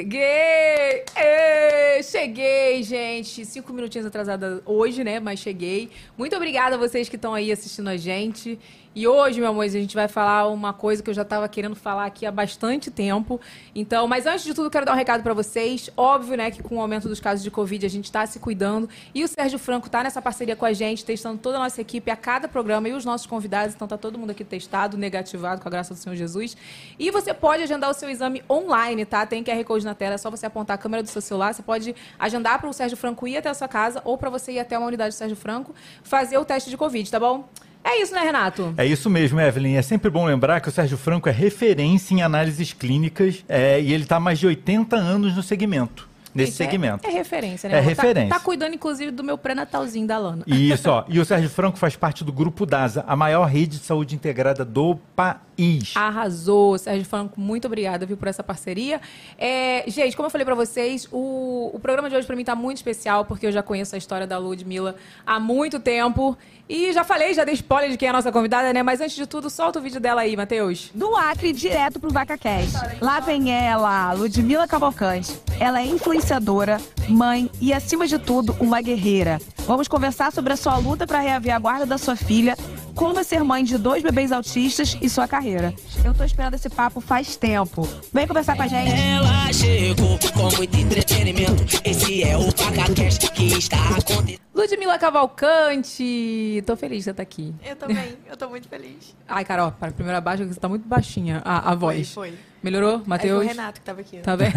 Cheguei! Ê, cheguei, gente. Cinco minutinhos atrasada hoje, né? Mas cheguei. Muito obrigada a vocês que estão aí assistindo a gente. E hoje, meu amor, a gente vai falar uma coisa que eu já estava querendo falar aqui há bastante tempo. Então, mas antes de tudo, quero dar um recado para vocês. Óbvio, né, que com o aumento dos casos de Covid, a gente está se cuidando. E o Sérgio Franco está nessa parceria com a gente, testando toda a nossa equipe a cada programa e os nossos convidados. Então, tá todo mundo aqui testado, negativado, com a graça do Senhor Jesus. E você pode agendar o seu exame online, tá? Tem QR Code na tela, é só você apontar a câmera do seu celular. Você pode agendar para o Sérgio Franco ir até a sua casa ou para você ir até uma unidade do Sérgio Franco fazer o teste de Covid, tá bom? É isso, né, Renato? É isso mesmo, Evelyn. É sempre bom lembrar que o Sérgio Franco é referência em análises clínicas é, e ele está há mais de 80 anos no segmento nesse Isso é- segmento. É, referência, né? É Tá- referência. Tá, cuidando, inclusive, do meu pré-natalzinho da Lana. Isso, ó. E o Sérgio Franco faz parte do Grupo DASA, a maior rede de saúde integrada do país. Arrasou, Sérgio Franco, muito obrigada, viu, por essa parceria. É, gente, como eu falei pra vocês, o, o programa de hoje pra mim tá muito especial, porque eu já conheço a história da Ludmilla há muito tempo. E já falei, já dei spoiler de quem é a nossa convidada, né? Mas antes de tudo, solta o vídeo dela aí, Matheus. Do Acre direto pro VacaCast. Lá vem ela, Ludmila Cavalcante. Ela é influenciadora, mãe e, acima de tudo, uma guerreira. Vamos conversar sobre a sua luta para reaver a guarda da sua filha, como é ser mãe de dois bebês autistas e sua carreira. Eu tô esperando esse papo faz tempo. Vem conversar com a gente. Ela chegou com muito entretenimento. Esse é o PacaCast que está acontecendo. Ludmilla Cavalcante! Tô feliz de você estar aqui. Eu também, eu tô muito feliz. Ai, Carol, para primeira baixa, você tá muito baixinha a, a voz. Foi, foi. Melhorou, Aí foi Matheus? o Renato que tava aqui. Tá bem?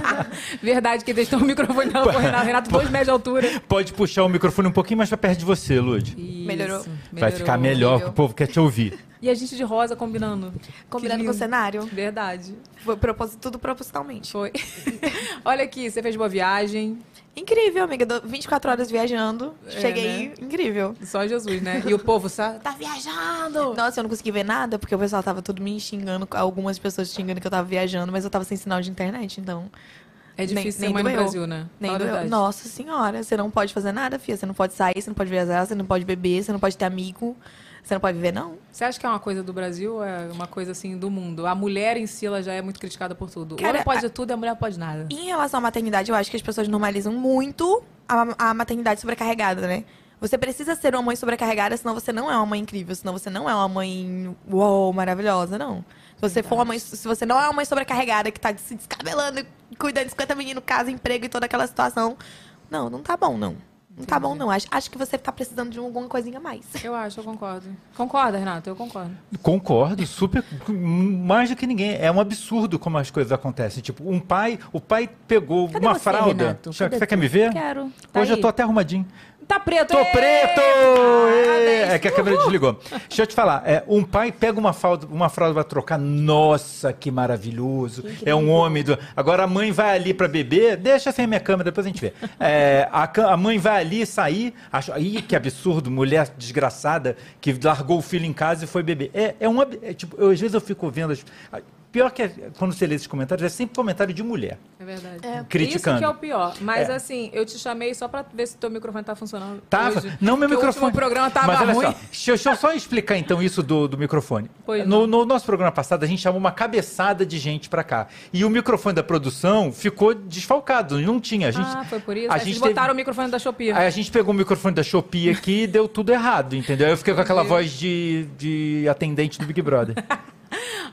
Verdade, que testou o microfone não foi o Renato. Renato, dois metros de altura. Pode puxar o microfone um pouquinho mais pra perto de você, Lud. Isso, Melhorou. Vai ficar melhor, que o povo quer te ouvir. E a gente de rosa combinando. Combinando com o cenário. Verdade. Foi propósito, tudo propositalmente. Foi. Olha aqui, você fez boa viagem. Incrível, amiga. Dou 24 horas viajando. É, Cheguei, né? incrível. Só Jesus, né? E o povo, sabe? Tá viajando! Nossa, eu não consegui ver nada, porque o pessoal tava todo me xingando, algumas pessoas xingando que eu tava viajando, mas eu tava sem sinal de internet, então. É difícil Nem- ser nem mãe no. Brasil, né? Nem doeu. verdade. Nossa senhora, você não pode fazer nada, filha. Você não pode sair, você não pode viajar, você não pode beber, você não pode ter amigo, você não pode viver, não. Você acha que é uma coisa do Brasil é uma coisa assim do mundo? A mulher em si, ela já é muito criticada por tudo. o Cara, homem pode tudo e a mulher pode nada. Em relação à maternidade, eu acho que as pessoas normalizam muito a, a maternidade sobrecarregada, né? Você precisa ser uma mãe sobrecarregada, senão você não é uma mãe incrível, senão você não é uma mãe uou, maravilhosa, não. Se você for uma mãe, se você não é uma mãe sobrecarregada que tá se descabelando, cuidando de 50 meninos, casa, emprego e toda aquela situação, não, não tá bom, não. Não tá bom, não. Acho, acho que você tá precisando de alguma coisinha a mais. Eu acho, eu concordo. Concorda, Renato? Eu concordo. Concordo, super, mais do que ninguém. É um absurdo como as coisas acontecem. Tipo, um pai, o pai pegou Cadê uma você, fralda. Renato? Você Cadê você quer me ver? Quero. Tá Hoje aí. eu tô até arrumadinho. Tá preto! Tô Ê! preto! Parabéns! É, é que a câmera desligou. Deixa eu te falar. É, um pai pega uma fralda, uma fralda pra trocar. Nossa, que maravilhoso. é um homem. Do... Agora a mãe vai ali pra beber. Deixa sem minha câmera, depois a gente vê. É, a, a mãe vai ali sair. Acho, Ih, que absurdo. Mulher desgraçada que largou o filho em casa e foi beber. É, é um. é, tipo, eu, às vezes eu fico vendo. As, pior que é, quando você lê esses comentários, é sempre comentário de mulher. É verdade. Criticando. Isso que é o pior. Mas É. assim, eu te chamei só pra ver se teu microfone tá funcionando. Tava. hoje. Não, meu microfone. O programa tava Mas olha ruim. só, deixa, eu- deixa eu só explicar então isso do, do microfone. Pois no, no nosso programa passado, a gente chamou uma cabeçada de gente pra cá. E o microfone da produção ficou desfalcado, não tinha. A gente, ah, foi por isso? A gente vocês teve- botaram o microfone da Shopee. Aí a gente pegou o microfone da Shopee aqui e deu tudo errado, entendeu? Eu fiquei com aquela voz de, de atendente do Big Brother.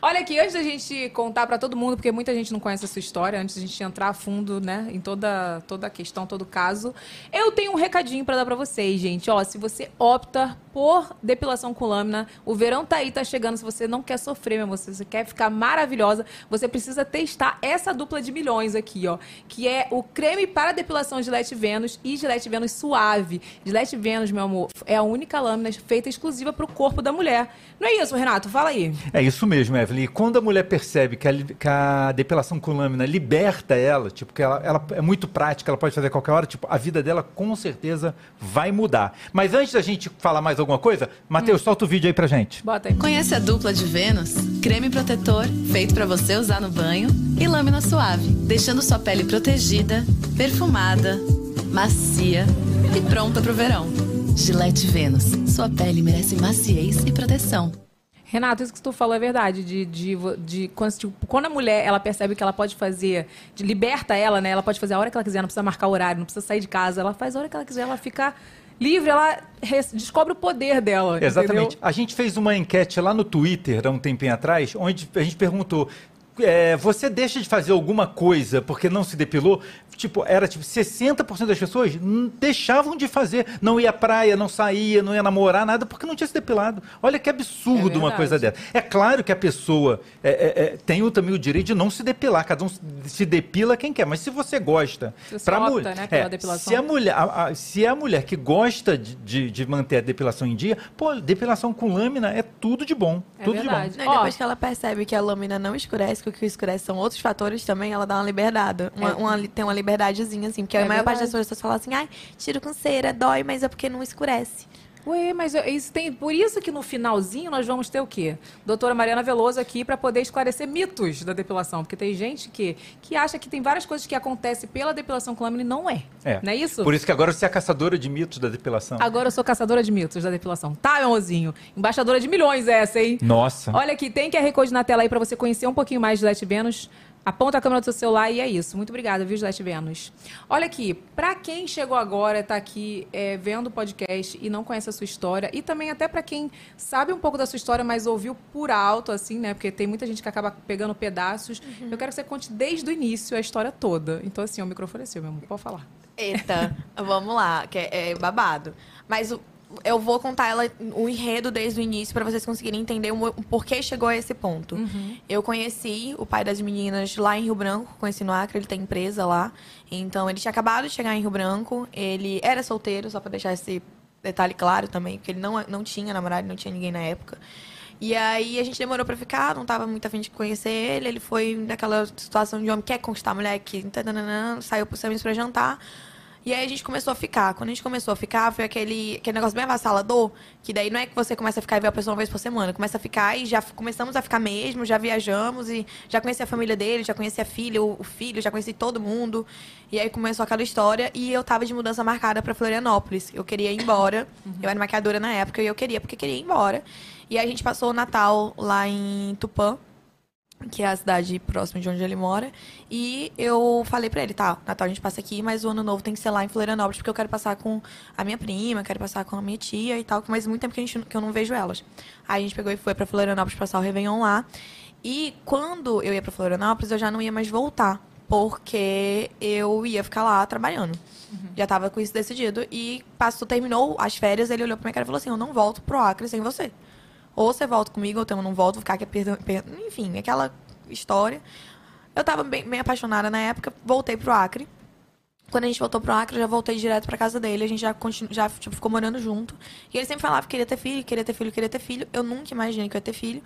Olha aqui, antes da gente contar pra todo mundo, porque muita gente não conhece a sua história, antes da gente entrar a fundo, né, em toda, toda a questão, todo o caso, eu tenho um recadinho pra dar pra vocês, gente. Ó, se você opta por depilação com lâmina, o verão tá aí, tá chegando. Se você não quer sofrer, meu amor, se você quer ficar maravilhosa, você precisa testar essa dupla de milhões aqui, ó, que é o creme para depilação Gillette Venus e Gillette Venus Suave. Gillette Venus, meu amor, é a única lâmina feita exclusiva pro corpo da mulher. Não é isso, Renato? Fala aí. É isso mesmo, Evelyn. E quando a mulher percebe que a, que a depilação com lâmina liberta ela, tipo, que ela, ela é muito prática, ela pode fazer a qualquer hora, tipo, a vida dela com certeza vai mudar. Mas antes da gente falar mais alguma coisa, Matheus, solta o vídeo aí pra gente. Bota aí. Conhece a dupla de Vênus? Creme protetor, feito pra você usar no banho, e lâmina suave, deixando sua pele protegida, perfumada, macia e pronta pro verão. Gillette Vênus, sua pele merece maciez e proteção. Renato, isso que tu falou é verdade. De, de, de, quando, tipo, quando a mulher ela percebe que ela pode fazer, de, liberta ela, né? Ela pode fazer a hora que ela quiser, não precisa marcar horário, não precisa sair de casa. Ela faz a hora que ela quiser, ela fica livre, ela descobre o poder dela. Exatamente. entendeu? A gente fez uma enquete lá no Twitter, há um tempinho atrás, onde a gente perguntou. É, você deixa de fazer alguma coisa porque não se depilou? Tipo, era tipo 60% das pessoas deixavam de fazer. Não ia à praia, não saía, não ia namorar, nada, porque não tinha se depilado. Olha que absurdo É uma coisa dessa. É claro que a pessoa é, é, é, tem também o direito de não se depilar. Cada um se- depila quem quer. Mas se você gosta. Se você pra opta, mulher- né, pela é, depilação. Se a mulher, a- a- se é a mulher que gosta de, de, de manter a depilação em dia, pô, depilação com lâmina é tudo de bom. É tudo verdade. de Não, e Ó. depois que ela percebe que a lâmina não escurece, que o que escurece são outros fatores também, ela dá uma liberdade. Uma, É. uma tem uma liberdadezinha, assim. Porque É a maior parte verdade. das pessoas fala assim, ai, tiro com cera, dói, mas é porque não escurece. Ué, mas isso tem, por isso que no finalzinho nós vamos ter o quê? Doutora Mariana Veloso aqui para poder esclarecer mitos da depilação. Porque tem gente que, que acha que tem várias coisas que acontecem pela depilação com lâmina e não é. É. Não é isso? Por isso que agora você é caçadora de mitos da depilação. Agora eu sou caçadora de mitos da depilação. Tá, meu mozinho? Embaixadora de milhões essa, hein? Nossa. Olha aqui, tem QR Code na tela aí pra você conhecer um pouquinho mais de Gillette Vênus. Aponta a câmera do seu celular e é isso. Muito obrigada, viu, Gillette Vênus? Olha aqui, pra quem chegou agora, tá aqui é, vendo o podcast e não conhece a sua história, e também até pra quem sabe um pouco da sua história, mas ouviu por alto, assim, né? Porque tem muita gente que acaba pegando pedaços. Eu quero que você conte desde o início a história toda. Então, assim, o microfone é seu, meu amor. Pode falar. Eita, vamos lá, que é, é babado. Mas o- eu vou contar ela, o enredo desde o início pra vocês conseguirem entender o, porquê chegou a esse ponto. Eu conheci o pai das meninas lá em Rio Branco, conheci no Acre, ele tem empresa lá. Então ele tinha acabado de chegar em Rio Branco, ele era solteiro, só pra deixar esse detalhe claro também, porque ele não, não tinha namorado, não tinha ninguém na época. E aí a gente demorou pra ficar, não tava muito afim de conhecer ele. Ele foi naquela situação de homem que quer conquistar a mulher, que saiu pro Samis pra jantar. E aí a gente começou a ficar. Quando a gente começou a ficar, foi aquele, aquele negócio bem avassalador, que daí não é que você começa a ficar e vê a pessoa uma vez por semana. Começa a ficar e já começamos a ficar mesmo, já viajamos e já conheci a família dele, já conheci a filha, o, o filho, já conheci todo mundo. E aí começou aquela história e eu tava de mudança marcada pra Florianópolis. Eu queria ir embora. Eu era maquiadora na época e eu queria, porque queria ir embora. E aí a gente passou o Natal lá em Tupã, que é a cidade próxima de onde ele mora. E eu falei pra ele, tá, Natal a gente passa aqui, mas o ano novo tem que ser lá em Florianópolis, porque eu quero passar com a minha prima, quero passar com a minha tia e tal, mas muito tempo que, a gente, que eu não vejo elas. Aí a gente pegou e foi pra Florianópolis passar o Réveillon lá. E quando eu ia pra Florianópolis, eu já não ia mais voltar, porque eu ia ficar lá trabalhando. Já tava com isso decidido. E passou, terminou as férias, ele olhou pra minha cara e falou assim: Eu não volto pro Acre sem você. Ou você volta comigo, ou eu não volto, vou ficar aqui perdendo. Enfim, aquela história. Eu tava bem, bem apaixonada na época, voltei pro Acre. Quando a gente voltou pro Acre, eu já voltei direto pra casa dele. A gente já, continu, já tipo, ficou morando junto. E ele sempre falava que queria ter filho, queria ter filho, queria ter filho. Eu nunca imaginei que eu ia ter filho.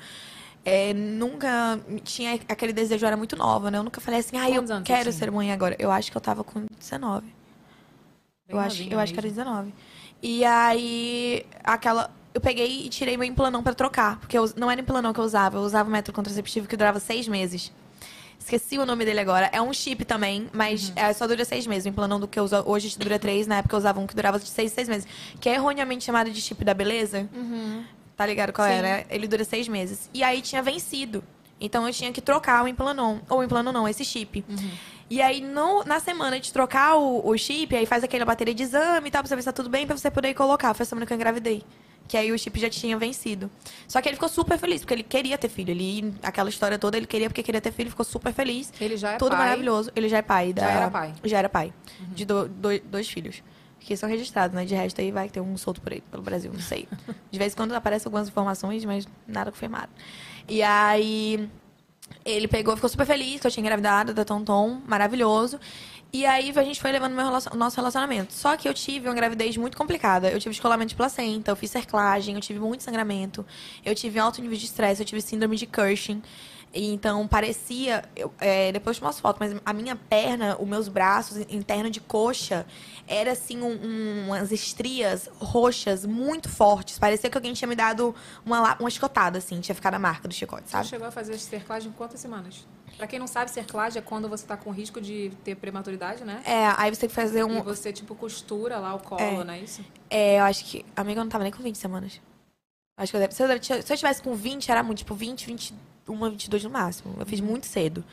É, nunca tinha aquele desejo, eu era muito nova, né? Eu nunca falei assim, ah, eu quero ser mãe agora. Eu acho que eu tava com 19. Bem Eu acho, eu acho que era mesmo. 19. E aí, aquela. Eu peguei e tirei meu implanão pra trocar. Porque eu, não era implanão que eu usava, eu usava um método contraceptivo que durava seis meses. Esqueci o nome dele agora. É um chip também, mas Uhum. é, só dura seis meses. O implanão do que eu uso hoje dura três. Na época eu usava um que durava de seis, seis meses. Que é erroneamente chamado de chip da beleza. Tá ligado qual é, Sim. né? Ele dura seis meses. E aí tinha vencido. Então eu tinha que trocar o implanon. Ou o implanon não, esse chip. E aí, no, na semana de trocar o, o chip, aí faz aquela bateria de exame e tal, pra você ver se tá tudo bem, pra você poder colocar. Foi a semana que eu engravidei. Que aí o chip já tinha vencido. Só que ele ficou super feliz, porque ele queria ter filho. Ele, aquela história toda, ele queria porque queria ter filho, ficou super feliz. Ele já é Tudo pai. maravilhoso. Ele já é pai. Da, Já era pai. Uhum. Já era pai. De do- do- dois filhos. Que são registrados, né? De resto aí vai ter um solto por aí, pelo Brasil, não sei. De vez em quando aparecem algumas informações, mas nada confirmado. E aí, ele pegou, ficou super feliz que eu tinha engravidado da Tom Tom, maravilhoso. E aí a gente foi levando meu relacion- nosso relacionamento. Só que eu tive uma gravidez muito complicada. Eu tive descolamento de placenta, eu fiz cerclagem, eu tive muito sangramento, eu tive alto nível de estresse, eu tive síndrome de Cushing. Então parecia, eu, é, depois eu te mostro foto, mas a minha perna, os meus braços interno de coxa, era assim um- um- umas estrias roxas muito fortes. Parecia que alguém tinha me dado uma, uma escotada, assim, tinha ficado a marca do chicote, Você sabe? chegou a fazer cerclagem quantas semanas? Pra quem não sabe, cerclagem é quando você tá com risco de ter prematuridade, né? É, aí você tem que fazer E um. você, tipo, costura lá o colo, É. não é isso? É, eu acho que. Amiga, eu não tava nem com 20 semanas. Acho que eu deve, se, eu tivesse com 20, era muito, tipo, 20, 21, 22 no máximo. Eu Uhum. fiz muito cedo.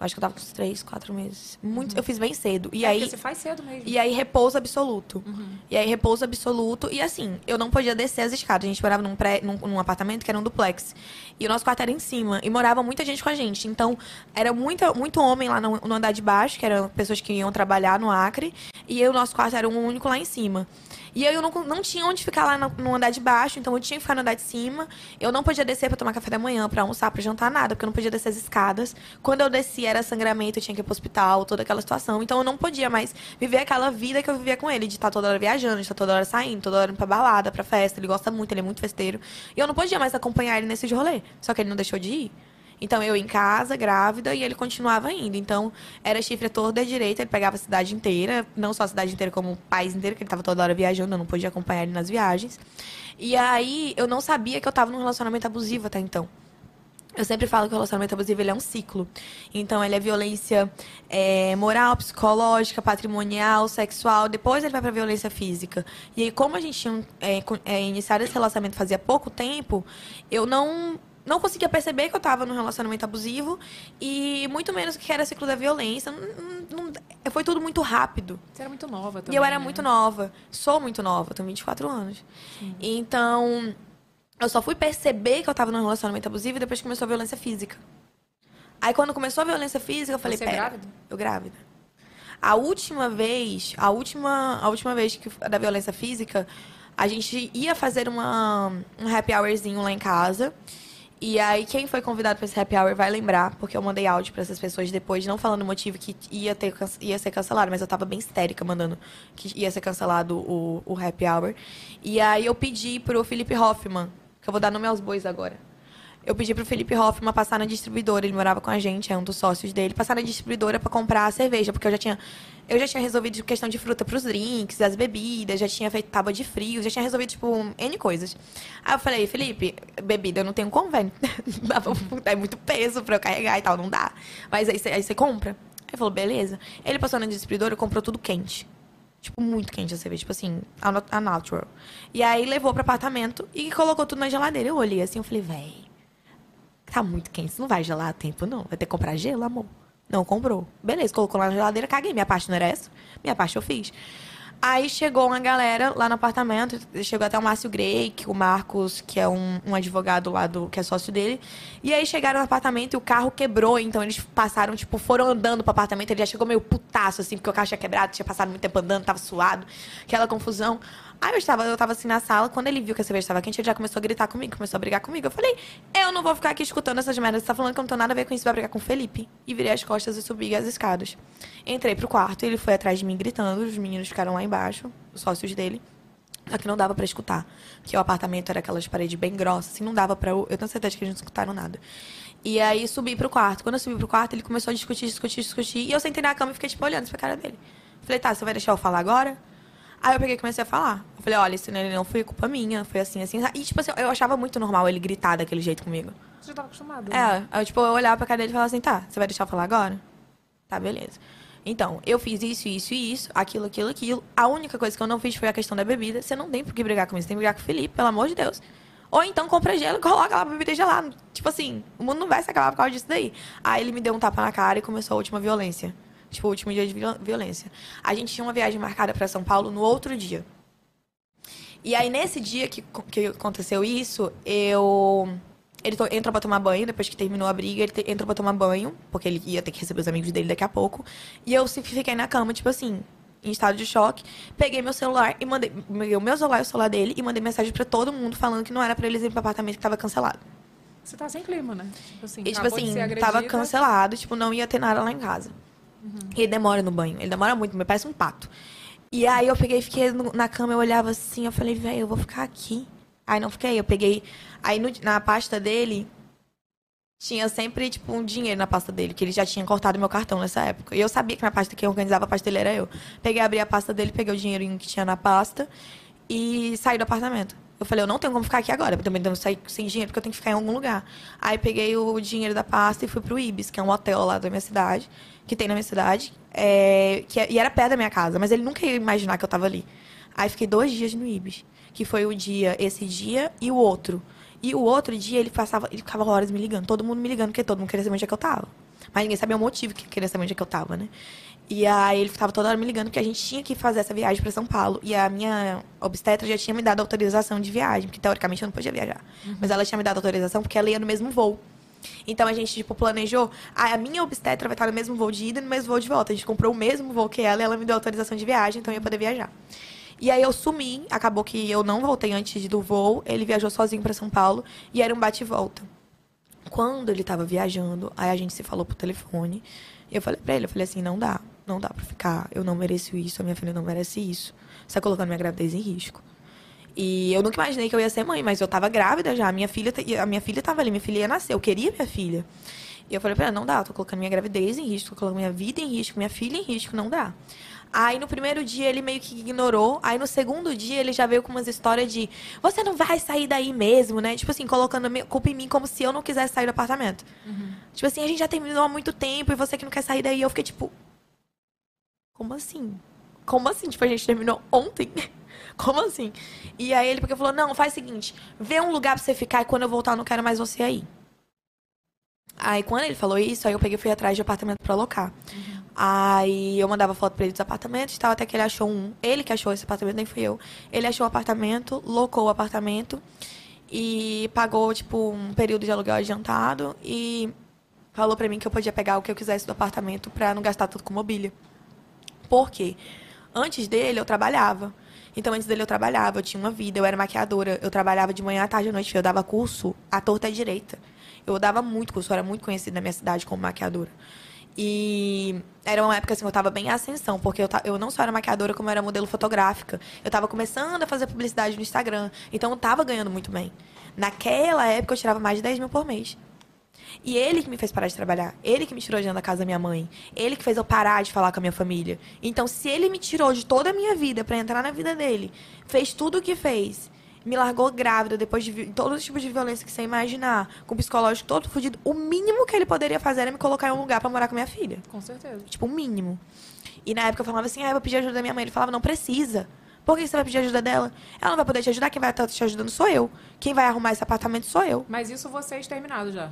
Acho que eu tava com uns 3, 4 meses. Muito, Eu fiz bem cedo. E É, aí. você faz cedo mesmo. E aí, repouso absoluto. Uhum. E aí, repouso absoluto. E assim, eu não podia descer as escadas. A gente morava num, pré, num, num apartamento que era um duplex. E o nosso quarto era em cima. E morava muita gente com a gente. Então, era muita, muito homem lá no, no andar de baixo, que eram pessoas que iam trabalhar no Acre. E eu, o nosso quarto era um único lá em cima. E eu não, não tinha onde ficar lá no, no andar de baixo, então eu tinha que ficar no andar de cima. Eu não podia descer pra tomar café da manhã, pra almoçar, pra jantar, nada, porque eu não podia descer as escadas. Quando eu descia era sangramento, eu tinha que ir pro hospital, toda aquela situação. Então eu não podia mais viver aquela vida que eu vivia com ele, de estar toda hora viajando, de estar toda hora saindo, toda hora indo pra balada, pra festa. Ele gosta muito, ele é muito festeiro. E eu não podia mais acompanhar ele nesses rolê. Só que ele não deixou de ir. Então eu em casa, grávida, e ele continuava indo. Então era chifre e à direita, ele pegava a cidade inteira, não só a cidade inteira, como o país inteiro, que ele tava toda hora viajando, eu não podia acompanhar ele nas viagens. E aí eu não sabia que eu tava num relacionamento abusivo até então. Eu sempre falo que o relacionamento abusivo é um ciclo. Então, ele é violência é, moral, psicológica, patrimonial, sexual. Depois ele vai pra violência física. E aí, como a gente tinha é, é, iniciado esse relacionamento fazia pouco tempo, eu não não conseguia perceber que eu tava num relacionamento abusivo e muito menos que era ciclo da violência. Não- não- foi tudo muito rápido. Você era muito nova também. E eu era né? muito nova. Sou muito nova, tenho 24 anos. Então, eu só fui perceber que eu tava num relacionamento abusivo depois que começou a violência física. Aí, quando começou a violência física, eu falei, Você é grávida? Eu grávida. A última vez, a última, a última vez que da violência física, a gente ia fazer uma, um happy hourzinho lá em casa. E aí, quem foi convidado para esse happy hour vai lembrar, porque eu mandei áudio para essas pessoas depois, não falando o motivo que ia, ter, ia ser cancelado, mas eu tava bem histérica mandando que ia ser cancelado o, o happy hour. E aí, eu pedi pro Felipe Hoffman, que eu vou dar nome aos bois agora. Eu pedi pro Felipe Hoffman passar na distribuidora, ele morava com a gente, é um dos sócios dele, passar na distribuidora para comprar a cerveja, porque eu já tinha eu já tinha resolvido questão de fruta pros drinks, as bebidas, já tinha feito tábua de frio, já tinha resolvido, tipo, N coisas. Aí eu falei, Felipe, bebida eu não tenho pra- É muito peso pra eu carregar e tal, não dá. Mas aí você compra. Aí falou, beleza. Ele passou na distribuidora e comprou tudo quente. Tipo, muito quente a cerveja, tipo assim, a natural. E aí levou pro apartamento e colocou tudo na geladeira. Eu olhei assim, eu falei, véi, tá muito quente, isso não vai gelar a tempo, não. Vai ter que comprar gelo, amor. Não comprou. Beleza, colocou lá na geladeira, caguei. Minha parte não era essa. Minha parte eu fiz. Aí chegou uma galera lá no apartamento, chegou até o Márcio Grey, que o Marcos, que é um, um advogado lá do, que é sócio dele. E aí chegaram no apartamento e o carro quebrou, então eles passaram, tipo, foram andando pro apartamento, ele já chegou meio putaço, assim, porque o carro tinha quebrado, tinha passado muito tempo andando, tava suado, aquela confusão. Aí eu estava, eu tava assim na sala, quando ele viu que a cerveja estava quente, ele já começou a gritar comigo, começou a brigar comigo. Eu falei, eu não vou ficar aqui escutando essas merdas, você tá falando que eu não tenho nada a ver com isso, vai brigar com o Felipe. E virei as costas e subi as escadas. Entrei pro quarto, ele foi atrás de mim gritando, os meninos ficaram lá embaixo, os sócios dele. Só que não dava pra escutar. Porque o apartamento era aquelas paredes bem grossas, assim, não dava pra. Eu eu tenho certeza que eles não escutaram nada. E aí subi pro quarto. Quando eu subi pro quarto, ele começou a discutir, discutir, discutir. E eu sentei na cama e fiquei, tipo, olhando pra cara dele. Falei, tá, você vai deixar eu falar agora? Aí eu peguei e comecei a falar. Eu falei, olha, isso não foi culpa minha, foi assim, assim. E, tipo assim, eu achava muito normal ele gritar daquele jeito comigo. Você já tava acostumado. né? É, aí, tipo, eu olhava pra cara dele e falava assim, tá, você vai deixar eu falar agora? Tá, beleza. Então, eu fiz isso, isso e isso, aquilo, aquilo, aquilo. A única coisa que eu não fiz foi a questão da bebida. Você não tem por que brigar com isso, tem que brigar com o Felipe, pelo amor de Deus. Ou então compra gelo e coloca lá pra bebida gelada. Tipo assim, o mundo não vai se acabar por causa disso daí. Aí ele me deu um tapa na cara e começou a última violência. Tipo, o último dia de viol- violência. A gente tinha uma viagem marcada pra São Paulo no outro dia. E aí, nesse dia que, que aconteceu isso, eu. Ele to- entrou pra tomar banho, depois que terminou a briga, ele te- entrou pra tomar banho, porque ele ia ter que receber os amigos dele daqui a pouco. E eu fiquei na cama, tipo assim, em estado de choque. Peguei meu celular e mandei. Peguei o meu celular e o celular dele e mandei mensagem pra todo mundo falando que não era pra eles irem pro apartamento que tava cancelado. Você tá sem clima, né? Tipo assim, E, tipo assim, tava cancelado, tipo, não ia ter nada lá em casa. E ele demora no banho, ele demora muito, me parece um pato. E aí eu peguei, fiquei na cama, eu olhava assim, eu falei, velho, eu vou ficar aqui. Aí não fiquei, eu peguei. Aí no- na pasta dele, tinha sempre, tipo, um dinheiro na pasta dele, que ele já tinha cortado meu cartão nessa época. E eu sabia que na pasta quem organizava a pasta dele era eu. Peguei, abri a pasta dele, peguei o dinheirinho que tinha na pasta e saí do apartamento. Eu falei, eu não tenho como ficar aqui agora, também que sair sem dinheiro, porque eu tenho que ficar em algum lugar. Aí peguei o dinheiro da pasta e fui pro Ibis, que é um hotel lá da minha cidade, que tem na minha cidade, é, que é- e era perto da minha casa, mas ele nunca ia imaginar que eu tava ali. Aí fiquei dois dias no Ibis. Que foi o dia, esse dia e o outro. E o outro dia ele passava, ele ficava horas me ligando. Todo mundo me ligando, porque todo mundo queria saber onde é que eu tava. Mas ninguém sabia o motivo que queria saber onde é que eu tava, né? E aí ele tava toda hora me ligando porque a gente tinha que fazer essa viagem para São Paulo. E a minha obstetra já tinha me dado autorização de viagem, porque teoricamente eu não podia viajar. Mas ela tinha me dado autorização porque ela ia no mesmo voo. Então a gente, tipo, planejou. Ah, a minha obstetra vai estar no mesmo voo de ida e no mesmo voo de volta. A gente comprou o mesmo voo que ela e ela me deu autorização de viagem, então eu ia poder viajar. E aí eu sumi, acabou que eu não voltei antes do voo. Ele viajou sozinho para São Paulo e era um bate e volta. Quando ele tava viajando, aí a gente se falou por telefone. E eu falei pra ele, eu falei assim, não dá, não dá pra ficar. Eu não mereço isso, a minha filha não merece isso. Você tá colocando minha gravidez em risco. E eu nunca imaginei que eu ia ser mãe, mas eu tava grávida já. A minha filha, a minha filha tava ali, minha filha ia nascer. Eu queria minha filha. E eu falei pra ela, não dá, eu tô colocando minha gravidez em risco, tô colocando minha vida em risco, minha filha em risco, não dá. Aí no primeiro dia ele meio que ignorou. Aí no segundo dia ele já veio com umas histórias de você não vai sair daí mesmo, né? Tipo assim, colocando culpa em mim como se eu não quisesse sair do apartamento. Tipo assim, a gente já terminou há muito tempo e você que não quer sair daí. Eu fiquei tipo. Como assim? Como assim? Tipo, a gente terminou ontem? Como assim? E aí ele porque falou: não, faz o seguinte, vê um lugar pra você ficar e quando eu voltar eu não quero mais você aí. Aí quando ele falou isso, aí eu peguei e fui atrás de apartamento pra alocar. Aí eu mandava foto pra ele dos apartamentos e tal, até que ele achou um. Ele que achou esse apartamento, nem fui eu. Ele achou o apartamento, locou o apartamento e pagou, tipo, um período de aluguel adiantado e falou pra mim que eu podia pegar o que eu quisesse do apartamento pra não gastar tudo com mobília. Por quê? Antes dele, eu trabalhava. Então, antes dele, eu trabalhava, eu tinha uma vida, eu era maquiadora, eu trabalhava de manhã à tarde à noite, eu dava curso à torta à direita. Eu dava muito curso, eu era muito conhecida na minha cidade como maquiadora. E era uma época assim, eu tava bem em ascensão, porque eu, eu não só era maquiadora, como eu era modelo fotográfica. Eu tava começando a fazer publicidade no Instagram, então eu tava ganhando muito bem. Naquela época, eu tirava mais de 10 mil por mês. E ele que me fez parar de trabalhar. Ele que me tirou de dentro da casa da minha mãe. Ele que fez eu parar de falar com a minha família. Então, se ele me tirou de toda a minha vida pra entrar na vida dele, fez tudo o que fez, me largou grávida depois de todos os tipos de violência que você imaginar, com o psicológico todo fudido, o mínimo que ele poderia fazer era me colocar em um lugar pra morar com a minha filha. Com certeza. Tipo, o mínimo. E na época eu falava assim, ah, eu vou pedir ajuda da minha mãe. Ele falava, não precisa. Por que você vai pedir ajuda dela? Ela não vai poder te ajudar, quem vai estar te ajudando sou eu. Quem vai arrumar esse apartamento sou eu. Mas isso vocês terminaram já.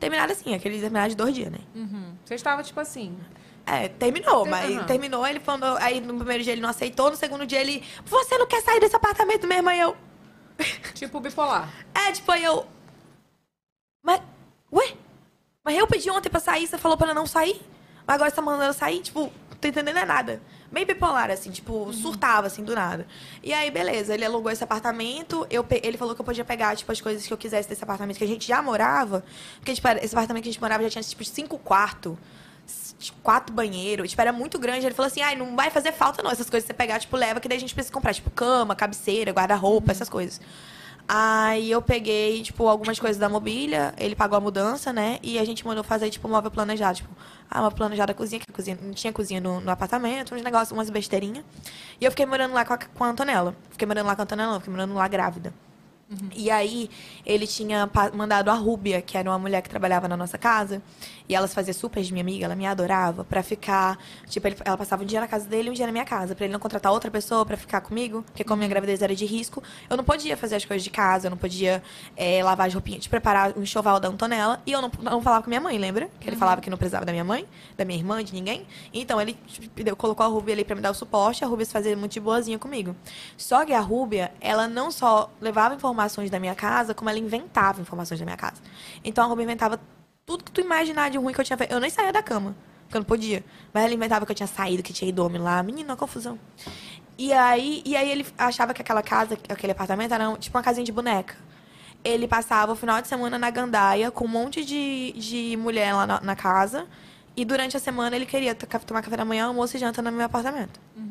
Terminado assim, aquele terminado de dois dias, né? Uhum. Vocês estavam, tipo assim. É, terminou, Ter- mas aham. terminou, ele falou, aí no primeiro dia ele não aceitou, no segundo dia ele, você não quer sair desse apartamento mesmo? Aí eu, Tipo bipolar. é, tipo, aí eu, mas, ué, mas eu pedi ontem pra sair, você falou pra eu não sair? Mas agora você tá mandando eu sair? Tipo, não tô entendendo é nada. Bem bipolar, assim, tipo, surtava, assim, do nada. E aí, beleza, ele alugou esse apartamento, eu ele falou que eu podia pegar, tipo, as coisas que eu quisesse desse apartamento que a gente já morava. Porque, tipo, esse apartamento que a gente morava já tinha, tipo, cinco quartos, quatro banheiros, tipo, era muito grande. Ele falou assim, ai, não vai fazer falta não, essas coisas que você pegar, tipo, leva, que daí a gente precisa comprar, tipo, cama, cabeceira, guarda-roupa, essas coisas. Aí eu peguei, tipo, algumas coisas da mobília, ele pagou a mudança, né? E a gente mandou fazer, tipo, móvel planejado. Tipo, ah, uma planejada cozinha, que cozinha, não tinha cozinha no, no apartamento, uns negócios, umas besteirinhas. E eu fiquei morando lá com a, com a Antonella. Fiquei morando lá com a Antonella, não, fiquei morando lá grávida. E aí, ele tinha mandado a Rúbia, que era uma mulher que trabalhava na nossa casa, e ela se fazia super de minha amiga, ela me adorava, pra ficar. Tipo, ele- ela passava um dia na casa dele e um dia na minha casa, pra ele não contratar outra pessoa pra ficar comigo, porque como minha gravidez era de risco, eu não podia fazer as coisas de casa, eu não podia eh, lavar as roupinhas, tipo, preparar o enxoval da Antonella, e eu não, não falava com minha mãe, lembra? Que ele falava que não precisava da minha mãe, da minha irmã, de ninguém. Então, ele tipo, colocou a Rúbia ali pra me dar o suporte, a Rúbia se fazia muito de boazinha comigo. Só que a Rúbia, ela não só levava informações da minha casa, como ela inventava informações da minha casa. Então a Rúbia inventava tudo que tu imaginar de ruim que eu tinha feito. Eu nem saía da cama, porque eu não podia. Mas ela inventava que eu tinha saído, que tinha ido homem lá. Menina, uma confusão. E aí, e aí ele achava que aquela casa, aquele apartamento era tipo uma casinha de boneca. Ele passava o final de semana na gandaia com um monte de, de mulher lá na, na casa. E durante a semana ele queria to- tomar café da manhã, almoço e janta no meu apartamento. Eu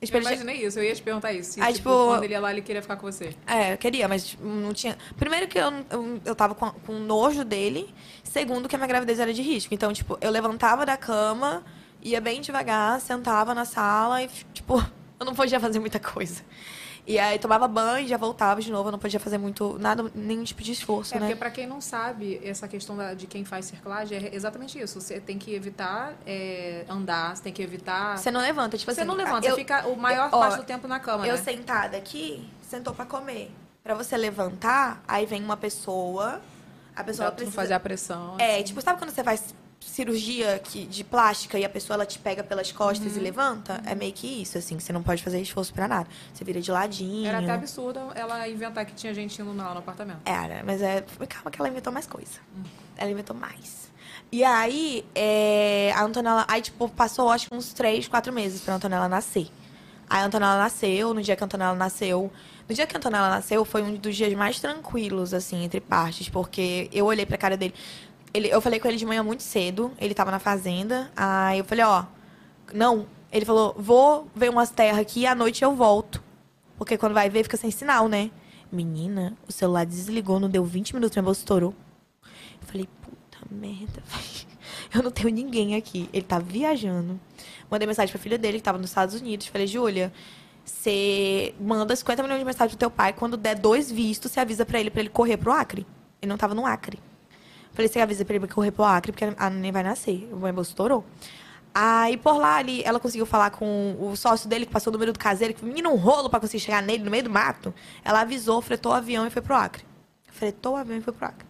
Ele tinha- imaginei isso, eu ia te perguntar isso. Se, Aí, tipo, tipo, quando ele ia lá, ele queria ficar com você. É, eu queria, mas tipo, não tinha. Primeiro que eu, eu, eu tava com, com nojo dele. Segundo que a minha gravidez era de risco. Então, tipo, eu levantava da cama, ia bem devagar, sentava na sala e, tipo, eu não podia fazer muita coisa. E aí tomava banho e já voltava de novo. Eu não podia fazer muito, nada, nenhum tipo de esforço, É, né? porque pra quem não sabe, essa questão da- de quem faz circlagem é exatamente isso. Você tem que evitar é, andar, você tem que evitar. Você não levanta, tipo Você assim. não levanta, eu, você fica o maior ó, parte do tempo na cama, Eu né? sentada aqui, sentou pra comer. Pra você levantar, aí vem uma pessoa. A pessoa Pra precisa... fazer a pressão. É, assim. tipo, sabe quando você faz cirurgia que, de plástica e a pessoa ela te pega pelas costas Uhum. e levanta? É meio que isso, assim. Você não pode fazer esforço pra nada. Você vira de ladinho. Era até absurdo ela inventar que tinha gente indo lá no apartamento. Era, mas é. Calma que ela inventou mais coisa. Ela inventou mais. E aí, é, a Antonella. Aí, tipo, passou acho que uns três, quatro meses pra Antonella nascer. Aí a Antonella nasceu, no dia que a Antonella nasceu. No dia que a Antonella nasceu, foi um dos dias mais tranquilos, assim, entre partes, porque eu olhei pra cara dele. Ele, eu falei com ele de manhã muito cedo, ele tava na fazenda. Aí eu falei, ó, não. Ele falou, vou ver umas terras aqui à noite eu volto. Porque quando vai ver, fica sem sinal, né? Menina, o celular desligou, não deu 20 minutos, minha bolsa estourou. Eu falei, puta merda. Eu não tenho ninguém aqui. Ele tá viajando. Mandei mensagem pra filha dele, que tava nos Estados Unidos. Falei, Júlia, você manda 50 milhões de mensagens pro teu pai. Quando der dois vistos, você avisa pra ele, pra ele correr pro Acre. Ele não tava no Acre. Falei, você avisa pra ele correr pro Acre, porque a neném vai nascer. O meu bolso estourou. Aí, por lá, ali, ela conseguiu falar com o sócio dele, que passou o número do caseiro, que menino um rolo pra conseguir chegar nele no meio do mato. Ela avisou, fretou o avião e foi pro Acre. Fretou o avião e foi pro Acre.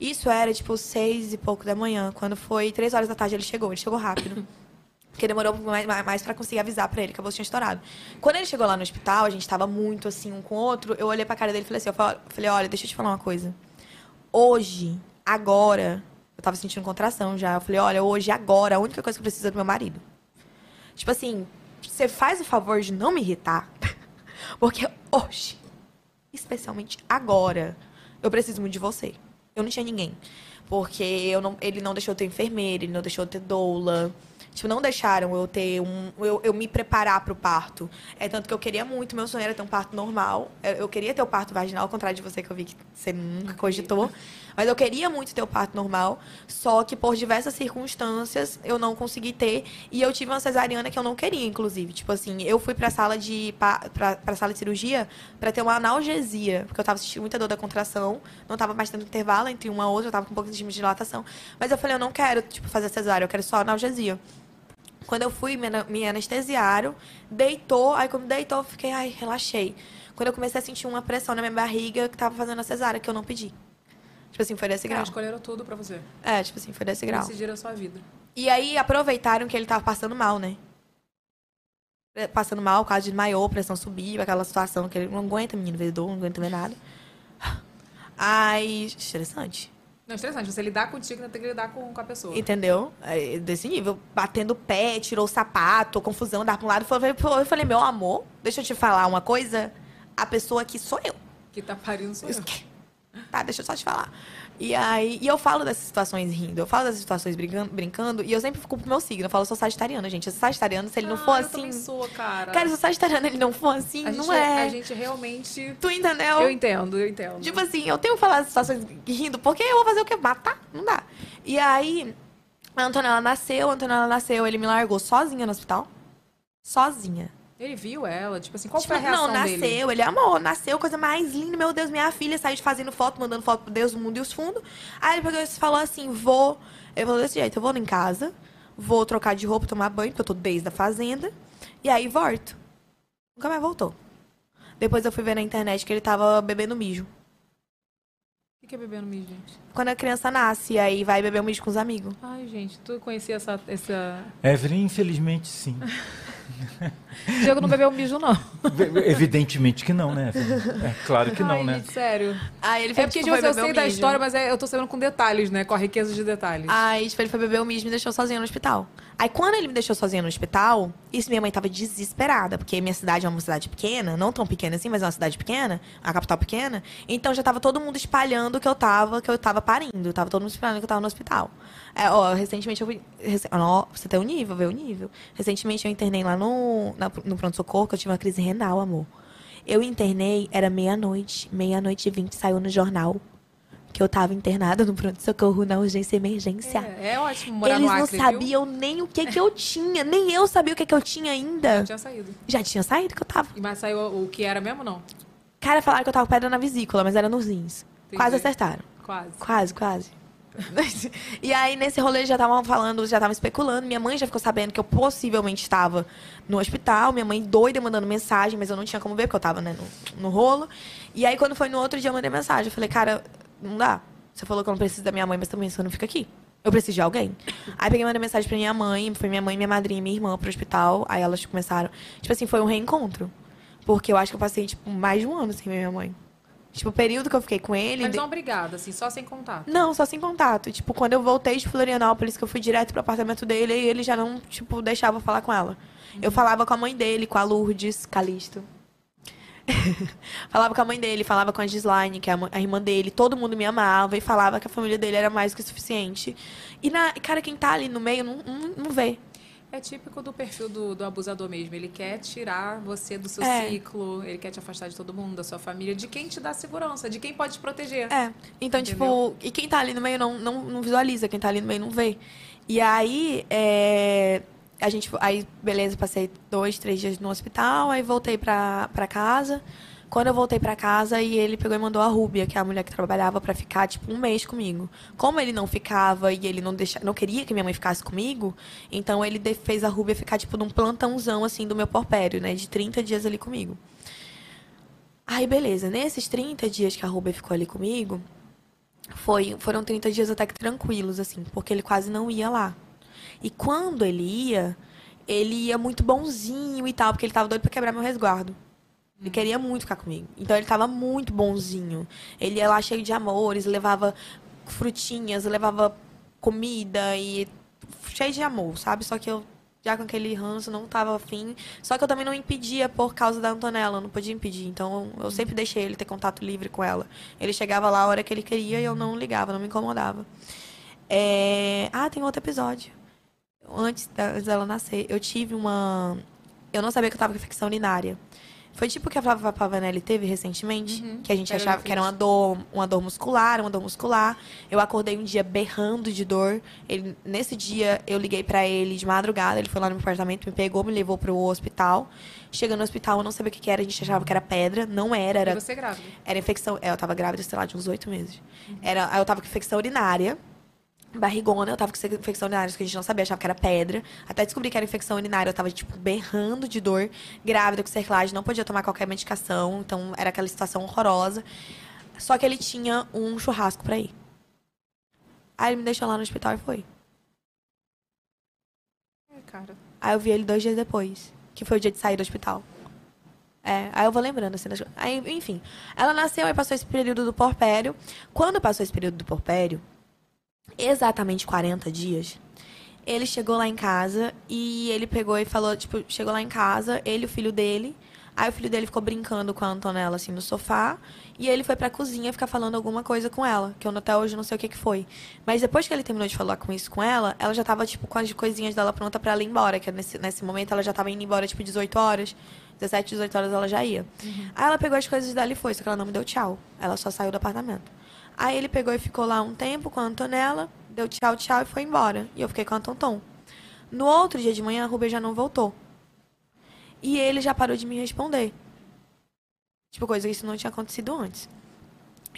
Isso era, tipo, seis e pouco da manhã. Quando foi três horas da tarde, ele chegou. Ele chegou rápido. Porque demorou mais, mais, pra conseguir avisar pra ele que a bolsa tinha estourado. Quando ele chegou lá no hospital, a gente tava muito assim, um com o outro. Eu olhei pra cara dele e falei assim: eu fa- falei, olha, deixa eu te falar uma coisa. Hoje, agora, eu tava sentindo contração já. Eu falei, olha, hoje, agora, a única coisa que eu preciso é do meu marido. Tipo assim, você faz o favor de não me irritar. Porque hoje, especialmente agora, eu preciso muito de você. Eu não tinha ninguém. Porque eu não, ele não deixou eu ter enfermeira, ele não deixou eu ter doula. Tipo, não deixaram eu ter um. Eu, eu me preparar pro parto. É tanto que eu queria muito, meu sonho era ter um parto normal. Eu, eu queria ter o parto vaginal, ao contrário de você, que eu vi que você nunca cogitou. Mas eu queria muito ter o parto normal. Só que por diversas circunstâncias eu não consegui ter. E eu tive uma cesariana que eu não queria, inclusive. Tipo assim, eu fui pra sala de. pra, pra sala de cirurgia pra ter uma analgesia. Porque eu tava sentindo muita dor da contração. Não tava mais tendo intervalo entre uma e outra, eu tava com um pouco de dilatação. Mas eu falei, eu não quero, tipo, fazer cesárea, eu quero só analgesia. Quando eu fui, me, anestesiaram, deitou, aí quando deitou, eu fiquei, ai, relaxei. Quando eu comecei a sentir uma pressão na minha barriga que tava fazendo a cesárea, que eu não pedi. Tipo assim, foi desse Cara, grau. escolheram tudo pra você. É, tipo assim, foi desse grau. Decidiram a sua vida. E aí aproveitaram que ele tava passando mal, né? É, Passando mal, por causa de desmaiou, pressão subiu, aquela situação que ele não aguenta, menino, ver dor, não aguenta ver nada. Ai, estressante. Não, estressante. Você lidar contigo, ainda tem que lidar com, com a pessoa. Entendeu? É, Desse nível. Batendo o pé, tirou o sapato, confusão, dar pra um lado. Eu falei, pô, eu falei, meu amor, deixa eu te falar uma coisa. A pessoa aqui sou eu. Que tá parindo sou eu. Tá, deixa eu só te falar. E aí, e eu falo dessas situações rindo, eu falo dessas situações brincando, brincando e eu sempre fico pro meu signo. Eu falo, eu sou sagitariana, gente. Eu sou sagitariano, se ele não Ah, for eu também assim. sou, cara. Cara, se o sagitariano ele não for assim, a não gente, é. A gente realmente... Tu entendeu? Eu entendo, eu entendo. Tipo assim, eu tenho que falar das situações rindo, porque eu vou fazer o quê? Matar? Não dá. E aí, a Antonella nasceu, a Antonella nasceu, ele me largou sozinha no hospital. Sozinha. Ele viu ela, tipo assim, qual Tipo, foi a reação não, nasceu, dele? ele amou, nasceu, coisa mais linda, meu Deus, minha filha saiu de fazendo foto, mandando foto pro Deus, o mundo e os fundos. Aí ele pegou e falou assim, vou, ele falou desse jeito, eu vou em casa, vou trocar de roupa, tomar banho, porque eu tô desde a fazenda, e aí volto. Nunca mais voltou. Depois eu fui ver na internet que ele tava bebendo mijo. O que é beber no mijo, gente? Quando a criança nasce, aí vai beber um mijo com os amigos. Ai, gente, tu conhecia essa... essa... Evelyn, infelizmente, sim. Diego não bebeu mijo, não. Evidentemente que não, né? É claro que não, Ai, né? gente, sério. Aí ele É foi, porque, tipo, foi eu sei um da mijo. história, mas é- eu tô sabendo com detalhes, né? Com a riqueza de detalhes. Aí, tipo, ele foi beber o mijo e me deixou sozinha no hospital. Aí, quando ele me deixou sozinha no hospital, isso minha mãe tava desesperada, porque minha cidade é uma cidade pequena, não tão pequena assim, mas é uma cidade pequena, a capital pequena. Então já tava todo mundo espalhando que eu tava, que eu tava parindo. Tava todo mundo espalhando que eu tava no hospital. É, ó, recentemente eu fui. rec- ó, você tem o nível, vê o nível. Recentemente eu internei lá no, na- no pronto-socorro, que eu tive uma crise renal, amor. Eu internei, era meia-noite. Meia-noite e vinte saiu no jornal que eu tava internada no pronto-socorro na urgência e emergência. É, é ótimo morar Eles no não Acre, sabiam nem o que que eu tinha. Nem eu sabia o que que eu tinha ainda. viu? Tinha saído. Já tinha saído que eu tava. Mas saiu o que era mesmo, não? Cara, falaram que eu tava com pedra na vesícula, mas era nos rins. Entendi. Quase acertaram. Quase. Quase, quase. e aí, nesse rolê, já estavam falando, já estavam especulando. Minha mãe já ficou sabendo que eu possivelmente estava no hospital. Minha mãe doida mandando mensagem, mas eu não tinha como ver, porque eu tava né, no, no rolo. E aí, quando foi no outro dia, eu mandei mensagem. Eu falei, cara, não dá. Você falou que eu não preciso da minha mãe, mas também você não fica aqui. Eu preciso de alguém. Aí peguei mandei mensagem pra minha mãe, foi minha mãe, minha madrinha minha irmã pro hospital. Aí elas começaram. Tipo assim, foi um reencontro. Porque eu acho que eu passei, tipo, mais de um ano sem ver minha mãe. Tipo, o período que eu fiquei com ele. Mas não obrigada, assim, só sem contato. não, só sem contato. Tipo, quando eu voltei de Florianópolis, que eu fui direto pro apartamento dele, aí ele já não, tipo, deixava eu falar com ela. Eu falava com a mãe dele, com a Lourdes Calisto. falava com a mãe dele, falava com a Gislaine, que é a irmã dele. Todo mundo me amava e falava que a família dele era mais que o suficiente. E, na, cara, quem tá ali no meio não, não, não vê. É típico do perfil do, do abusador mesmo. Ele quer tirar você do seu É. ciclo, ele quer te afastar de todo mundo, da sua família, de quem te dá segurança, de quem pode te proteger. É. Então, Entendeu? tipo, e quem tá ali no meio não, não, não visualiza, quem tá ali no meio não vê. E aí, é, a gente, aí, beleza, passei dois, três dias no hospital, aí voltei pra, pra casa. Quando eu voltei pra casa, e ele pegou e mandou a Rúbia, que é a mulher que trabalhava, pra ficar, tipo, um mês comigo. Como ele não ficava e ele não, deixa, não queria que minha mãe ficasse comigo, então ele fez a Rúbia ficar, tipo, num plantãozão, assim, do meu porpério, né? De 30 dias ali comigo. Aí, beleza. Nesses 30 dias que a Rúbia ficou ali comigo, foi, foram 30 dias até que tranquilos, assim, porque ele quase não ia lá. E quando ele ia, ele ia muito bonzinho e tal, porque ele tava doido pra quebrar meu resguardo. Ele queria muito ficar comigo. Então ele tava muito bonzinho. Ele ia lá cheio de amores, levava frutinhas, levava comida e cheio de amor, sabe? Só que eu já com aquele ranço não tava afim. Só que eu também não impedia por causa da Antonella, eu não podia impedir. Então eu sempre deixei ele ter contato livre com ela. Ele chegava lá a hora que ele queria e eu não ligava, não me incomodava. É... Ah, tem outro episódio. Antes dela nascer, eu tive uma. Eu não sabia que eu tava com infecção urinária. Foi tipo o que a Flávia Pavanelli teve recentemente, que a gente Era achava que era uma dor, uma dor muscular, uma dor muscular. Eu acordei um dia berrando de dor. Ele, nesse dia eu liguei pra ele de madrugada, ele foi lá no meu apartamento, me pegou, me levou pro hospital. Chegando no hospital, eu não sabia o que que era, a gente achava que era pedra, não era, E era você grávida. era infecção. É, eu tava grávida, sei lá, de uns oito meses. Era, aí eu tava com infecção urinária. Barrigona, eu tava com infecção urinária, que a gente não sabia, achava que era pedra. Até descobri que era infecção urinária, eu tava, tipo, berrando de dor. Grávida com cerclagem, não podia tomar qualquer medicação. Então, era aquela situação horrorosa. Só que ele tinha um churrasco pra ir. Aí ele me deixou lá no hospital e foi. É, cara. Aí eu vi ele dois dias depois, que foi o dia de sair do hospital. É, aí eu vou lembrando assim das. Aí, enfim, ela nasceu e passou esse período do porpério. Quando passou esse período do porpério, exatamente 40 dias, ele chegou lá em casa e ele pegou e falou, tipo, chegou lá em casa, ele e o filho dele. Aí o filho dele ficou brincando com a Antonella, assim, no sofá. E ele foi pra cozinha ficar falando alguma coisa com ela. Que eu até hoje não sei o que que foi. Mas depois que ele terminou de falar com isso com ela, ela já tava, tipo, com as coisinhas dela pronta pra ela ir embora. Que nesse, nesse momento ela já tava indo embora, tipo, 18 horas. 17, 18 horas ela já ia. Aí ela pegou as coisas dela e foi. Só que ela não me deu tchau. Ela só saiu do apartamento. Aí ele pegou e ficou lá um tempo com a Antonella. Deu tchau, tchau e foi embora. E eu fiquei com a Tonton. No outro dia de manhã, a Rubia já não voltou. E ele já parou de me responder. Tipo, coisa que isso não tinha acontecido antes.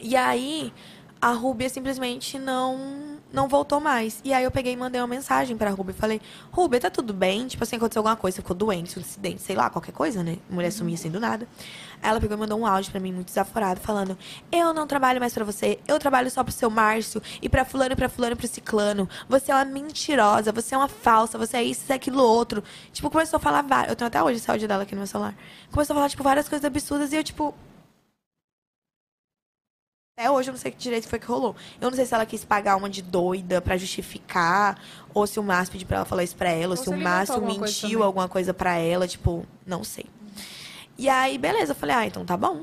E aí, a Rúbia simplesmente não não voltou mais. E aí eu peguei e mandei uma mensagem pra Rúbia. Falei, Rúbia, tá tudo bem? Tipo assim, aconteceu alguma coisa, ficou doente, um acidente, sei lá, qualquer coisa, né? Mulher sumia assim do nada. Ela pegou e mandou um áudio pra mim, muito desaforado, falando, eu não trabalho mais pra você, eu trabalho só pro seu Márcio, e pra fulano, e pra fulano, e pro ciclano. Você é uma mentirosa, você é uma falsa, você é isso, isso, é aquilo, outro. Tipo, começou a falar várias... Eu tenho até hoje esse áudio dela aqui no meu celular. Começou a falar, tipo, várias coisas absurdas, e eu, tipo... Até hoje eu não sei que direito foi que rolou. Eu não sei se ela quis pagar uma de doida pra justificar, ou se o Márcio pediu pra ela falar isso pra ela, ou, se o Márcio alguma coisa mentiu também. alguma coisa pra ela, tipo, não sei. E aí, beleza, eu falei, ah, então tá bom.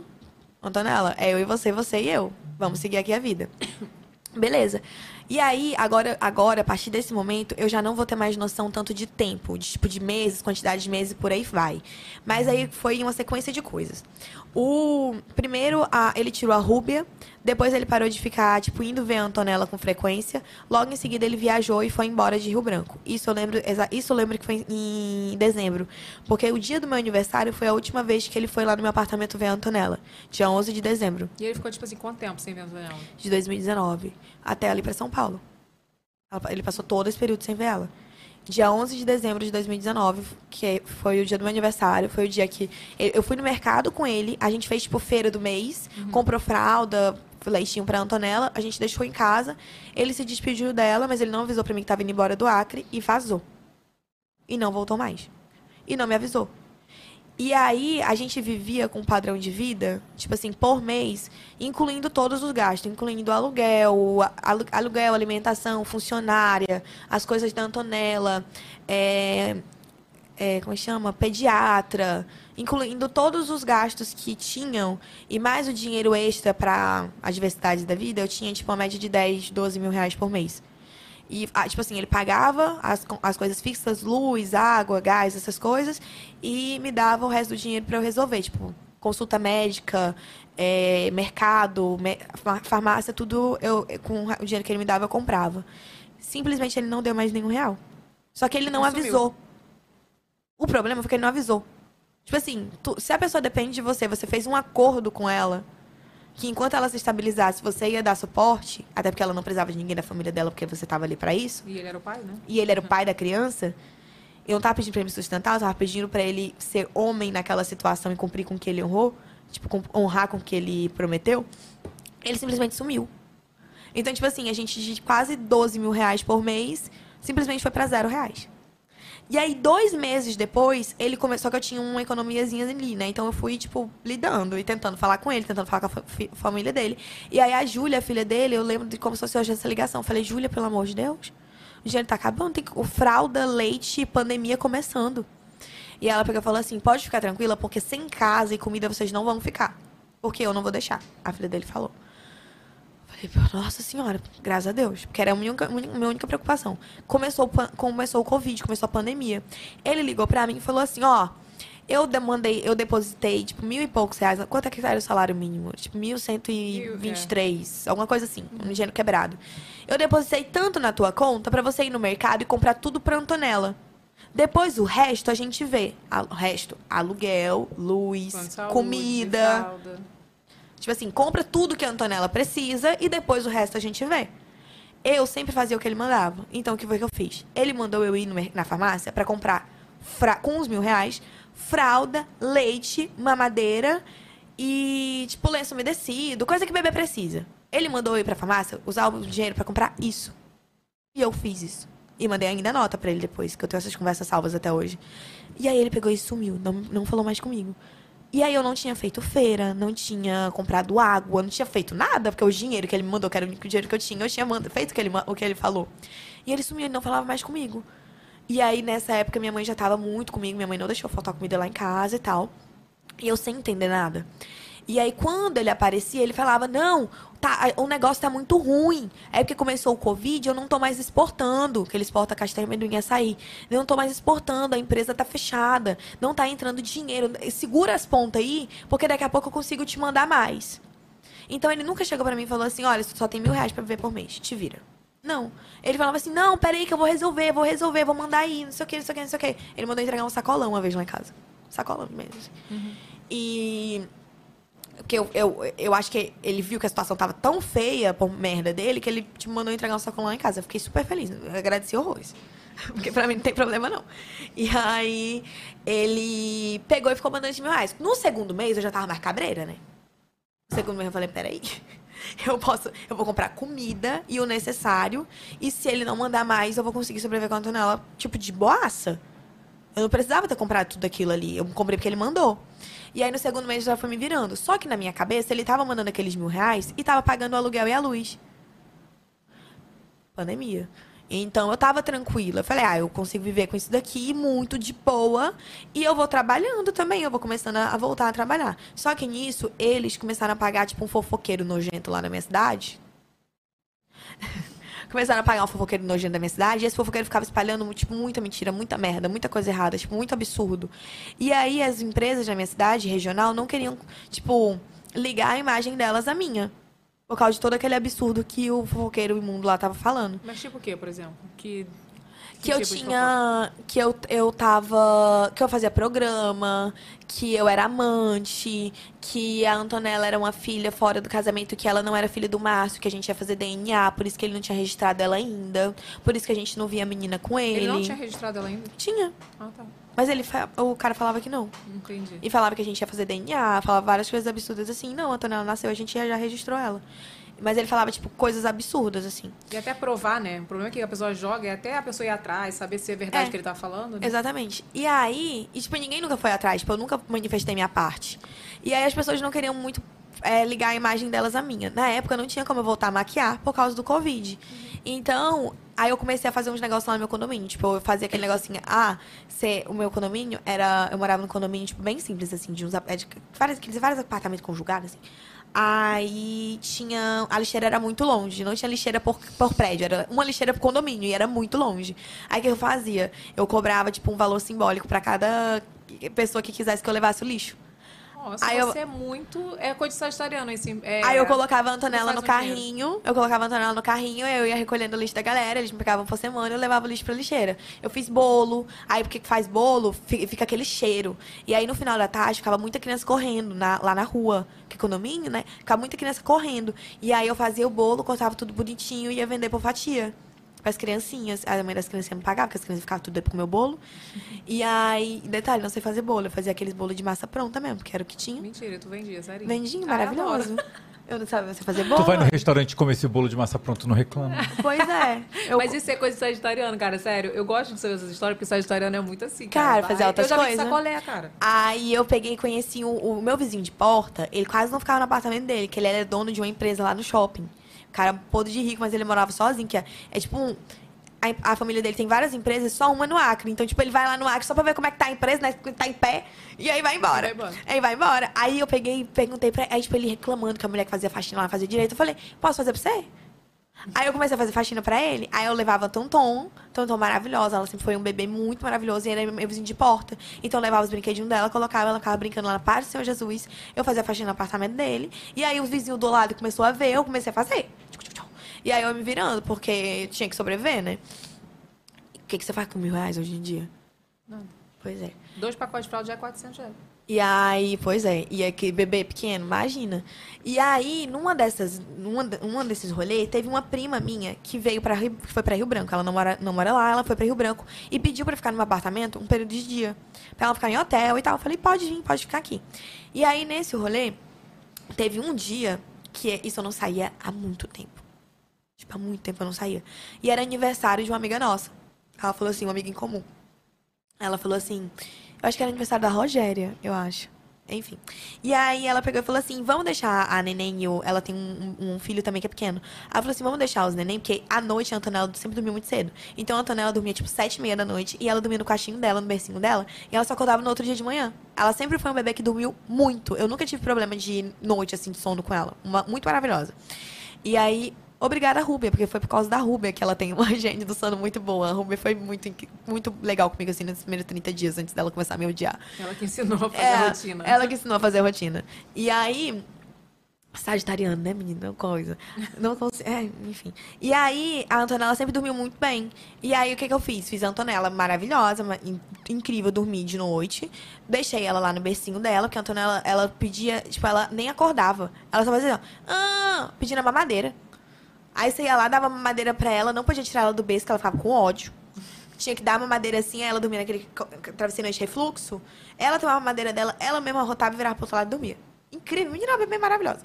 Antonella, é eu e você, você e eu. Vamos seguir aqui a vida. Beleza. E aí, agora, agora, a partir desse momento, eu já não vou ter mais noção tanto de tempo, de tipo de meses, quantidade de meses, por aí vai. Mas aí foi uma sequência de coisas. O primeiro, a, ele tirou a Rúbia, depois ele parou de ficar, tipo, indo ver a Antonella com frequência. Logo em seguida ele viajou e foi embora de Rio Branco. Isso eu lembro, isso eu lembro que foi em dezembro, porque o dia do meu aniversário foi a última vez que ele foi lá no meu apartamento ver a Antonella, dia 11 de dezembro E ele ficou, tipo assim, quanto tempo sem ver a Antonella? de 2019 até ali para São Paulo. Ele passou todo esse período sem ver ela. Dia 11 de dezembro de 2019, que foi o dia do meu aniversário, foi o dia que eu fui no mercado com ele, a gente fez tipo feira do mês, comprou fralda, leitinho pra Antonella, a gente deixou em casa, ele se despediu dela, mas ele não avisou pra mim que tava indo embora do Acre e vazou. E não voltou mais. E não me avisou. E aí, a gente vivia com um padrão de vida, tipo assim, por mês, incluindo todos os gastos, incluindo aluguel, aluguel, alimentação, funcionária, as coisas da Antonella, é, é, como é chama? Pediatra, incluindo todos os gastos que tinham, e mais o dinheiro extra para as diversidades da vida, eu tinha, tipo, uma média de 10, 12 mil reais por mês. E, ah, tipo assim, ele pagava as, as coisas fixas, luz, água, gás, essas coisas, e me dava o resto do dinheiro para eu resolver. Tipo, consulta médica, é, mercado, me- fa- farmácia, tudo eu, com o dinheiro que ele me dava, eu comprava. Simplesmente ele não deu mais nenhum real. Só que ele não Sumiu. avisou. O problema foi que ele não avisou. Tipo assim, tu- se a pessoa depende de você, você fez um acordo com ela, que enquanto ela se estabilizasse, você ia dar suporte, até porque ela não precisava de ninguém da família dela, porque você estava ali para isso, E ele era o pai, né? e ele era o pai da criança, eu não tava pedindo pra ele me sustentar, eu tava pedindo pra ele ser homem naquela situação e cumprir com o que ele honrou, tipo, honrar com o que ele prometeu, ele simplesmente sumiu. Então, tipo assim, a gente de quase 12 mil reais por mês, simplesmente foi pra zero reais. E aí, dois meses depois, ele começou que eu tinha uma economiazinha ali, né? Então eu fui, tipo, lidando e tentando falar com ele, tentando falar com a fa- família dele. E aí a Júlia, filha dele, eu lembro de como se fosse hoje essa ligação. Eu falei, Júlia, pelo amor de Deus, o dinheiro tá acabando, tem o fralda, leite, pandemia começando. E ela pegou e falou assim: pode ficar tranquila, porque sem casa e comida vocês não vão ficar. Porque eu não vou deixar. A filha dele falou. Nossa senhora, graças a Deus. Porque era a minha única, minha única preocupação. Começou, começou o Covid, começou a pandemia. Ele ligou pra mim e falou assim, ó. Eu demandei, eu depositei, tipo, mil e poucos reais. Quanto é que era o salário mínimo? Tipo, mil cento e vinte e três. Alguma coisa assim. Um dinheiro quebrado. Eu depositei tanto na tua conta pra você ir no mercado e comprar tudo pra Antonella. Depois o resto a gente vê. O resto, aluguel, luz, saúde, comida. Tipo assim, compra tudo que a Antonella precisa e depois o resto a gente vê. Eu sempre fazia o que ele mandava. Então, o que foi que eu fiz? Ele mandou eu ir na farmácia pra comprar, com uns mil reais, fralda, leite, mamadeira e, tipo, lenço umedecido, coisa que bebê precisa. Ele mandou eu ir pra farmácia usar o dinheiro pra comprar isso. E eu fiz isso. E mandei ainda nota pra ele depois, que eu tenho essas conversas salvas até hoje. E aí ele pegou e sumiu, não, não falou mais comigo. E aí eu não tinha feito feira, não tinha comprado água, não tinha feito nada, porque o dinheiro que ele me mandou, que era o único dinheiro que eu tinha, eu tinha feito o que, ele, o que ele falou. E ele sumiu, ele não falava mais comigo. E aí, nessa época, minha mãe já tava muito comigo, minha mãe não deixou faltar comida lá em casa e tal. E eu sem entender nada. E aí, quando ele aparecia, ele falava: Não, tá, o negócio tá muito ruim. É porque começou o Covid, eu não tô mais exportando. Que ele exporta castanha, amendoim e açaí. Eu não tô mais exportando, a empresa tá fechada. Não tá entrando dinheiro. Segura as pontas aí, porque daqui a pouco eu consigo te mandar mais. Então ele nunca chegou pra mim e falou assim: Olha, você só tem mil reais pra viver por mês, te vira. Não. Ele falava assim: Não, peraí que eu vou resolver, vou resolver, vou mandar aí, não sei o que, não sei o que, não sei o que. Ele mandou entregar um sacolão uma vez lá em casa. Sacolão mesmo. assim. E. Porque eu, eu, eu acho que ele viu que a situação tava tão feia por merda dele que ele tipo, mandou entregar um sacolão lá em casa. Eu fiquei super feliz. Eu agradeci horrores. Porque pra mim não tem problema, não. E aí ele pegou e ficou mandando de mil reais. No segundo mês eu já tava mais cabreira, né? No segundo mês eu falei, peraí. Eu posso, eu vou comprar comida e o necessário. E se ele não mandar mais, eu vou conseguir sobreviver com a Antonella, tipo, de boaça. Eu não precisava ter comprado tudo aquilo ali. Eu comprei porque ele mandou. E aí, no segundo mês, já foi me virando. Só que na minha cabeça, ele tava mandando aqueles mil reais e tava pagando o aluguel e a luz. Pandemia. Então, eu tava tranquila. Eu falei, ah, eu consigo viver com isso daqui muito de boa. E eu vou trabalhando também. Eu vou começando a voltar a trabalhar. Só que nisso, eles começaram a pagar, tipo, um fofoqueiro nojento lá na minha cidade. começaram a pagar um fofoqueiro nojento da minha cidade, e esse fofoqueiro ficava espalhando, tipo, muita mentira, muita merda, muita coisa errada, tipo, muito absurdo. E aí as empresas da minha cidade, regional, não queriam, tipo, ligar a imagem delas à minha. Por causa de todo aquele absurdo que o fofoqueiro imundo lá tava falando. Mas tipo o quê, por exemplo? Que, Que eu tipo tinha. Que eu, eu tava. Que eu fazia programa, que eu era amante, que a Antonella era uma filha fora do casamento, que ela não era filha do Márcio, que a gente ia fazer DNA, por isso que ele não tinha registrado ela ainda. Por isso que a gente não via a menina com ele. Ele não tinha registrado ela ainda? Tinha. Ah, tá. Mas ele o cara falava que não. Entendi. E falava que a gente ia fazer DNA, falava várias coisas absurdas assim. Não, a Antonella nasceu, a gente já registrou ela. Mas ele falava, tipo, coisas absurdas, assim. E até provar, né? O problema é que a pessoa joga e até a pessoa ir atrás, saber se é verdade É. que ele tá falando. Né? Exatamente. E aí, e, tipo, ninguém nunca foi atrás, tipo, eu nunca manifestei minha parte. E aí as pessoas não queriam muito é, ligar a imagem delas à minha. Na época não tinha como eu voltar a maquiar por causa do Covid. Então, aí eu comecei a fazer uns negócios lá no meu condomínio. Tipo, eu fazia aquele negocinho, ah, ser, o meu condomínio era. Eu morava num condomínio, tipo, bem simples, assim, de uns é de vários, vários apartamentos conjugados, assim. Aí tinha. A lixeira era muito longe, não tinha lixeira por, por prédio, era uma lixeira por condomínio e era muito longe. Aí o que eu fazia? Eu cobrava, tipo, um valor simbólico pra cada pessoa que quisesse que eu levasse o lixo. Nossa, Aí eu- você é muito. É coisa de sagitariano, esse. É... Aí eu colocava a Antonella no um dinheiro. carrinho, eu colocava a Antonella no carrinho, eu ia recolhendo o lixo da galera, eles me pegavam por semana e eu levava o lixo pra lixeira. Eu fiz bolo, aí porque que faz bolo, fi- fica aquele cheiro. E aí no final da tarde ficava muita criança correndo na- lá na rua, que é condomínio, né? Ficava muita criança correndo. E aí eu fazia o bolo, cortava tudo bonitinho e ia vender por fatia. Para as criancinhas. A mãe das criancinhas me pagava, porque as crianças ficavam tudo aí pro meu bolo. E aí, detalhe, não sei fazer bolo. Eu fazia aqueles bolos de massa pronta mesmo, que era o que tinha. Mentira, tu vendia, sério? Vendinho, Ai, maravilhoso. adoro. Eu não sabia você fazer bolo. Tu vai no restaurante comer esse bolo de massa pronto, não reclama. Pois é. Eu, Mas isso é coisa de sagitariano, cara, sério. Eu gosto de saber essas histórias, porque sagitariano é muito assim, cara. Cara, fazer Vai- outras Eu já vi coisas. sacolé, cara. Aí eu peguei e conheci o, o meu vizinho de porta. Ele quase não ficava no apartamento dele, que ele era dono de uma empresa lá no shopping. Cara, podre de rico, mas ele morava sozinho, que é, é tipo um. A, a família dele tem várias empresas, só uma no Acre. Então, tipo, ele vai lá no Acre só pra ver como é que tá a empresa, né? Se Tá em pé. E aí vai embora. Vai embora. Aí vai embora. Aí eu peguei e perguntei pra Aí, tipo, ele reclamando que a mulher que fazia faxina lá fazia direito. Eu falei, posso fazer pra você? Aí eu comecei a fazer faxina pra ele. Aí eu levava Tonton. Tonton maravilhosa. Ela sempre foi um bebê muito maravilhoso. E era meu vizinho de porta. Então eu levava os brinquedinhos dela, colocava, ela ficava brincando lá na Paz do Senhor Jesus. Eu fazia faxina no apartamento dele. E aí os vizinhos do lado começou a ver, eu comecei a fazer. E aí eu me virando, porque tinha que sobreviver, né? O que, que você faz com mil reais hoje em dia? Nada. Pois é. Dois pacotes de fralda já é 400 reais. E aí, pois é, e aquele bebê pequeno, imagina. E aí, numa dessas, numa, uma desses rolês, teve uma prima minha que veio para foi para Rio Branco. Ela não mora, não mora lá, ela foi para Rio Branco e pediu para ficar no meu apartamento um período de dia, Pra ela ficar em hotel e tal. Eu falei: "Pode vir, pode ficar aqui". E aí nesse rolê, teve um dia que isso eu não saía há muito tempo. Tipo, há muito tempo eu não saía. E era aniversário de uma amiga nossa. Ela falou assim, uma amiga em comum. Ela falou assim, eu acho que era aniversário da Rogéria, eu acho. Enfim. E aí ela pegou e falou assim: vamos deixar a neném e o. Ela tem um, um- filho também que é pequeno. Ela falou assim: vamos deixar os neném, porque à noite a Antonella sempre dormia muito cedo. Então a Antonella dormia tipo sete e meia da noite e ela dormia no quartinho dela, no bercinho dela, e ela só acordava no outro dia de manhã. Ela sempre foi um bebê que dormiu muito. Eu nunca tive problema de noite, assim, de sono com ela. Uma, muito maravilhosa. E aí, obrigada, Rúbia, porque foi por causa da Rúbia que ela tem uma higiene do sono muito boa. A Rúbia foi muito, muito legal comigo, assim, nesses primeiros 30 dias antes dela começar a me odiar. Ela que ensinou a fazer É, a rotina. Ela que ensinou a fazer a rotina. E aí. Sagitariano, né, menina? Coisa. Não consigo. É, enfim. E aí, a Antonella sempre dormiu muito bem. E aí, o que, que eu fiz? Fiz a Antonella maravilhosa, ma- in- incrível, dormir de noite. Deixei ela lá no bercinho dela, porque a Antonella, ela pedia, tipo, ela nem acordava. Ela só fazia, ó, ah, pedindo a mamadeira. Aí você ia lá, dava mamadeira pra ela, não podia tirar ela do berço, que ela ficava com ódio. Tinha que dar uma madeira assim, ela dormia naquele travesseiro anti-refluxo. Ela tomava a madeira dela, ela mesma rotava e virava pro outro lado e dormia. Incrível, menina, uma bebê maravilhosa.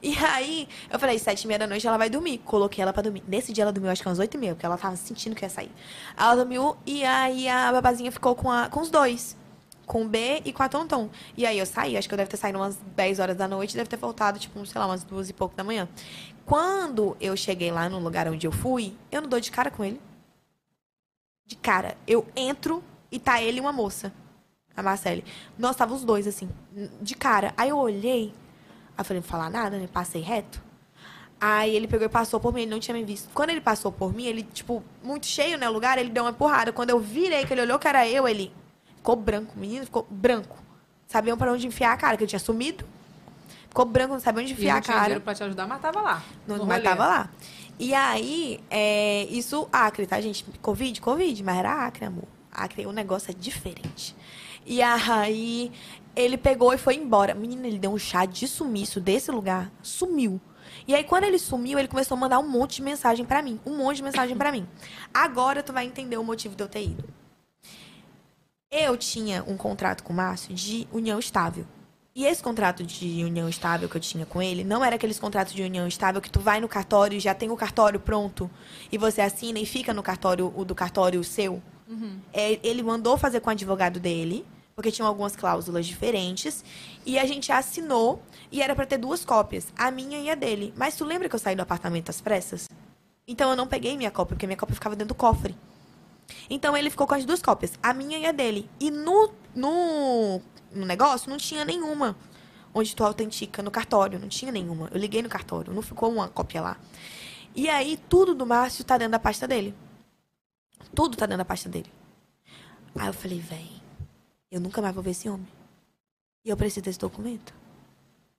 E aí, eu falei, sete e meia da noite ela vai dormir. Coloquei ela pra dormir. Nesse dia ela dormiu, acho que umas oito e meia, porque ela tava sentindo que ia sair. Ela dormiu e aí a babazinha ficou com, a, com os dois. Com o B e com a Tonton. E aí eu saí, acho que eu deve ter saído umas 10 horas da noite, deve ter voltado, tipo, sei lá, umas duas e pouco da manhã. Quando eu cheguei lá no lugar onde eu fui, eu não dou de cara com ele. De cara. Eu entro e tá ele e uma moça. A Marcele. Nós tava os dois, assim, de cara. Aí eu olhei. Aí falei, não falar nada, né? Passei reto. Aí ele pegou e passou por mim, ele não tinha me visto. Quando ele passou por mim, ele, tipo, muito cheio, né, o lugar, ele deu uma empurrada. Quando eu virei, que ele olhou que era eu, ele ficou branco, o menino ficou branco. Sabiam pra onde enfiar a cara, que eu tinha sumido. Ficou branco, não sabia onde enfiar a cara. dinheiro pra te ajudar, mas tava lá. Não, mas tava lá. E aí, é, isso, Acre, tá, gente? Covid, Covid, mas era Acre, amor. Acre, o negócio é diferente. E aí, ele pegou e foi embora. Menina, ele deu um chá de sumiço desse lugar, sumiu. E aí, quando ele sumiu, ele começou a mandar um monte de mensagem pra mim. Um monte de mensagem pra mim. Agora tu vai entender o motivo de eu ter ido. Eu tinha um contrato com o Márcio de união estável. E esse contrato de união estável que eu tinha com ele não era aqueles contratos de união estável que tu vai no cartório e já tem o cartório pronto e você assina e fica no cartório, o do cartório seu. É, ele mandou fazer com o advogado dele, porque tinham algumas cláusulas diferentes, e a gente assinou e era pra ter duas cópias, a minha e a dele. Mas tu lembra que eu saí do apartamento às pressas? Então eu não peguei minha cópia, porque minha cópia ficava dentro do cofre. Então ele ficou com as duas cópias, a minha e a dele. E no, no, no negócio não tinha nenhuma. Onde tu autentica no cartório, não tinha nenhuma. Eu liguei no cartório, não ficou uma cópia lá. E aí tudo do Márcio tá dentro da pasta dele. Tudo tá dentro da pasta dele. Aí eu falei, véi, eu nunca mais vou ver esse homem. E eu preciso desse documento.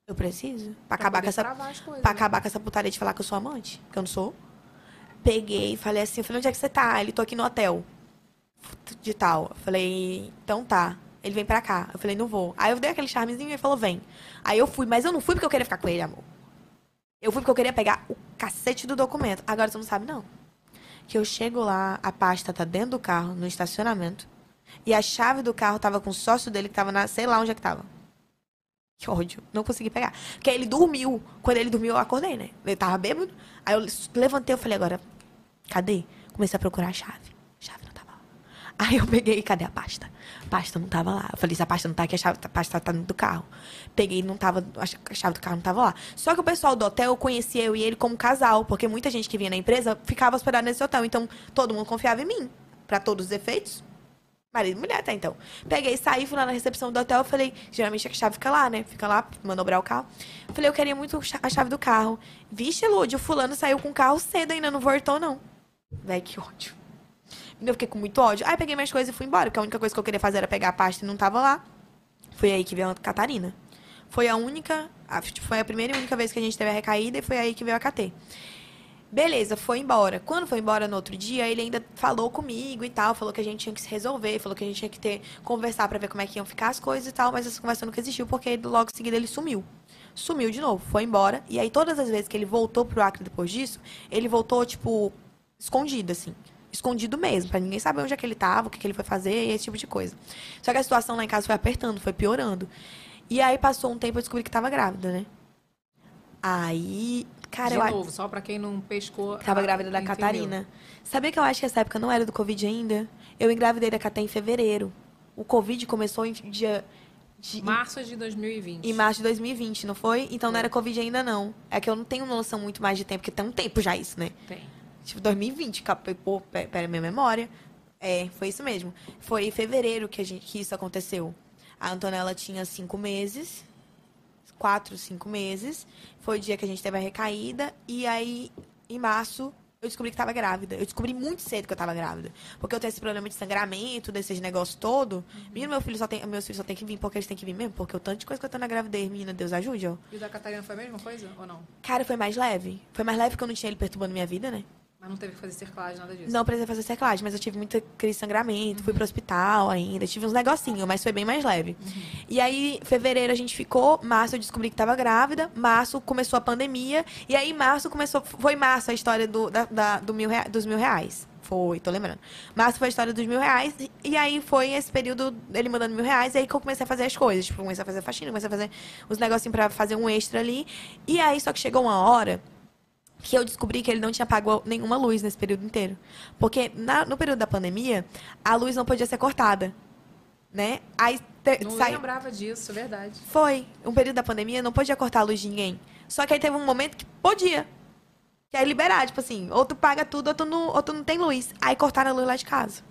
Eu preciso. Pra, Pra acabar com essa. travar as coisas, Pra né? acabar com essa putaria de falar que eu sou amante, que eu não sou. Peguei e falei assim, eu falei, onde é que você tá? Ele, tô aqui no hotel. De tal. Eu falei, então tá. Ele vem pra cá. Eu falei, não vou. Aí eu dei aquele charmezinho e ele falou, vem. Aí eu fui, mas eu não fui porque eu queria ficar com ele, amor. Eu fui porque eu queria pegar o cacete do documento. Agora você não sabe, não. Que eu chego lá, a pasta tá dentro do carro, no estacionamento. E a chave do carro tava com o sócio dele que tava na. sei lá onde é que tava. Que ódio. Não consegui pegar. Porque ele dormiu. Quando ele dormiu, eu acordei, né? Ele tava bêbado. Aí eu levantei, eu falei, agora, cadê? Comecei a procurar a chave. Chave não tava lá. Aí eu peguei, cadê a pasta? A pasta não tava lá. Eu falei, se a pasta não tá aqui, a, chave, a pasta tá dentro do carro. Peguei, não tava, a ch- a chave do carro não tava lá. Só que o pessoal do hotel conhecia eu e ele como casal, porque muita gente que vinha na empresa ficava hospedada nesse hotel. Então, todo mundo confiava em mim. Pra todos os efeitos, Marido e mulher, tá, então. Peguei, saí, fui lá na recepção do hotel, falei, geralmente a chave fica lá, né? Fica lá, manobrar o carro. Falei, eu queria muito a chave do carro. Vixe, Lúdio, o fulano saiu com o carro cedo, ainda não voltou, não. Véi, que ódio. Eu fiquei com muito ódio. Aí peguei minhas coisas e fui embora, porque a única coisa que eu queria fazer era pegar a pasta e não tava lá. Foi aí que veio a Catarina. Foi a única, a- foi a primeira e única vez que a gente teve a recaída e foi aí que veio a KT. Beleza, foi embora. Quando foi embora no outro dia, ele ainda falou comigo e tal, falou que a gente tinha que se resolver, falou que a gente tinha que ter conversar pra ver como é que iam ficar as coisas e tal, mas essa conversa nunca existiu porque logo em seguida ele sumiu. Sumiu de novo, foi embora. E aí todas as vezes que ele voltou pro Acre depois disso, ele voltou tipo escondido assim. Escondido mesmo, pra ninguém saber onde é que ele tava, o que, que ele foi fazer e esse tipo de coisa. Só que a situação lá em casa foi apertando, foi piorando. E aí passou um tempo eu descobri que tava grávida, né? Aí, cara, de eu a- novo, só pra quem não pescou. Tava ah, grávida da entendeu. Catarina. Sabia que eu acho que essa época não era do Covid ainda? Eu engravidei da Catarina em fevereiro. O Covid começou em dia. De, Março de 2020. em março de 2020, não foi? Então não era Covid ainda, não. É que eu não tenho noção muito mais de tempo, porque tem um tempo já isso, né? Tem. Tipo, 2020, cap- pô, pe- pera minha memória. É, foi isso mesmo. Foi em fevereiro que, a gente, que isso aconteceu. A Antonella tinha cinco meses. Quatro, cinco meses. Foi o dia que a gente teve a recaída. E aí, em março, eu descobri que tava grávida. Eu descobri muito cedo que eu tava grávida. Porque eu tenho esse problema de sangramento, desses negócios todo. Menino, meu filho só tem, meus filhos só tem que vir porque eles têm que vir mesmo. Porque o tanto de coisa que eu tô na gravidez, menina, Deus ajude, ó. E o da Catarina foi a mesma coisa ou não? Cara, foi mais leve. Foi mais leve porque eu não tinha ele perturbando minha vida, né? Mas não teve que fazer cerclagem, nada disso. Não precisei fazer cerclagem, mas eu tive muita crise de sangramento, fui pro hospital ainda, tive uns negocinhos, mas foi bem mais leve. E aí, fevereiro a gente ficou, março eu descobri que tava grávida, março começou a pandemia, e aí março começou, foi março a história do, da- da- do mil dos mil reais. Foi, tô lembrando. Março foi a história dos mil reais, e- aí foi esse período dele mandando mil reais, e aí que eu comecei a fazer as coisas. Tipo, comecei a fazer faxina, comecei a fazer os negocinhos pra fazer um extra ali. E aí, só que chegou uma hora que eu descobri que ele não tinha pago nenhuma luz nesse período inteiro. Porque na- no período da pandemia, a luz não podia ser cortada. Né? Aí te- Não sai- lembrava disso, é verdade. foi. Um período da pandemia não podia cortar a luz de ninguém. Só que aí teve um momento que podia. Que é liberar, tipo assim, ou tu paga tudo, ou tu não, ou tu não tem luz. Aí cortaram a luz lá de casa.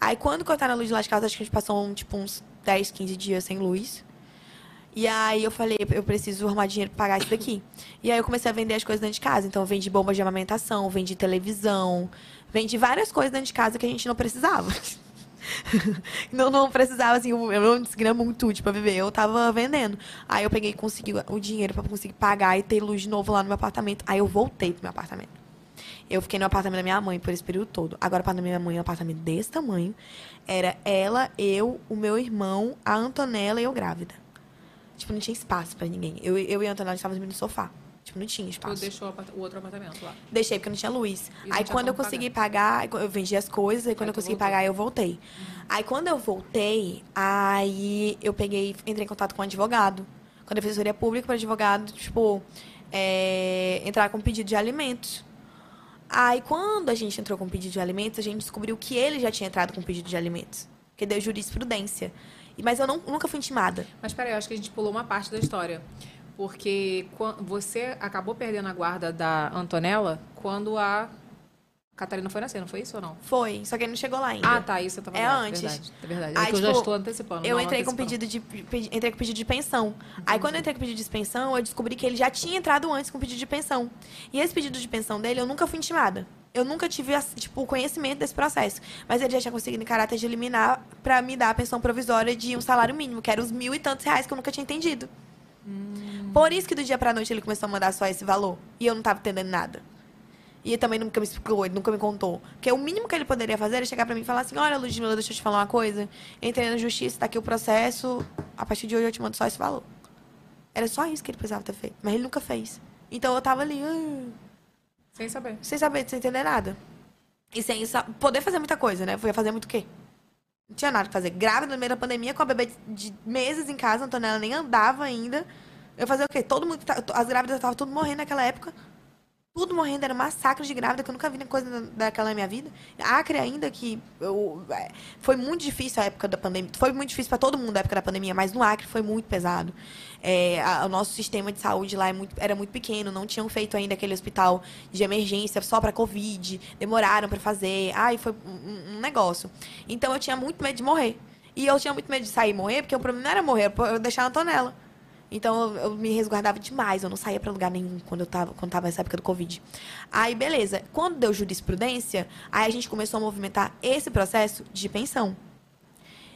Aí quando cortaram a luz lá de casa, acho que a gente passou um, tipo, uns 10, 15 dias sem luz. E aí eu falei, eu preciso arrumar dinheiro pra pagar isso daqui. E aí eu comecei a vender as coisas dentro de casa. Então eu vendi bomba de amamentação, vendi televisão, vendi várias coisas dentro de casa que a gente não precisava. não, não precisava, assim, eu não conseguia muito útil pra viver. Eu tava vendendo. Aí eu peguei e consegui o dinheiro pra conseguir pagar e ter luz de novo lá no meu apartamento. Aí eu voltei pro meu apartamento. Eu fiquei no apartamento da minha mãe por esse período todo. Agora, da minha mãe é um apartamento desse tamanho. Era ela, eu, o meu irmão, a Antonella e eu grávida. Tipo, não tinha espaço pra ninguém. Eu, eu e a Antonella estávamos dormindo no sofá. Tipo, não tinha Tu espaço. deixou o o outro apartamento lá. Deixei porque não tinha luz. E Aí quando eu consegui pagar, eu vendi as coisas, aí quando Aí eu tu consegui voltou. pagar, eu voltei. Aí quando eu voltei, aí eu peguei, entrei em contato com um advogado. Com a Defensoria Pública para advogado, tipo, é, entrar com pedido de alimentos. Aí quando a gente entrou com pedido de alimentos, a gente descobriu que ele já tinha entrado com pedido de alimentos. Que deu jurisprudência. Mas eu não- nunca fui intimada. Mas peraí, eu acho que a gente pulou uma parte da história. Porque você acabou perdendo a guarda da Antonella quando a Catarina foi nascer, não foi isso ou não? Foi, só que ele não chegou lá ainda. Ah, tá, isso eu tava É antes. Verdade, é verdade. É Aí, que eu já tipo, estou antecipando. Eu não entrei com pedido de pedi- entrei com pedido de pensão. Aí quando eu entrei com pedido de pensão, eu descobri que ele já tinha entrado antes com pedido de pensão. E esse pedido de pensão dele, eu nunca fui intimada. Eu nunca tive tipo o conhecimento desse processo, mas ele já tinha conseguido em caráter de eliminar pra me dar a pensão provisória de um salário mínimo, que era os mil e tantos reais que eu nunca tinha entendido. Por isso que do dia pra noite ele começou a mandar só esse valor e eu não tava entendendo nada. E ele também nunca me explicou, ele nunca me contou. Porque o mínimo que ele poderia fazer era chegar pra mim e falar assim: Olha, Ludmilla, deixa eu te falar uma coisa. Entrei na justiça, tá aqui o processo. A partir de hoje eu te mando só esse valor. Era só isso que ele precisava ter feito. Mas ele nunca fez. Então eu tava ali, ah, Sem saber. sem saber, sem entender nada. E sem poder fazer muita coisa, né? Eu ia fazer muito o quê? Não tinha nada pra fazer. Grávida no meio da pandemia, com a bebê de meses em casa, a Antonella nem andava ainda. Eu ia fazer o quê? Todo mundo, as grávidas estavam tudo morrendo naquela época. Tudo morrendo, era um massacre de grávida que eu nunca vi coisa da- daquela minha vida. Acre ainda, que eu, é, foi muito difícil a época da pandemia. Foi muito difícil para todo mundo a época da pandemia, mas no Acre foi muito pesado. É, a- o nosso sistema de saúde lá é muito- era muito pequeno, não tinham feito ainda aquele hospital de emergência só para Covid, demoraram para fazer. Ai, foi um, um- negócio. Então eu tinha muito medo de morrer. E eu tinha muito medo de sair e morrer, porque o problema não era morrer, eu deixar a Antonella. Então eu, me resguardava demais, eu não saía pra lugar nenhum quando eu tava, quando tava nessa época do Covid. Aí, beleza. Quando deu jurisprudência, aí a gente começou a movimentar esse processo de pensão.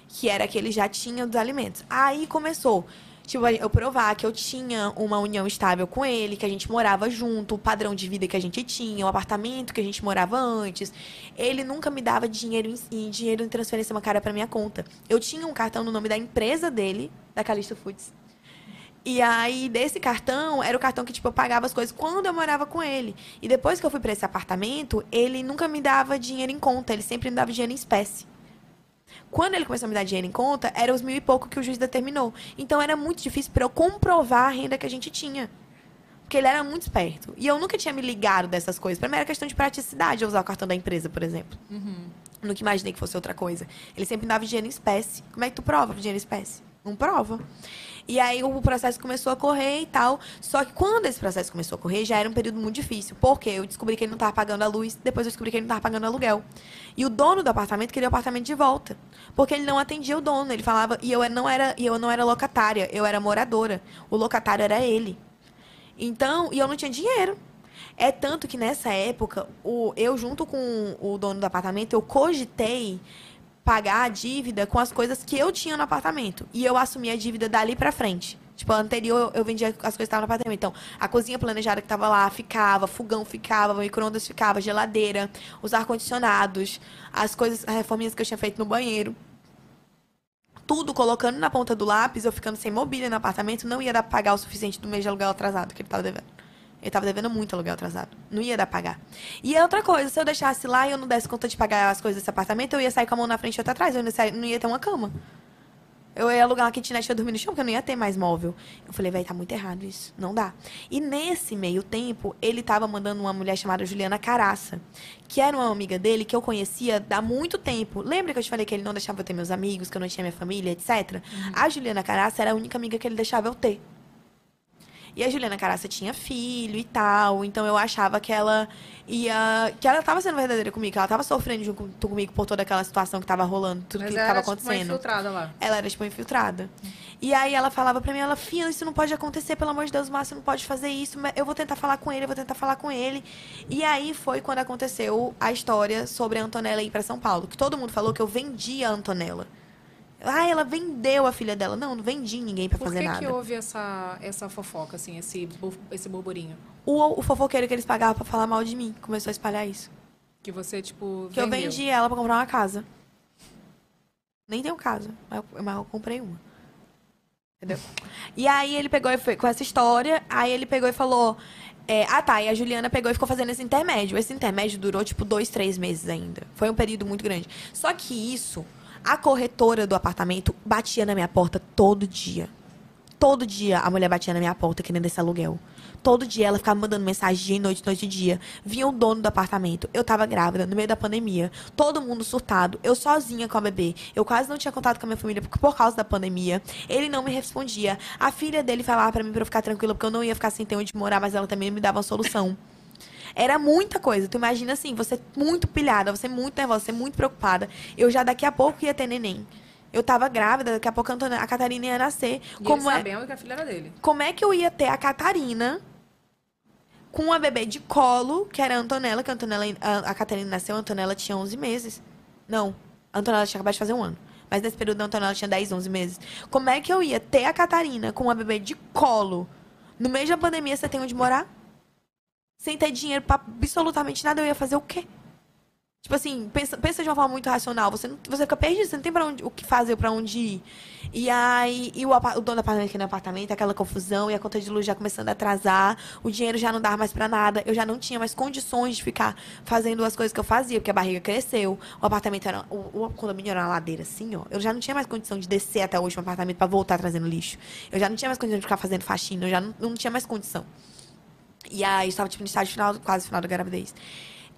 Que era que ele já tinha dos alimentos. Aí começou. Tipo, eu provar que eu tinha uma união estável com ele, que a gente morava junto, o padrão de vida que a gente tinha, o apartamento que a gente morava antes. Ele nunca me dava dinheiro em, dinheiro em transferência bancária pra minha conta. Eu tinha um cartão no nome da empresa dele, da Calixto Foods. E aí, desse cartão, era o cartão que, tipo, eu pagava as coisas quando eu morava com ele. E depois que eu fui pra esse apartamento, ele nunca me dava dinheiro em conta, ele sempre me dava dinheiro em espécie. Quando ele começou a me dar dinheiro em conta, era os mil e pouco que o juiz determinou. Então era muito difícil para eu comprovar a renda que a gente tinha. Porque ele era muito esperto. E eu nunca tinha me ligado dessas coisas. Pra mim era questão de praticidade eu usar o cartão da empresa, por exemplo. Nunca imaginei que fosse outra coisa. Ele sempre me dava dinheiro em espécie. Como é que tu prova dinheiro em espécie? Não prova. E aí o processo começou a correr e tal. Só que quando esse processo começou a correr, já era um período muito difícil. Porque eu descobri que ele não estava pagando a luz, depois eu descobri que ele não estava pagando aluguel. E o dono do apartamento queria o apartamento de volta. Porque ele não atendia o dono. Ele falava, e eu não era, e eu não era locatária, eu era moradora. O locatário era ele. Então, e eu não tinha dinheiro. É tanto que nessa época, o, eu junto com o dono do apartamento, eu cogitei pagar a dívida com as coisas que eu tinha no apartamento. E eu assumi a dívida dali pra frente. Tipo, anterior eu- vendia as coisas que estavam no apartamento. Então, a cozinha planejada que tava lá ficava, fogão ficava, micro-ondas ficava, geladeira, os ar-condicionados, as coisas, as reforminhas que eu tinha feito no banheiro. Tudo colocando na ponta do lápis, eu ficando sem mobília no apartamento, não ia dar pra pagar o suficiente do mês de aluguel atrasado que ele tava devendo. Ele tava devendo muito aluguel atrasado. Não ia dar pra pagar. E é outra coisa, se eu deixasse lá e eu não desse conta de pagar as coisas desse apartamento, eu ia sair com a mão na frente e outra atrás. Eu não ia, sair- não ia ter uma cama. Eu ia alugar uma kitnet e ia dormir no chão, porque eu não ia ter mais móvel. Eu falei, vai, tá muito errado isso. Não dá. E nesse meio tempo, ele tava mandando uma mulher chamada Juliana Caraça, que era uma amiga dele que eu conhecia há muito tempo. Lembra que eu te falei que ele não deixava eu ter meus amigos, que eu não tinha minha família, etc? A Juliana Caraça era a única amiga que ele deixava eu ter. E a Juliana Caraça tinha filho e tal, então eu achava que ela ia. que ela tava sendo verdadeira comigo, que ela tava sofrendo junto comigo por toda aquela situação que tava rolando, tudo Mas que ela tava era, tipo, uma acontecendo. infiltrada lá. Ela era, tipo, infiltrada. E aí ela falava pra mim, ela, Fia, isso não pode acontecer, pelo amor de Deus, Márcio não pode fazer isso, mas eu vou tentar falar com ele, eu vou tentar falar com ele. E aí foi quando aconteceu a história sobre a Antonella ir pra São Paulo, que todo mundo falou que eu vendi a Antonella. Ah, ela vendeu a filha dela. Não, não vendi ninguém pra Por fazer que, nada. que houve essa, essa fofoca, assim, esse, esse burburinho? O, o fofoqueiro que eles pagavam pra falar mal de mim começou a espalhar isso. Que você, tipo, Que eu vendi ela pra comprar uma casa. Nem tenho casa, mas eu, mas eu comprei uma. Entendeu? E aí ele pegou e foi com essa história, aí ele pegou e falou. é, ah tá, e a Juliana pegou e ficou fazendo esse intermédio. Esse intermédio durou tipo dois, três meses ainda. Foi um período muito grande. Só que isso, a corretora do apartamento batia na minha porta todo dia. Todo dia a mulher batia na minha porta querendo esse aluguel. Todo dia ela ficava mandando mensagem dia e noite, noite e dia. Vinha o dono do apartamento. Eu tava grávida, no meio da pandemia. Todo mundo surtado. Eu sozinha com a bebê. Eu quase não tinha contato com a minha família por, causa da pandemia. Ele não me respondia. A filha dele falava pra mim pra eu ficar tranquila, porque eu não ia ficar sem ter onde morar, mas ela também me dava uma solução. Era muita coisa. Tu imagina assim, você muito pilhada, você muito nervosa, você muito preocupada. Eu já daqui a pouco ia ter neném. Eu tava grávida, daqui a pouco a, Catarina ia nascer. E Como é, que a filha era dele. como é que eu ia ter a Catarina com uma bebê de colo, que era a Antonella, que a Antonella, a, a Catarina nasceu, a Antonella tinha 11 meses. Não, a Antonella tinha acabado de fazer um ano. Mas nesse período a Antonella tinha 10, 11 meses. Como é que eu ia ter a Catarina com uma bebê de colo? No meio da pandemia, você tem onde morar? Sem ter dinheiro pra absolutamente nada, eu ia fazer o quê? Tipo assim, pensa, pensa de uma forma muito racional. Você, não, você fica perdido, você não tem pra onde, o que fazer, pra onde ir. E aí, e o, o dono do apartamento aqui no apartamento, aquela confusão, e a conta de luz já começando a atrasar, o dinheiro já não dava mais pra nada, eu já não tinha mais condições de ficar fazendo as coisas que eu fazia, porque a barriga cresceu, o apartamento era. O, o condomínio era uma ladeira assim, ó. Eu já não tinha mais condição de descer até o último apartamento pra voltar trazendo lixo. Eu já não tinha mais condição de ficar fazendo faxina, eu já não, não tinha mais condição. E aí, estava tipo no estágio final, quase final da gravidez.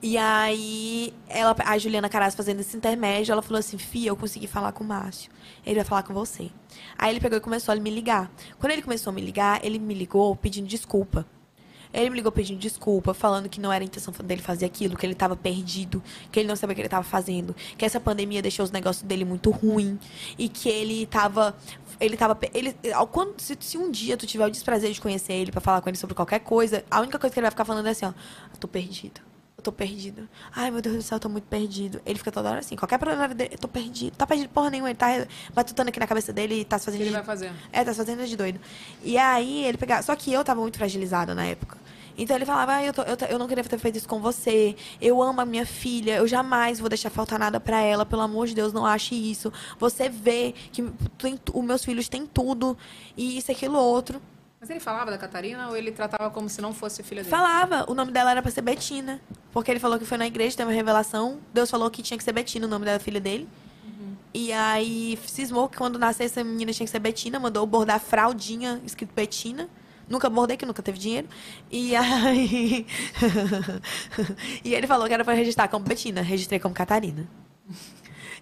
E aí, ela, a Juliana Caras fazendo esse intermédio, ela falou assim: Fia, eu consegui falar com o Márcio. Ele vai falar com você. Aí ele pegou e começou a me ligar. Quando ele começou a me ligar, ele me ligou pedindo desculpa. Ele me ligou pedindo desculpa, falando que não era a intenção dele fazer aquilo, que ele estava perdido, que ele não sabia o que ele estava fazendo, que essa pandemia deixou os negócios dele muito ruim e que ele estava ele tava ele quando se, se um dia tu tiver o desprazer de conhecer ele pra falar com ele sobre qualquer coisa, a única coisa que ele vai ficar falando é assim, ó, eu tô perdido. Eu tô perdido. Ai, meu Deus do céu, eu tô muito perdido. Ele fica toda hora assim. Qualquer problema dele, eu tô perdido. Tá perdido porra nenhuma. Ele tá matutando aqui na cabeça dele e tá se O fazendo que ele de- vai fazer? é, tá se fazendo de doido. E aí ele pegava. Só que eu tava muito fragilizada na época. Então ele falava, ah, eu, tô- eu, eu não queria ter feito isso com você. Eu amo a minha filha, eu jamais vou deixar faltar nada pra ela. Pelo amor de Deus, não ache isso. Você vê que tem os meus filhos têm tudo, e isso, aquilo, outro. Mas ele falava da Catarina ou ele tratava como se não fosse filha dele? Falava, o nome dela era pra ser Betina. Porque ele falou que foi na igreja, teve uma revelação. Deus falou que tinha que ser Betina o nome da filha dele. E aí cismou que quando nascesse essa menina tinha que ser Betina, mandou bordar fraldinha escrito Betina. Nunca bordei, que nunca teve dinheiro. E aí. e ele falou que era pra registrar como Betina. Registrei como Catarina.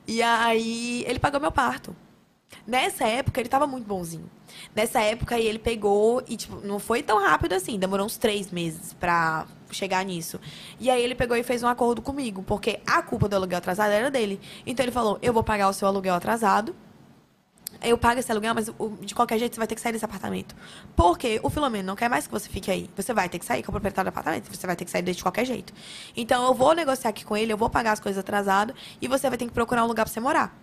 E aí ele pagou meu parto. Nessa época, ele tava muito bonzinho. Nessa época, aí ele pegou e, tipo, não foi tão rápido assim. Demorou uns três meses pra chegar nisso. E aí ele pegou e fez um acordo comigo, porque a culpa do aluguel atrasado era dele. Então ele falou: eu vou pagar o seu aluguel atrasado. Eu pago esse aluguel, mas de qualquer jeito você vai ter que sair desse apartamento. Porque o Filomeno não quer mais que você fique aí. Você vai ter que sair com o proprietário do apartamento. Você vai ter que sair de qualquer jeito. Então eu vou negociar aqui com ele, eu vou pagar as coisas atrasadas e você vai ter que procurar um lugar pra você morar.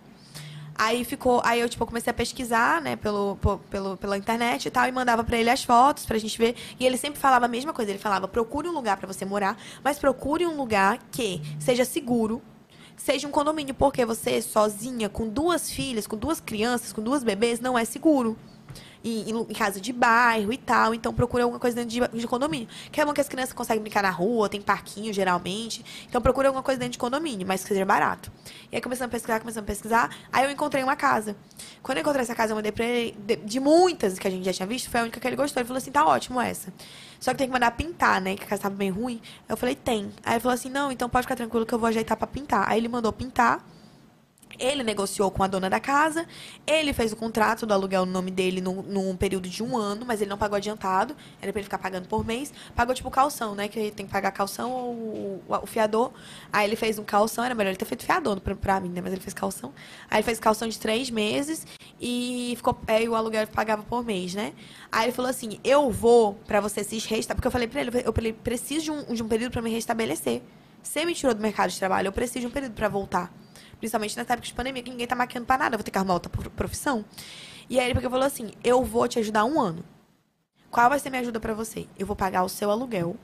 Aí ficou, aí eu tipo comecei a pesquisar, né, pelo, pelo pela internet e tal e mandava pra ele as fotos pra gente ver. E ele sempre falava a mesma coisa, ele falava: "Procure um lugar pra você morar, mas procure um lugar que seja seguro, seja um condomínio, porque você sozinha com duas filhas, com duas crianças, com duas bebês não é seguro." Em lu- em casa de bairro e tal, então procura alguma coisa dentro de, de condomínio. Que é bom que as crianças conseguem brincar na rua, tem parquinho geralmente. Então procura alguma coisa dentro de condomínio, mas que seja barato. E aí começando a pesquisar, começando a pesquisar, aí eu encontrei uma casa. Quando eu encontrei essa casa, eu mandei pra ele, de, de muitas que a gente já tinha visto, foi a única que ele gostou. Ele falou assim, tá ótimo essa. Só que tem que mandar pintar, né? Que a casa tava bem ruim. Eu falei, tem. Aí ele falou assim, não, então pode ficar tranquilo que eu vou ajeitar pra pintar. Aí ele mandou pintar. Ele negociou com a dona da casa, ele fez o contrato do aluguel no nome dele num, num período de um ano, mas ele não pagou adiantado, era pra ele ficar pagando por mês. Pagou tipo calção, né? Que tem que pagar calção ou o, fiador. Aí ele fez um calção, era melhor ele ter feito fiador pra, pra mim, né? Mas ele fez calção. Aí ele fez calção de três meses e ficou. Aí o aluguel pagava por mês, né? Aí ele falou assim: eu vou pra você se restabelecer. Porque eu falei pra ele, eu falei, preciso de um, de um período pra me restabelecer. Você me tirou do mercado de trabalho, eu preciso de um período pra voltar. Principalmente nessa época de pandemia, que ninguém tá maquiando pra nada, vou ter que arrumar outra pro- profissão. E aí ele pegou e falou assim: eu vou te ajudar um ano. Qual vai ser minha ajuda pra você? Eu vou pagar o seu aluguel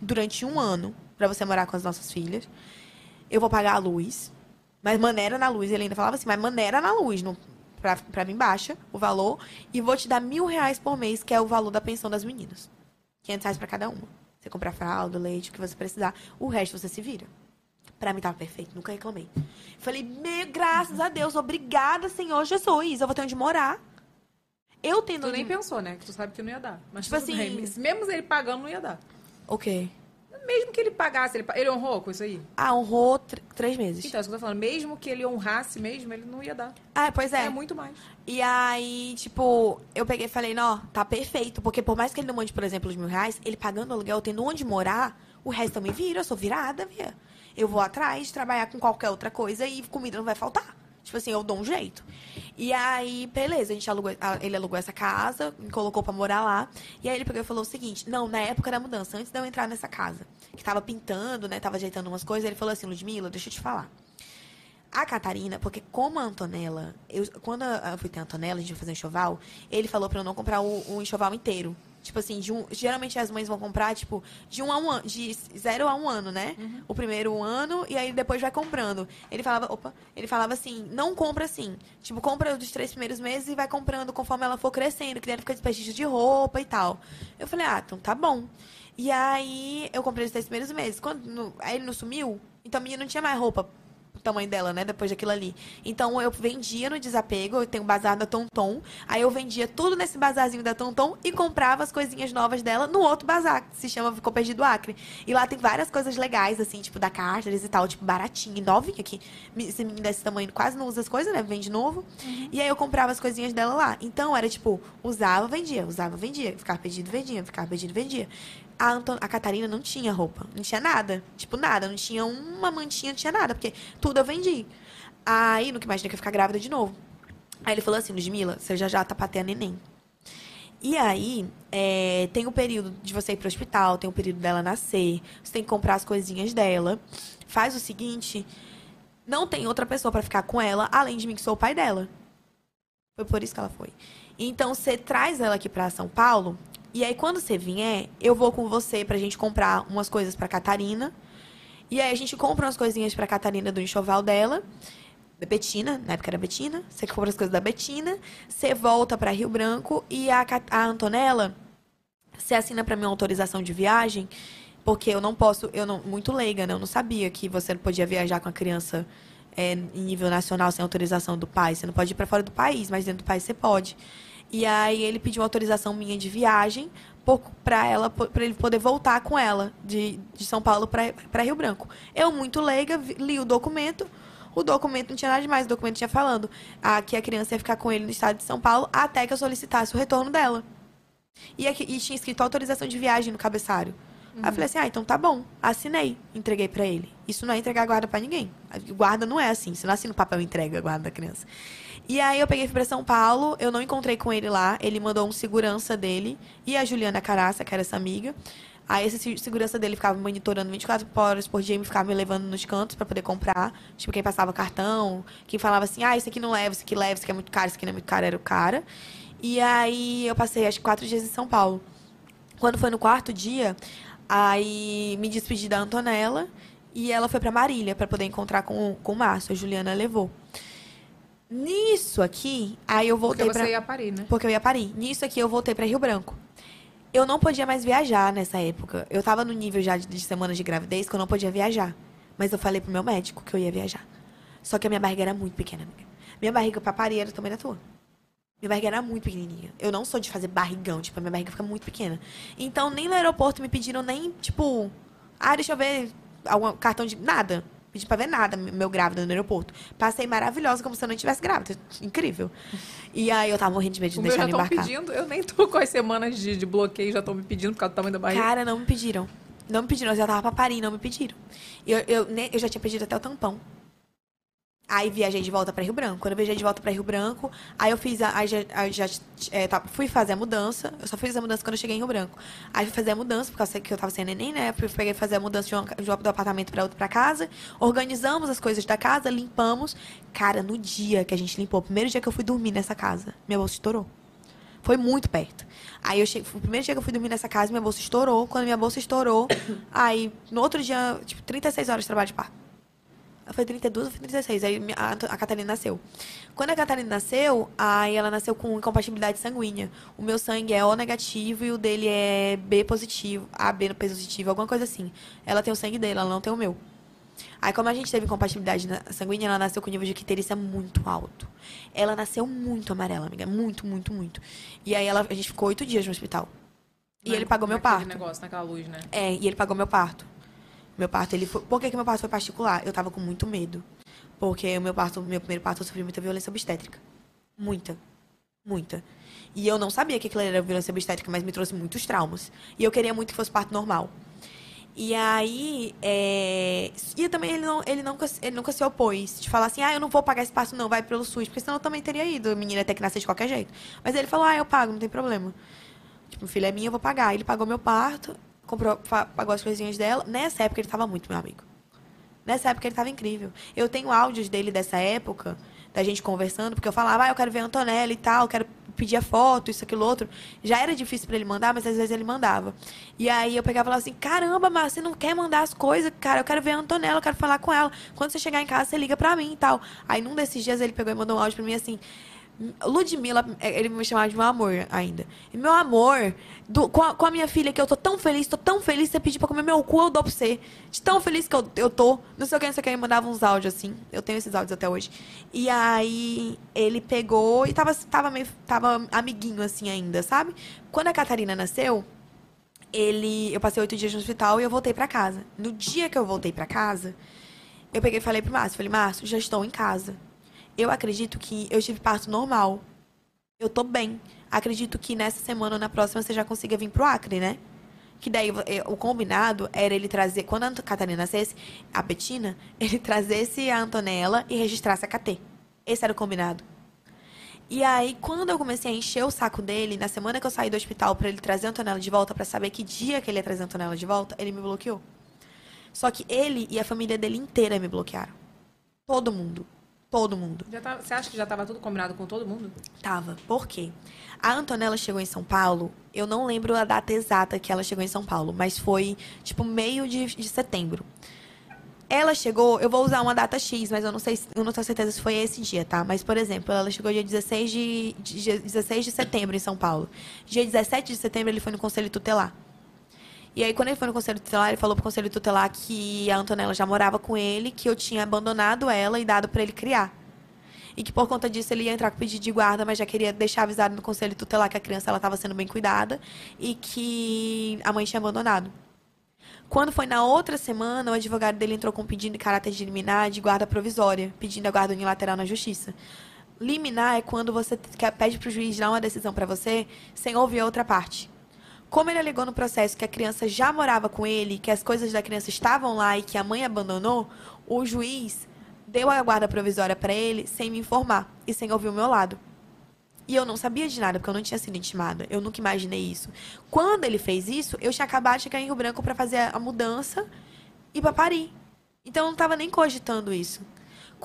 durante um ano pra você morar com as nossas filhas. Eu vou pagar a luz. Mas maneira na luz. Ele ainda falava assim, mas maneira na luz. Não, pra, pra mim baixa o valor. E vou te dar mil reais por mês, que é o valor da pensão das meninas. 500 reais pra cada uma. Você comprar fralda, leite, o que você precisar. O resto você se vira. Pra mim tava perfeito, nunca reclamei. Falei, meu, graças a Deus, obrigada, Senhor Jesus. Eu vou ter onde morar. Eu tendo Tu onde... nem pensou, né? Que tu sabe que não ia dar. Mas Tipo assim- bem. Mesmo ele pagando, não ia dar. O quê? Mesmo que ele pagasse, ele, ele honrou com isso aí? Ah, honrou tr- três meses. Então, é isso que eu tô falando. Mesmo que ele honrasse mesmo, ele não ia dar. Ah, pois É, é. muito mais. E aí, tipo, eu peguei e falei, não, tá perfeito. Porque por mais que ele não mande, por exemplo, os mil reais, ele pagando aluguel, tendo onde morar, o resto me vira, eu sou virada, via. Eu vou atrás, trabalhar com qualquer outra coisa e comida não vai faltar. Tipo assim, eu dou um jeito. E aí, beleza, a gente alugou, ele alugou essa casa, me colocou pra morar lá. E aí ele pegou e falou o seguinte: não, na época da mudança, antes de eu entrar nessa casa, que tava pintando, né? Tava ajeitando umas coisas, ele falou assim, Ludmilla, deixa eu te falar. A Catarina, porque como a Antonella, eu, quando eu fui ter a Antonella, a gente foi fazer um enxoval, ele falou pra eu não comprar o, o enxoval inteiro. Tipo assim, um, geralmente as mães vão comprar, tipo, de um a um ano, de zero a um ano, né? O primeiro ano, e aí depois vai comprando. Ele falava, opa, ele falava assim, não compra assim. Tipo, compra dos três primeiros meses e vai comprando conforme ela for crescendo, que deve ficar desperdício de roupa e tal. Eu falei, ah, então tá bom. E aí eu comprei os três primeiros meses. Quando, no- aí ele não sumiu, então a menina não tinha mais roupa o tamanho dela, né? Depois daquilo ali. Então eu vendia no desapego, eu tenho um bazar da Tonton. Aí eu vendia tudo nesse bazarzinho da Tonton e comprava as coisinhas novas dela no outro bazar, que se chama Ficou Perdido Acre. E lá tem várias coisas legais, assim, tipo da Carteres e tal, tipo baratinho, e novinha aqui. Esse menino desse tamanho quase não usa as coisas, né? Vende novo. E aí eu comprava as coisinhas dela lá. Então era tipo, usava, vendia, usava, vendia. Ficava perdido, vendia, ficava perdido, vendia. A, Anton a Catarina não tinha roupa, não tinha nada. Tipo, nada. Não tinha uma mantinha, não tinha nada, porque tudo eu vendi. Aí, nunca imaginei que ia ficar grávida de novo. Aí ele falou assim, Ludmilla, você já já tá a neném. E aí, é, tem o período de você ir pro hospital, tem o período dela nascer, você tem que comprar as coisinhas dela. Faz o seguinte, não tem outra pessoa pra ficar com ela, além de mim, que sou o pai dela. Foi por isso que ela foi. Então, você traz ela aqui pra São Paulo, e aí quando você vier, eu vou com você pra gente comprar umas coisas pra Catarina. E aí a gente compra umas coisinhas pra Catarina do enxoval dela. Betina, na época era Betina. Você compra as coisas da Betina. Você volta pra Rio Branco e a, a Antonella, você assina pra mim uma autorização de viagem, porque eu não posso, eu não, muito leiga, né? Eu não sabia que você não podia viajar com a criança é, em nível nacional sem autorização do pai. Você não pode ir pra fora do país, mas dentro do país você pode. E aí ele pediu autorização minha de viagem para ela para ele poder voltar com ela de, de São Paulo para Rio Branco. Eu muito leiga li o documento. O documento não tinha nada demais, o documento tinha falando ah, que a criança ia ficar com ele no estado de São Paulo até que eu solicitasse o retorno dela. E, aqui, e tinha escrito autorização de viagem no cabeçário. Aí eu falei assim, ah, então tá bom. Assinei, entreguei pra ele. Isso não é entregar guarda pra ninguém. A Guarda não é assim, você não assina o papel entrega a guarda da criança. E aí eu peguei fui pra São Paulo, eu não encontrei com ele lá, ele mandou um segurança dele e a Juliana Caraça, que era essa amiga. Aí esse se- segurança dele ficava monitorando 24 horas por dia e me ficava me levando nos cantos pra poder comprar. Tipo, quem passava cartão, quem falava assim, ah, isso aqui não leva, isso aqui leva, isso aqui é muito caro, isso aqui não é muito caro, era o cara. E aí eu passei acho que quatro dias em São Paulo. Quando foi no quarto dia, aí me despedi da Antonella e ela foi pra Marília pra poder encontrar com, com o Márcio. A Juliana levou. Nisso aqui, aí eu Porque voltei você pra. ia parir, né? Porque eu ia parir. Nisso aqui eu voltei pra Rio Branco. Eu não podia mais viajar nessa época. Eu tava no nível já de, de semanas de gravidez que eu não podia viajar. Mas eu falei pro meu médico que eu ia viajar. Só que a minha barriga era muito pequena, amiga. Minha barriga pra parir era tamanho da tua. Minha barriga era muito pequenininha. Eu não sou de fazer barrigão, tipo, a minha barriga fica muito pequena. Então, nem no aeroporto me pediram nem, tipo, ah, deixa eu ver algum cartão de. Nada. Pedi pra ver nada, meu grávida no aeroporto. Passei maravilhosa, como se eu não estivesse grávida. Incrível. E aí eu tava morrendo de medo de O meu deixar já ele estão embarcar. pedindo, eu nem tô com as semanas de, de bloqueio, já estão me pedindo por causa do tamanho da barriga. Cara, não me pediram. Não me pediram, eu já tava pra parir, não me pediram. Eu, eu, eu já tinha pedido até o tampão. Aí viajei de volta pra Rio Branco. Quando eu viajei de volta pra Rio Branco, aí eu fiz a. Aí já, aí já é, tá, fui fazer a mudança. Eu só fiz a mudança quando eu cheguei em Rio Branco. Aí fui fazer a mudança, porque que eu tava sem neném, né? Fui peguei fazer a mudança de um, de um- do apartamento pra outro pra casa. Organizamos as coisas da casa, limpamos. Cara, no dia que a gente limpou, o primeiro dia que eu fui dormir nessa casa, minha bolsa estourou. Foi muito perto. Aí eu cheguei, o primeiro dia que eu fui dormir nessa casa, minha bolsa estourou. Quando minha bolsa estourou, aí no outro dia, tipo, 36 horas de trabalho de parto. Foi 32 ou foi 36? Aí a, a Catarina nasceu. Quando a Catarina nasceu, aí ela nasceu com incompatibilidade sanguínea. O meu sangue é O negativo e o dele é B positivo, AB positivo, alguma coisa assim. Ela tem o sangue dele, ela não tem o meu. Aí, como a gente teve incompatibilidade sanguínea, ela nasceu com nível de quiterícia muito alto. Ela nasceu muito amarela, amiga. Muito, muito, muito. E aí ela, a gente ficou oito dias no hospital. E Na- ele pagou meu parto. negócio, naquela luz, né? É, e ele pagou meu parto. Meu parto, ele foi. Por que, que meu parto foi particular? Eu tava com muito medo. Porque o meu parto, meu primeiro parto, eu sofri muita violência obstétrica. Muita. Muita. E eu não sabia que aquilo era violência obstétrica, mas me trouxe muitos traumas. E eu queria muito que fosse parto normal. E aí, é... e também ele, não, ele, nunca, ele nunca se opôs de falar assim, ah, eu não vou pagar esse parto não, vai pelo SUS, porque senão eu também teria ido, a menina ter que nascer de qualquer jeito. Mas ele falou, ah, eu pago, não tem problema. Tipo, filho é minha, eu vou pagar. Ele pagou meu parto, comprou, pagou as coisinhas dela. Nessa época ele tava muito meu amigo. Nessa época ele tava incrível. Eu tenho áudios dele dessa época, da gente conversando, porque eu falava, ah, eu quero ver a Antonella e tal, quero pedir a foto, isso, aquilo, outro. Já era difícil pra ele mandar, mas às vezes ele mandava. E aí eu pegava e falava assim, caramba, mas você não quer mandar as coisas, cara, eu quero ver a Antonella, eu quero falar com ela. Quando você chegar em casa, você liga pra mim e tal. Aí num desses dias ele pegou e mandou um áudio pra mim assim, Ludmilla, é, ele me chamava de meu amor ainda. Meu amor, do- com, a, com a minha filha que eu tô tão feliz, tô tão feliz, você pedir pra comer meu cu, eu dou pra você. De tão feliz que eu, eu tô. Não sei o que, não sei o que, ele mandava uns áudios assim. Eu tenho esses áudios até hoje. E aí ele pegou e tava, tava meio. tava amiguinho assim ainda, sabe? Quando a Catarina nasceu, ele. Eu passei oito dias no hospital e eu voltei pra casa. No dia que eu voltei pra casa, eu peguei e falei pro Márcio, falei, Márcio, já estou em casa. Eu acredito que eu tive parto normal. Eu tô bem. Acredito que nessa semana ou na próxima você já consiga vir pro Acre, né? Que daí eh, o combinado era ele trazer, quando a Catarina nascesse, a Betina, ele trazesse a Antonella e registrasse a KT. Esse era o combinado. E aí, quando eu comecei a encher o saco dele, na semana que eu saí do hospital pra ele trazer a Antonella de volta, pra saber que dia que ele ia trazer a Antonella de volta, ele me bloqueou. Só que ele e a família dele inteira me bloquearam. Todo mundo. Todo mundo. Já tá- você acha que já tava tudo combinado com todo mundo? Tava. Por quê? A Antonella chegou em São Paulo, eu não lembro a data exata que ela chegou em São Paulo, mas foi, tipo, meio de, de setembro. Ela chegou, eu vou usar uma data X, mas eu não sei, se- eu não tenho certeza se foi esse dia, tá? Mas, por exemplo, ela chegou dia 16 de, de- dia 16 de setembro em São Paulo. Dia 17 de setembro ele foi no Conselho Tutelar. E aí, quando ele foi no Conselho Tutelar, ele falou pro Conselho Tutelar que a Antonella já morava com ele, que eu tinha abandonado ela e dado pra ele criar. E que por conta disso ele ia entrar com pedido de guarda, mas já queria deixar avisado no Conselho Tutelar que a criança ela estava sendo bem cuidada e que a mãe tinha abandonado. Quando foi na outra semana, o advogado dele entrou com um pedido de caráter de liminar de guarda provisória, pedindo a guarda unilateral na justiça. Liminar é quando você quer, pede para o juiz dar uma decisão para você sem ouvir a outra parte. Como ele alegou no processo que a criança já morava com ele, que as coisas da criança estavam lá e que a mãe abandonou, o juiz deu a guarda provisória para ele sem me informar e sem ouvir o meu lado. E eu não sabia de nada, porque eu não tinha sido intimada. Eu nunca imaginei isso. Quando ele fez isso, eu tinha acabado de chegar em Rio Branco para fazer a mudança e para parir. Então eu não estava nem cogitando isso.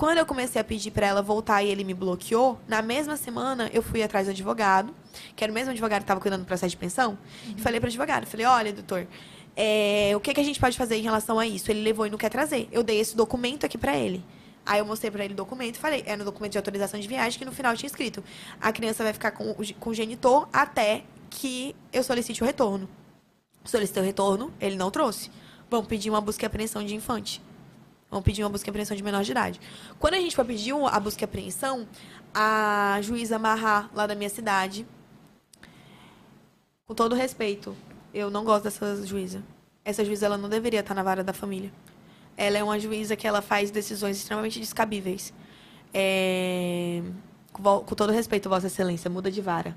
Quando eu comecei a pedir para ela voltar e ele me bloqueou, na mesma semana eu fui atrás do advogado, que era o mesmo advogado que estava cuidando do processo de pensão, e falei para o advogado, falei, olha, doutor, é, o que, que a gente pode fazer em relação a isso? Ele levou e não quer trazer. Eu dei esse documento aqui para ele. Aí eu mostrei para ele o documento e falei, era no documento de autorização de viagem que no final tinha escrito, a criança vai ficar com com o genitor até que eu solicite o retorno. Solicitei o retorno, ele não trouxe. Vamos pedir uma busca e apreensão de infante. Vamos pedir uma busca e apreensão de menor de idade. Quando a gente foi pedir a busca e apreensão, a juíza Marra, lá da minha cidade, com todo respeito, eu não gosto dessa juíza. Essa juíza ela não deveria estar na vara da família. ela é uma juíza que ela faz decisões extremamente descabíveis. É, com todo respeito, Vossa Excelência, muda de vara.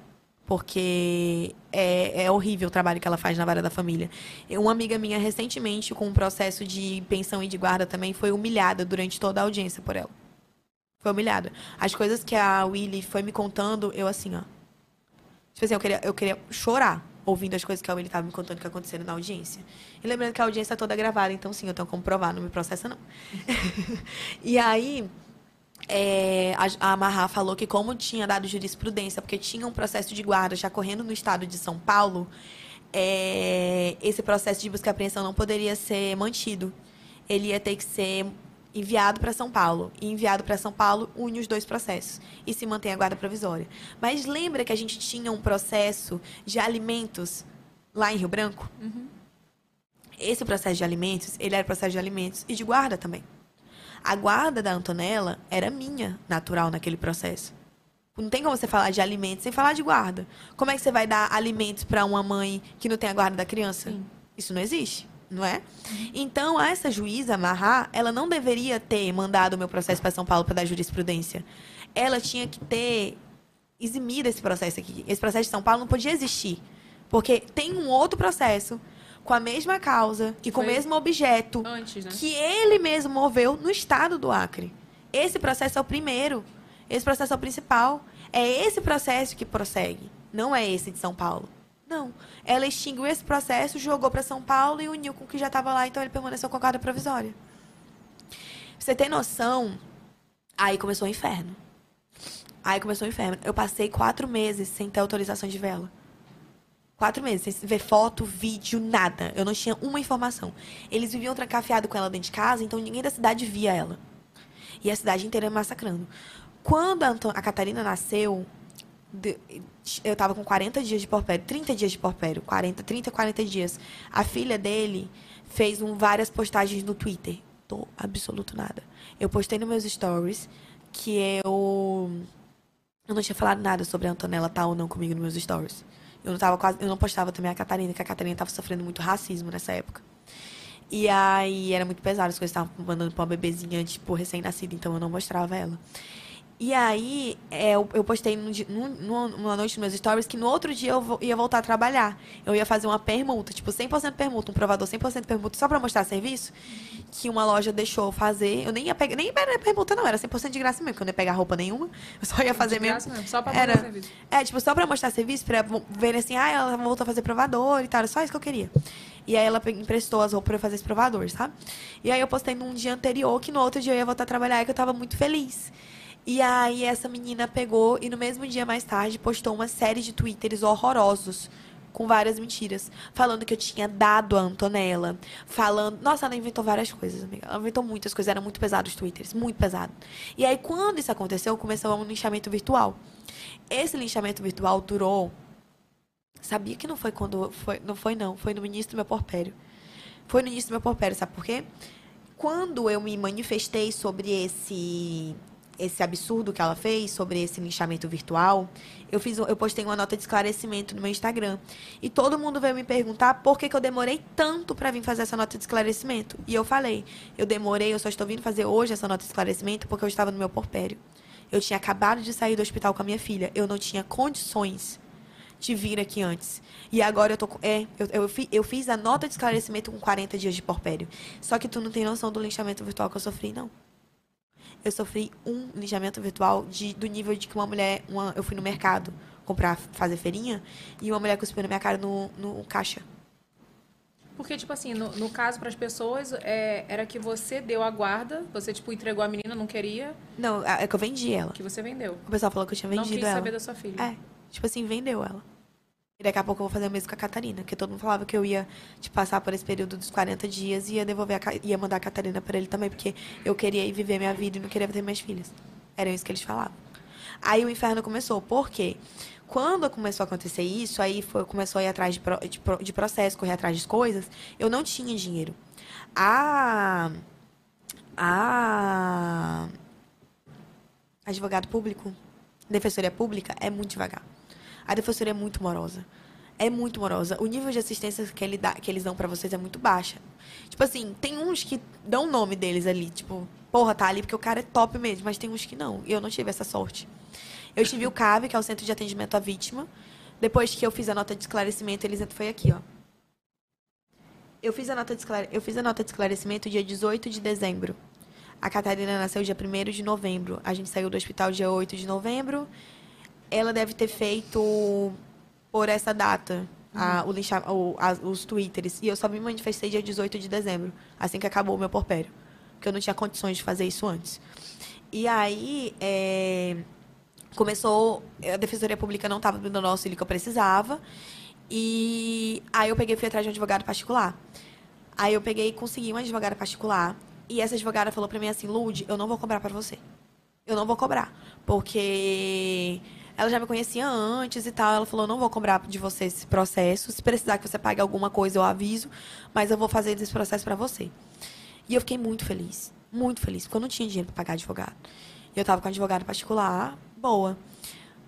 Porque é, é horrível o trabalho que ela faz na vara da família. Uma amiga minha, recentemente, com um processo de pensão e de guarda também, foi humilhada durante toda a audiência por ela. Foi humilhada. As coisas que a Willy foi me contando, eu assim, ó. Tipo assim, eu queria, eu queria chorar ouvindo as coisas que a Willy estava me contando que aconteceram na audiência. E lembrando que a audiência é toda gravada, então sim, eu tenho como provar, não me processa não. e aí, é, a, a Marra falou que como tinha dado jurisprudência, porque tinha um processo de guarda já correndo no estado de São Paulo, é, esse processo de busca e apreensão não poderia ser mantido. Ele ia ter que ser enviado para São Paulo. E enviado para São Paulo une os dois processos e se mantém a guarda provisória. Mas lembra que a gente tinha um processo de alimentos lá em Rio Branco? Esse processo de alimentos, ele era processo de alimentos e de guarda também. A guarda da Antonella era minha, natural, naquele processo. Não tem como você falar de alimentos sem falar de guarda. Como é que você vai dar alimentos para uma mãe que não tem a guarda da criança? Isso não existe, não é? Então, essa juíza, Marra, ela não deveria ter mandado o meu processo para São Paulo para dar jurisprudência. Ela tinha que ter eximido esse processo aqui. Esse processo de São Paulo não podia existir. Porque tem um outro processo com a mesma causa e com o mesmo objeto Antes, né? que ele mesmo moveu no estado do Acre. Esse processo é o primeiro. Esse processo é o principal. É esse processo que prossegue. Não é esse de São Paulo. Não. Ela extinguiu esse processo, jogou para São Paulo e uniu com o que já estava lá, então ele permaneceu com a guarda provisória. Você tem noção? Aí começou o inferno. Aí começou o inferno. Eu passei quatro meses sem ter autorização de vela. Quatro meses, sem ver foto, vídeo, nada. Eu não tinha uma informação. Eles viviam trancafiado com ela dentro de casa, então ninguém da cidade via ela. E a cidade inteira massacrando. Quando a, Anto- a Catarina nasceu, eu tava com 40 dias de porpério, 30 dias de porpério, 40, 30, 40 dias. A filha dele fez um, várias postagens no Twitter. Tô absoluto nada. Eu postei nos meus stories que eu eu não tinha falado nada sobre a Antonella estar ou não comigo nos meus stories. Eu não tava quase, eu não postava também a Catarina, que a Catarina tava sofrendo muito racismo nessa época. E aí era muito pesado, as coisas estavam mandando pra uma bebezinha, tipo, recém-nascida, então eu não mostrava ela. E aí, é, eu, eu postei num num- numa, noite nos meus stories que no outro dia eu vo- ia voltar a trabalhar. Eu ia fazer uma permuta, tipo, 100% permuta, um provador 100% permuta, só pra mostrar serviço, que uma loja deixou eu fazer. Eu nem ia pegar, nem era permuta não, era 100% de graça mesmo, porque eu não ia pegar roupa nenhuma. Eu só ia fazer De mesmo. graça mesmo, só pra Era- mostrar serviço. É, tipo, só pra mostrar serviço, pra verem assim, ah, ela voltou a fazer provador e tal, era só isso que eu queria. E aí ela emprestou as roupas pra eu fazer esse provador, sabe? E aí eu postei num dia anterior, que no outro dia eu ia voltar a trabalhar e que eu tava muito feliz. E aí essa menina pegou e no mesmo dia mais tarde postou uma série de twitters horrorosos. Com várias mentiras. Falando que eu tinha dado a Antonella. Falando. Nossa, ela inventou várias coisas, amiga. Ela inventou muitas coisas. Era muito pesado os twitters. Muito pesado. E aí, quando isso aconteceu, começou um linchamento virtual. Esse linchamento virtual durou. Sabia que não foi quando. Foi, não foi, não. Foi no início do meu porpério. Foi no início do meu porpério, sabe por quê? Quando eu me manifestei sobre esse esse absurdo que ela fez sobre esse linchamento virtual, eu fiz eu postei uma nota de esclarecimento no meu Instagram. E todo mundo veio me perguntar por que, que eu demorei tanto para vir fazer essa nota de esclarecimento. E eu falei, eu demorei, eu só estou vindo fazer hoje essa nota de esclarecimento porque eu estava no meu porpério. Eu tinha acabado de sair do hospital com a minha filha. Eu não tinha condições de vir aqui antes. E agora eu tô. É, eu, eu, eu fiz a nota de esclarecimento com 40 dias de porpério. Só que tu não tem noção do linchamento virtual que eu sofri, não. Eu sofri um linchamento virtual de, do nível de que uma mulher. Uma, eu fui no mercado comprar, fazer feirinha, e uma mulher cuspiu na minha cara no, no caixa. Porque, tipo assim, no, no caso, para as pessoas, é, era que você deu a guarda, você, tipo, entregou a menina, não queria, Não, é é que eu vendi ela. que você vendeu. O pessoal falou que eu tinha não vendido quis ela. saber da sua filha. É, tipo assim, vendeu ela. Daqui a pouco eu vou fazer o mesmo com a Catarina, porque todo mundo falava que eu ia tipo, passar por esse período dos 40 dias e ia devolver a, ia mandar a Catarina para ele também, porque eu queria ir viver minha vida e não queria ter minhas filhas. Era isso que eles falavam. Aí o inferno começou. Por quê? Quando começou a acontecer isso, aí foi, começou a ir atrás de, pro- de, de processo, correr atrás de coisas, eu não tinha dinheiro. A. A. Advogado público, defensoria pública, é muito devagar. A defensoria é muito morosa. é muito morosa. O nível de assistência que, ele dá, que eles dão pra vocês é muito baixa. Tipo assim, tem uns que dão o nome deles ali, tipo, porra, tá ali porque o cara é top mesmo, mas tem uns que não. E eu não tive essa sorte. Eu tive o CAV, que é o Centro de Atendimento à Vítima. Depois que eu fiz a nota de esclarecimento, eles foi aqui, ó. Eu fiz a nota de, esclare... eu fiz a nota de esclarecimento dia 18 de dezembro. A Catarina nasceu dia 1 de novembro. A gente saiu do hospital dia 8 de novembro. Ela deve ter feito por essa data a, o o, a, os twitters. E eu só me manifestei dia 18 de dezembro, assim que acabou o meu porpério. Porque eu não tinha condições de fazer isso antes. E aí, é, começou. A Defensoria Pública não estava dando o auxílio que eu precisava. E aí eu peguei fui atrás de um advogado particular. Aí eu peguei e consegui um advogado particular. E essa advogada falou pra mim assim, Lud, eu não vou cobrar pra você. Eu não vou cobrar. Porque ela já me conhecia antes e tal. Ela falou, não vou cobrar de você esse processo. Se precisar que você pague alguma coisa, eu aviso. Mas eu vou fazer esse processo pra você. E eu fiquei muito feliz. Muito feliz. Porque eu não tinha dinheiro pra pagar advogado. E eu tava com um advogado particular, boa.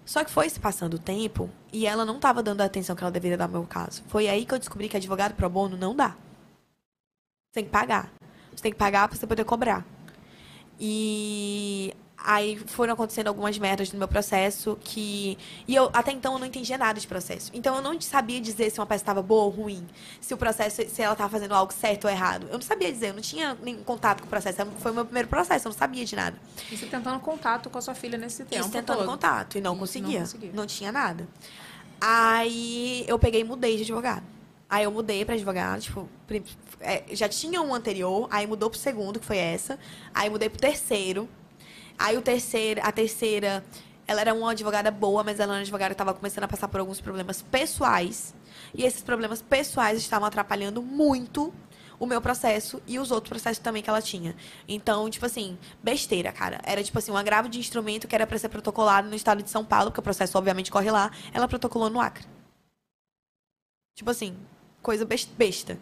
Só que foi se passando o tempo e ela não estava dando a atenção que ela deveria dar no meu caso. Foi aí que eu descobri que advogado pro bono não dá. Você tem que pagar. Você tem que pagar para você poder cobrar. E Aí foram acontecendo algumas merdas no meu processo que. E eu até então eu não entendia nada de processo. Então eu não sabia dizer se uma peça estava boa ou ruim, se o processo, se ela estava fazendo algo certo ou errado. Eu não sabia dizer, eu não tinha nenhum contato com o processo. Foi o meu primeiro processo, eu não sabia de nada. E você tentando contato com a sua filha nesse tempo. Isso, tentando todo. contato. E não conseguia. Não conseguia. Não tinha nada. Aí eu peguei e mudei de advogado. Aí eu mudei para advogado, tipo, é, já tinha um anterior, aí mudou pro segundo, que foi essa. Aí mudei pro terceiro. Aí o terceiro, a terceira, ela era uma advogada boa, mas ela era uma advogada que estava começando a passar por alguns problemas pessoais. E esses problemas pessoais estavam atrapalhando muito o meu processo e os outros processos também que ela tinha. Então, tipo assim, besteira, cara. Era tipo assim, um agravo de instrumento que era para ser protocolado no estado de São Paulo, porque o processo obviamente corre lá. Ela protocolou no Acre. Tipo assim, coisa bes- besta.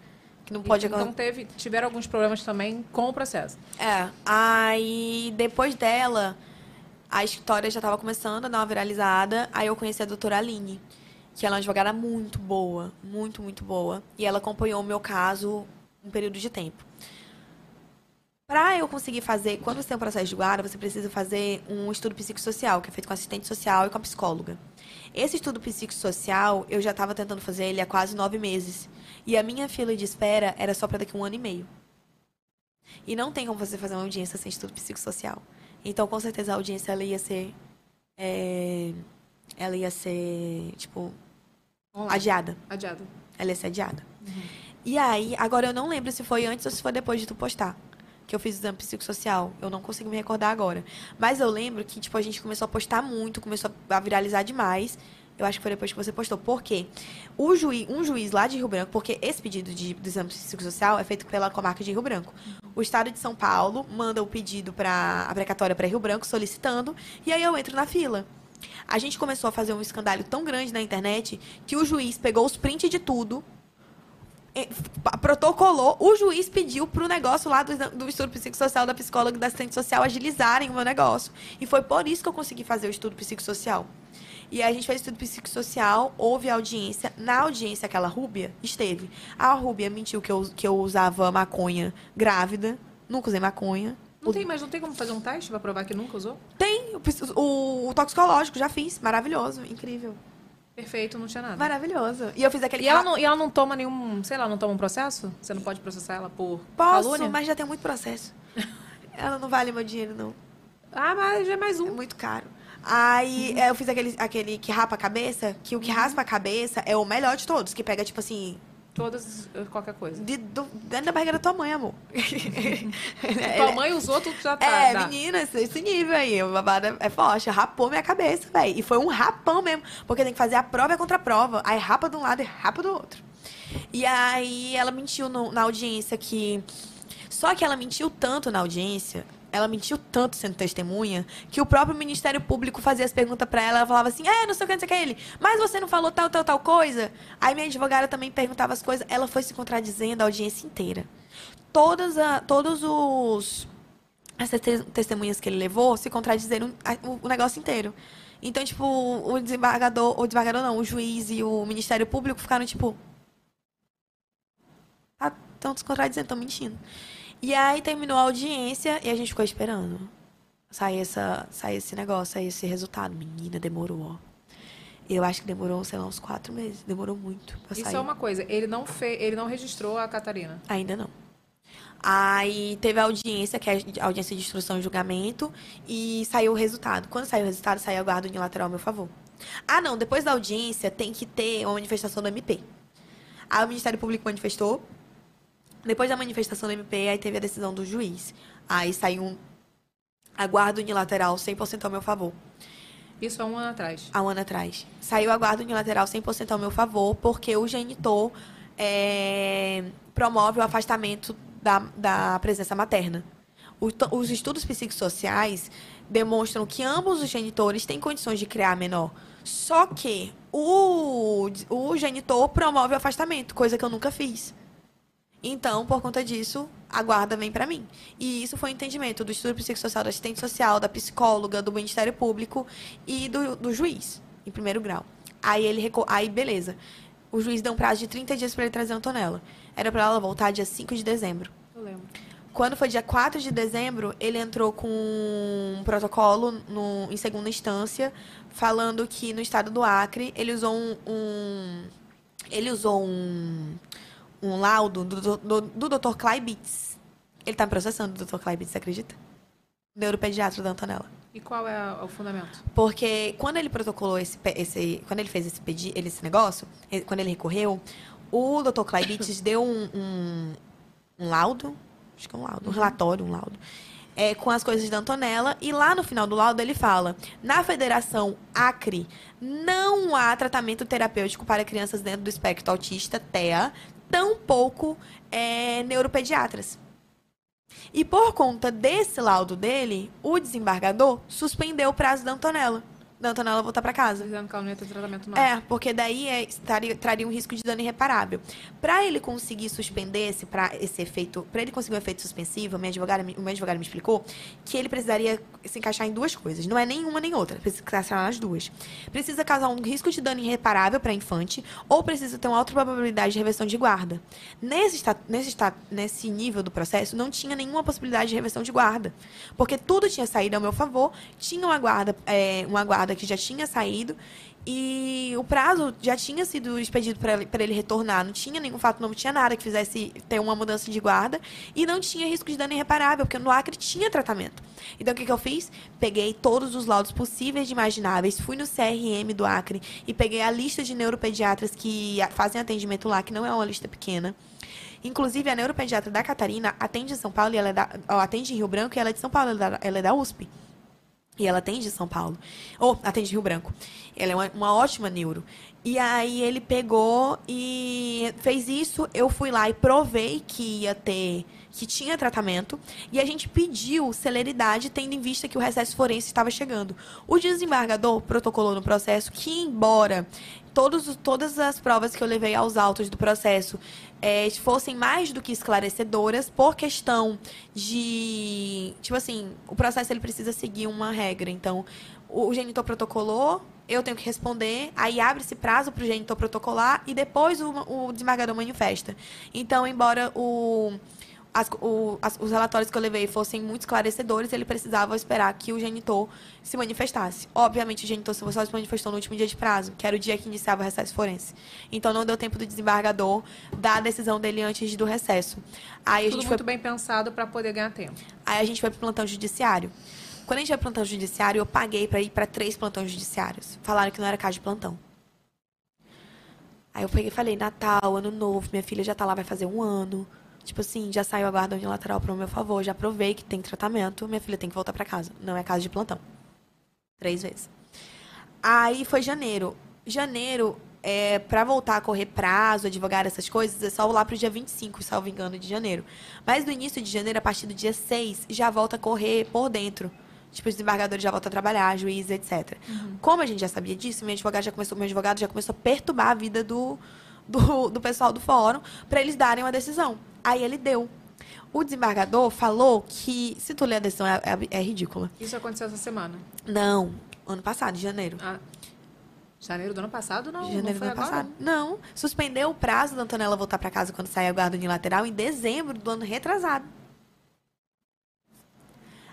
Não pode. Então teve, tiveram alguns problemas também com o processo. É, aí depois dela, a história já tava começando a dar uma viralizada. Aí eu conheci a doutora Aline, que ela é uma advogada muito boa, muito, muito boa. E ela acompanhou o meu caso um período de tempo. Pra eu conseguir fazer, quando você tem um processo de guarda, você precisa fazer um estudo psicossocial, que é feito com assistente social e com a psicóloga. Esse estudo psicossocial, eu já estava tentando fazer ele há quase nove meses. E a minha fila de espera era só para daqui a um ano e meio. E não tem como você fazer uma audiência sem estudo psicossocial. Então, com certeza, a audiência ela ia ser. é, ela ia ser, tipo, Online. adiada. Adiado. Ela ia ser adiada. E aí, agora eu não lembro se foi antes ou se foi depois de tu postar. Que eu fiz o exame psicossocial. Eu não consigo me recordar agora. Mas eu lembro que, tipo, a gente começou a postar muito, começou a viralizar demais. Eu acho que foi depois que você postou. Por quê? O juiz, um juiz lá de Rio Branco, porque esse pedido de, do exame psicossocial é feito pela comarca de Rio Branco. O estado de São Paulo manda o pedido para a precatória para Rio Branco solicitando, e aí eu entro na fila. A gente começou a fazer um escândalo tão grande na internet que o juiz pegou os prints de tudo, protocolou, o juiz pediu pro negócio lá do, do estudo psicossocial da psicóloga e da assistente social agilizarem o meu negócio. E foi por isso que eu consegui fazer o estudo psicossocial. E a gente fez estudo psicossocial, houve audiência. Na audiência, aquela Rúbia esteve. A Rúbia mentiu que eu, que eu usava maconha grávida. Nunca usei maconha. Não tem, mas não tem como fazer um teste pra provar que nunca usou? Tem o, o, o toxicológico, já fiz. Maravilhoso, incrível. Perfeito, não tinha nada. Maravilhoso. E eu fiz aquele E ela, não, e ela não toma nenhum, sei lá, não toma um processo? Você não pode processar ela por Posso, calúnia? mas já tem muito processo. Ela não vale meu dinheiro, não. Ah, mas já é mais É um. muito caro. Aí é, eu fiz aquele, aquele que rapa a cabeça, que o que raspa a cabeça é o melhor de todos, que pega, tipo assim, Todas, eh, qualquer coisa. de, do- dentro da barriga da tua mãe, amor. Tua mãe usou, tu já tá. É, dá. menina, esse, esse nível aí, o babado é- é forte, rapou minha cabeça, velho. E foi um rapão mesmo, porque tem que fazer a prova e a contraprova. Aí rapa de um lado e rapa do outro. E aí ela mentiu no- na audiência que. Só que ela mentiu tanto na audiência, ela mentiu tanto sendo testemunha, que o próprio Ministério Público fazia as perguntas pra ela, ela falava assim, é, não sei o que, não sei o que, ele, mas você não falou tal, tal, tal coisa? Aí minha advogada também perguntava as coisas, ela foi se contradizendo a audiência inteira. Todas a, todos os essas te- testemunhas que ele levou se contradizeram o, negócio inteiro. Então, tipo, o desembargador, o desembargador não, o juiz e o Ministério Público ficaram, tipo. Estão se contradizendo, estão mentindo. E aí terminou a audiência e a gente ficou esperando. Sair, essa, sair esse negócio, sair esse resultado. Menina, demorou, ó. Eu acho que demorou, sei lá, uns quatro meses. Demorou muito pra Isso sair. é uma coisa, ele não, fe... ele não registrou a Catarina. Ainda não. Aí teve a audiência, que é a audiência de instrução e julgamento, e saiu o resultado. Quando saiu o resultado, saiu a guarda unilateral ao meu favor. Ah, não, depois da audiência tem que ter uma manifestação do MP. Aí o Ministério Público manifestou. Depois da manifestação do MP, aí teve a decisão do juiz. Aí saiu um, a guarda unilateral 100% ao meu favor. Isso há um ano atrás. há um ano atrás. Saiu a guarda unilateral 100% ao meu favor, porque o genitor é, promove o afastamento da, da presença materna. O os estudos psicossociais demonstram que ambos os genitores têm condições de criar menor. Só que o, o genitor promove o afastamento, coisa que eu nunca fiz. Então, por conta disso, a guarda vem para mim. E isso foi o entendimento do estudo psicossocial, da assistente social, da psicóloga, do Ministério Público e do, do juiz, em primeiro grau. Aí ele reco... aí beleza. O juiz deu um prazo de 30 dias para ele trazer a Antonella. Era para ela voltar dia 5 de dezembro. Eu lembro. Quando foi dia 4 de dezembro, ele entrou com um protocolo no, em segunda instância, falando que no estado do Acre ele usou um. um- ele usou um, um laudo do, do, do Dr. Kleibitz. Ele tá me processando, o Dr. Kleibitz, você acredita? Neuropediatra da Antonella. E qual é a- o fundamento? Porque quando ele protocolou esse, esse quando ele fez esse pedi, esse negócio, quando ele recorreu, o Dr. Kleibitz deu um, um, um laudo, acho que é um laudo, um relatório, um laudo, é, com as coisas da Antonella, e lá no final do laudo ele fala: na Federação Acre não há tratamento terapêutico para crianças dentro do espectro autista, TEA, tampouco é, neuropediatras. E por conta desse laudo dele, o desembargador suspendeu o prazo da Antonella. Da Antonella voltar para casa. Dizendo que ela não ia ter tratamento não. É, porque daí é, estaria- traria um risco de dano irreparável. Para ele conseguir suspender esse, pra, esse efeito, para ele conseguir um efeito suspensivo, a minha advogada o meu advogado me explicou que ele precisaria se encaixar em duas coisas. Não é nenhuma nem outra, precisa encaixar nas duas. Precisa causar um risco de dano irreparável para infante ou precisa ter uma alta probabilidade de reversão de guarda. Nesse, nesse, nesse nível do processo, não tinha nenhuma possibilidade de reversão de guarda. Porque tudo tinha saído ao meu favor, tinha uma guarda, é, uma guarda que já tinha saído e o prazo já tinha sido expedido para ele, retornar. Não tinha nenhum fato, não tinha nada que fizesse ter uma mudança de guarda e não tinha risco de dano irreparável, porque no Acre tinha tratamento. Então o que, que eu fiz? Peguei todos os laudos possíveis e imagináveis, fui no CRM do Acre e peguei a lista de neuropediatras que fazem atendimento lá, que não é uma lista pequena. Inclusive, a neuropediatra da Catarina atende em São Paulo e ela é da, ó, atende em Rio Branco e ela é de São Paulo, ela é da, ela é da USP. E ela atende São Paulo. Ou atende Rio Branco. Ela é uma, uma ótima neuro. E aí ele pegou e fez isso. Eu fui lá e provei que ia ter, que tinha tratamento. E a gente pediu celeridade, tendo em vista que o recesso forense estava chegando. O desembargador protocolou no processo que, embora todos, os- todas as provas que eu levei aos autos do processo eh, fossem mais do que esclarecedoras por questão de tipo assim o processo ele precisa seguir uma regra. Então o o genitor protocolou eu tenho que responder aí abre-se prazo para o genitor protocolar e depois o, o desembargador manifesta. Então embora o as- o- as- os relatórios que eu levei fossem muito esclarecedores, ele precisava esperar que o genitor se manifestasse. Obviamente, o genitor só se manifestou no último dia de prazo, que era o dia que iniciava o recesso forense. Então, não deu tempo do desembargador dar a decisão dele antes do recesso. Aí a Tudo gente foi muito bem pensado para poder ganhar tempo. Aí a gente foi pro plantão judiciário. Quando a gente foi pro plantão judiciário, eu paguei pra ir pra três plantões judiciários. Falaram que não era caso de plantão. Aí eu peguei e falei, Natal, ano novo, minha filha já tá lá, vai fazer um ano. Tipo assim, já saiu a guarda unilateral pro meu favor, já provei que tem tratamento, minha filha tem que voltar pra casa. Não é caso de plantão. Três vezes. Aí foi janeiro. Janeiro, é, para voltar a correr prazo, advogar essas coisas, é só lá pro dia 25, salvo engano, de janeiro. Mas no início de janeiro, a partir do dia 6, já volta a correr por dentro. Tipo, os desembargadores já voltam a trabalhar, juízes, etc. Como a gente já sabia disso, meu advogado já começou, meu advogado já começou a perturbar a vida do, do, do pessoal do fórum para eles darem uma decisão. Aí ele deu. O desembargador falou que, se tu ler a decisão, é, é- é ridícula. Isso aconteceu essa semana. Não. Ano passado, em janeiro. Ah, janeiro do ano passado, não? janeiro não do ano agora? passado. Não. Suspendeu o prazo da Antonella voltar pra casa quando sair a guarda unilateral em dezembro do ano retrasado.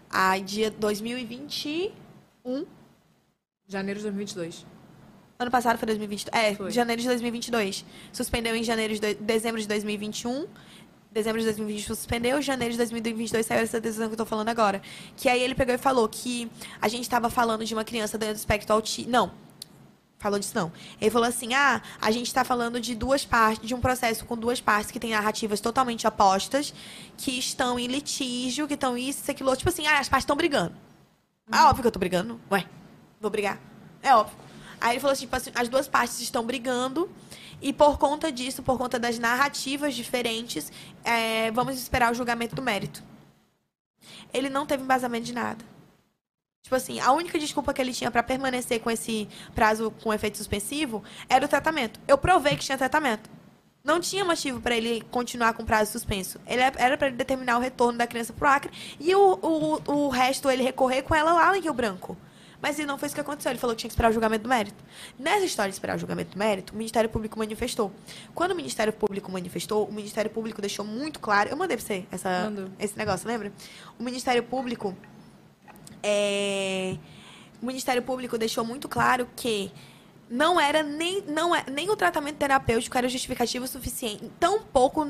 Aí, dia 2021. Janeiro de 2022. Ano passado foi 2022. É, Foi. janeiro de 2022. Suspendeu em janeiro de, dezembro de 2021. Dezembro de 2021 suspendeu, janeiro de 2022 saiu essa decisão que eu tô falando agora. Que aí ele pegou e falou que a gente tava falando de uma criança dentro do espectro autista. Não. Falou disso não. Ele falou assim: ah, a gente tá falando de duas partes, de um processo com duas partes que têm narrativas totalmente opostas, que estão em litígio, que estão isso, isso, aquilo. Tipo assim, ah, as partes estão brigando. É óbvio que eu tô brigando. Ué, vou brigar. É óbvio. Aí ele falou assim, tipo assim, as duas partes estão brigando e por conta disso, por conta das narrativas diferentes, é, vamos esperar o julgamento do mérito. Ele não teve embasamento de nada. Tipo assim, a única desculpa que ele tinha pra permanecer com esse prazo com efeito suspensivo era o tratamento. Eu provei que tinha tratamento. Não tinha motivo pra ele continuar com prazo suspenso. Ele era pra ele determinar o retorno da criança pro Acre e o, o, o resto ele recorrer com ela lá em Rio Branco. Mas ele não foi isso que aconteceu. Ele falou que tinha que esperar o julgamento do mérito. Nessa história de esperar o julgamento do mérito, o Ministério Público manifestou. Quando o Ministério Público manifestou, o Ministério Público deixou muito claro. Eu mandei pra você essa, Mandou. esse negócio, lembra? O Ministério Público. é, o Ministério Público deixou muito claro que não era nem, não é, nem o tratamento terapêutico era justificativo suficiente. Tão pouco.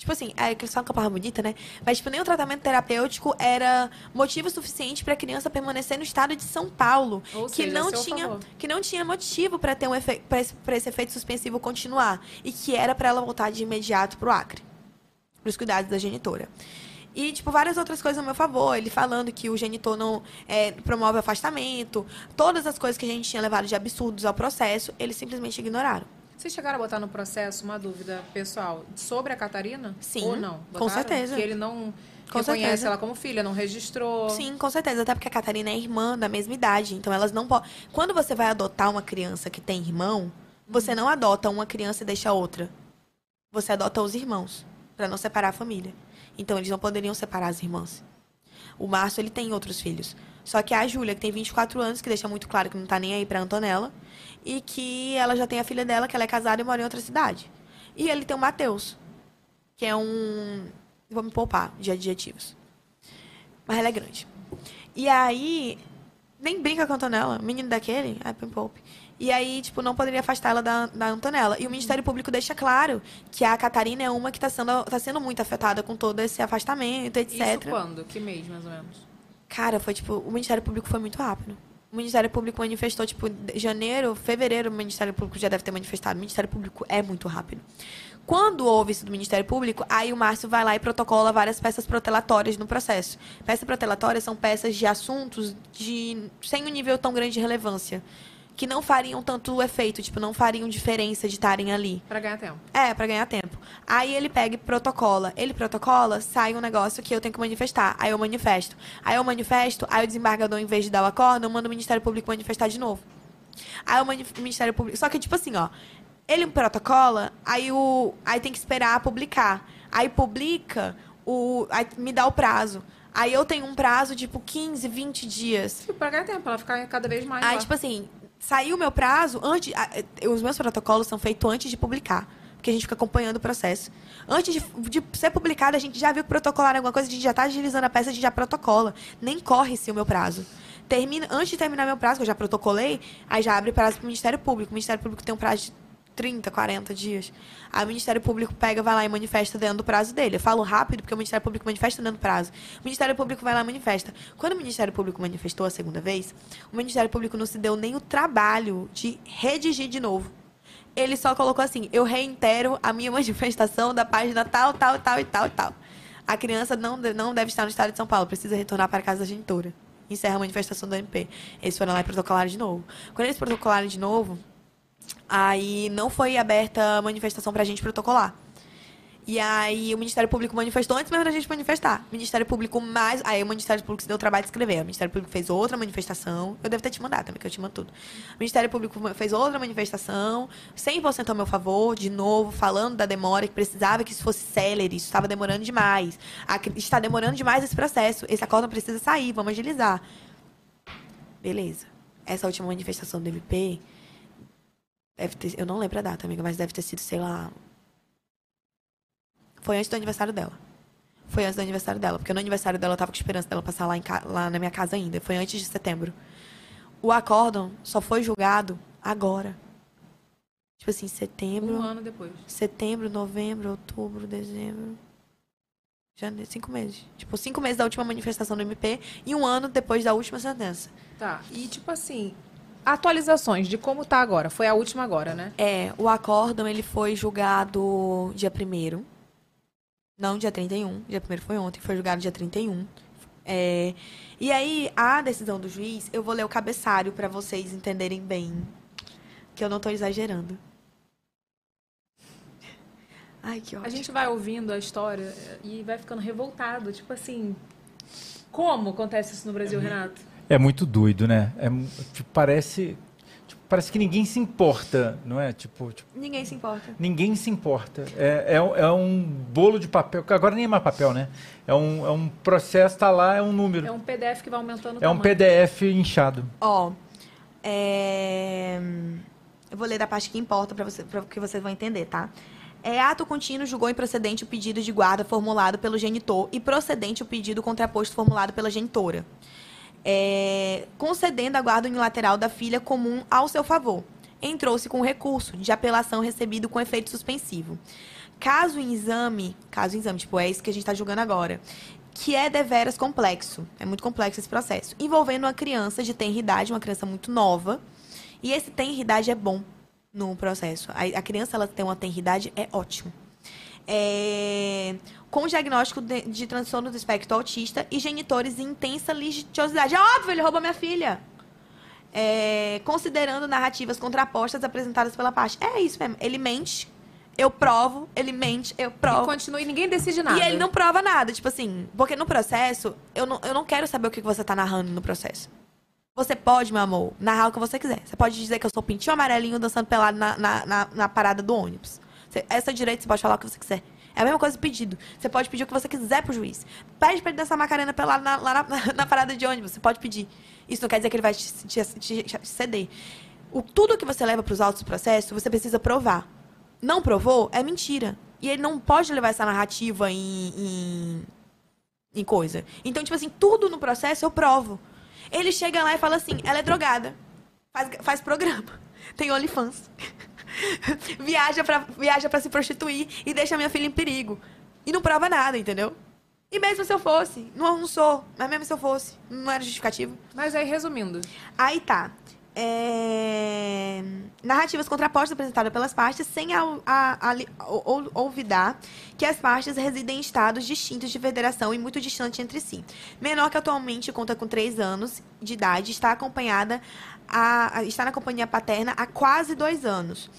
Tipo assim, é que é uma palavra bonita, né? Mas, tipo, nem o tratamento terapêutico era motivo suficiente para a criança permanecer no estado de São Paulo. Ou que, seja, não tinha, favor. que não tinha motivo para ter um efe, pra esse, pra esse efeito suspensivo continuar. E que era para ela voltar de imediato pro Acre. Pros cuidados da genitora. E, tipo, várias outras coisas a meu favor. Ele falando que o genitor não é, promove afastamento. Todas as coisas que a gente tinha levado de absurdos ao processo, eles simplesmente ignoraram. Vocês chegaram a botar no processo uma dúvida pessoal sobre a Catarina? Sim, Ou não? com certeza. Que ele não Com reconhece certeza. ela como filha, não registrou. Sim, com certeza. Até porque a Catarina é irmã da mesma idade. Então elas não podem. Quando você vai adotar uma criança que tem irmão, você não adota uma criança e deixa a outra. Você adota os irmãos. Pra não separar a família. Então eles não poderiam separar as irmãs. O Márcio, ele tem outros filhos. Só que a Júlia, que tem 24 anos, que deixa muito claro que não tá nem aí pra Antonella. E que ela já tem a filha dela, que ela é casada e mora em outra cidade. E ele tem o Matheus, que é um. Vou me poupar de adjetivos. Mas ela é grande. E aí, nem brinca com a Antonella. Menino daquele, é me poupe. E aí, tipo, não poderia afastar ela da, da Antonella. E o Ministério Público deixa claro que a Catarina é uma que está sendo, tá sendo muito afetada com todo esse afastamento, etc. Isso quando? Que mês, mais ou menos? Cara, foi tipo, o Ministério Público foi muito rápido. O Ministério Público manifestou, tipo, janeiro, fevereiro, o Ministério Público já deve ter manifestado. O Ministério Público é muito rápido. Quando houve isso do Ministério Público, aí o Márcio vai lá e protocola várias peças protelatórias no processo. Peças protelatórias são peças de assuntos de sem um nível tão grande de relevância. Que não fariam tanto efeito, tipo, não fariam diferença de estarem ali. Pra ganhar tempo. É, pra ganhar tempo. Aí ele pega e protocola. Ele protocola, sai um negócio que eu tenho que manifestar. Aí eu manifesto. Aí eu manifesto, aí o desembargador, em vez de dar o acordo, manda o Ministério Público manifestar de novo. Aí o Ministério Público. Só que, tipo assim, ó. Ele protocola, aí o. Aí tem que esperar publicar. Aí publica, o. Aí me dá o prazo. Aí eu tenho um prazo, tipo, 15, 20 dias. Pra ganhar tempo, ela ficar cada vez mais. Aí, lá. tipo assim, saiu o meu prazo, antes, eh, os meus protocolos são feitos antes de publicar. Porque a gente fica acompanhando o processo. Antes de, de ser publicado, a gente já viu que protocolar alguma coisa, a gente já está agilizando a peça, a gente já protocola. Nem corre-se o meu prazo. Termina, antes de terminar meu prazo, que eu já protocolei, aí já abre prazo para o Ministério Público. O Ministério Público tem um prazo de 30, 40 dias. Aí o Ministério Público pega, vai lá e manifesta dentro do prazo dele. Eu falo rápido porque o Ministério Público manifesta dentro do prazo. O Ministério Público vai lá e manifesta. Quando o Ministério Público manifestou a segunda vez, o Ministério Público não se deu nem o trabalho de redigir de novo. Ele só colocou assim: eu reitero a minha manifestação da página tal, tal, tal e tal e tal. A criança não, não deve estar no estado de São Paulo, precisa retornar para a casa da genitora. Encerra a manifestação do MP. Eles foram lá e protocolaram de novo. Quando eles protocolaram de novo, aí não foi aberta a manifestação pra gente protocolar. E aí o Ministério Público manifestou antes mesmo da gente manifestar. O Ministério Público mais. Aí o Ministério Público se deu o trabalho de escrever. O Ministério Público fez outra manifestação. Eu devo ter te mandado também, que eu te mando tudo. O Ministério Público fez outra manifestação, 100% ao meu favor, de novo, falando da demora, que precisava que isso fosse célere, isso estava demorando demais. Está demorando demais esse processo. Esse acordo precisa sair, vamos agilizar. Beleza. essa última manifestação do MP, deve ter, eu não lembro a data, amiga, mas deve ter sido, sei lá. Foi antes do aniversário dela. Foi antes do aniversário dela, porque no aniversário dela eu tava com esperança dela passar lá, em lá na minha casa ainda. Foi antes de setembro. O acórdão só foi julgado agora. Tipo assim, setembro. Um ano depois. Setembro, novembro, outubro, dezembro. Janeiro, cinco meses. Tipo, cinco meses da última manifestação do MP e um ano depois da última sentença. Tá. E tipo assim, atualizações de como tá agora. Foi a última agora, né? É, o acórdão, ele foi julgado dia 1 Não dia 31. Dia 1 foi ontem, foi julgado dia 31. É, e aí, a decisão do juiz, eu vou ler o cabeçalho para vocês entenderem bem. Que eu não tô exagerando. Ai, que ótimo. A gente vai ouvindo a história e vai ficando revoltado. Tipo assim, como acontece isso no Brasil, Renato? É muito doido, né? É, tipo, parece, tipo, parece que ninguém se importa, não é? Tipo, tipo, Ninguém se importa. ninguém se importa. É, é, um- é um bolo de papel, que agora nem é mais papel, né? É um, é um processo, tá lá, é um número. É um PDF que vai aumentando o É um tamanho. PDF inchado. Ó, é... eu vou ler da parte que importa para você, para que vocês vão entender, tá? É, ato contínuo julgou improcedente o pedido de guarda formulado pelo genitor e procedente o pedido contraposto formulado pela genitora, É, concedendo a guarda unilateral da filha comum ao seu favor. Entrou-se com recurso de apelação recebido com efeito suspensivo. Caso em exame, caso em exame, tipo, é isso que a gente está julgando agora, que é deveras complexo, é muito complexo esse processo, envolvendo uma criança de tenra idade, uma criança muito nova, e esse tenra idade é bom no processo. A, a criança, ela tem uma tenra idade, é ótimo. É, com diagnóstico de, de transtorno do espectro autista e genitores em intensa litigiosidade. É óbvio, ele roubou minha filha. É, considerando narrativas contrapostas apresentadas pela parte. É isso mesmo. Ele mente, eu provo, ele mente, eu E provo. continua e ninguém decide nada. E ele não prova nada, tipo assim, porque no processo, eu não, eu não quero saber o que você tá narrando no processo. Você pode, meu amor, narrar o que você quiser. Você pode dizer que eu sou pintinho amarelinho dançando pelado na, na, na, na parada do ônibus. Você, essa direito, você pode falar o que você quiser. É a mesma coisa do pedido. Você pode pedir o que você quiser pro juiz. Pede pra ele dançar macarena pelado na, lá na, na parada de ônibus. Você pode pedir. Isso não quer dizer que ele vai te, te- te- te ceder. O, tudo que você leva pros autos do processo, você precisa provar. Não provou, é mentira. E ele não pode levar essa narrativa em, em, em coisa. Então, tipo assim, tudo no processo eu provo. Ele chega lá e fala assim, ela é drogada. Faz, faz programa. Tem OnlyFans. viaja, pra, viaja pra se prostituir e deixa minha filha em perigo. E não prova nada, entendeu? E mesmo se eu fosse, não, não sou, mas mesmo se eu fosse, não era justificativo. Mas aí, resumindo, Aí tá. É, Narrativas contrapostas apresentadas pelas partes sem a- ali- ou- ou- olvidar que as partes residem em estados distintos de federação e muito distantes entre si. Menor que atualmente conta com 3 anos de idade, está acompanhada a, a- está na companhia paterna há quase dois anos.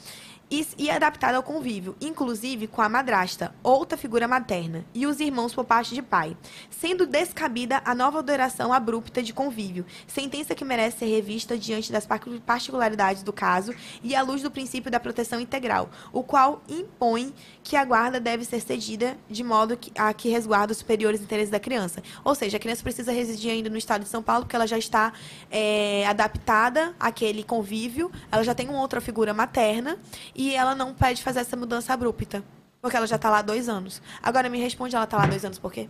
E, e adaptada ao convívio, inclusive com a madrasta, outra figura materna, e os irmãos por parte de pai, sendo descabida a nova adoração abrupta de convívio, sentença que merece ser revista diante das particularidades do caso e à luz do princípio da proteção integral, o qual impõe que a guarda deve ser cedida de modo que, a que resguarda os superiores interesses da criança. Ou seja, a criança precisa residir ainda no estado de São Paulo, porque ela já está é, adaptada àquele convívio, ela já tem uma outra figura materna e ela não pede fazer essa mudança abrupta. Porque ela já está lá há dois anos. Agora me responde, ela está lá há dois anos por quê?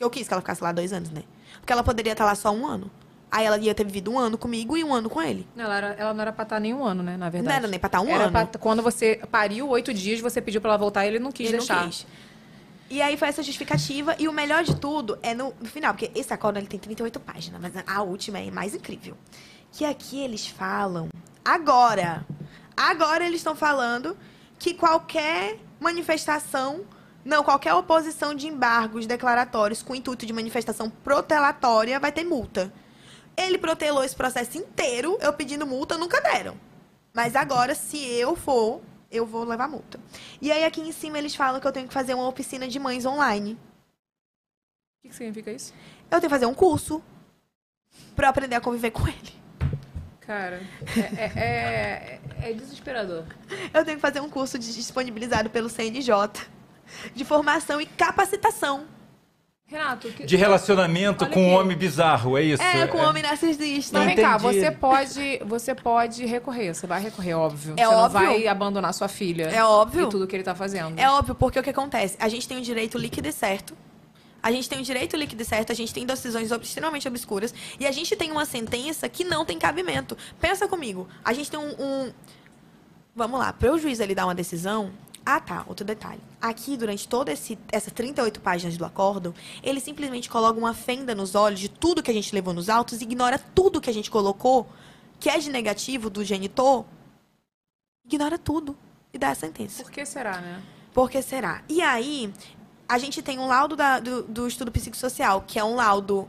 Eu quis que ela ficasse lá dois anos, né? Porque ela poderia estar lá só um ano. Aí ela ia ter vivido um ano comigo e um ano com ele. ela, era- ela não era pra estar nem um ano, né? Na verdade. Não era nem pra estar um Era ano. pra- quando você pariu, oito dias, você pediu pra ela voltar e ele não quis Ele deixar. não quis. E aí foi essa justificativa. E o melhor de tudo é no, no final, porque esse acordo ele tem 38 páginas, mas a última é mais incrível. Que aqui eles falam, agora, agora eles estão falando que qualquer manifestação, não, qualquer oposição de embargos declaratórios com intuito de manifestação protelatória vai ter multa. Ele protelou esse processo inteiro, eu pedindo multa, nunca deram. Mas agora, se eu for, eu vou levar multa. E aí aqui em cima eles falam que eu tenho que fazer uma oficina de mães online. O que, significa isso? Eu tenho que fazer um curso eu aprender a conviver com ele. Cara, é, é, é- é desesperador. Eu tenho que fazer um curso de- disponibilizado pelo CNJ de formação e capacitação Renato, que... De relacionamento com um homem bizarro, é isso? É, com homem narcisista. Mas vem cá, você pode, você pode recorrer, você vai recorrer, óbvio. É você óbvio. não vai abandonar sua filha. É óbvio. E tudo que ele tá fazendo. É óbvio, porque o que acontece? A gente tem um direito líquido e certo. A gente tem um direito líquido e certo, a gente tem decisões extremamente obscuras. E a gente tem uma sentença que não tem cabimento. Pensa comigo. A gente tem um. um- Vamos lá, para o juiz ele dar uma decisão. Ah, tá, outro detalhe. Aqui, durante todas essas 38 páginas do acórdão, ele simplesmente coloca uma fenda nos olhos de tudo que a gente levou nos autos e ignora tudo que a gente colocou, que é de negativo do genitor. Ignora tudo e dá a sentença. Por que será, né? Por que será? E aí, a gente tem um laudo da- do, do estudo psicossocial, que é um laudo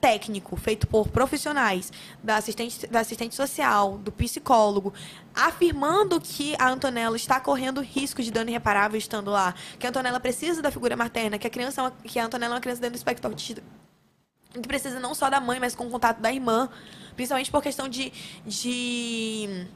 técnico, feito por profissionais, da assistente, da assistente social, do psicólogo, afirmando que a Antonella está correndo risco de dano irreparável estando lá, que a Antonella precisa da figura materna, que a criança é uma, que a Antonella é uma criança dentro do espectro autista, que precisa não só da mãe, mas com o contato da irmã, principalmente por questão de, de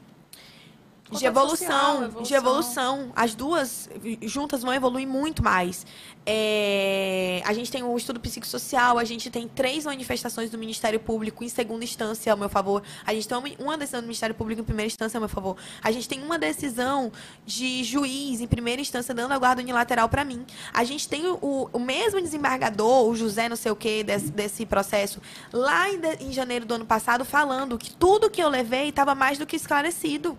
de evolução, social, de evolução. evolução. As duas juntas vão evoluir muito mais. É, a gente tem o estudo psicossocial, a gente tem três manifestações do Ministério Público em segunda instância ao meu favor. A gente tem uma- uma decisão do Ministério Público em primeira instância ao meu favor. A gente tem uma decisão de juiz em primeira instância dando a guarda unilateral para mim. A gente tem o, o mesmo desembargador, o José não sei o que, desse, desse processo, lá em, de- em janeiro do ano passado, falando que tudo que eu levei estava mais do que esclarecido.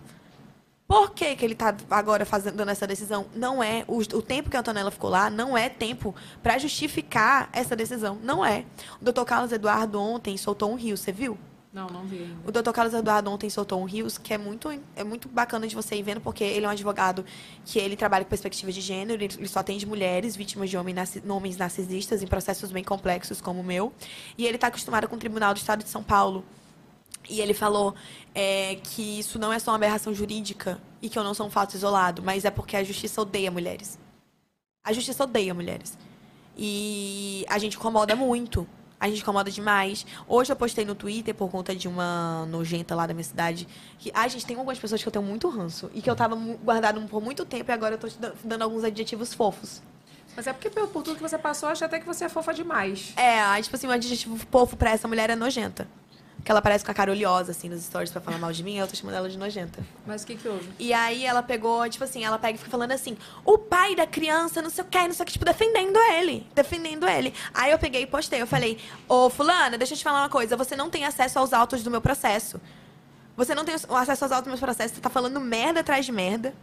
Por que, que ele está agora fazendo, dando essa decisão? Não é. O, o tempo que a Antonella ficou lá não é tempo para justificar essa decisão. Não é. O doutor Carlos Eduardo ontem soltou um rio, você viu? Não, não vi ainda. O doutor Carlos Eduardo ontem soltou um rios que é muito, é muito bacana de você ir vendo, porque ele é um advogado que ele trabalha com perspectiva de gênero, ele só atende mulheres vítimas de homens narcisistas em processos bem complexos como o meu. E ele está acostumado com o Tribunal do Estado de São Paulo. E ele falou é, que isso não é só uma aberração jurídica e que eu não sou um fato isolado, mas é porque a justiça odeia mulheres. A justiça odeia mulheres. E a gente incomoda muito. A gente incomoda demais. Hoje eu postei no Twitter por conta de uma nojenta lá da minha cidade. Que, ai, gente, tem algumas pessoas que eu tenho muito ranço. E que eu tava guardado por muito tempo e agora eu tô dando alguns adjetivos fofos. Mas é porque por tudo que você passou, eu acho até que você é fofa demais. É, tipo assim, um adjetivo fofo pra essa mulher é nojenta. Porque ela parece com a cara oleosa, assim, nos stories pra falar mal de mim, eu tô chamando ela de nojenta. Mas o que que houve? E aí ela pegou, tipo assim, ela pega e fica falando assim, o pai da criança, não sei o que, não sei o que, tipo, defendendo ele. Defendendo ele. Aí eu peguei e postei, eu falei, ô fulana, deixa eu te falar uma coisa, você não tem acesso aos autos do meu processo. Você não tem acesso aos autos do meu processo, você tá falando merda atrás de merda.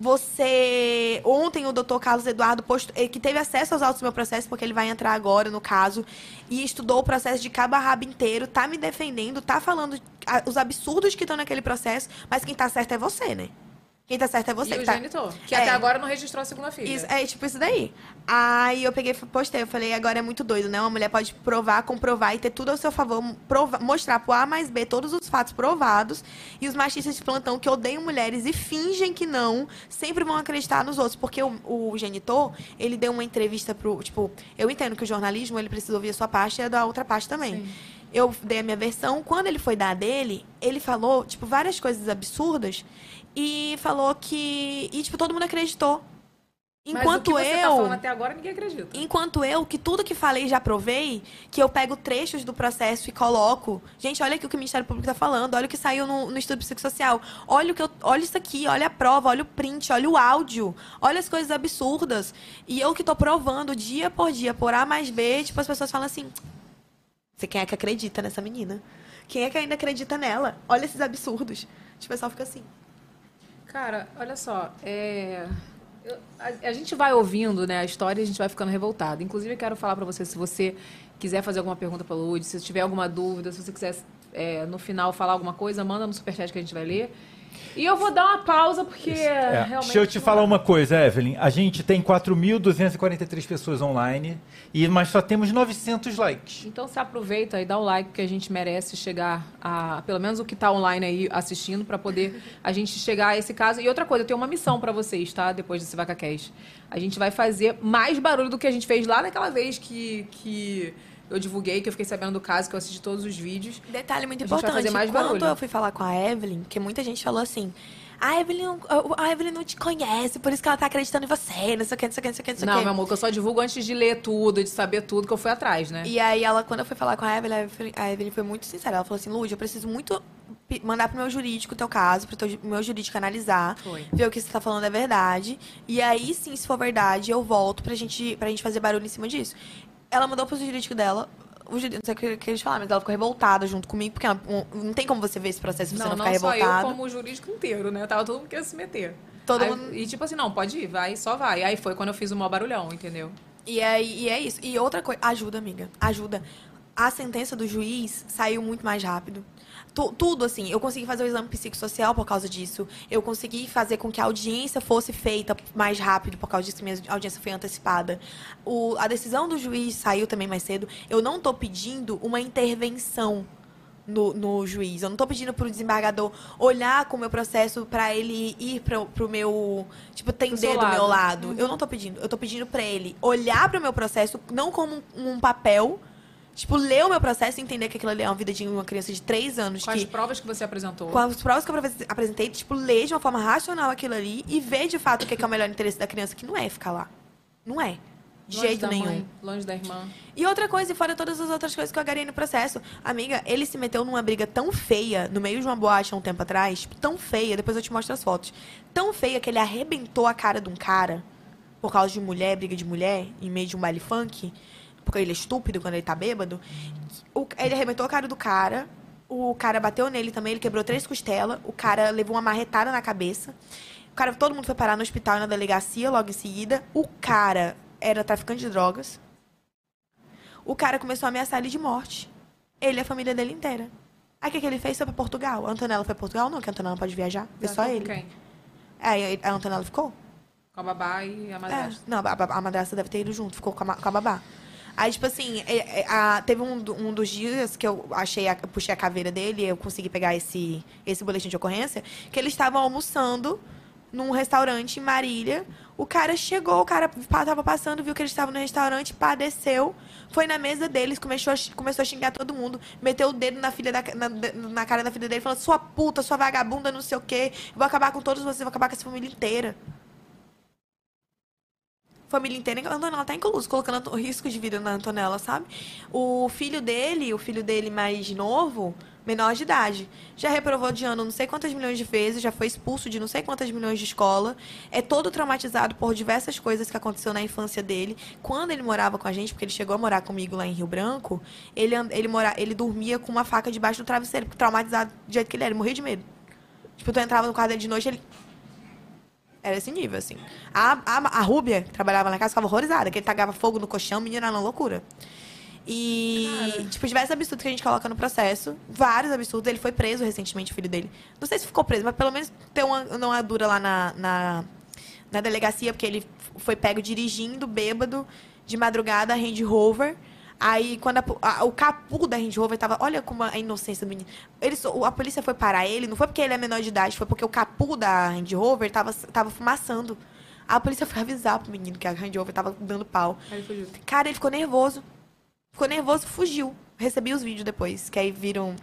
Você. Ontem o doutor Carlos Eduardo postou, eh, que teve acesso aos autos do meu processo, porque ele vai entrar agora no caso, e estudou o processo de cabo a rabo inteiro, tá me defendendo, tá falando os absurdos que estão naquele processo, mas quem tá certo é você, né? Quem tá certo é você. e o tá... genitor, que É. até agora não registrou a segunda filha. Isso, é tipo isso daí. Aí eu peguei e postei, eu falei, agora é muito doido, né? Uma mulher pode provar, comprovar e ter tudo ao seu favor, prova- mostrar pro A mais B todos os fatos provados. E os machistas de plantão que odeiam mulheres e fingem que não, sempre vão acreditar nos outros. Porque o, o genitor, ele deu uma entrevista pro. Tipo, eu entendo que o jornalismo ele precisa ouvir a sua parte e a da outra parte também. Eu dei a minha versão. Quando ele foi dar a dele, ele falou, tipo, várias coisas absurdas. E falou que. E, tipo, todo mundo acreditou. Mas Enquanto o que você eu. tá falando até agora, ninguém acredita. Enquanto eu, que tudo que falei já provei, que eu pego trechos do processo e coloco. Gente, olha aqui o que o Ministério Público está falando, olha o que saiu no, no estudo psicossocial. Olha o que eu, olha isso aqui, olha a prova, olha o print, olha o áudio, olha as coisas absurdas. E eu que tô provando dia por dia, por A mais B, tipo, as pessoas falam assim: Você quem é que acredita nessa menina? Quem é que ainda acredita nela? Olha esses absurdos. Tipo, o pessoal fica assim. Cara, olha só, é... a, a gente vai ouvindo né, a história e a gente vai ficando revoltado. Inclusive, eu quero falar pra você, se você quiser fazer alguma pergunta pra Lud, se tiver alguma dúvida, se você quiser é, no final falar alguma coisa, manda no superchat que a gente vai ler. E eu vou dar uma pausa, porque É, realmente... Deixa eu te falar uma coisa, Evelyn. A gente tem 4.243 pessoas online, e mas só temos 900 likes. Então se aproveita e dá o like que a gente merece chegar a, pelo menos o que tá online aí assistindo, pra poder a gente chegar a esse caso. E outra coisa, eu tenho uma missão pra vocês, tá? Depois desse VacaCast. A gente vai fazer mais barulho do que a gente fez lá naquela vez que, que eu divulguei, que eu fiquei sabendo do caso, que eu assisti todos os vídeos. Detalhe muito importante. fazer mais Quando barulho. eu fui falar com a Evelyn, porque muita gente falou assim. A Evelyn, não- a Evelyn não te conhece, por isso que ela tá acreditando em você, não sei o que, não sei o que, não sei o que, não sei Não, que. meu amor, que eu só divulgo antes de ler tudo, de saber tudo, que eu fui atrás, né? E aí, ela, quando eu fui falar com a Evelyn, a Evelyn- foi muito sincera. Ela falou assim, Lud, eu preciso muito mandar pro meu jurídico o teu caso, pro teu, meu jurídico analisar, Foi. ver o que você tá falando é verdade. E aí, sim, se for verdade, eu volto pra gente, pra gente fazer barulho em cima disso. Ela mandou pro jurídico dela. O jurídico, não sei o que, que eles falaram, mas ela ficou revoltada junto comigo, porque um- não tem como você ver esse processo se você Não, não, não, ficar só revoltado. eu, como o jurídico inteiro, né? Tava todo mundo querendo se meter. Todo Aí- mundo- E tipo assim, não, pode ir, vai, só vai. Aí foi quando eu fiz o maior barulhão, entendeu? E, aí, e é isso. E outra coisa, ajuda, amiga. Ajuda. A sentença do juiz saiu muito mais rápido. Tu- tudo, assim, eu consegui fazer o exame psicossocial por causa disso. Eu consegui fazer com que a audiência fosse feita mais rápido por causa disso. Minha audiência foi antecipada. O, a decisão do juiz saiu também mais cedo. Eu não tô pedindo uma intervenção no, no juiz. Eu não tô pedindo pro desembargador olhar com o meu processo pra ele ir pro, pro meu. Tipo, tender do meu lado. lado. Eu não tô pedindo. Eu tô pedindo pra ele olhar pro meu processo, não como um, um papel. Tipo, ler o meu processo e entender que aquilo ali é uma vida de uma criança de três anos. Com as que, provas que você apresentou. com as provas que eu apresen- apresentei, tipo, ler de uma forma racional aquilo ali e ver de fato o que é, que é o melhor interesse da criança, que não é ficar lá. Não é. De longe jeito da nenhum. Mãe, longe da irmã. E outra coisa, e fora todas as outras coisas que eu agarrei no processo. Amiga, ele se meteu numa briga tão feia, no meio de uma boate há um tempo atrás, tipo, tão feia, depois eu te mostro as fotos. Tão feia que ele arrebentou a cara de um cara, por causa de mulher, briga de mulher, em meio de um baile funk, porque ele é estúpido quando ele tá bêbado. O- ele arrebentou a cara do cara, o cara bateu nele também, ele quebrou três costelas, o cara levou uma marretada na cabeça. O cara, todo mundo foi parar no hospital e na delegacia logo em seguida. O cara era traficante de drogas. O cara começou a ameaçar ele de morte. Ele e a família dele inteira. Aí o que, que ele fez? Foi pra Portugal. A Antonella foi pra Portugal? Não, que a Antonella não pode viajar. Foi só ele. Quem? Aí a Antonella ficou? Com a babá e a É. madrasta. Não, a, a, a madrasta deve ter ido junto, ficou com a, com a babá. Aí, tipo assim, é- é, a- teve um, um dos dias que eu achei, a, puxei a caveira dele eu consegui pegar esse, esse boletim de ocorrência, que eles estavam almoçando num restaurante em Marília. O cara chegou, o cara tava passando, viu que eles estavam no restaurante, pá, desceu, foi na mesa deles, começou a, começou a xingar todo mundo, meteu o dedo na, filha da, na, na cara da filha dele, falando, sua puta, sua vagabunda, não sei o quê, vou acabar com todos vocês, vou acabar com essa família inteira família inteira, a Antonella tá incluso, colocando o risco de vida na Antonella, sabe? O filho dele, o filho dele mais novo, menor de idade, já reprovou de ano não sei quantas milhões de vezes, já foi expulso de não sei quantas milhões de escola, é todo traumatizado por diversas coisas que aconteceu na infância dele. Quando ele morava com a gente, porque ele chegou a morar comigo lá em Rio Branco, ele, ele, mora, ele dormia com uma faca debaixo do travesseiro, traumatizado do jeito que ele era, ele morria de medo. Tipo, tu entrava no quarto dele de noite, ele era esse nível, assim. A, a, a Rúbia, que trabalhava na casa, ficava horrorizada, que ele tacava fogo no colchão, menina na loucura. E, tipo, diversos absurdos que a gente coloca no processo. Vários absurdos. Ele foi preso recentemente, o filho dele. Não sei se ficou preso, mas pelo menos tem uma, uma dura lá na, na, na delegacia, porque ele foi pego dirigindo, bêbado, de madrugada, Range Rover. Aí, quando a a- o capu da Range Rover tava. Olha como a inocência do menino. Ele, a polícia foi parar ele, não foi porque ele é menor de idade, foi porque o capu da Range Rover tava, tava fumaçando. A polícia foi avisar pro menino que a Range Rover tava dando pau. Aí ele fugiu. Cara, ele ficou nervoso. Ficou nervoso, fugiu. Recebi os vídeos depois, que aí viram.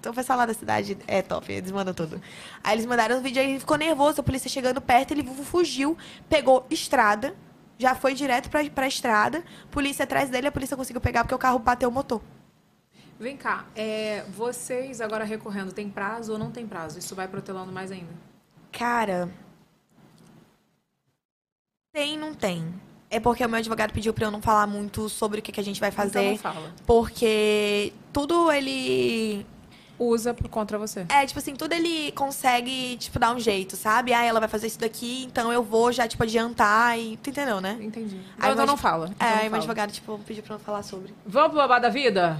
Então, o pessoal lá da cidade é top, eles mandam tudo. Aí eles mandaram os vídeos, aí ele ficou nervoso, a polícia chegando perto, ele fugiu, pegou estrada, já foi direto pra, pra estrada, polícia atrás dele, a polícia conseguiu pegar porque o carro bateu o motor. Vem cá, é, vocês agora recorrendo, tem prazo ou não tem prazo? Isso vai protelando mais ainda? Cara. Tem, não tem. É porque o meu advogado pediu pra eu não falar muito sobre o que, que a gente vai Então fazer. não fala. Porque tudo ele Usa por contra você. É, tipo assim, tudo ele consegue, tipo, dar um jeito, sabe? Ah, ela vai fazer isso daqui, então eu vou já, tipo, adiantar e. Tu entendeu, né? Entendi. Aí Então, então não fala. Então é, não aí meu advogado, tipo, pediu pra eu não falar sobre. Vamos pro babado da vida?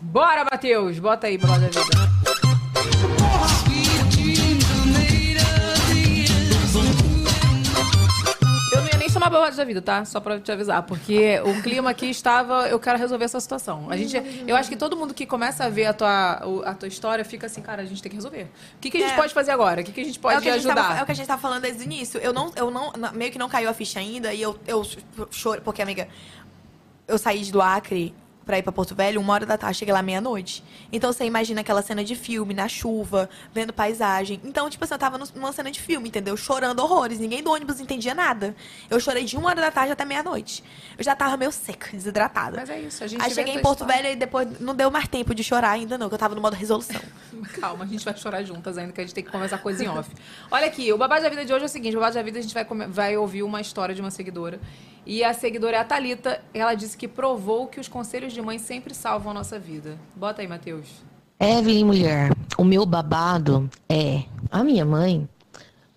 Bora, Matheus! Bota aí, babado da vida. Chamar babado da vida, tá? Só pra te avisar, porque o clima aqui estava. Eu quero resolver essa situação. A gente, eu acho que todo mundo que começa a ver a tua, a tua história fica assim, cara, a gente tem que resolver. O que, que a gente É. pode fazer agora? O que, que a gente pode é, que a gente ajudar? tava, é o que a gente tava falando desde o início. Eu não, eu não, meio que não caiu a ficha ainda e eu, eu choro, porque, amiga, eu saí do Acre pra ir pra Porto Velho, uma hora da tarde, cheguei lá meia-noite. Então você imagina aquela cena de filme, na chuva, vendo paisagem. Então, tipo assim, eu tava numa cena de filme, entendeu? Chorando horrores. Ninguém do ônibus entendia nada. Eu chorei de uma hora da tarde até meia-noite. Eu já tava meio seca, desidratada. Mas é isso, a gente Aí cheguei em Porto história. Velho e depois não deu mais tempo de chorar ainda, não, que eu tava no modo resolução. Calma, a gente vai chorar juntas ainda, que a gente tem que conversar coisa em off. Olha aqui, o Babado da Vida de hoje é o seguinte: o Babado da Vida a gente vai, vai ouvir uma história de uma seguidora. E a seguidora é a Thalita. Ela disse que provou que os conselhos de mãe sempre salvam a nossa vida. Bota aí, Matheus. Evelyn, mulher, o meu babado é a minha mãe,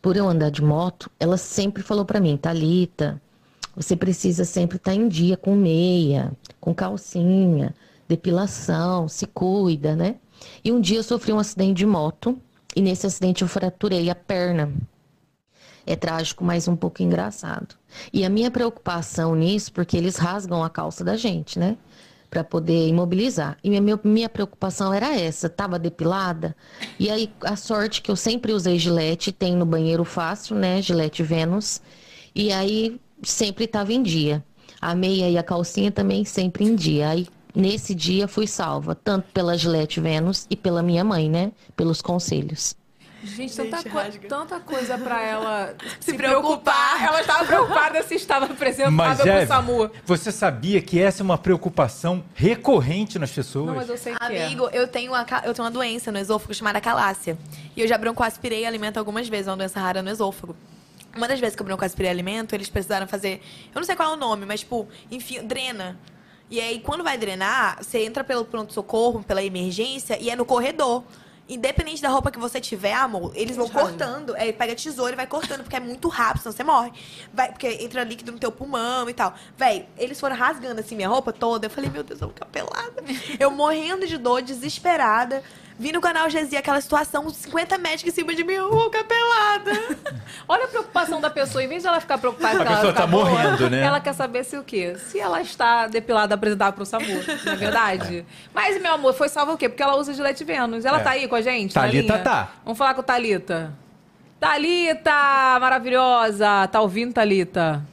por eu andar de moto, ela sempre falou pra mim, Thalita, você precisa sempre estar em dia com meia, com calcinha, depilação, se cuida, né? E um dia eu sofri um acidente de moto e nesse acidente eu fraturei a perna. É trágico, mas um pouco engraçado. E a minha preocupação nisso, porque eles rasgam a calça da gente, né? Pra poder imobilizar. E minha, minha, minha preocupação era essa, tava depilada. E aí, a sorte que eu sempre usei gilete, tem no banheiro fácil, né? Gilete Vênus. E aí, sempre tava em dia. A meia e a calcinha também sempre em dia. Aí, nesse dia, fui salva, tanto pela Gilete Vênus e pela minha mãe, né? Pelos conselhos. Gente, tanta, co- tanta coisa pra ela se, preocupar. Ela estava preocupada se estava Mas, apresentável pro SAMU. você sabia que essa é uma preocupação recorrente nas pessoas? Não, mas eu sei que é. Amigo, eu tenho, uma, eu tenho uma doença no esôfago chamada calácia. E eu já broncoaspirei alimento algumas vezes, é uma doença rara no esôfago. Uma das vezes que eu broncoaspirei alimento, eles precisaram fazer. Eu não sei qual é o nome, mas, tipo, enfim, drena. E aí, quando vai drenar, você entra pelo pronto-socorro, pela emergência, e é no corredor. Independente da roupa que você tiver, amor, eles vão cortando. É, pega tesoura e vai cortando, porque é muito rápido, senão você morre. Vai, porque entra líquido no teu pulmão e tal. Véi, eles foram rasgando assim minha roupa toda. Eu falei, meu Deus, eu vou ficar pelada. Eu morrendo de dor, desesperada. Vi no canal GZ aquela situação, 50 médicos em cima de vou ficar pelada. Olha a preocupação da pessoa. Em vez de ela ficar preocupada A que ela tá boa, morrendo, né? Ela quer saber se o quê? Se ela está depilada apresentada pro SAMU, não é verdade? Mas, meu amor, foi salva o quê? Porque ela usa Gillette Vênus. Ela É. tá aí com a gente? linha? tá. Vamos falar com a Thalita. Thalita, maravilhosa. Tá ouvindo, Thalita?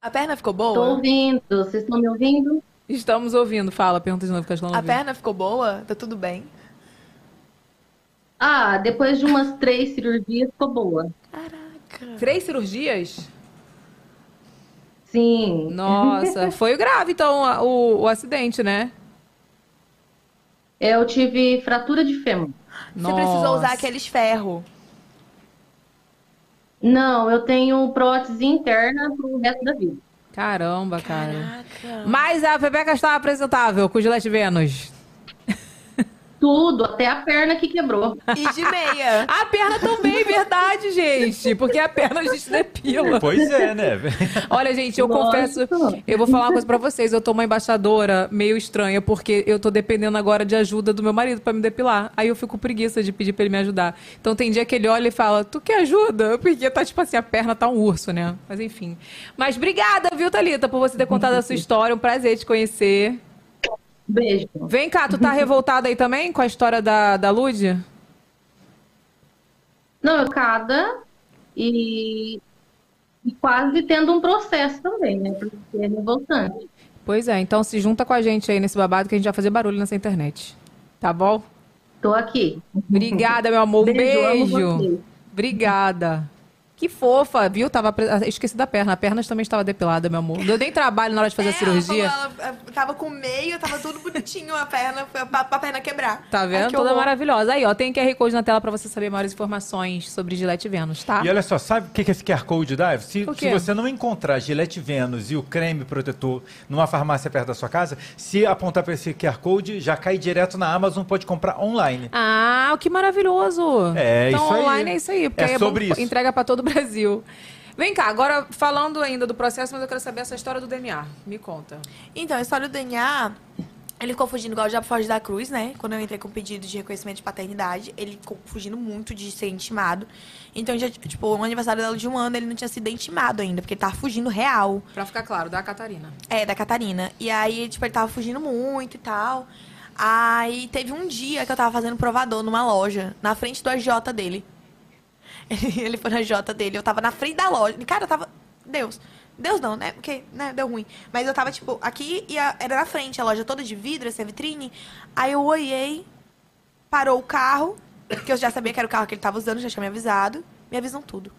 A perna ficou Tô boa? ouvindo, vocês estão me ouvindo? Estamos ouvindo. Fala, pergunta de novo que estão A perna ficou boa? Tá tudo bem? Ah, depois de umas três cirurgias, ficou boa. Três cirurgias? Sim. Nossa, foi grave então a- o, o acidente, né? Eu tive fratura de fêmur. Você precisou Nossa. usar aqueles ferros. Não, eu tenho prótese interna pro resto da vida. Caramba, cara. Caraca. Mas a Pepeca estava apresentável com o Gillette Vênus. Tudo, até a perna que quebrou. E de meia. A perna também, verdade, gente. Porque a perna a gente depila. Pois é, né? Olha, gente, eu Lógico. confesso, eu vou falar uma coisa pra vocês. Eu tô uma embaixadora meio estranha, porque eu tô dependendo agora de ajuda do meu marido pra me depilar. Aí eu fico com preguiça de pedir pra ele me ajudar. Então tem dia que ele olha e fala, tu quer ajuda? Porque tá tipo assim, a perna tá um urso, né? Mas enfim. Mas obrigada, viu, Thalita, por você ter contado a sua história. Um prazer te conhecer. Beijo. Vem cá, tu tá revoltada aí também com a história da, da Lud? Não, eu cada e, e quase tendo um processo também, né? Porque é revoltante. Pois é, então se junta com a gente aí nesse babado que a gente vai fazer barulho nessa internet. Tá bom? Tô aqui. Obrigada, meu amor. Um Beijo, beijo. Obrigada. Que fofa, viu? Tava pre- ah, Esqueci da perna. A perna também estava depilada, meu amor. Não deu nem trabalho na hora de fazer a É, cirurgia. Ela, falou, ela tava com meio, tava tudo bonitinho a perna, pra, pra perna quebrar. Tá Ai, vendo? que Toda horror. maravilhosa. Aí, ó, tem QR Code na tela pra você saber maiores informações sobre Gillette Vênus, tá? E olha só, sabe o que que esse QR Code dá? Se, se você não encontrar Gillette Vênus e o creme protetor numa farmácia perto da sua casa, se apontar para esse QR Code, já cai direto na Amazon, pode comprar online. Ah, que maravilhoso. É, então, isso aí. online é isso aí. Porque É aí é sobre bom, isso. entrega pra todo o Brasil. Vem cá, agora falando ainda do processo, mas eu quero saber essa história do DNA. Me conta. Então, a história do DNA, ele ficou fugindo igual o Diabo Foge da Cruz, né? Quando eu entrei com o pedido de reconhecimento de paternidade, ele ficou fugindo muito de ser intimado. Então, já, tipo, o aniversário dela de um ano, ele não tinha sido intimado ainda, porque ele tava fugindo real. Pra ficar claro, da Catarina. É, da Catarina. E aí, tipo, ele tava fugindo muito e tal. Aí teve um dia que eu tava fazendo provador numa loja, na frente do AJ dele. Ele, foi na J dele, eu tava na frente da loja. Cara, eu tava. Deus. Deus não, né? Porque, né, deu ruim. Mas eu tava, tipo, aqui e a- era na frente, a loja toda de vidro, essa vitrine. Aí eu olhei, parou o carro, que eu já sabia que era o carro que ele tava usando, já tinha me avisado. Me avisam tudo.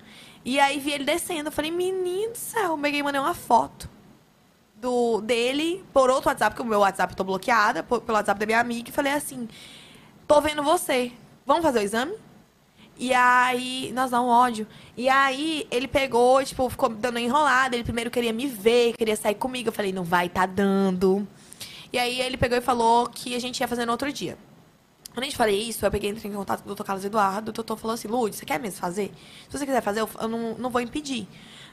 E aí vi ele descendo, eu falei, menino do céu, peguei e mandei uma foto do, dele por outro WhatsApp, porque o meu WhatsApp eu tô bloqueada, por- pelo WhatsApp da minha amiga, e falei assim, tô vendo você, vamos fazer o exame? E aí, nós dá um ódio. E aí, ele pegou, tipo, ficou dando enrolada. Ele primeiro queria me ver, queria sair comigo. Eu falei, não vai, tá dando. E aí, ele pegou e falou que a gente ia fazer no outro dia. Quando a gente falei isso, eu peguei entrei em contato com o Dr. Carlos Eduardo. O doutor falou assim, Lud, você quer mesmo fazer? Se você quiser fazer, eu, não, não vou impedir.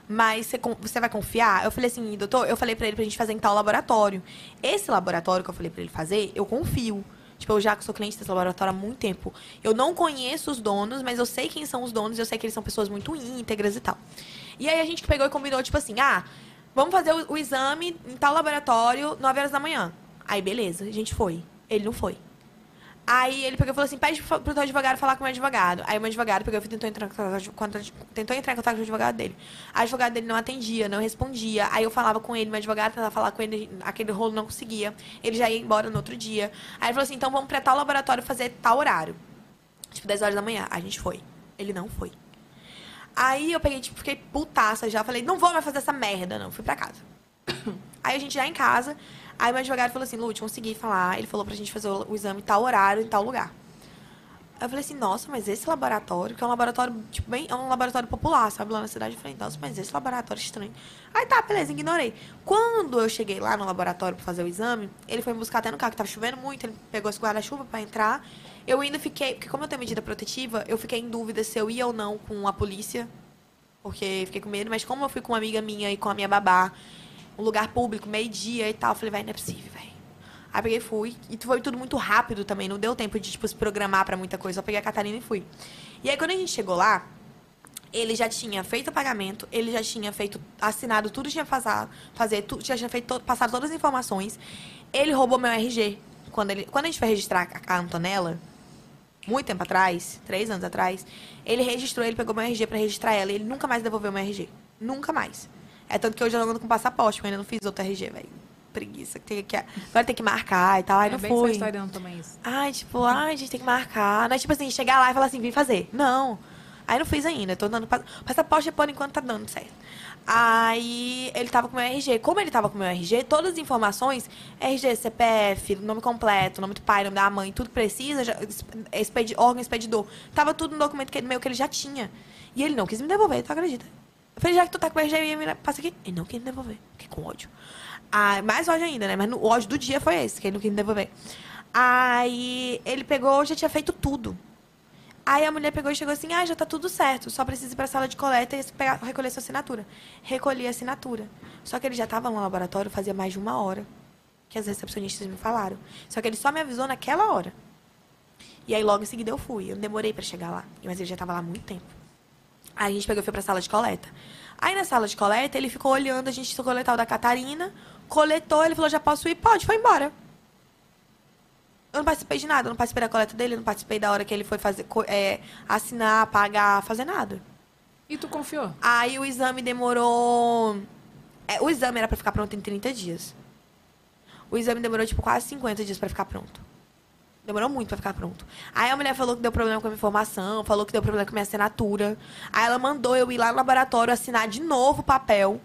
Mas você, você vai confiar? Eu falei assim, doutor, eu falei pra ele pra gente fazer em tal laboratório. Esse laboratório que eu falei pra ele fazer, eu confio. Tipo, eu já sou cliente desse laboratório há muito tempo. Eu não conheço os donos, mas eu sei quem são os donos, eu sei que eles são pessoas muito íntegras e tal. E aí a gente pegou e combinou, tipo assim, ah, vamos fazer o, o exame em tal laboratório, 9 horas da manhã. Aí, beleza, a gente foi. Ele não foi. Aí ele pegou e falou assim: pede pro teu advogado falar com o meu advogado. Aí o meu advogado pegou e tentou entrar, tentou entrar em contato com o advogado dele. A advogado dele não atendia, não respondia. Aí eu falava com ele, meu advogado tentava falar com ele, aquele rolo não conseguia. Ele já ia embora no outro dia. Aí ele falou assim: então vamos pra tal laboratório fazer tal horário. Tipo, 10 horas da manhã. A gente foi. Ele não foi. Aí eu peguei, tipo, fiquei putaça já. Falei, não vou mais fazer essa merda, não. Fui pra casa. Aí a gente já em casa. Aí meu advogado falou assim, Lute, consegui falar. Ele falou pra gente fazer o, o exame em tal horário, em tal lugar. Aí eu falei assim, nossa, mas esse laboratório, que é um laboratório, tipo, bem, é um laboratório popular, sabe, lá na cidade. Eu falei, nossa, mas esse laboratório é estranho. Aí tá, beleza, ignorei. Quando eu cheguei lá no laboratório pra fazer o exame, ele foi me buscar até no carro, que tava chovendo muito, ele pegou esse guarda-chuva pra entrar. Eu ainda fiquei, porque como eu tenho medida protetiva, eu fiquei em dúvida se eu ia ou não com a polícia, porque fiquei com medo, mas como eu fui com uma amiga minha e com a minha babá, um lugar público, meio-dia e tal, eu falei, vai, não é possível, velho. Aí peguei e fui. E foi tudo muito rápido também, não deu tempo de, tipo, se programar pra muita coisa. Só peguei a Catarina e fui. E aí, quando a gente chegou lá, ele já tinha feito o pagamento, ele já tinha feito, assinado tudo, tinha passado, fazer, tudo, já tinha feito, to- passado todas as informações. Ele roubou meu RG. Quando, ele, quando a gente foi registrar a, a Antonella, muito tempo atrás, três anos atrás, ele registrou, ele pegou meu RG pra registrar ela e ele nunca mais devolveu meu RG. Nunca mais. É tanto que hoje eu ando com passaporte, porque eu ainda não fiz outro RG, velho. Preguiça. que Tem que, agora tem que marcar e tal. Aí É não bem fui. historiando também isso. Ai, tipo, ai, a gente tem que marcar. Não é tipo assim, chegar lá e falar assim, vim fazer. Não. Aí não fiz ainda. Tô dando pass- passaporte por enquanto tá dando certo. Aí ele tava com o meu RG. Como ele tava com o meu RG, todas as informações, RG, CPF, nome completo, nome do pai, nome da mãe, tudo que precisa, já, expedi, órgão expedidor. Tava tudo no documento que, meu que ele já tinha. E ele não quis me devolver, tu acredita? Eu falei, já que tu tá com o RG, me passa aqui. Ele não quis me devolver. Fiquei com ódio. Ah, mais ódio ainda, né? Mas o ódio do dia foi esse, que ele não quis me devolver. Aí ele pegou, já tinha feito tudo. Aí a mulher pegou e chegou assim, ah, já tá tudo certo, só precisa ir pra sala de coleta e pegar, recolher sua assinatura. Recolhi a assinatura. Só que ele já tava no laboratório fazia mais de uma hora, que as recepcionistas me falaram. Só que ele só me avisou naquela hora. E aí logo em seguida eu fui. Eu demorei pra chegar lá, mas ele já tava lá há muito tempo. Aí a gente pegou e foi pra sala de coleta. Aí na sala de coleta, ele ficou olhando, a gente coletar o da Catarina, coletou, ele falou, já posso ir? Pode, foi embora. Eu não participei de nada, eu não participei da coleta dele, eu não participei da hora que ele foi fazer, é, assinar, pagar, fazer nada. E tu confiou? Aí o exame demorou. é, o exame era pra ficar pronto em 30 dias. O exame demorou, tipo, quase 50 dias pra ficar pronto. Demorou muito pra ficar pronto. Aí a mulher falou que deu problema com a minha informação, falou que deu problema com a minha assinatura. Aí ela mandou eu ir lá no laboratório assinar de novo o papel.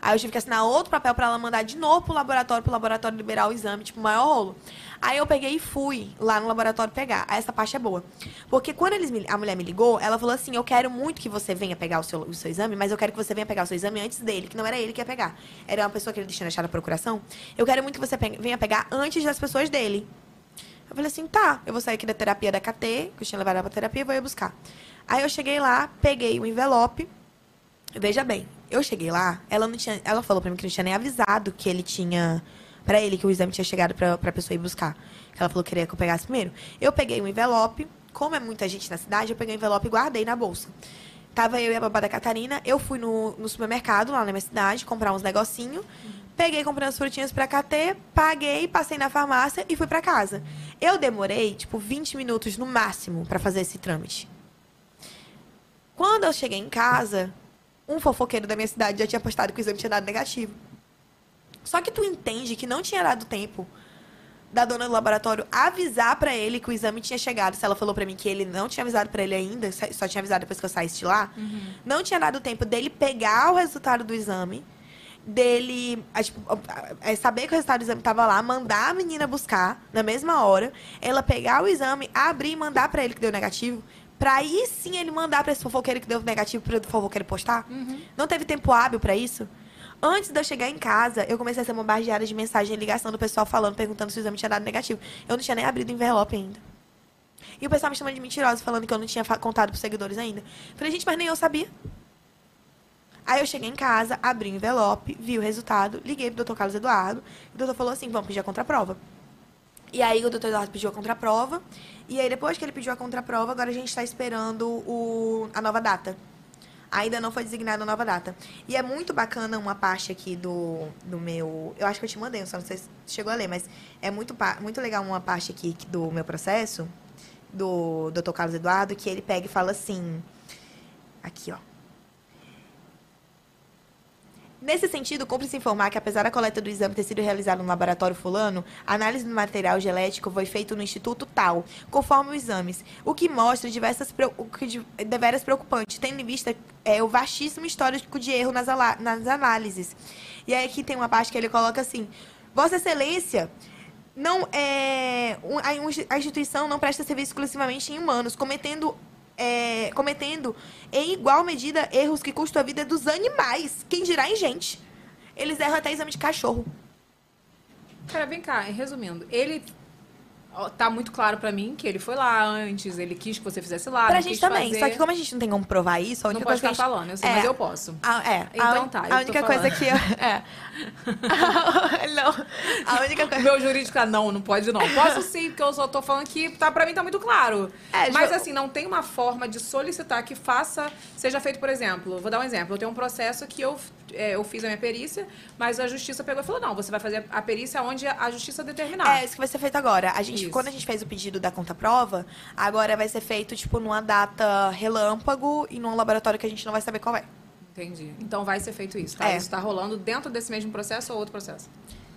Aí eu tive que assinar outro papel pra ela mandar de novo pro laboratório, pro laboratório liberar o exame, tipo, maior rolo. Aí eu peguei e fui lá no laboratório pegar. Essa parte é boa. Porque quando eles me- a mulher me ligou, ela falou assim: Eu quero muito que você venha pegar o seu, o seu exame, mas eu quero que você venha pegar o seu exame antes dele, que não era ele que ia pegar. Era uma pessoa que ele tinha deixado a procuração. Eu quero muito que você venha pegar antes das pessoas dele. Eu falei assim, tá, eu vou sair aqui da terapia da KT, que eu tinha levado ela pra terapia, vou ir buscar. Aí eu cheguei lá, peguei o envelope. Veja bem, eu cheguei lá, ela não tinha. Ela falou pra mim que não tinha nem avisado que ele tinha. Pra ele, que o exame tinha chegado pra, pra pessoa ir buscar. Ela falou que queria que eu pegasse primeiro. Eu peguei o envelope, como é muita gente na cidade, eu peguei o envelope e guardei na bolsa. Tava eu e a babá da Catarina, eu fui no, no supermercado lá na minha cidade, comprar uns negocinhos. Peguei, comprei umas frutinhas pra KT, paguei, passei na farmácia e fui pra casa. Eu demorei, tipo, 20 minutos no máximo pra fazer esse trâmite. Quando eu cheguei em casa, um fofoqueiro da minha cidade já tinha postado que o exame tinha dado negativo. Só que tu entende que não tinha dado tempo da dona do laboratório avisar pra ele que o exame tinha chegado. Se ela falou pra mim que ele não tinha avisado pra ele ainda, só tinha avisado depois que eu saísse de lá, não tinha dado tempo dele pegar o resultado do exame, dele ah, tipo, ah, é, saber que o resultado do exame tava lá, mandar a menina buscar na mesma hora, ela pegar o exame, abrir e mandar pra ele que deu negativo. Pra aí sim ele mandar pra esse fofoqueiro que deu negativo pro fofoqueiro postar. Não teve tempo hábil pra isso. Antes de eu chegar em casa, eu comecei a ser bombardeada de mensagem e ligação do pessoal falando, perguntando se o exame tinha dado negativo. Eu não tinha nem abrido o envelope ainda. E o pessoal me chamando de mentirosa, falando que eu não tinha contado pros seguidores ainda. Falei, gente, mas nem eu sabia. Aí eu cheguei em casa, abri o envelope, vi o resultado, liguei pro doutor Carlos Eduardo. E o doutor falou assim: vamos pedir a contraprova. E aí o doutor Eduardo pediu a contraprova. E aí, depois que ele pediu a contraprova, agora a gente está esperando o, a nova data. Ainda não foi designada a nova data. E é muito bacana uma parte aqui do, do meu. Eu acho que eu te mandei, só não sei se chegou a ler, mas é muito, muito legal uma parte aqui do meu processo, do Dr. Carlos Eduardo, que ele pega e fala assim. Aqui, ó. Nesse sentido, cumpre-se informar que, apesar da coleta do exame ter sido realizada no laboratório fulano, a análise do material genético foi feita no instituto tal, conforme os exames, o que mostra diversas o que de- deveras preocupante, tendo em vista é, o vastíssimo histórico de erro nas, nas análises. E aí aqui tem uma parte que ele coloca assim, Vossa Excelência, não é a instituição não presta serviço exclusivamente em humanos, cometendo é, cometendo em igual medida erros que custam a vida dos animais. Quem dirá em gente? Eles erram até exame de cachorro. Cara, vem cá, resumindo, ele tá muito claro pra mim que ele foi lá antes, ele quis que você fizesse lá, pra não gente também. fazer. Só que como a gente não tem como provar isso, a não única pode coisa que a gente... falando, eu sei, É. mas eu posso. A, é. Então a, tá, A única coisa que eu, é. não. A única coisa meu jurídico tá, não, não pode não. Posso sim, porque eu só tô falando que tá, pra mim tá muito claro. É, Mas assim, não tem uma forma de solicitar que faça, seja feito, por exemplo, vou dar um exemplo, eu tenho um processo que eu, é, eu fiz a minha perícia, mas a justiça pegou e falou, não, você vai fazer a perícia onde a justiça determinar. É, isso que vai ser feito agora. A gente, Isso. quando a gente fez o pedido da conta-prova, agora vai ser feito, tipo, numa data relâmpago e num laboratório que a gente não vai saber qual é. Entendi. Então vai ser feito isso, tá? É. Isso tá rolando dentro desse mesmo processo ou outro processo?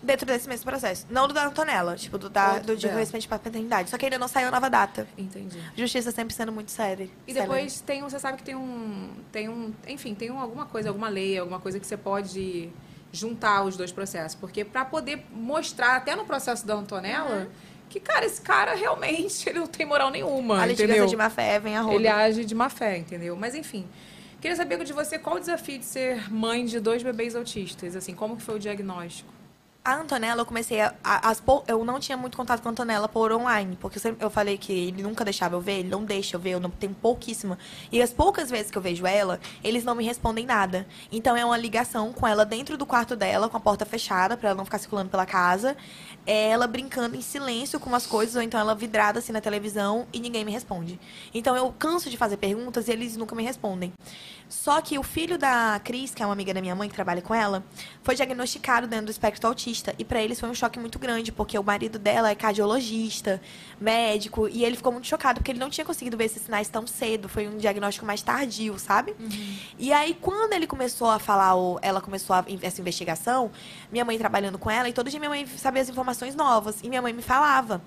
Dentro desse mesmo processo. Não do da Antonella, tipo, do, da, Outro do de dela. reconhecimento para paternidade. Só que ainda não saiu a nova data. Entendi. Justiça sempre sendo muito séria. E depois tem, um- você sabe que tem um, tem um, enfim, tem um, alguma coisa, alguma lei, alguma coisa que você pode juntar os dois processos, porque para poder mostrar até no processo da Antonella que cara, esse cara realmente ele não tem moral nenhuma, A litigância entendeu? de má fé vem a roda. Ele age de má fé, entendeu? Mas enfim, queria saber de você qual o desafio de ser mãe de dois bebês autistas, assim, como que foi o diagnóstico? A Antonella, eu comecei a, a- as eu não tinha muito contato com a Antonella por online, porque eu, sempre, eu falei que ele nunca deixava eu ver, ele não deixa eu ver, eu não tenho pouquíssima. E as poucas vezes que eu vejo ela, eles não me respondem nada. Então é uma ligação com ela dentro do quarto dela, com a porta fechada, pra ela não ficar circulando pela casa. É ela brincando em silêncio com umas coisas, ou então ela vidrada assim na televisão e ninguém me responde. Então eu canso de fazer perguntas e eles nunca me respondem. Só que o filho da Cris, que é uma amiga da minha mãe que trabalha com ela, foi diagnosticado dentro do espectro autista. E pra eles foi um choque muito grande, porque o marido dela é cardiologista, médico, e ele ficou muito chocado porque ele não tinha conseguido ver esses sinais tão cedo. Foi um diagnóstico mais tardio, sabe? E aí, quando ele começou a falar, ou ela começou a, essa investigação, minha mãe trabalhando com ela, e todo dia minha mãe sabia as informações novas. E minha mãe me falava.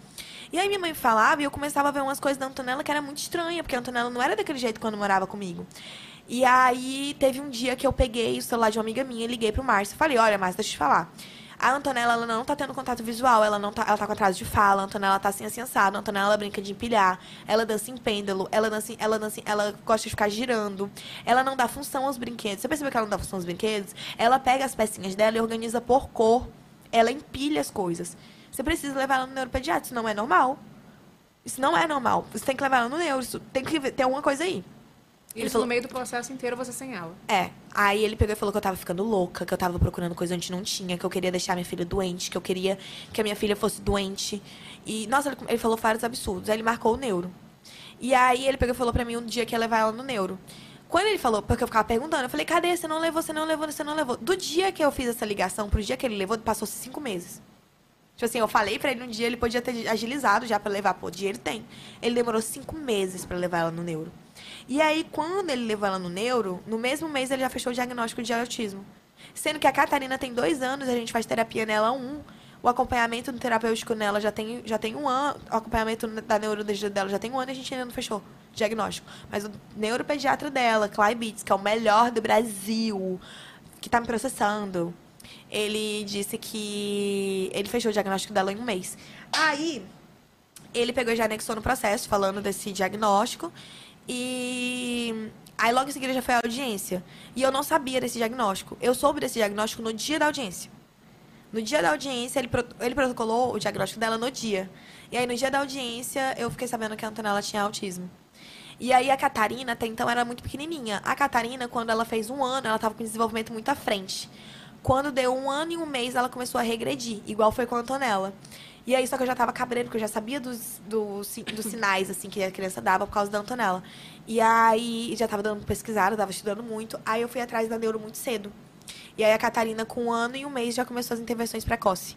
E aí minha mãe falava e eu começava a ver umas coisas da Antonella que era muito estranha, porque a Antonella não era daquele jeito quando morava comigo. E aí teve um dia que eu peguei o celular de uma amiga minha e liguei pro Márcio. Falei, olha, Márcio, deixa eu te falar. A Antonella, ela não tá tendo contato visual, ela não tá, ela tá com atraso de fala, a Antonella tá assim, assado, a Antonella brinca de empilhar, ela dança em pêndulo, ela dança, ela dança, ela gosta de ficar girando, ela não dá função aos brinquedos. Você percebeu que ela não dá função aos brinquedos? Ela pega as pecinhas dela e organiza por cor. Ela empilha as coisas. Você precisa levar ela no neuropediatra, isso não é normal. Isso não é normal. Você tem que levar ela no neuro, isso tem que ter alguma coisa aí. Ele Isso falou- no meio do processo inteiro você sem ela. É. Aí ele pegou e falou que eu tava ficando louca, que eu tava procurando coisa onde não tinha, que eu queria deixar minha filha doente, que eu queria que a minha filha fosse doente. E, nossa, ele, ele falou vários absurdos. Aí ele marcou o neuro. E aí ele pegou e falou pra mim um dia que ia levar ela no neuro. Quando ele falou, porque eu ficava perguntando, eu falei, cadê? Você não levou, você não levou, você não levou. Do dia que eu fiz essa ligação pro dia que ele levou, passou-se cinco meses. Tipo assim, eu falei pra ele um dia, ele podia ter agilizado já pra levar. Pô, dinheiro tem. Ele demorou cinco meses pra levar ela no neuro. E aí, quando ele levou ela no neuro, no mesmo mês ele já fechou o diagnóstico de autismo. Sendo que a Catarina tem dois anos, a gente faz terapia nela um. O acompanhamento terapêutico nela já tem, já tem um ano. O acompanhamento da neurologia dela já tem um ano e a gente ainda não fechou diagnóstico. Mas o neuropediatra dela, Clay Beats, que é o melhor do Brasil, que tá me processando, ele disse que ele fechou o diagnóstico dela em um mês. Aí, ele pegou e já anexou no processo, falando desse diagnóstico. E aí, logo em seguida, já foi a audiência. E eu não sabia desse diagnóstico. Eu soube desse diagnóstico no dia da audiência. No dia da audiência, ele, ele protocolou o diagnóstico dela no dia. E aí, no dia da audiência, eu fiquei sabendo que a Antonella tinha autismo. E aí, a Catarina, até então, era muito pequenininha. A Catarina, quando ela fez um ano, ela estava com desenvolvimento muito à frente. Quando deu um ano e um mês, ela começou a regredir, igual foi com a Antonella. E aí, só que eu já tava cabreiro, porque eu já sabia dos, dos, dos sinais, assim, que a criança dava por causa da Antonella. E aí, já tava dando pesquisada, tava estudando muito. Aí, eu fui atrás da neuro muito cedo. E aí, a Catarina, com um ano e um mês, já começou as intervenções precoces.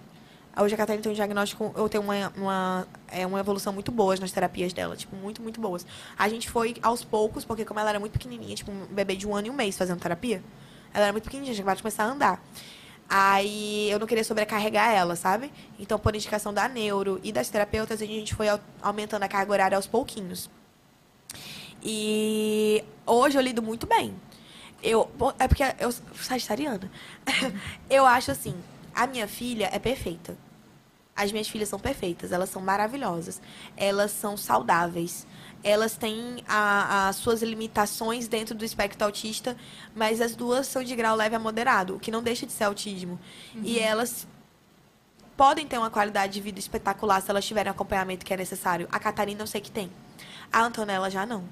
Hoje, a Catarina tem um diagnóstico, eu tenho uma, uma, é, uma evolução muito boa nas terapias dela, tipo, muito, muito boas. A gente foi aos poucos, porque como ela era muito pequenininha, tipo, um bebê de um ano e um mês fazendo terapia, ela era muito pequenininha, já vai começar a andar. Aí eu não queria sobrecarregar ela, sabe? Então, por indicação da neuro e das terapeutas, a gente foi au- aumentando a carga horária aos pouquinhos. E hoje eu lido muito bem. Eu, é porque eu sagitariana. eu acho assim, a minha filha é perfeita. As minhas filhas são perfeitas, elas são maravilhosas, elas são saudáveis, elas têm as suas limitações dentro do espectro autista, mas as duas são de grau leve a moderado, o que não deixa de ser autismo. E elas podem ter uma qualidade de vida espetacular se elas tiverem o acompanhamento que é necessário. A Catarina eu sei que tem. A Antonella já não.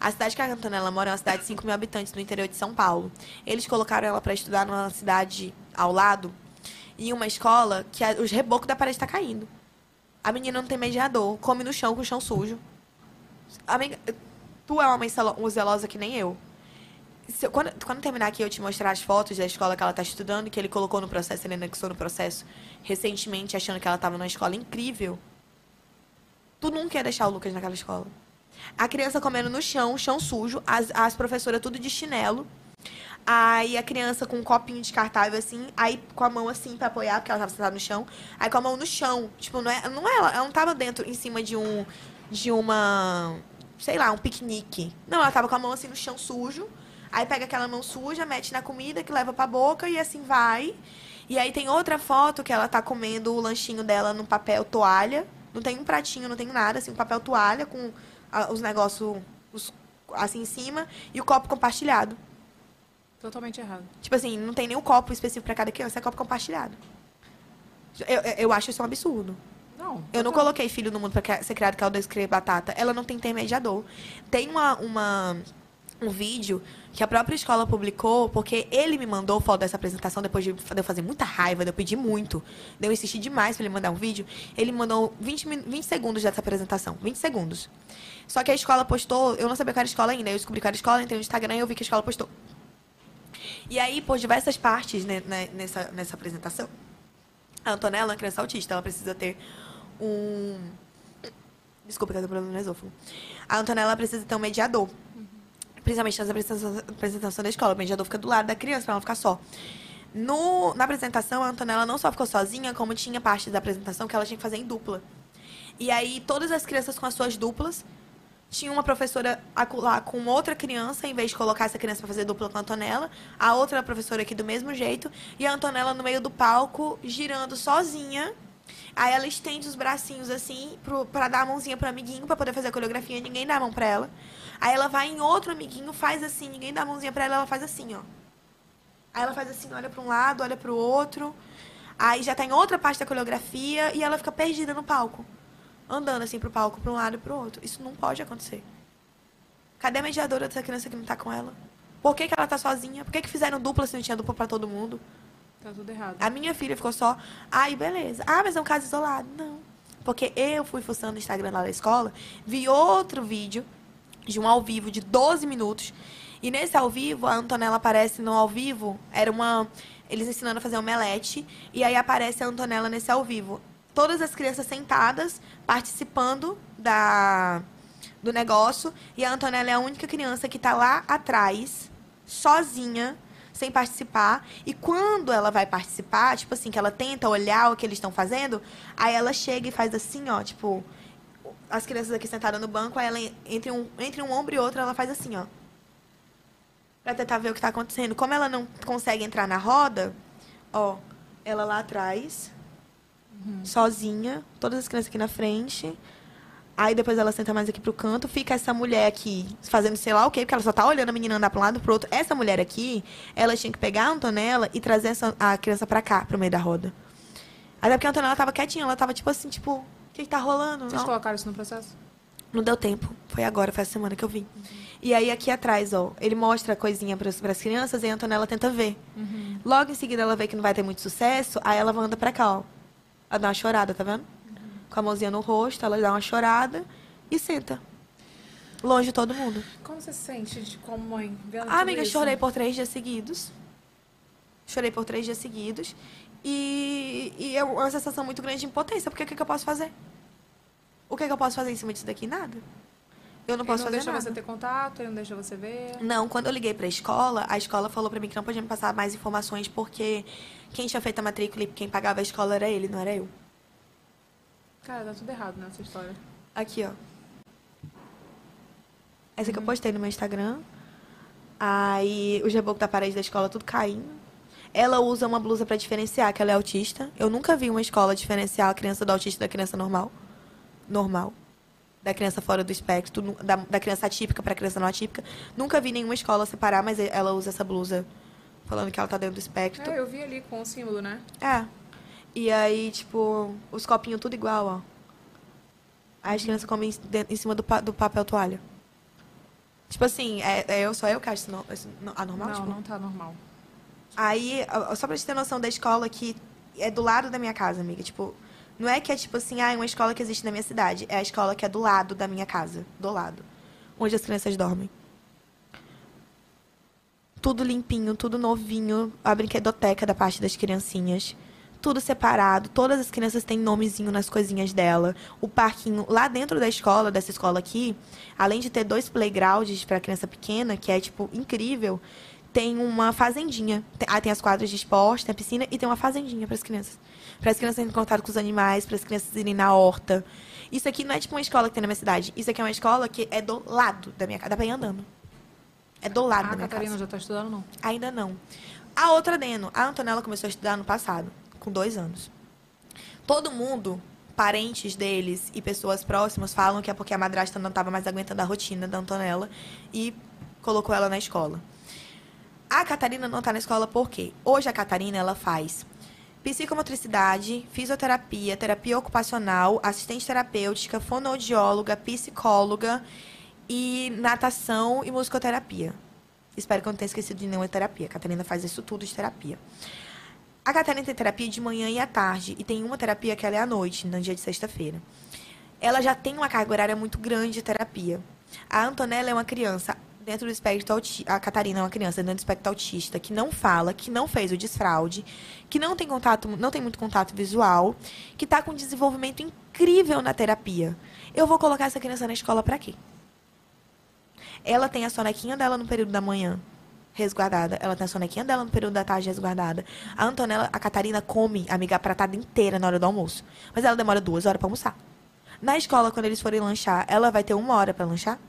A cidade que a Antonella mora é uma cidade de 5 mil habitantes no interior de São Paulo. Eles colocaram ela para estudar numa cidade ao lado, em uma escola que a- os rebocos da parede tá caindo. A menina não tem mediador, come no chão com o chão sujo. Amiga, tu é uma mãe zelosa que nem eu- quando, quando terminar aqui, eu te mostrar as fotos da escola que ela está estudando, que ele colocou no processo, ele anexou no processo recentemente, achando que ela estava numa escola incrível. Tu nunca ia deixar o Lucas naquela escola. A criança comendo no chão, chão sujo, as, as professoras tudo de chinelo. Aí a criança com um copinho descartável assim, aí com a mão assim pra apoiar, porque ela tava sentada no chão. Aí com a mão no chão. Tipo, não é, não é ela, ela não tava dentro, em cima de um. De uma. Sei lá, um piquenique. Não, ela tava com a mão assim no chão sujo. Aí pega aquela mão suja, mete na comida, que leva pra boca e assim vai. E aí tem outra foto que ela tá comendo o lanchinho dela no papel toalha. Não tem um pratinho, não tem nada, assim, um papel toalha com os negócios os- assim em cima e o copo compartilhado. Totalmente errado. Tipo assim, não tem nenhum copo específico pra cada criança, é copo compartilhado. Eu, eu- acho isso um absurdo. Não. Eu não coloquei filho no mundo pra cri- ser criado caldo de batata. Ela não tem intermediador. Tem uma, uma, um vídeo que a própria escola publicou, porque ele me mandou foto dessa apresentação depois de eu fazer muita raiva, de eu pedir muito. De eu insistir demais pra ele mandar um vídeo. Ele me mandou 20, min- 20 segundos dessa apresentação. 20 segundos. Só que a escola postou, eu não sabia qual era a escola ainda. Eu descobri qual era a escola, entrei no Instagram e eu vi que a escola postou. E aí, por diversas partes né, né, nessa, nessa apresentação, a Antonella é uma criança autista, ela precisa ter um. Desculpa, que eu tenho problema no esôfago. A Antonella precisa ter um mediador. Principalmente nas apresentações apresentação da escola. O mediador fica do lado da criança pra ela ficar só. No, na apresentação, a Antonella não só ficou sozinha, como tinha parte da apresentação que ela tinha que fazer em dupla. E aí, todas as crianças com as suas duplas tinha uma professora lá com outra criança, em vez de colocar essa criança para fazer dupla com a Antonella, a outra professora aqui do mesmo jeito, e a Antonella no meio do palco, girando sozinha. Aí ela estende os bracinhos assim, pro, pra dar a mãozinha pro amiguinho, pra poder fazer a coreografia, ninguém dá a mão pra ela. Aí ela vai em outro amiguinho, faz assim, ninguém dá a mãozinha pra ela, ela faz assim, ó. Aí ela faz assim, olha pra um lado, olha pro outro. Aí já tá em outra parte da coreografia e ela fica perdida no palco andando assim pro palco, pra um lado e pro outro. Isso não pode acontecer. Cadê a mediadora dessa criança que não tá com ela? Por que, que ela tá sozinha? Por que, que fizeram dupla se não tinha dupla pra todo mundo? Tá tudo errado. A minha filha ficou só, ai, beleza. Ah, mas é um caso isolado. Não. Porque eu fui fuçando no Instagram lá da escola, vi outro vídeo de um ao vivo de 12 minutos. E nesse ao vivo, a Antonella aparece no ao vivo, era uma. Eles ensinando a fazer omelete. E aí aparece a Antonella nesse ao vivo. Todas as crianças sentadas, participando da, do negócio. E a Antonella é a única criança que tá lá atrás, sozinha, sem participar. E quando ela vai participar, tipo assim, que ela tenta olhar o que eles estão fazendo, aí ela chega e faz assim, ó, tipo, as crianças aqui sentadas no banco, aí ela entre um, entre um ombro e outro, ela faz assim, ó. Pra tentar ver o que tá acontecendo. Como ela não consegue entrar na roda, ó, ela lá atrás, sozinha, todas as crianças aqui na frente. Aí depois ela senta mais aqui pro canto, fica essa mulher aqui fazendo sei lá o quê, porque ela só tá olhando a menina andar pra um lado e pro outro. Essa mulher aqui, ela tinha que pegar a Antonella e trazer essa, a criança pra cá, pro meio da roda. Até porque a Antonella tava quietinha, ela tava tipo assim, tipo, o que, que tá rolando? Vocês Não. colocaram isso no processo? Não deu tempo. Foi agora, foi a semana que eu vim. E aí, aqui atrás, ó, ele mostra a coisinha para as crianças e a Antonella tenta ver. Logo em seguida, ela vê que não vai ter muito sucesso, aí ela anda pra cá, ó. Ela dá uma chorada, tá vendo? Com a mãozinha no rosto, ela dá uma chorada e senta. Longe de todo mundo. Como você se sente de, como mãe? Vendo Ah, amiga, isso? chorei por três dias seguidos. Chorei por três dias seguidos. E, e é uma sensação muito grande de impotência, porque o que, que eu posso fazer? O que, que eu posso fazer em cima disso daqui? Nada. Eu não posso não fazer deixa nada. você ter contato, ele não deixa você ver. Não, quando eu liguei pra escola, a escola falou pra mim que não podia me passar mais informações porque quem tinha feito a matrícula e quem pagava a escola era ele, não era eu. Cara, tá tudo errado nessa história. Aqui, ó. Essa que eu postei no meu Instagram. Aí os rebocos da parede da escola tudo caindo. Ela usa uma blusa pra diferenciar que ela é autista. Eu nunca vi uma escola diferenciar a criança do autista da criança normal. Normal. Da criança fora do espectro, da, da criança atípica pra criança não atípica. Nunca vi nenhuma escola separar, mas ela usa essa blusa falando que ela tá dentro do espectro. É, eu vi ali com o símbolo, né? É. E aí, tipo, os copinhos tudo igual, ó. Aí as crianças comem em cima do, pa- do papel toalha. Tipo assim, é, é eu, só eu que acho isso, no, isso no- anormal? não, tipo? não tá normal. Aí, só pra gente ter noção da escola que é do lado da minha casa, amiga. Tipo, não é que é tipo assim, ah, é uma escola que existe na minha cidade. É a escola que é do lado da minha casa. Do lado. Onde as crianças dormem. Tudo limpinho, tudo novinho. A brinquedoteca da parte das criancinhas. Tudo separado. Todas as crianças têm nomezinho nas coisinhas dela. O parquinho lá dentro da escola, dessa escola aqui, além de ter dois playgrounds para criança pequena, que é tipo incrível, tem uma fazendinha. Tem, ah, tem as quadras de esporte, tem a piscina e tem uma fazendinha para as crianças. Para as crianças terem contato com os animais, para as crianças irem na horta. Isso aqui não é tipo uma escola que tem na minha cidade. Isso aqui é uma escola que é do lado da minha casa. Dá pra ir andando. É do lado a da minha Catarina casa. já tá estudando, não? Ainda não. A outra Deno, a Antonella começou a estudar no passado, com dois anos. Todo mundo, parentes deles e pessoas próximas, falam que é porque a madrasta não estava mais aguentando a rotina da Antonella e colocou ela na escola. A Catarina não está na escola por quê? Hoje a Catarina ela faz psicomotricidade, fisioterapia, terapia ocupacional, assistente terapêutica, fonoaudióloga, psicóloga e natação e musicoterapia. Espero que eu não tenha esquecido de nenhuma terapia. A Catarina faz isso tudo de terapia. A Catarina tem terapia de manhã e à tarde. E tem uma terapia que ela é à noite, no dia de sexta-feira. Ela já tem uma carga horária muito grande de terapia. A Antonella é uma criança dentro do espectro autista. A Catarina é uma criança dentro do espectro autista que não fala, que não fez o desfraude, que não tem contato, não tem muito contato visual, que está com desenvolvimento incrível na terapia. Eu vou colocar essa criança na escola para quê? Ela tem a sonequinha dela no período da manhã resguardada. Ela tem a sonequinha dela no período da tarde resguardada. A Antonella, a Catarina come a miga pratada inteira na hora do almoço. Mas ela demora duas horas para almoçar. Na escola, quando eles forem lanchar, ela vai ter uma hora para lanchar?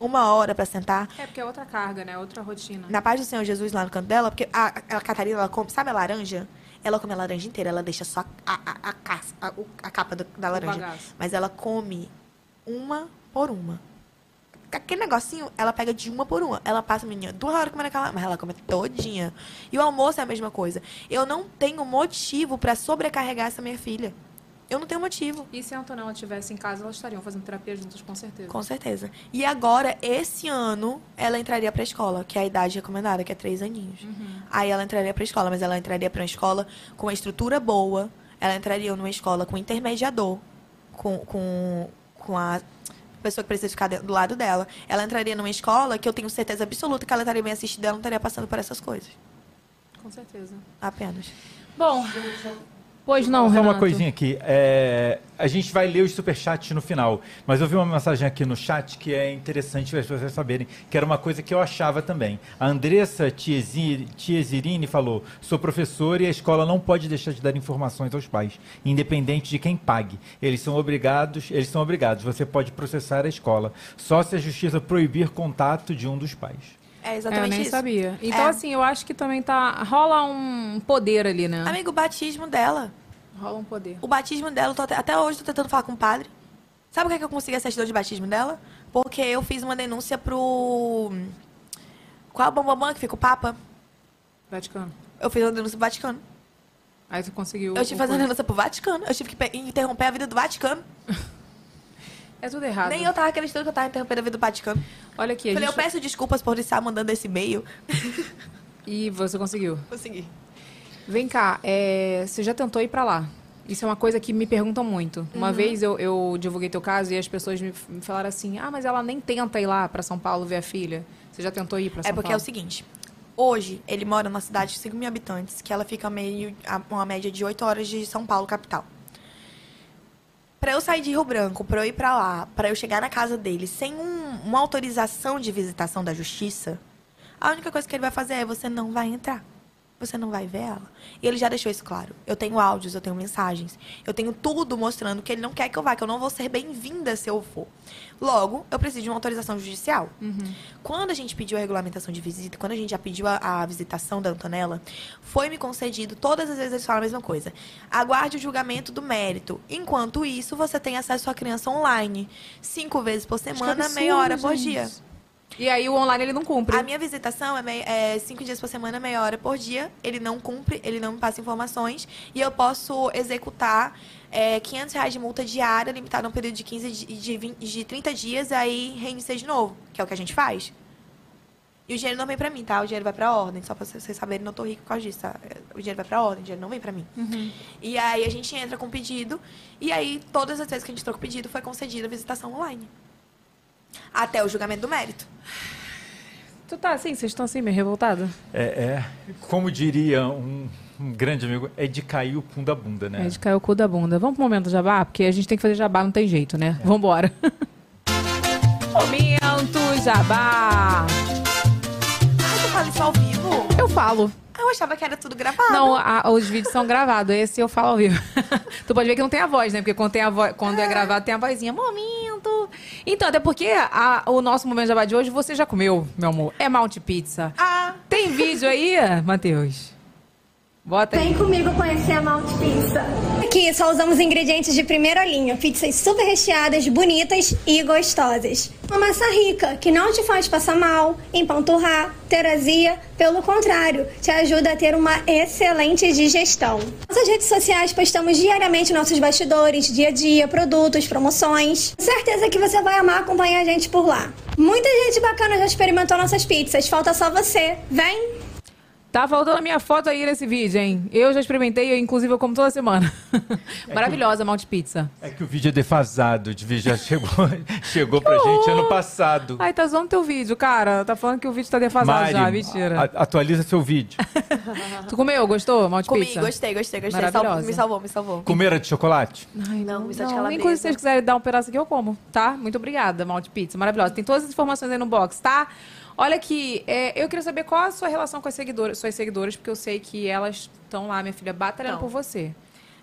Uma hora para sentar? É porque é outra carga, né? Outra rotina. Na paz do Senhor Jesus lá no canto dela, porque a, a Catarina, ela come, sabe a laranja? Ela come a laranja inteira, ela deixa só a, a, a, a, capa do- da laranja. Mas ela come uma por uma. Aquele negocinho, ela pega de uma por uma. Ela passa, menina, duas horas comendo aquela, mas ela come todinha. E o almoço é a mesma coisa. Eu não tenho motivo para sobrecarregar essa minha filha. Eu não tenho motivo. E se a Antonella estivesse em casa, elas estariam fazendo terapia juntas, com certeza. Com certeza. E agora, esse ano, ela entraria pra escola, que é a idade recomendada, que é três aninhos. Aí ela entraria pra escola, mas ela entraria pra uma escola com uma estrutura boa. Ela entraria numa escola com intermediador, com, com, com a pessoa que precisa ficar do lado dela. Ela entraria numa escola que eu tenho certeza absoluta que ela estaria bem assistida, ela não estaria passando por essas coisas. Com certeza. Apenas. Bom, Pois não, Só Renato. uma coisinha aqui. é, a gente vai ler os superchats no final. Mas eu vi uma mensagem aqui no chat que é interessante para as pessoas saberem, que era uma coisa que eu achava também. A Andressa Tiesi- Tiesirini falou: sou professora e a escola não pode deixar de dar informações aos pais, independente de quem pague. Eles são obrigados, eles são obrigados. Você pode processar a escola, só se a justiça proibir contato de um dos pais. É É, eu exatamente nem isso. sabia. Então, É. assim, eu acho que também tá. Rola um poder ali, né? Amigo, o batismo dela. Rola um poder. O batismo dela, até, até hoje tô tentando falar com o padre. Sabe por que que eu consegui a certidão de batismo dela? Porque eu fiz uma denúncia pro. Qual é o bambambam que fica o Papa? Vaticano. Eu fiz uma denúncia pro Vaticano. Aí tu conseguiu. Eu tive que o fazer uma denúncia pro Vaticano. Eu tive que pe- interromper a vida do Vaticano. É tudo errado. Nem eu tava acreditando que eu tava interrompendo a vida do Vaticano. Olha aqui, Falei, gente... eu peço desculpas por estar mandando esse e-mail. E você conseguiu. Consegui. Vem cá, é, você já tentou ir pra lá? Isso é uma coisa que me perguntam muito. Uma Uhum. vez eu, eu divulguei teu caso e as pessoas me, me falaram assim: ah, mas ela nem tenta ir lá pra São Paulo ver a filha. Você já tentou ir pra São É porque é Paulo? o seguinte. Hoje, ele mora numa cidade de 5 mil habitantes, que ela fica meio a uma média de 8 horas de São Paulo, capital. Pra eu sair de Rio Branco, pra eu ir pra lá, pra eu chegar na casa dele sem um- uma autorização de visitação da justiça, a única coisa que ele vai fazer é você não vai entrar. Você não vai ver ela. E ele já deixou isso claro. Eu tenho áudios, eu tenho mensagens, eu tenho tudo mostrando que ele não quer que eu vá, que eu não vou ser bem-vinda se eu for. Logo, eu preciso de uma autorização judicial. Quando a gente pediu a regulamentação de visita, quando a gente já pediu a, a visitação da Antonella, foi me concedido, todas as vezes eles falam a mesma coisa. Aguarde o julgamento do mérito. Enquanto isso, você tem acesso à criança online. Cinco vezes por semana, absurdo, meia hora por gente. dia. E aí o online ele não cumpre. A minha visitação é, mei- é cinco dias por semana, meia hora por dia. Ele não cumpre, ele não me passa informações. E eu posso executar é, 500 reais de multa diária, limitada a um período de, 15, di- de, 20 de 30 dias, aí reinicia de novo, que é o que a gente faz. E o dinheiro não vem pra mim, tá? O dinheiro vai pra ordem. Só pra vocês saberem, não tô rico por causa disso, tá? O dinheiro vai pra ordem, o dinheiro não vem pra mim. E aí a gente entra com o pedido. E aí, todas as vezes que a gente entrou com o pedido, foi concedida a visitação online. Até o julgamento do mérito. Tu tá assim, vocês estão assim, meio revoltada? É, é, como diria um, um grande amigo, é de cair o pum da bunda, né? É de cair o cu da bunda. Vamos pro momento jabá? Porque a gente tem que fazer jabá, não tem jeito, né? Vambora. momento jabá. Ah, tu fala isso ao vivo? Eu falo. Ah, eu achava que era tudo gravado. Não, a- os vídeos são gravados. Esse eu falo ao vivo. tu pode ver que não tem a voz, né? Porque quando, tem a vo- quando é gravado tem a vozinha. Momento. Então, até porque a- o nosso momento jabá de hoje você já comeu, meu amor. É Mount Pizza. Ah, Tem vídeo aí, Matheus? Bota aí. Vem comigo conhecer a Mount Pizza. Aqui só usamos ingredientes de primeira linha, pizzas super recheadas, bonitas e gostosas. Uma massa rica, que não te faz passar mal, empanturrar, ter azia, pelo contrário, te ajuda a ter uma excelente digestão. Nas redes sociais postamos diariamente nossos bastidores, dia a dia, produtos, promoções. Certeza que você vai amar acompanhar a gente por lá. Muita gente bacana já experimentou nossas pizzas, falta só você. Vem! Tá faltando a minha foto aí nesse vídeo, hein? Eu já experimentei, eu, inclusive eu como toda semana. Maravilhosa, Mount Pizza. É que o vídeo é defasado, de vídeo já chegou, chegou pra gente ano passado. Ai, tá zoando teu vídeo, cara. Tá falando que o vídeo tá defasado Mari, já, mentira. a- atualiza seu vídeo. Tu comeu? Gostou, Mount comi, Pizza? gostei, gostei, gostei. Maravilhosa. Salvou, me salvou, me salvou. Comeram de chocolate? Ai, Não, de não, calabresa. Inclusive, se vocês quiserem dar um pedaço aqui, eu como, tá? Muito obrigada, Mount Pizza. Maravilhosa. Tem todas as informações aí no box, tá? Olha aqui, é, eu queria saber qual a sua relação com as seguidoras, suas seguidoras, porque eu sei que elas estão lá, minha filha, batalhando Tão. por você.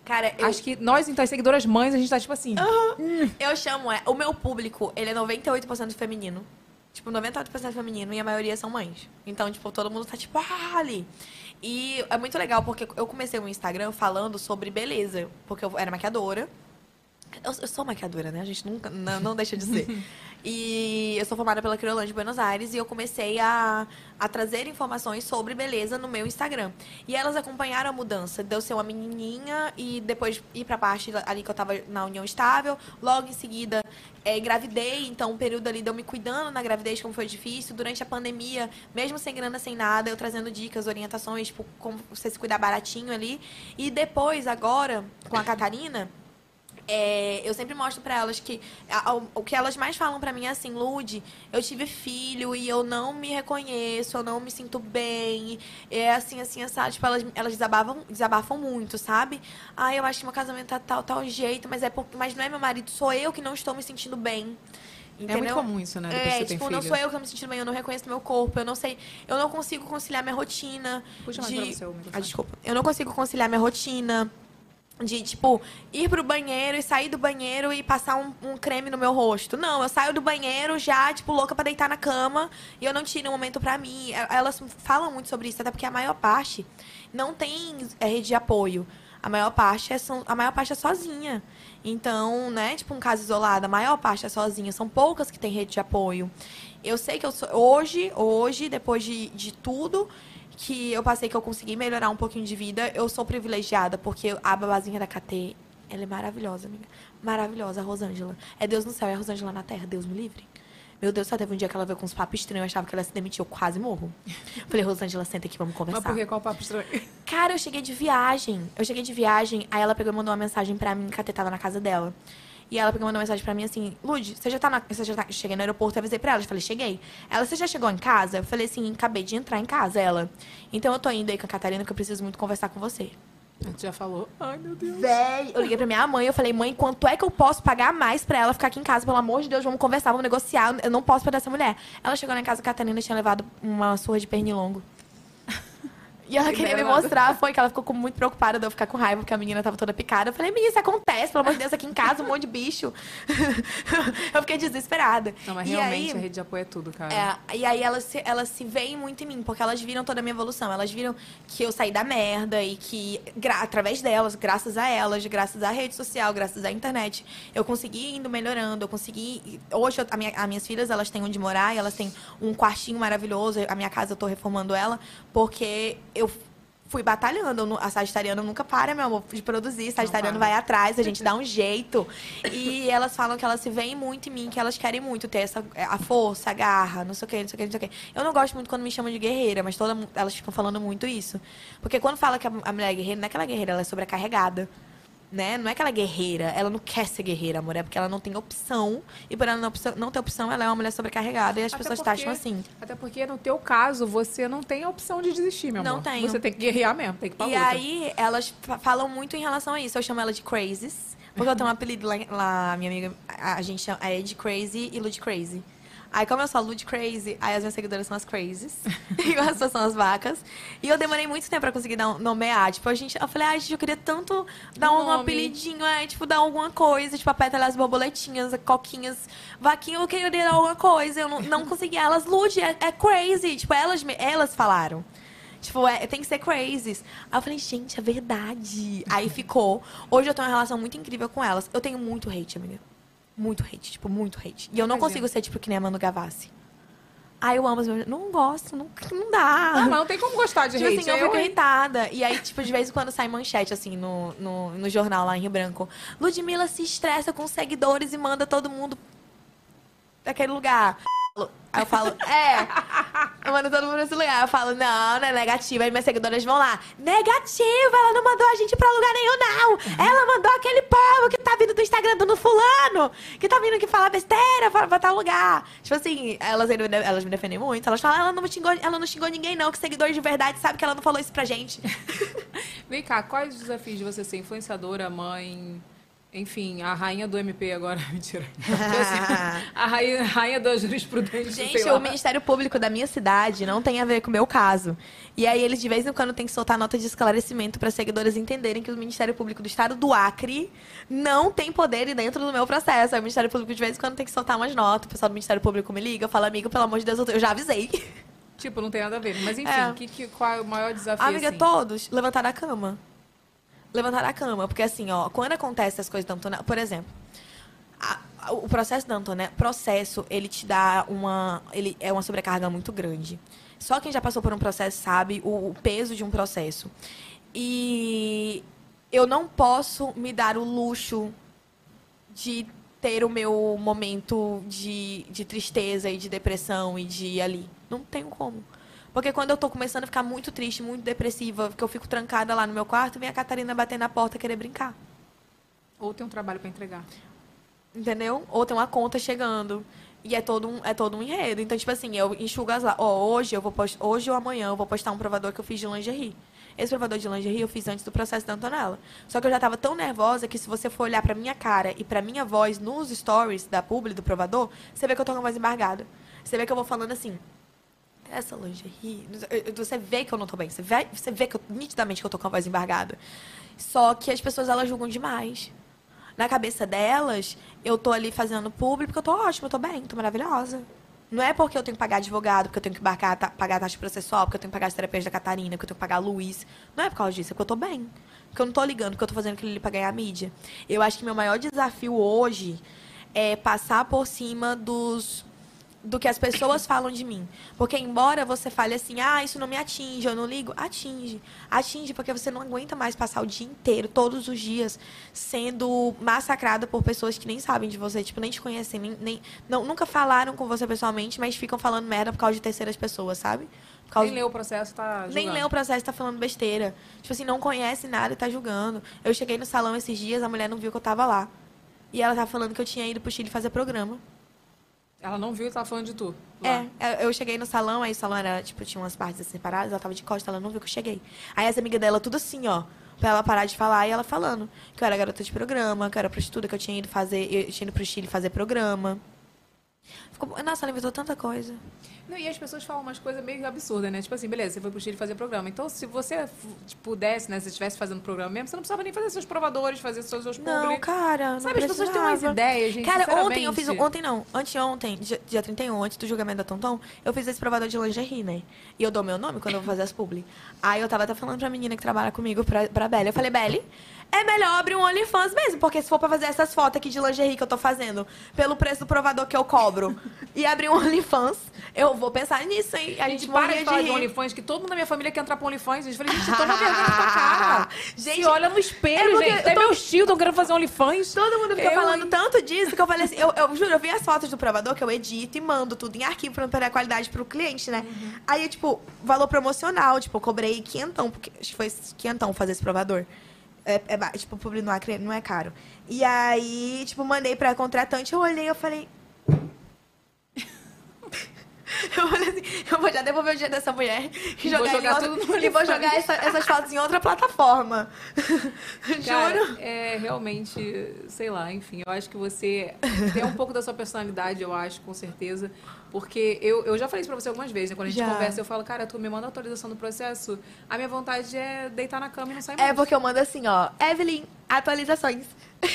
Cara, eu, Acho que nós, então, as seguidoras mães, a gente tá tipo assim. eu chamo, é, o meu público, ele é 98% feminino. Tipo, 98% feminino e a maioria são mães. Então, tipo, todo mundo tá tipo, ah, ali. E é muito legal porque eu comecei o Instagram falando sobre beleza. Porque eu era maquiadora. Eu, eu sou maquiadora, né? A gente nunca, não, não deixa de ser. E eu sou formada pela Criolândia de Buenos Aires e eu comecei a, a trazer informações sobre beleza no meu Instagram. E elas acompanharam a mudança de eu ser uma menininha e depois ir pra parte ali que eu tava na união estável. Logo em seguida, é, então um período ali de eu me cuidando na gravidez, como foi difícil. Durante a pandemia, mesmo sem grana, sem nada, eu trazendo dicas, orientações, tipo, como você se cuidar baratinho ali. E depois, agora, com a Catarina, é, eu sempre mostro pra elas que a- a- o que elas mais falam pra mim é assim, Lude, eu tive filho e eu não me reconheço, eu não me sinto bem, é assim, assim, essa, tipo, elas, elas desabafam, desabafam muito, sabe? Ah, eu acho que meu casamento tá tal, tal jeito, mas é por, mas não é meu marido, sou eu que não estou me sentindo bem. É Entendeu? muito comum isso, né? Depois É, tipo, não filho. sou eu que tô me sentindo bem, eu não reconheço meu corpo, eu não sei, eu não consigo conciliar minha rotina. Puxa mais de... pra você o microfone. Ah, desculpa. Eu não consigo conciliar minha rotina de, tipo, ir pro banheiro e sair do banheiro e passar um, um creme no meu rosto. Não, eu saio do banheiro já, tipo, louca pra deitar na cama e eu não tiro um momento pra mim. E- Elas falam muito sobre isso, até porque a maior parte não tem é, rede de apoio. A maior parte é, são, a maior parte é sozinha. Então, né, tipo um caso isolado, a maior parte é sozinha. São poucas que têm rede de apoio. Eu sei que eu sou. Hoje, hoje, depois de, de tudo que eu passei, que eu consegui melhorar um pouquinho de vida, eu sou privilegiada, porque a babazinha da KT, ela é maravilhosa, amiga. Maravilhosa, a Rosângela. É Deus no céu, é a Rosângela na terra, Deus me livre. Meu Deus, só teve um dia que ela veio com uns papos estranhos, eu achava que ela se demitir, eu quase morro. Falei, Rosângela, senta aqui, vamos conversar. Mas por que qual papo estranho? Cara, eu cheguei de viagem. Eu cheguei de viagem, aí ela pegou e mandou uma mensagem pra mim, que a Tê tava na casa dela. E ela pegou mandou uma mensagem pra mim assim, Lud, você já tá na. Você já tá. Cheguei no aeroporto, eu avisei pra ela. Eu falei, cheguei. Ela, você já chegou em casa? Eu falei assim, acabei de entrar em casa, ela. Então eu tô indo aí com a Catarina, que eu preciso muito conversar com você. A gente já falou. Ai, meu Deus. Véi, eu liguei pra minha mãe, eu falei, mãe, quanto é que eu posso pagar mais pra ela ficar aqui em casa? Pelo amor de Deus, vamos conversar, vamos negociar. Eu não posso perder essa mulher. Ela chegou lá em casa, a Catarina tinha levado uma surra de pernilongo. E ela queria me mostrar, foi que ela ficou muito preocupada de eu ficar com raiva, porque a menina tava toda picada. Eu falei, menina, isso acontece, pelo amor de Deus, aqui em casa, um monte de bicho. eu fiquei desesperada. Não, mas E realmente aí- a rede de apoio é tudo, cara. é, e aí elas se, elas se veem muito em mim, porque elas viram toda a minha evolução. Elas viram que eu saí da merda e que, através delas, graças a elas, graças à rede social, graças à internet, eu consegui indo melhorando, eu consegui. Hoje, eu- a minha- as minhas filhas, elas têm onde morar, e elas têm um quartinho maravilhoso. A minha casa, eu tô reformando ela, porque eu. Fui batalhando. A Sagitariana nunca para, meu amor, de produzir. Sagitariano vai atrás, a gente dá um jeito. E elas falam que elas se veem muito em mim, que elas querem muito ter essa, a força, a garra, não sei o que, não sei o que, não sei o que. Eu não gosto muito quando me chamam de guerreira, mas toda, elas ficam falando muito isso. Porque quando fala que a, a mulher é guerreira, não é que ela é guerreira, ela é sobrecarregada. Né? Não é que ela é guerreira, ela não quer ser guerreira, amor, é porque ela não tem opção. E por ela não, opção- não ter opção, ela é uma mulher sobrecarregada e as Até pessoas porque- taxam assim. Até porque no teu caso, você não tem a opção de desistir, meu Não amor. tenho. Você tem que guerrear mesmo, tem que ir pra E luta. aí, elas fa- falam muito em relação a isso. Eu chamo ela de Crazes. Porque eu tenho um apelido lá, lá minha amiga, a, a gente chama, é de Crazy e Lud Crazy. Aí, como eu sou a Lud Crazy, aí as minhas seguidoras são as Crazes. e as pessoas são as vacas. E eu demorei muito tempo pra conseguir dar um, nomear. Tipo, a gente, eu falei, ai, gente, eu queria tanto dar um, Nome. apelidinho, é, tipo, dar alguma coisa. Tipo, a pétala, as borboletinhas, coquinhas, vaquinha, eu queria dar alguma coisa. Eu não, não conseguia. Elas, Lud, é, é Crazy. Tipo, elas, me- elas falaram. Tipo, é, tem que ser crazy. Aí eu falei, gente, é verdade. Aí ficou. Hoje eu tenho uma relação muito incrível com elas. Eu tenho muito hate, amiga. Muito hate, tipo, muito hate. E eu não consigo ser, tipo, que nem a Manu Gavassi. Ai, eu amo as. Não gosto, não, não dá. Ah, mas não tem como gostar de Tipo hate. assim, eu fico hein? irritada. E aí, tipo, de vez em quando sai manchete, assim, no, no, no jornal lá em Rio Branco. Ludmilla se estressa com seguidores e manda todo mundo daquele lugar. Aí eu falo, é. Eu mando todo mundo pra esse lugar. Eu falo, não, não é negativo. Aí minhas seguidoras vão lá. Negativa, ela não mandou a gente pra lugar nenhum, não. Ela mandou aquele povo que tá vindo do Instagram do fulano, que tá vindo aqui falar besteira pra, pra tal lugar. Tipo assim, elas, elas me defendem muito. Elas falam, ela não, xingou, ela não xingou ninguém, não, que seguidor de verdade sabe que ela não falou isso pra gente. Vem cá, quais os desafios de você ser influenciadora, mãe, enfim, a rainha do MP agora, mentira. Assim, a rainha, rainha da jurisprudência, Gente, o Ministério Público da minha cidade não tem a ver com o meu caso. E aí eles de vez em quando têm que soltar nota de esclarecimento para seguidores entenderem que o Ministério Público do Estado do Acre não tem poder dentro do meu processo. Aí o Ministério Público de vez em quando tem que soltar umas notas. O pessoal do Ministério Público me liga, fala, amigo, pelo amor de Deus, eu eu já avisei. Tipo, não tem nada a ver. Mas enfim, É. que, que, qual é o maior desafio, Amiga, assim? todos levantar da cama. Levantar da cama. Porque assim, ó, quando acontece essas coisas da Antonella, por exemplo, a- a- o processo da Antonella, processo, ele te dá uma. Ele é uma sobrecarga muito grande. Só quem já passou por um processo sabe o, o peso de um processo. E eu não posso me dar o luxo de ter o meu momento de, de tristeza e de depressão e de ali. Não tenho como. Porque quando eu tô começando a ficar muito triste, muito depressiva, que eu fico trancada lá no meu quarto, vem a Catarina bater na porta querer brincar. Ou tem um trabalho pra entregar. entendeu? Ou tem uma conta chegando. E é todo um, é todo um enredo. Então, tipo assim, eu enxugo as lá. Ó, hoje eu vou post... hoje ou amanhã eu vou postar um provador que eu fiz de lingerie. Esse provador de lingerie eu fiz antes do processo da Antonella. Só que eu já tava tão nervosa que se você for olhar pra minha cara e pra minha voz nos stories da publi do provador, você vê que eu tô com a voz embargada. Você vê que eu vou falando assim, essa lingerie. Você vê que eu não tô bem. Você vê, você vê que eu, nitidamente que eu tô com a voz embargada. Só que as pessoas elas julgam demais. Na cabeça delas, eu tô ali fazendo público porque eu tô ótima, eu tô bem, tô maravilhosa. Não é porque eu tenho que pagar advogado, porque eu tenho que pagar, ta- pagar taxa processual, porque eu tenho que pagar as terapias da Catarina, porque eu tenho que pagar a Luiz. Não é por causa disso, é porque eu tô bem. Porque eu não tô ligando, porque eu tô fazendo aquilo ali pra ganhar mídia. Eu acho que meu maior desafio hoje é passar por cima dos do que as pessoas falam de mim. Porque embora você fale assim, ah, isso não me atinge, eu não ligo, atinge. Atinge porque você não aguenta mais passar o dia inteiro, todos os dias, sendo massacrada por pessoas que nem sabem de você, tipo, nem te conhecem, nem, nem não, nunca falaram com você pessoalmente, mas ficam falando merda por causa de terceiras pessoas, sabe? Por causa Nem leu o processo, tá nem julgando. lê o processo tá falando besteira. Tipo assim, não conhece nada e tá julgando. Eu cheguei no salão esses dias, a mulher não viu que eu tava lá. E ela tava falando que eu tinha ido pro Chile fazer programa. Ela não viu e tava falando de tu. lá. É, eu cheguei no salão, aí o salão era, tipo, tinha umas partes assim separadas, ela tava de costas, ela não viu que eu cheguei. Aí essa amiga dela, tudo assim, ó, pra ela parar de falar, e ela falando que eu era garota de programa, que eu era prostituta, que eu tinha ido fazer, eu tinha ido pro Chile fazer programa. Ficou, nossa, ela inventou tanta coisa. Não, e as pessoas falam umas coisas meio absurdas, né? Tipo assim, beleza, você foi pro Chile fazer programa. Então, se você pudesse, né? Se você estivesse fazendo programa mesmo, você não precisava nem fazer seus provadores, fazer seus, seus Não, cara, não Sabe, as pessoas têm umas precisava. ideias, gente. Cara, ontem eu fiz. Ontem não, anteontem, dia, dia 31, antes do julgamento da Tonton, eu fiz esse provador de lingerie, né? E eu dou meu nome quando eu vou fazer as publi. Aí eu tava até falando pra menina que trabalha comigo, pra, pra Belly. Eu falei, Belly, é melhor abrir um OnlyFans mesmo, porque se for pra fazer essas fotos aqui de lingerie que eu tô fazendo, pelo preço do provador que eu cobro, e abrir um OnlyFans, eu vou pensar nisso, hein? A gente, gente para de falar de rir. OnlyFans, que todo mundo na minha família quer entrar pro OnlyFans. A gente falei, gente, toma vergonha na tua cara. Gente, Se olha no espelho, é gente. Até eu tô- meus tios estão querendo fazer OnlyFans. Todo mundo fica Eu, falando tanto disso que eu falei assim, eu, eu juro, eu vi as fotos do provador que eu edito e mando tudo em arquivo pra não perder a qualidade pro cliente, né? Uhum. Aí, eu, tipo, valor promocional, tipo, eu cobrei quinhentão, porque acho que foi quinhentão fazer esse provador. É, é, ba- tipo, publi não é, cre- não é caro. E aí, tipo, mandei pra contratante, eu olhei, eu falei... Eu falei assim, eu vou já devolver o dinheiro dessa mulher e jogar, jogar outra- tudo no e vou jogar essa- essas fotos em outra plataforma. Cara, Juro. é realmente, sei lá, enfim, eu acho que você tem um pouco da sua personalidade, eu acho, com certeza. Porque eu, eu já falei isso pra você algumas vezes, né? Quando a gente Já. conversa, eu falo, cara, tu me manda atualização do processo. A minha vontade é deitar na cama e não sair mais. É porque eu mando assim, ó, Evelyn, atualizações.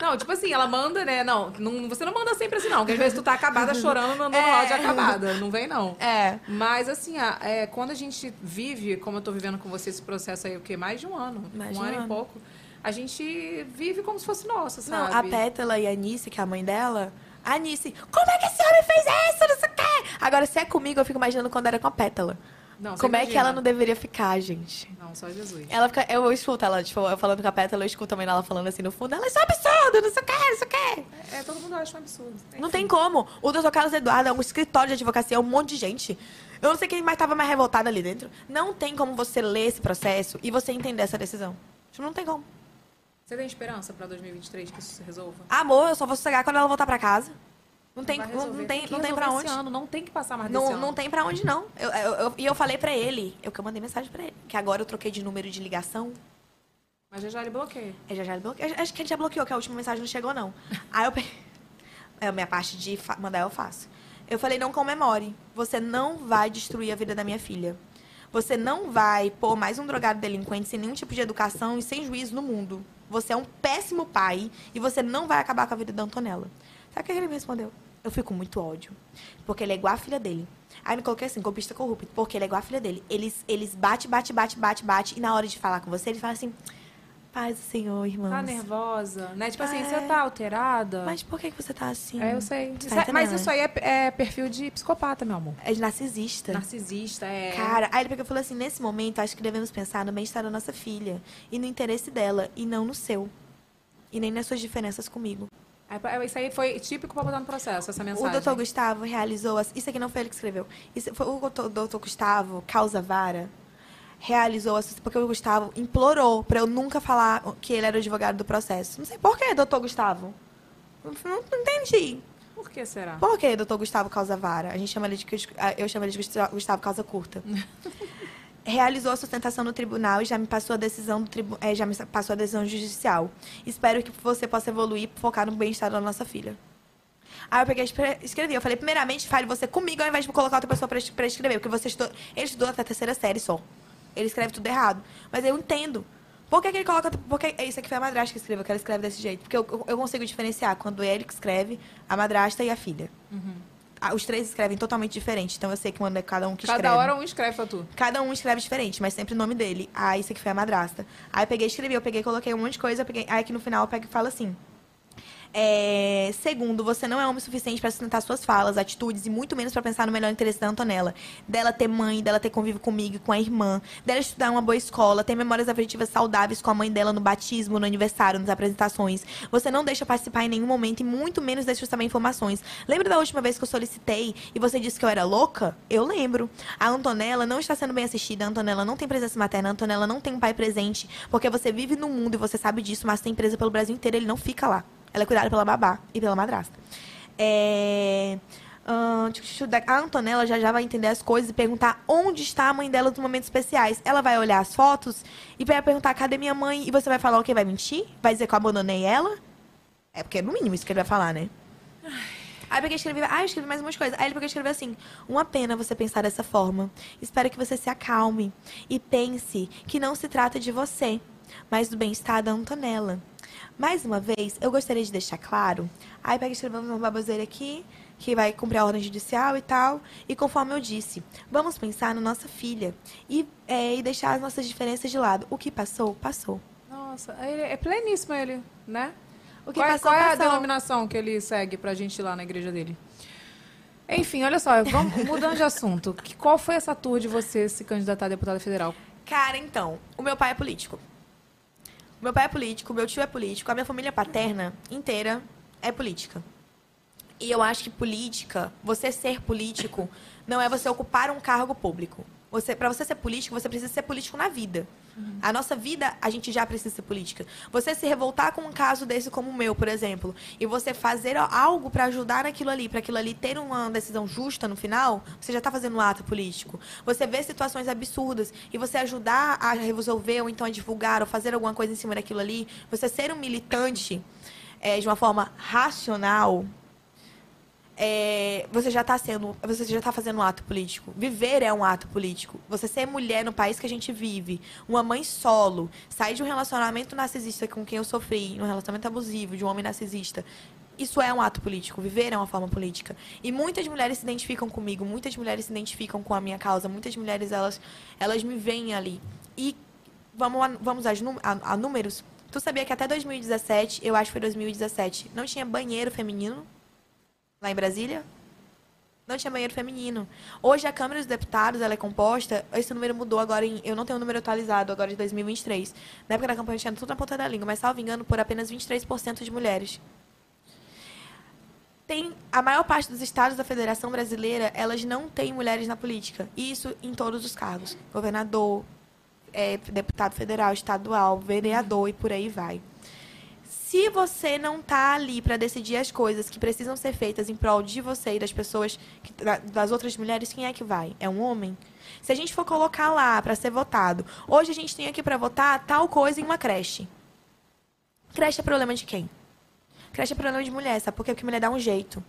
Não, tipo assim, ela manda, né? Não, não, você não manda sempre assim, não. Porque às vezes tu tá acabada chorando, mandando É. áudio acabada. Não vem, não. É. Mas, assim, a- é, quando a gente vive, como eu tô vivendo com você esse processo aí, o quê? Mais de um ano. Mais um de um ano, ano. e pouco. A gente vive como se fosse nossa, Não, sabe? a Pétala e a Anice, que é a mãe dela, a Anice, como é que esse homem fez isso? Não sei o quê. Agora, se é comigo, eu fico imaginando quando era com a Pétala. Não, como é que imagina. ela não deveria ficar, gente? Não, só Jesus. Ela fica, eu escuto ela, tipo, eu falando com a Pétala, eu escuto também ela falando assim no fundo, ela, é absurdo, não sei o quê, não sei o quê. É, todo mundo acha um absurdo. Não tem como. O doutor Carlos Eduardo é um escritório de advocacia, é um monte de gente. Eu não sei quem mais tava mais revoltado ali dentro. Não tem como você ler esse processo e você entender essa decisão. Tipo, não tem como. Você tem esperança pra 2023 que isso se resolva? Amor, eu só vou sossegar quando ela voltar pra casa. Não tem, não, não tem, não tem pra onde. ano, não tem que passar mais Não, ano. não tem pra onde, não. Eu, eu- eu- e eu falei pra ele, eu que eu mandei mensagem pra ele, que agora eu troquei de número de ligação. Mas já já ele bloqueia. Aí já já ele bloqueou. Acho que ele já bloqueou, que a última mensagem não chegou, não. Aí eu pe- É a minha parte de mandar, eu faço. Eu falei, não comemore. Você não vai destruir a vida da minha filha. Você não vai pôr mais um drogado delinquente sem nenhum tipo de educação e sem juízo no mundo. Você é um péssimo pai e você não vai acabar com a vida da Antonella. Sabe o que ele me respondeu? Eu fico muito ódio. Porque ele é igual a filha dele. Aí me coloquei assim, golpista corrupto. Porque ele é igual a filha dele. Eles, eles bate, bate, bate, bate, bate. E na hora de falar com você, eles falam assim... Paz do Senhor, irmãos. Tá nervosa, né? Tipo assim, É. você tá alterada. Mas por que você tá assim? É, eu sei. Tá Isso é- mas isso aí é, é perfil de psicopata, meu amor. É de narcisista. Narcisista, é. Cara, aí ele pegou e falou assim: nesse momento, acho que devemos pensar no bem-estar da nossa filha e no interesse dela, e não no seu. E nem nas suas diferenças comigo. É, Isso aí foi típico pra botar no processo, essa mensagem. O doutor Gustavo realizou. as- Isso aqui não foi ele que escreveu. Isso foi o doutor Gustavo Causa Vara realizou. Porque o Gustavo implorou pra eu nunca falar que ele era o advogado do processo. Não sei por que, doutor Gustavo. Não, não entendi. Por que será? Por que, doutor Gustavo Causa Vara? A gente chama ele de. Eu chamo ele de Gusta- Gustavo Causa Curta. Realizou a sustentação no tribunal e já me passou a decisão do tribu... eh, já me passou a decisão judicial. Espero que você possa evoluir e focar no bem-estar da nossa filha. Aí eu peguei e escrevi. Eu falei, primeiramente, fale você comigo ao invés de colocar outra pessoa pra escrever. Porque você estudou, ele estudou até a terceira série só. Ele escreve tudo errado. Mas eu entendo. Por que, que ele coloca. Porque isso aqui foi a madrasta que escreveu, que ela escreve desse jeito. Porque eu, eu- consigo diferenciar quando é ele que escreve, a madrasta e a filha. Ah, Os três escrevem totalmente diferente. Então eu sei que quando é cada um que escreve. Cada hora um escreve pra tu. Cada um escreve diferente, mas sempre o nome dele. Ah, isso aqui foi a madrasta. Aí eu peguei e escrevi, eu peguei e coloquei um monte de coisa. Peguei... Aí aqui no final eu pego e falo assim. É, segundo, você não é homem suficiente para sustentar suas falas, atitudes e muito menos para pensar no melhor interesse da Antonella. Dela ter mãe, dela ter convívio comigo e com a irmã, dela estudar uma boa escola, ter memórias afetivas saudáveis com a mãe dela no batismo, no aniversário, nas apresentações. Você não deixa participar em nenhum momento e muito menos deixa saber informações. Lembra da última vez que eu solicitei e você disse que eu era louca? Eu lembro. A Antonella não está sendo bem assistida, a Antonella não tem presença materna, a Antonella não tem um pai presente, porque você vive no mundo e você sabe disso, mas tem presa pelo Brasil inteiro, ele não fica lá. Ela é cuidada pela babá e pela madrasta. É... a Antonella já já vai entender as coisas e perguntar onde está a mãe dela nos momentos especiais. Ela vai olhar as fotos e vai perguntar cadê minha mãe? E você vai falar o quê? Vai mentir? Vai dizer que eu abandonei ela? É porque é no mínimo isso que ele vai falar, né? Aí eu peguei e escrevi, ah, eu escrevi mais umas coisas. Aí ele pegou escreveu assim: Uma pena você pensar dessa forma. Espero que você se acalme e pense que não se trata de você, mas do bem-estar da Antonella. Mais uma vez, eu gostaria de deixar claro. Aí pega e escreveu uma baboseira aqui, que vai cumprir a ordem judicial e tal. E conforme eu disse, vamos pensar na nossa filha e, é, e deixar as nossas diferenças de lado. O que passou, passou. Nossa, ele é pleníssimo ele, né? O que qual é, passou, qual é a passou. denominação que ele segue pra gente ir lá na igreja dele? Enfim, olha só, vamos, mudando de assunto. Que- Qual foi essa tour de você se candidatar a deputada federal? Cara, então, o meu pai é político. Meu pai é político, meu tio é político, a minha família paterna inteira é política. E eu acho que política, você ser político, não é você ocupar um cargo público. Você, para você ser político, você precisa ser político na vida. A nossa vida, a gente já precisa ser política. Você se revoltar com um caso desse como o meu, por exemplo, e você fazer algo para ajudar naquilo ali, para aquilo ali ter uma decisão justa no final, você já está fazendo um ato político. Você vê situações absurdas e você ajudar a resolver ou então a divulgar ou fazer alguma coisa em cima daquilo ali, você ser um militante eh, de uma forma racional, é, você já está sendo, você já está fazendo um ato político. Viver é um ato político. Você ser mulher no país que a gente vive, uma mãe solo, sair de um relacionamento narcisista com quem eu sofri, um relacionamento abusivo de um homem narcisista. Isso é um ato político. Viver é uma forma política. E muitas mulheres se identificam comigo, muitas mulheres se identificam com a minha causa, muitas mulheres elas, elas me veem ali. E vamos, vamos a, a números. Tu sabia que até 2017, eu acho que foi 2017, não tinha banheiro feminino lá em Brasília? Não tinha banheiro feminino. Hoje a Câmara dos Deputados ela é composta. Esse número mudou agora em. Eu não tenho o número atualizado agora de 2023. Na época da campanha tinha tudo na ponta da língua, mas salvo engano, por apenas 23% de mulheres. Tem a maior parte dos estados da Federação Brasileira, elas não têm mulheres na política. E isso em todos os cargos. Governador, é, deputado federal, estadual, vereador e por aí vai. Se você não está ali para decidir as coisas que precisam ser feitas em prol de você e das pessoas, que- da- das outras mulheres, quem é que vai? É um homem? Se a gente for colocar lá para ser votado, hoje a gente tem aqui para votar tal coisa em uma creche. Creche é problema de quem? Creche é problema de mulher, sabe por quê? Porque mulher dá um jeito.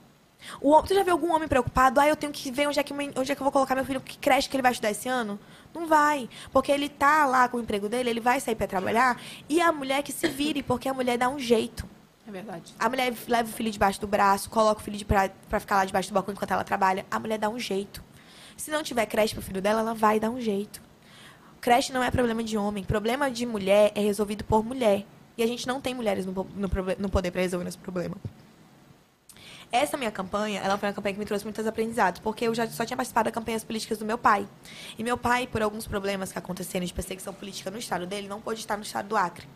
O tu já viu algum homem preocupado? Ah, eu tenho que ver onde é que, onde é que eu vou colocar meu filho, que creche que ele vai estudar esse ano? Não vai. Porque ele tá lá com o emprego dele, ele vai sair para trabalhar, e a mulher que se vire, porque a mulher dá um jeito. É verdade. A mulher leva o filho debaixo do braço, coloca o filho pra, pra ficar lá debaixo do balcão enquanto ela trabalha. A mulher dá um jeito. Se não tiver creche pro filho dela, ela vai dar um jeito. Creche não é problema de homem. Problema de mulher é resolvido por mulher. E a gente não tem mulheres no, no, no poder para resolver esse problema. Essa minha campanha, ela foi uma campanha que me trouxe muitos aprendizados, porque eu já só tinha participado das campanhas políticas do meu pai. E meu pai, por alguns problemas que aconteceram de perseguição política no estado dele, não pôde estar no estado do Acre.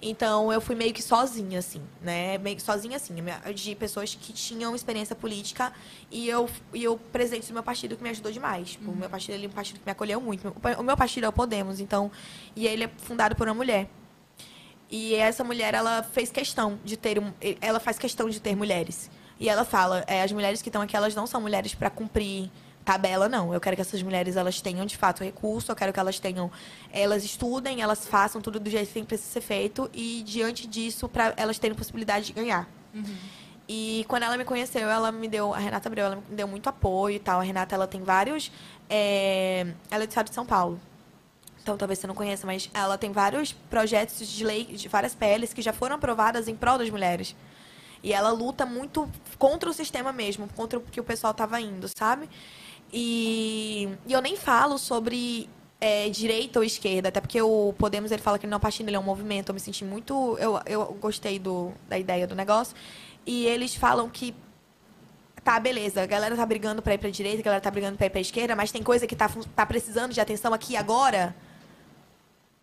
Então eu fui meio que sozinha, assim, né? Meio que sozinha, assim, de pessoas que tinham experiência política e eu, e eu presente do meu partido que me ajudou demais. Tipo, O meu partido ele é um partido que me acolheu muito. O meu partido é o Podemos, então. E ele é fundado por uma mulher. E essa mulher, ela fez questão de ter. Ela faz questão de ter mulheres. E ela fala: é, as mulheres que estão aqui, elas não são mulheres para cumprir tabela, não. Eu quero que essas mulheres elas tenham de fato recurso, eu quero que elas tenham. Elas estudem, elas façam tudo do jeito que precisa ser feito e diante disso, para elas terem possibilidade de ganhar. E quando ela me conheceu, ela me deu. A Renata Abreu, ela me deu muito apoio e tal. A Renata, ela tem vários. é, ela é do estado de São Paulo. Então talvez você não conheça, mas ela tem vários projetos de lei, de várias PLs que já foram aprovadas em prol das mulheres. E ela luta muito contra o sistema mesmo, contra o que o pessoal estava indo, sabe? E, e eu nem falo sobre é, direita ou esquerda, até porque o Podemos ele fala que ele não é partido, ele é um movimento. Eu me senti muito. Eu, eu gostei do, da ideia do negócio. E eles falam que tá, beleza, a galera tá brigando pra ir pra direita, a galera tá brigando pra ir pra esquerda, mas tem coisa que tá, tá precisando de atenção aqui agora,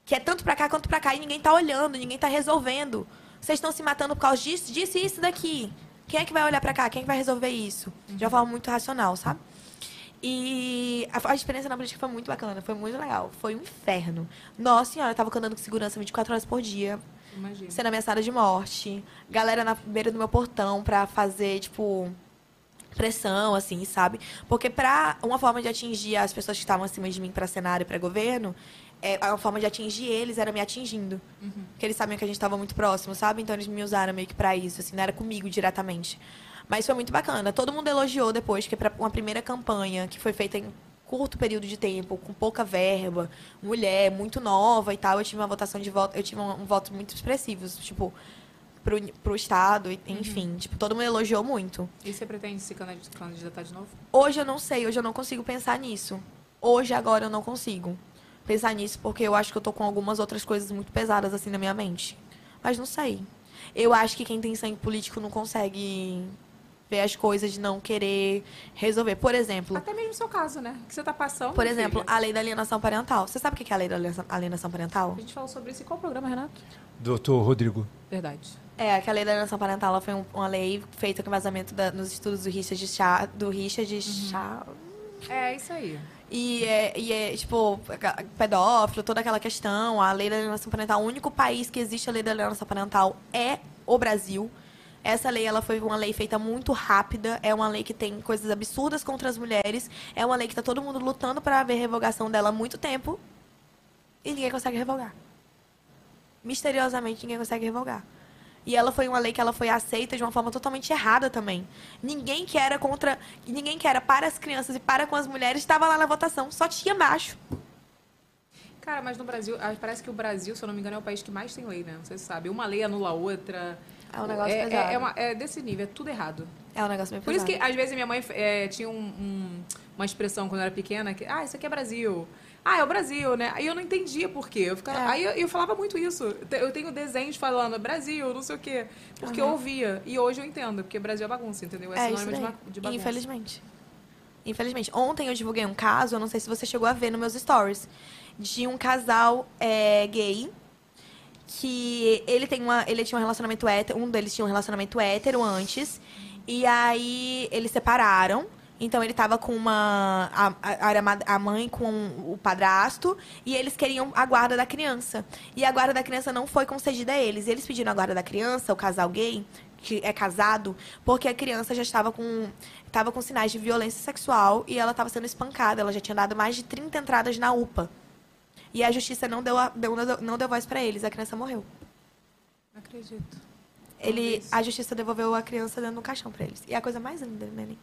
que é tanto pra cá quanto pra cá, e ninguém tá olhando, ninguém tá resolvendo. Vocês estão se matando por causa disso, disso e isso daqui. Quem é que vai olhar pra cá? Quem é que vai resolver isso? De uma forma muito racional, sabe? E a, a experiência na política foi muito bacana, foi muito legal. Foi um inferno. Nossa senhora, eu tava andando com segurança 24 horas por dia, Imagina. sendo ameaçada de morte. Galera na beira do meu portão pra fazer, tipo, pressão, assim, sabe? Porque pra uma forma de atingir as pessoas que estavam acima de mim pra cenário e pra governo, é, a forma de atingir eles era me atingindo. Porque eles sabiam que a gente estava muito próximo, sabe? Então eles me usaram meio que pra isso, assim, não era comigo diretamente. Mas foi muito bacana. Todo mundo elogiou depois, que para uma primeira campanha que foi feita em curto período de tempo, com pouca verba, mulher, muito nova e tal, eu tive uma votação de voto, eu tive um, um voto muito expressivo, tipo, pro, pro Estado, e- enfim. Tipo, todo mundo elogiou muito. E você pretende se candid- candidatar de novo? Hoje eu não sei, hoje eu não consigo pensar nisso. Hoje, agora, eu não consigo pensar nisso, porque eu acho que eu tô com algumas outras coisas muito pesadas, assim, na minha mente. Mas não sei. Eu acho que quem tem sangue político não consegue ver as coisas de não querer resolver. Por exemplo, Até mesmo no seu caso, né? Que você tá passando. por exemplo, filha. a lei da alienação parental. Você sabe o que é a lei da alienação- parental? A gente falou sobre isso em qual programa, Renato? Doutor Rodrigo. Verdade. É, que a lei da alienação parental ela foi um- uma lei feita com vazamento da- nos estudos do Richard Chá, do Richard Chá, É, isso aí. E é, e é, tipo, pedófilo, toda aquela questão, a lei da alienação parental. O único país que existe a lei da alienação parental é o Brasil. Essa lei ela foi uma lei feita muito rápida, é uma lei que tem coisas absurdas contra as mulheres, é uma lei que tá todo mundo lutando para ver revogação dela há muito tempo e ninguém consegue revogar. Misteriosamente ninguém consegue revogar. E ela foi uma lei que ela foi aceita de uma forma totalmente errada também. Ninguém que era contra, ninguém que era para as crianças e para com as mulheres estava lá na votação, só tinha macho. Cara, mas no Brasil, ah, parece que o Brasil, se eu não me engano, é o país que mais tem lei, né? Não sei se sabe. Uma lei anula a outra. É um negócio é, pesado. é, é, uma- é desse nível, é tudo errado. É um negócio meio Por isso que, pesado. às vezes, minha mãe é, tinha um- um- uma expressão quando eu era pequena, que, ah, isso aqui é Brasil. Ah, é o Brasil, né? Aí eu não entendia por quê. Eu ficava, É. Aí eu, eu falava muito isso. Eu tenho desenhos falando Brasil, não sei o quê. Porque eu ouvia. E hoje eu entendo, porque Brasil é bagunça, entendeu? É, É sinônimo de, de bagunça. Infelizmente. Infelizmente. Ontem eu divulguei um caso, eu não sei se você chegou a ver nos meus stories, de um casal é, gay que ele tem uma, ele tinha um relacionamento hétero, um deles tinha um relacionamento hétero antes, e aí eles separaram. Então ele tava com uma a, a, a mãe com o padrasto e eles queriam a guarda da criança. E a guarda da criança não foi concedida a eles. Eles pediram a guarda da criança, o casal gay, que é casado, porque a criança já estava com estava com sinais de violência sexual e ela estava sendo espancada. Ela já tinha dado mais de 30 entradas na UPA. E a justiça não deu, a- deu- não deu voz para eles. A criança morreu. Não acredito. Ele, a justiça devolveu a criança dentro do caixão pra eles. E é a coisa mais linda, né? Neném?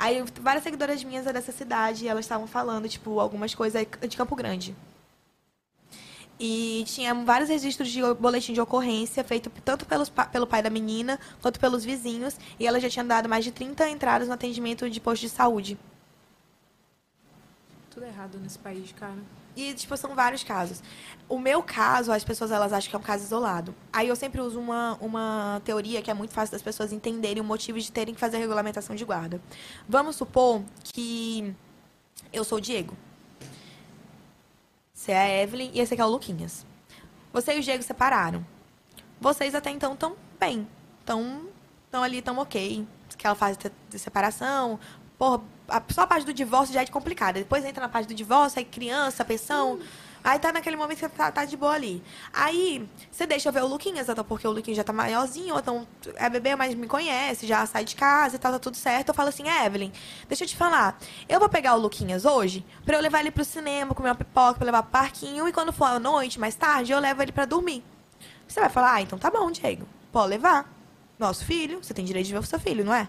Aí, várias seguidoras minhas é dessa cidade, e elas estavam falando, tipo, algumas coisas de Campo Grande. E tinha vários registros de boletim de ocorrência, feito tanto pelos, pelo pai da menina, quanto pelos vizinhos. E ela já tinha dado mais de 30 entradas no atendimento de posto de saúde. Tudo errado nesse país, cara. E, tipo, são vários casos. O meu caso, as pessoas elas acham que é um caso isolado. Aí eu sempre uso uma, uma teoria que é muito fácil das pessoas entenderem o motivo de terem que fazer a regulamentação de guarda. Vamos supor que eu sou o Diego. Você é a Evelyn e esse aqui é o Luquinhas. Você e o Diego separaram. Vocês até então estão bem. Estão tão ali, estão ok. Aquela fase de- de separação. Porra, a, só a parte do divórcio já é complicada. Depois entra na parte do divórcio, aí criança, pensão. Aí tá naquele momento que tá, tá de boa ali. Aí, você deixa ver o Luquinhas, até porque o Luquinhas já tá maiorzinho, ou então é bebê, mas me conhece, já sai de casa e tal, tá tudo certo. Eu falo assim, Evelyn, deixa eu te falar. Eu vou pegar o Luquinhas hoje pra eu levar ele pro cinema, comer uma pipoca, pra levar pro parquinho, e quando for à noite, mais tarde, eu levo ele pra dormir. Você vai falar, ah, então tá bom, Diego. Pode levar. Nosso filho, você tem direito de ver o seu filho, não é?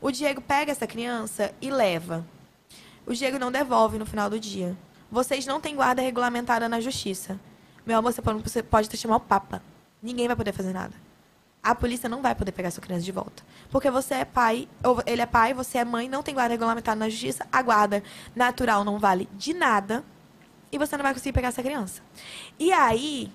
O Diego pega essa criança e leva. O Diego não devolve no final do dia. Vocês não têm guarda regulamentada na justiça. Meu amor, você pode, chamar o Papa. Ninguém vai poder fazer nada. A polícia não vai poder pegar sua criança de volta. Porque você é pai, ou ele é pai, você é mãe, não tem guarda regulamentada na justiça, a guarda natural não vale de nada e você não vai conseguir pegar essa criança. E aí,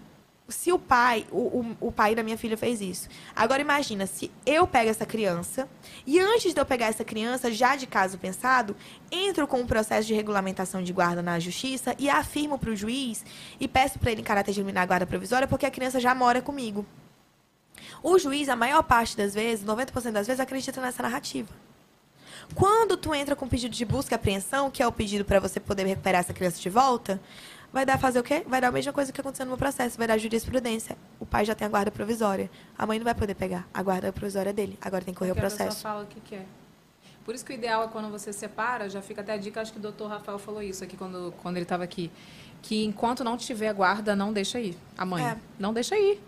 se o pai, o, o, o pai da minha filha fez isso. Agora imagina, se eu pego essa criança e antes de eu pegar essa criança, já de caso pensado, entro com um processo de regulamentação de guarda na justiça e afirmo para o juiz e peço para ele em caráter de eliminar a guarda provisória porque a criança já mora comigo. O juiz, a maior parte das vezes, 90% das vezes, acredita nessa narrativa. Quando tu entra com pedido de busca e apreensão, que é o pedido para você poder recuperar essa criança de volta, vai dar fazer o quê? Vai dar a mesma coisa que aconteceu no meu processo, vai dar jurisprudência. O pai já tem a guarda provisória. A mãe não vai poder pegar. A guarda provisória é dele. Agora tem que correr o Porque a pessoa processo. fala o que quer. Por isso que o ideal é quando você separa, já fica até a dica, acho que o doutor Rafael falou isso aqui quando, quando ele estava aqui. Que enquanto não tiver guarda, não deixa ir. A mãe. É. Não deixa ir.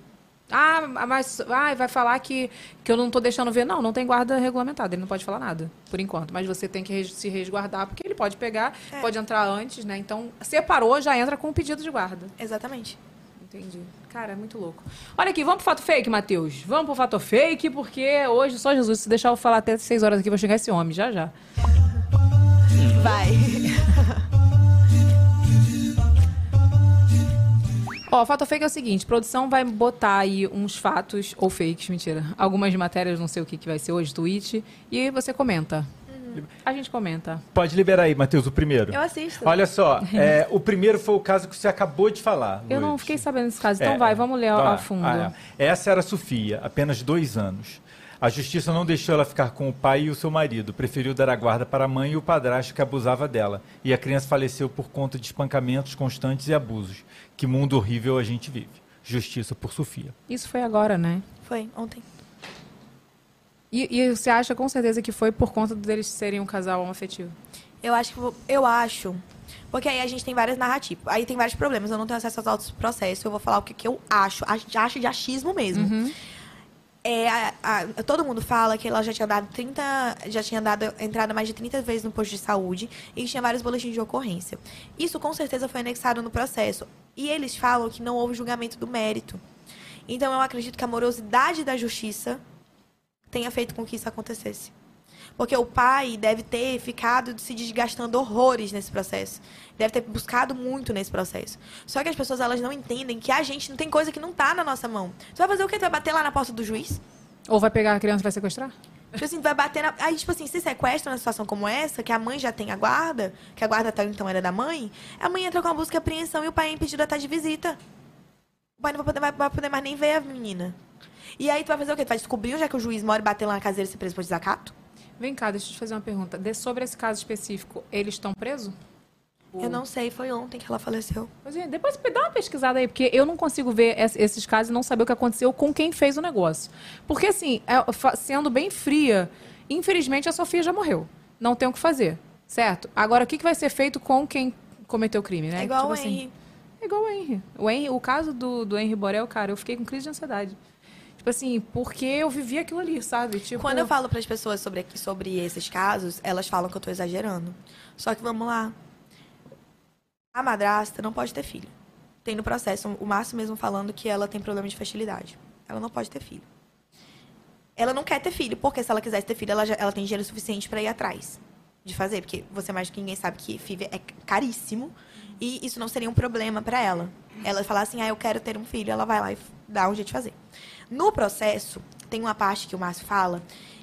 Ah, mas ah, vai falar que, que eu não estou deixando ver. Não, não tem guarda regulamentada. Ele não pode falar nada, por enquanto. Mas você tem que res- se resguardar, porque ele pode pegar, É. pode entrar antes, né? Então, separou, já entra com o pedido de guarda. Exatamente. Entendi. Cara, é muito louco. Olha aqui, vamos pro fato fake, Matheus. Vamos pro fato fake, porque hoje só Jesus. Se deixar eu falar até 6 horas aqui, vai chegar esse homem, já já. Vai. Ó, o fato fake é o seguinte: produção vai botar aí uns fatos, ou fakes, mentira. Algumas matérias, não sei o que, que vai ser hoje, tweet, e você comenta. A gente comenta. Pode liberar aí, Matheus, o primeiro. Eu assisto. Olha só, é, o primeiro foi o caso que você acabou de falar. Eu não fiquei sabendo desse caso, então É, vai, vamos ler vai. a fundo. Ah, é. Essa era a Sofia, apenas dois anos. A justiça não deixou ela ficar com o pai e o seu marido, preferiu dar a guarda para a mãe e o padrasto que abusava dela. E a criança faleceu por conta de espancamentos constantes e abusos. Que mundo horrível a gente vive. Justiça por Sofia. Isso foi agora, né? Foi, ontem. E, e você acha com certeza que foi por conta deles serem um casal homoafetivo? Eu acho que vou- eu acho. Porque aí a gente tem várias narrativas. Aí tem vários problemas. Eu não tenho acesso aos autos do processo. Eu vou falar o que, que eu acho. A gente acha de achismo mesmo. É, a- a- todo mundo fala que ela já tinha dado 30. Já tinha dado entrada mais de 30 vezes no posto de saúde e tinha vários boletins de ocorrência. Isso com certeza foi anexado no processo. E eles falam que não houve julgamento do mérito. Então eu acredito que a morosidade da justiça tenha feito com que isso acontecesse. Porque o pai deve ter ficado se desgastando horrores nesse processo. Deve ter buscado muito nesse processo. Só que as pessoas elas não entendem que a gente não tem coisa que não tá na nossa mão. Você vai fazer o quê? Tu vai bater lá na porta do juiz? Ou vai pegar a criança e vai sequestrar? Tipo assim, tu vai bater na. Aí, tipo assim, se sequestra numa situação como essa, que a mãe já tem a guarda, que a guarda até então era da mãe, a mãe entra com a busca e apreensão e o pai é impedido a estar de visita. O pai não vai poder, vai, vai poder mais nem ver a menina. E aí tu vai fazer o quê? Tu vai descobrir onde é que o juiz mora e bater lá na caseira e ser preso por desacato? Vem cá, deixa eu te fazer uma pergunta. De, sobre esse caso específico, eles estão presos? Eu não sei, foi ontem que ela faleceu. É, depois dá uma pesquisada aí, porque eu não consigo ver es- esses casos e não saber o que aconteceu com quem fez o negócio. Porque, assim, é, sendo bem fria, infelizmente a Sofia já morreu. Não tem o que fazer, certo? Agora, o que, que vai ser feito com quem cometeu o crime, né? É igual Tipo o assim, Henry. É igual o Henry. O, Henry, o caso do, do Henry Borel, cara, eu fiquei com crise de ansiedade. Tipo assim, porque eu vivi aquilo ali, sabe? Tipo, Quando eu falo para as pessoas sobre, sobre esses casos, elas falam que eu tô exagerando. Só que vamos lá. A madrasta não pode ter filho. Tem no processo o Márcio mesmo falando que ela tem problema de fertilidade. Ela não pode ter filho. Ela não quer ter filho, porque se ela quisesse ter filho, ela, já- ela tem dinheiro suficiente para ir atrás de fazer. Porque você mais do que ninguém sabe que FIV é caríssimo. E isso não seria um problema para ela. Ela falar assim, ah, eu quero ter um filho, ela vai lá e dá um jeito de fazer. No processo, tem uma parte que o Márcio fala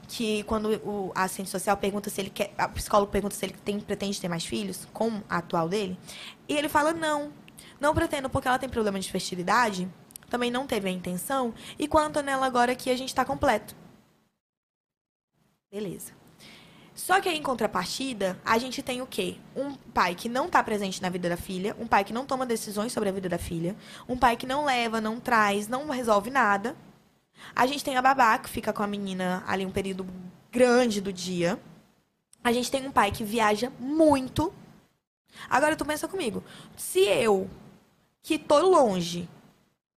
que quando o assistente social pergunta se ele quer, a psicólogo pergunta se ele tem, pretende ter mais filhos com a atual dele, e ele fala não, não pretendo porque ela tem problema de fertilidade também não teve a intenção. E com a Antonella agora aqui, a gente tá completo. Beleza. Só que aí, em contrapartida, a gente tem o quê? Um pai que não tá presente na vida da filha, um pai que não toma decisões sobre a vida da filha, um pai que não leva, não traz, não resolve nada. A gente tem a babá, que fica com a menina ali um período grande do dia. A gente tem um pai que viaja muito. Agora tu pensa comigo. Se eu, que tô longe,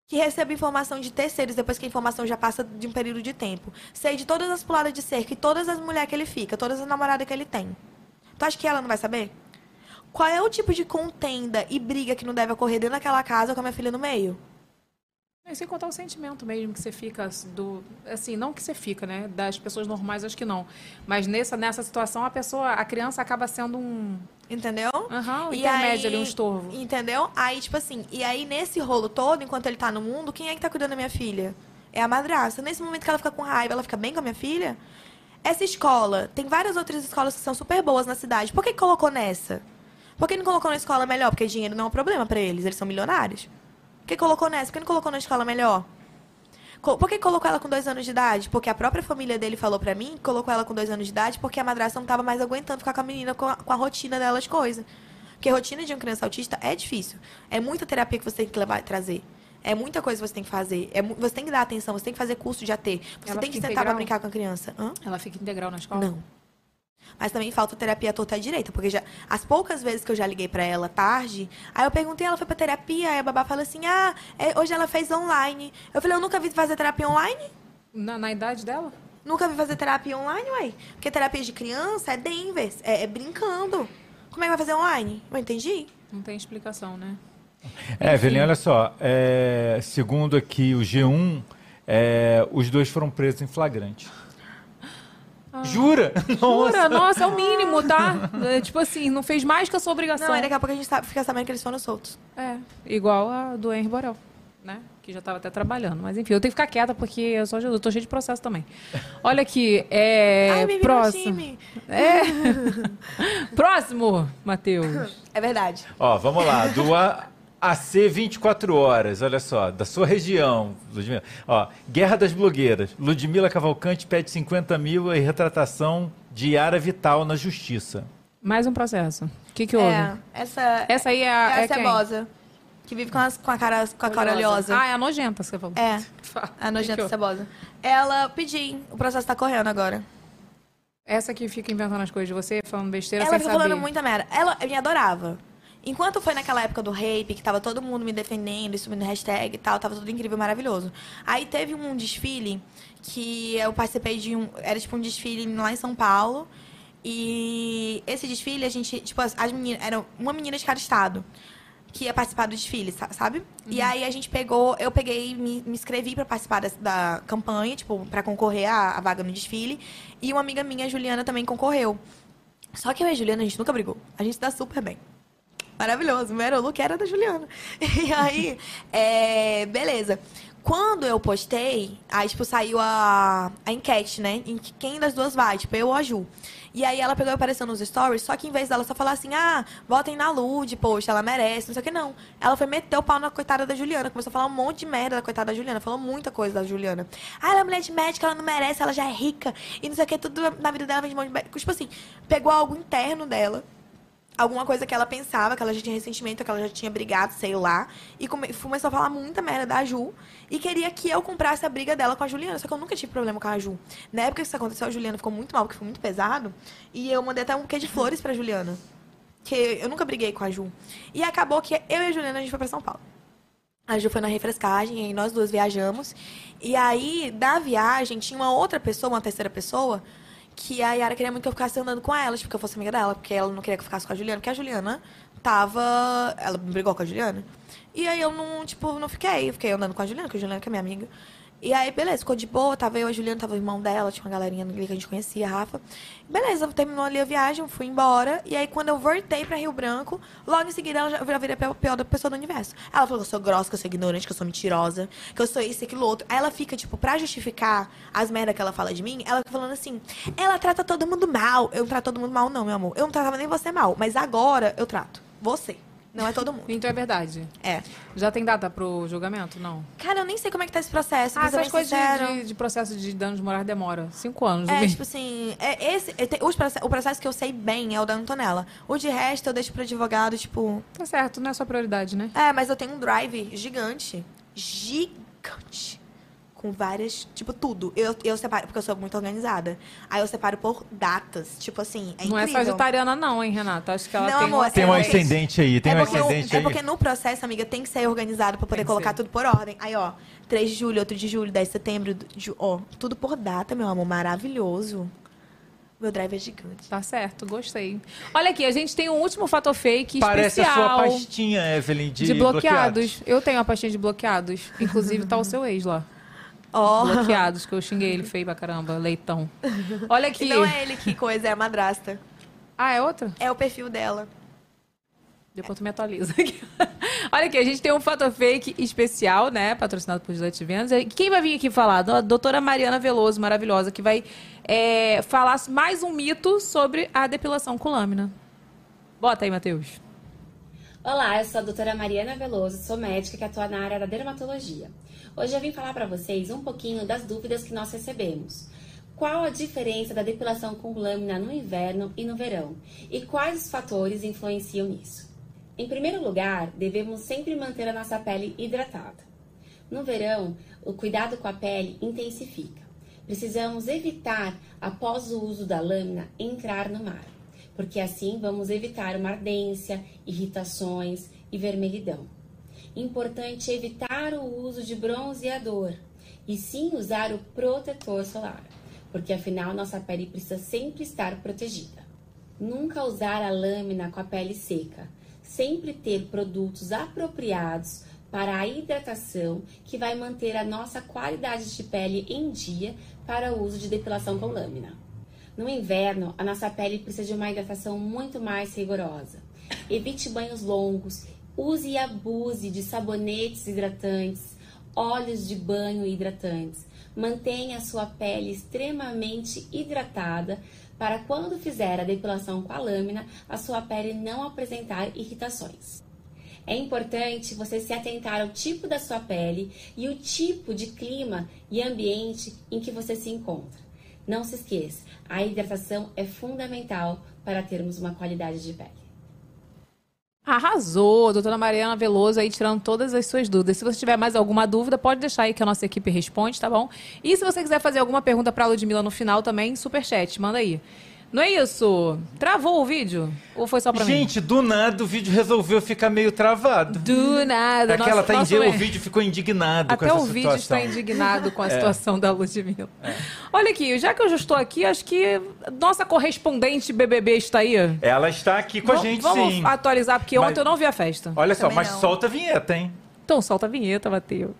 que recebo informação de terceiros depois que a informação já passa de um período de tempo, sei de todas as puladas de cerca e todas as mulheres que ele fica, todas as namoradas que ele tem. Tu acha que ela não vai saber? Qual é o tipo de contenda e briga que não deve ocorrer dentro daquela casa com a minha filha no meio? E sem contar o sentimento mesmo que você fica do. Assim, não que você fica, né? Das pessoas normais, acho que não. Mas nessa, nessa situação, a pessoa, a criança acaba sendo um. Entendeu? Aham, um E intermédio aí- ali, um estorvo. Entendeu? Aí, tipo assim, e aí nesse rolo todo, enquanto ele tá no mundo, quem é que tá cuidando da minha filha? É a madrasta. Nesse momento que ela fica com raiva, ela fica bem com a minha filha? Essa escola, tem várias outras escolas que são super boas na cidade. Por que que colocou nessa? Por que não colocou na escola melhor? Porque dinheiro não é um problema pra eles, eles são milionários. Por que colocou nessa? Por que não colocou na escola melhor? Por que colocou ela com dois anos de idade? Porque a própria família dele falou pra mim que colocou ela com dois anos de idade porque a madrasta não tava mais aguentando ficar com a menina com a, com a rotina dela, as coisas. Porque a rotina de uma criança autista é difícil. É muita terapia que você tem que levar, trazer. É muita coisa que você tem que fazer. É você tem que dar atenção, você tem que fazer curso de AT. Você Ela tem que sentar pra integral? brincar com a criança. Hã? Ela fica integral na escola? Não. Mas também falta terapia à torta à direita, porque já as poucas vezes que eu já liguei pra ela tarde, aí eu perguntei, ela foi pra terapia, aí a babá fala assim: "Ah, é, hoje ela fez online". Eu falei: "Eu nunca vi fazer terapia online". Na, na idade dela? Nunca vi fazer terapia online, ué. Porque terapia de criança é Denver, é, é brincando. Como é que vai fazer online? Eu entendi. Não tem explicação, né? É, Evelyn, olha só. é, segundo aqui o G1, é, os dois foram presos em flagrante. Jura? Jura? Nossa, é o mínimo, tá? É, tipo assim, não fez mais que a sua obrigação. Não, aí daqui a pouco a gente sabe- fica sabendo que eles foram soltos. É, igual a do Henry Borel, né? Que já estava até trabalhando. Mas enfim, eu tenho que ficar quieta porque eu sou Jesus, tô cheio de processo também. Olha aqui, é. Ai, no próximo. time. É. próximo, Matheus. É verdade. Ó, vamos lá. Do A- AC 24 horas, olha só, da sua região, Ludmila. Ó, Guerra das Blogueiras. Ludmila Cavalcante pede 50 mil em retratação de Yara Vital na justiça. Mais um processo. O que, que houve? É, essa, Essa aí é a. é é a quem? cebosa. Que vive com, as- com a cara, com a cara oleosa. Ah, é a nojenta, você falou. É, a Que nojenta que cebosa. Ela pediu, o processo tá correndo agora. Essa que fica inventando as coisas de você, falando besteira Ela sem fica saber. falando muita merda. Ela me adorava. Enquanto foi naquela época do rape, que tava todo mundo me defendendo e subindo hashtag e tal, tava tudo incrível, maravilhoso. Aí teve um desfile que eu participei de um. Era tipo um desfile lá em São Paulo. E esse desfile, a gente, tipo, as, as meninas. Era uma menina de cada estado que ia participar do desfile, sa- sabe? E aí a gente pegou, eu peguei, me, me inscrevi pra participar dessa- da campanha, tipo, pra concorrer à, à vaga no desfile. E uma amiga minha, Juliana, também concorreu. Só que eu e a Juliana, a gente nunca brigou. A gente tá super bem. Maravilhoso. O meu look era da Juliana. E aí, é, beleza. Quando eu postei, aí, tipo, saiu a, a enquete, né? Em que- quem das duas vai, tipo, eu ou a Ju. E aí ela pegou e apareceu nos stories, só que em vez dela só falar assim, ah, votem na Lud, poxa, ela merece, não sei o que, não. Ela foi meter o pau na coitada da Juliana, começou a falar um monte de merda da coitada da Juliana, falou muita coisa da Juliana. Ah, ela é mulher de médica, ela não merece, ela já é rica, e não sei o que, tudo na vida dela vem de mão de. Tipo assim, pegou algo interno dela, alguma coisa que ela pensava, que ela já tinha ressentimento, que ela já tinha brigado, sei lá, e come- começou a falar muita merda da Ju, e queria que eu comprasse a briga dela com a Juliana, só que eu nunca tive problema com a Ju. Na época que isso aconteceu, a Juliana ficou muito mal, porque foi muito pesado, e eu mandei até um buquê de flores pra Juliana, que eu nunca briguei com a Ju. E acabou que eu e a Juliana, a gente foi pra São Paulo. A Ju foi na refrescagem, e nós duas viajamos. E aí, da viagem, tinha uma outra pessoa, uma terceira pessoa, que a Yara queria muito que eu ficasse andando com ela, tipo, que eu fosse amiga dela, porque ela não queria que eu ficasse com a Juliana, porque a Juliana tava. Ela brigou com a Juliana. E aí eu não, tipo, não fiquei. Eu fiquei andando com a Juliana, porque a Juliana que é minha amiga. E aí, beleza, ficou de boa, tava eu, a Juliana, tava o irmão dela, tinha uma galerinha ali que a gente conhecia, a Rafa. Beleza, terminou ali a viagem, fui embora. E aí, quando eu voltei pra Rio Branco, logo em seguida ela já, virei a pior da pessoa do universo. Ela falou que eu sou grossa, que eu sou ignorante, que eu sou mentirosa, que eu sou isso, aquilo, outro. Aí ela fica, tipo, pra justificar as merdas que ela fala de mim, ela fica falando assim, ela trata todo mundo mal. Eu não trato todo mundo mal, não, meu amor. Eu não tratava nem você mal, mas agora eu trato. Você. Não é todo mundo. Então é verdade. É. Já tem data pro julgamento? Não. Cara, eu nem sei como é que tá esse processo. Ah, essas coisas de, de, de processo de danos morais demora. Cinco anos. É, tipo assim, é esse, é, tem- os o processo que eu sei bem é o da Antonella. O de resto eu deixo pro advogado, tipo. Tá certo, não é sua prioridade, né? É, mas eu tenho um drive gigante. Gigante. Com várias, tipo, tudo. Eu, eu separo, porque eu sou muito organizada. Aí eu separo por datas. Tipo assim, é não é incrível. sagitariana, não, hein, Renata? Acho que ela Não, tem amor, uma- Tem É um porque- ascendente aí, tem é um porque, o- ascendente é aí. porque no processo, amiga, tem que ser organizado pra poder que colocar ser. tudo por ordem. Aí, ó, 3 de julho, 8 de julho, 10 de setembro, de, ó, tudo por data, meu amor, maravilhoso. Meu drive é gigante. Tá certo, gostei. Olha aqui, a gente tem um último fator fake Parece a especial sua pastinha, Evelyn, de, de bloqueados. Eu tenho uma pastinha de bloqueados. Inclusive, tá o seu ex lá. Ó, Bloqueados, que eu xinguei ele feio pra caramba. Leitão. Olha aqui. e não é ele que coisa, é a madrasta. Ah, é outra? É o perfil dela. Depois tu me atualiza aqui. Olha aqui, a gente tem um fator fake especial, né? Patrocinado por Gillette Vendas. Quem vai vir aqui falar? A doutora Mariana Veloso, maravilhosa, que vai é, falar mais um mito sobre a depilação com lâmina. Bota aí, Matheus. Olá, eu sou a doutora Mariana Veloso, sou médica que atua na área da dermatologia. Hoje eu vim falar para vocês um pouquinho das dúvidas que nós recebemos. Qual a diferença da depilação com lâmina no inverno e no verão? E quais os fatores influenciam nisso? Em primeiro lugar, devemos sempre manter a nossa pele hidratada. No verão, o cuidado com a pele intensifica. Precisamos evitar, após o uso da lâmina, entrar no mar, porque assim vamos evitar uma ardência, irritações e vermelhidão. Importante evitar o uso de bronzeador e sim usar o protetor solar, porque afinal nossa pele precisa sempre estar protegida. Nunca usar a lâmina com a pele seca. Sempre ter produtos apropriados para a hidratação que vai manter a nossa qualidade de pele em dia para o uso de depilação com lâmina. No inverno, a nossa pele precisa de uma hidratação muito mais rigorosa. Evite banhos longos, use e abuse de sabonetes hidratantes, óleos de banho hidratantes. Mantenha a sua pele extremamente hidratada para quando fizer a depilação com a lâmina, a sua pele não apresentar irritações. É importante você se atentar ao tipo da sua pele e o tipo de clima e ambiente em que você se encontra. Não se esqueça, a hidratação é fundamental para termos uma qualidade de pele. Arrasou, doutora Mariana Veloso aí tirando todas as suas dúvidas. Se você tiver mais alguma dúvida, pode deixar aí que a nossa equipe responde, tá bom? E se você quiser fazer alguma pergunta pra Ludmilla no final também, superchat, manda aí. Não é isso? Travou o vídeo? Ou foi só pra mim? Gente, do nada o vídeo resolveu ficar meio travado. Do nada. É que ela tá nosso indi- é- o vídeo ficou indignado Até com essa o vídeo situação. está indignado com a situação da Ludmilla. Olha aqui, já que eu já estou aqui, acho que nossa correspondente BBB está aí. Ela está aqui com a Vam- gente, Vamos sim. atualizar, porque Mas- ontem eu não vi a festa. Olha só, Também mas não. solta a vinheta, hein? Então solta a vinheta, Matheus.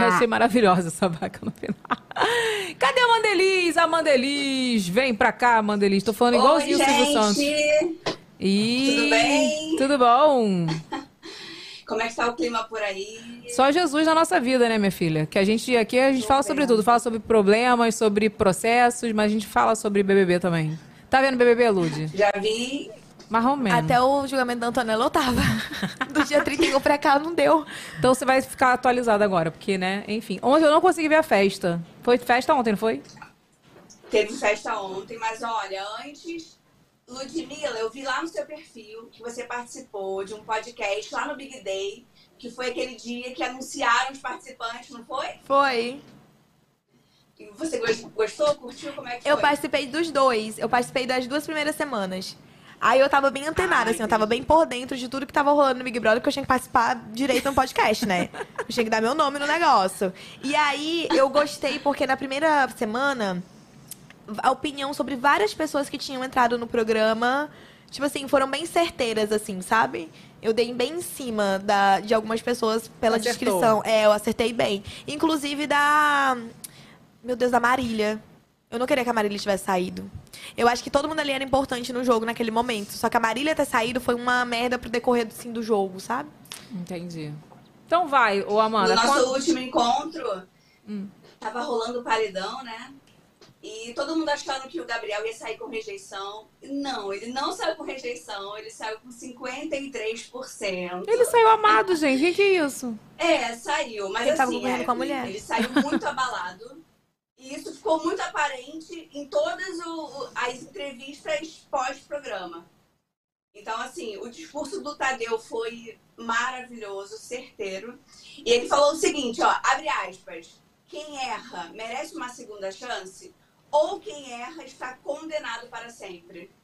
Eu achei maravilhosa essa vaca no final. Cadê a Mandeliz? A Mandeliz, vem pra cá, Mandeliz. Tô falando igualzinho o Silvio Santos. E... Tudo bem? Tudo bom? Como é que tá o clima por aí? Só Jesus na nossa vida, né, minha filha? Que a gente aqui a gente fala sobre tudo, fala sobre problemas, sobre processos, mas a gente fala sobre BBB também. Tá vendo BBB, Lud? Já vi. Até o julgamento da Antonella eu tava. Do dia 31 pra cá não deu. Então você vai ficar atualizado agora, porque, né? Enfim, ontem eu não consegui ver a festa. Foi festa ontem, não foi? Teve festa ontem, mas olha, antes, Ludmilla, eu vi lá no seu perfil que você participou de um podcast lá no Big Day, que foi aquele dia que anunciaram os participantes, não foi? Foi. E você gos- gostou, curtiu? Como é que Eu foi? participei dos dois. Eu participei das duas primeiras semanas. Aí eu tava bem antenada, assim, eu tava bem por dentro de tudo que tava rolando no Big Brother, porque eu tinha que participar direito no podcast, né? Eu tinha que dar meu nome no negócio. E aí eu gostei, porque na primeira semana, a opinião sobre várias pessoas que tinham entrado no programa, tipo assim, foram bem certeiras, assim, sabe? Eu dei bem em cima da, de algumas pessoas pela Acertou. descrição. É, eu acertei bem. Inclusive da. Meu Deus, da Marília. Eu não queria que a Marília tivesse saído. Eu acho que todo mundo ali era importante no jogo naquele momento. Só que a Marília ter saído foi uma merda pro decorrer assim, do jogo, sabe? Entendi. Então vai, ô Amanda. No nosso quando- último encontro, Hum. tava rolando o paredão, né? E todo mundo achando que o Gabriel ia sair com rejeição. Não, ele não saiu com rejeição, ele saiu com 53%. Ele saiu amado, gente. O que, que é isso? É, saiu, mas Ele tava assim, concorrendo é, com a mulher. ele saiu muito abalado. E isso ficou muito aparente em todas o- as entrevistas pós-programa. Então, assim, o discurso do Tadeu foi maravilhoso, certeiro. E ele falou o seguinte, ó, abre aspas, quem erra merece uma segunda chance ou quem erra está condenado para sempre.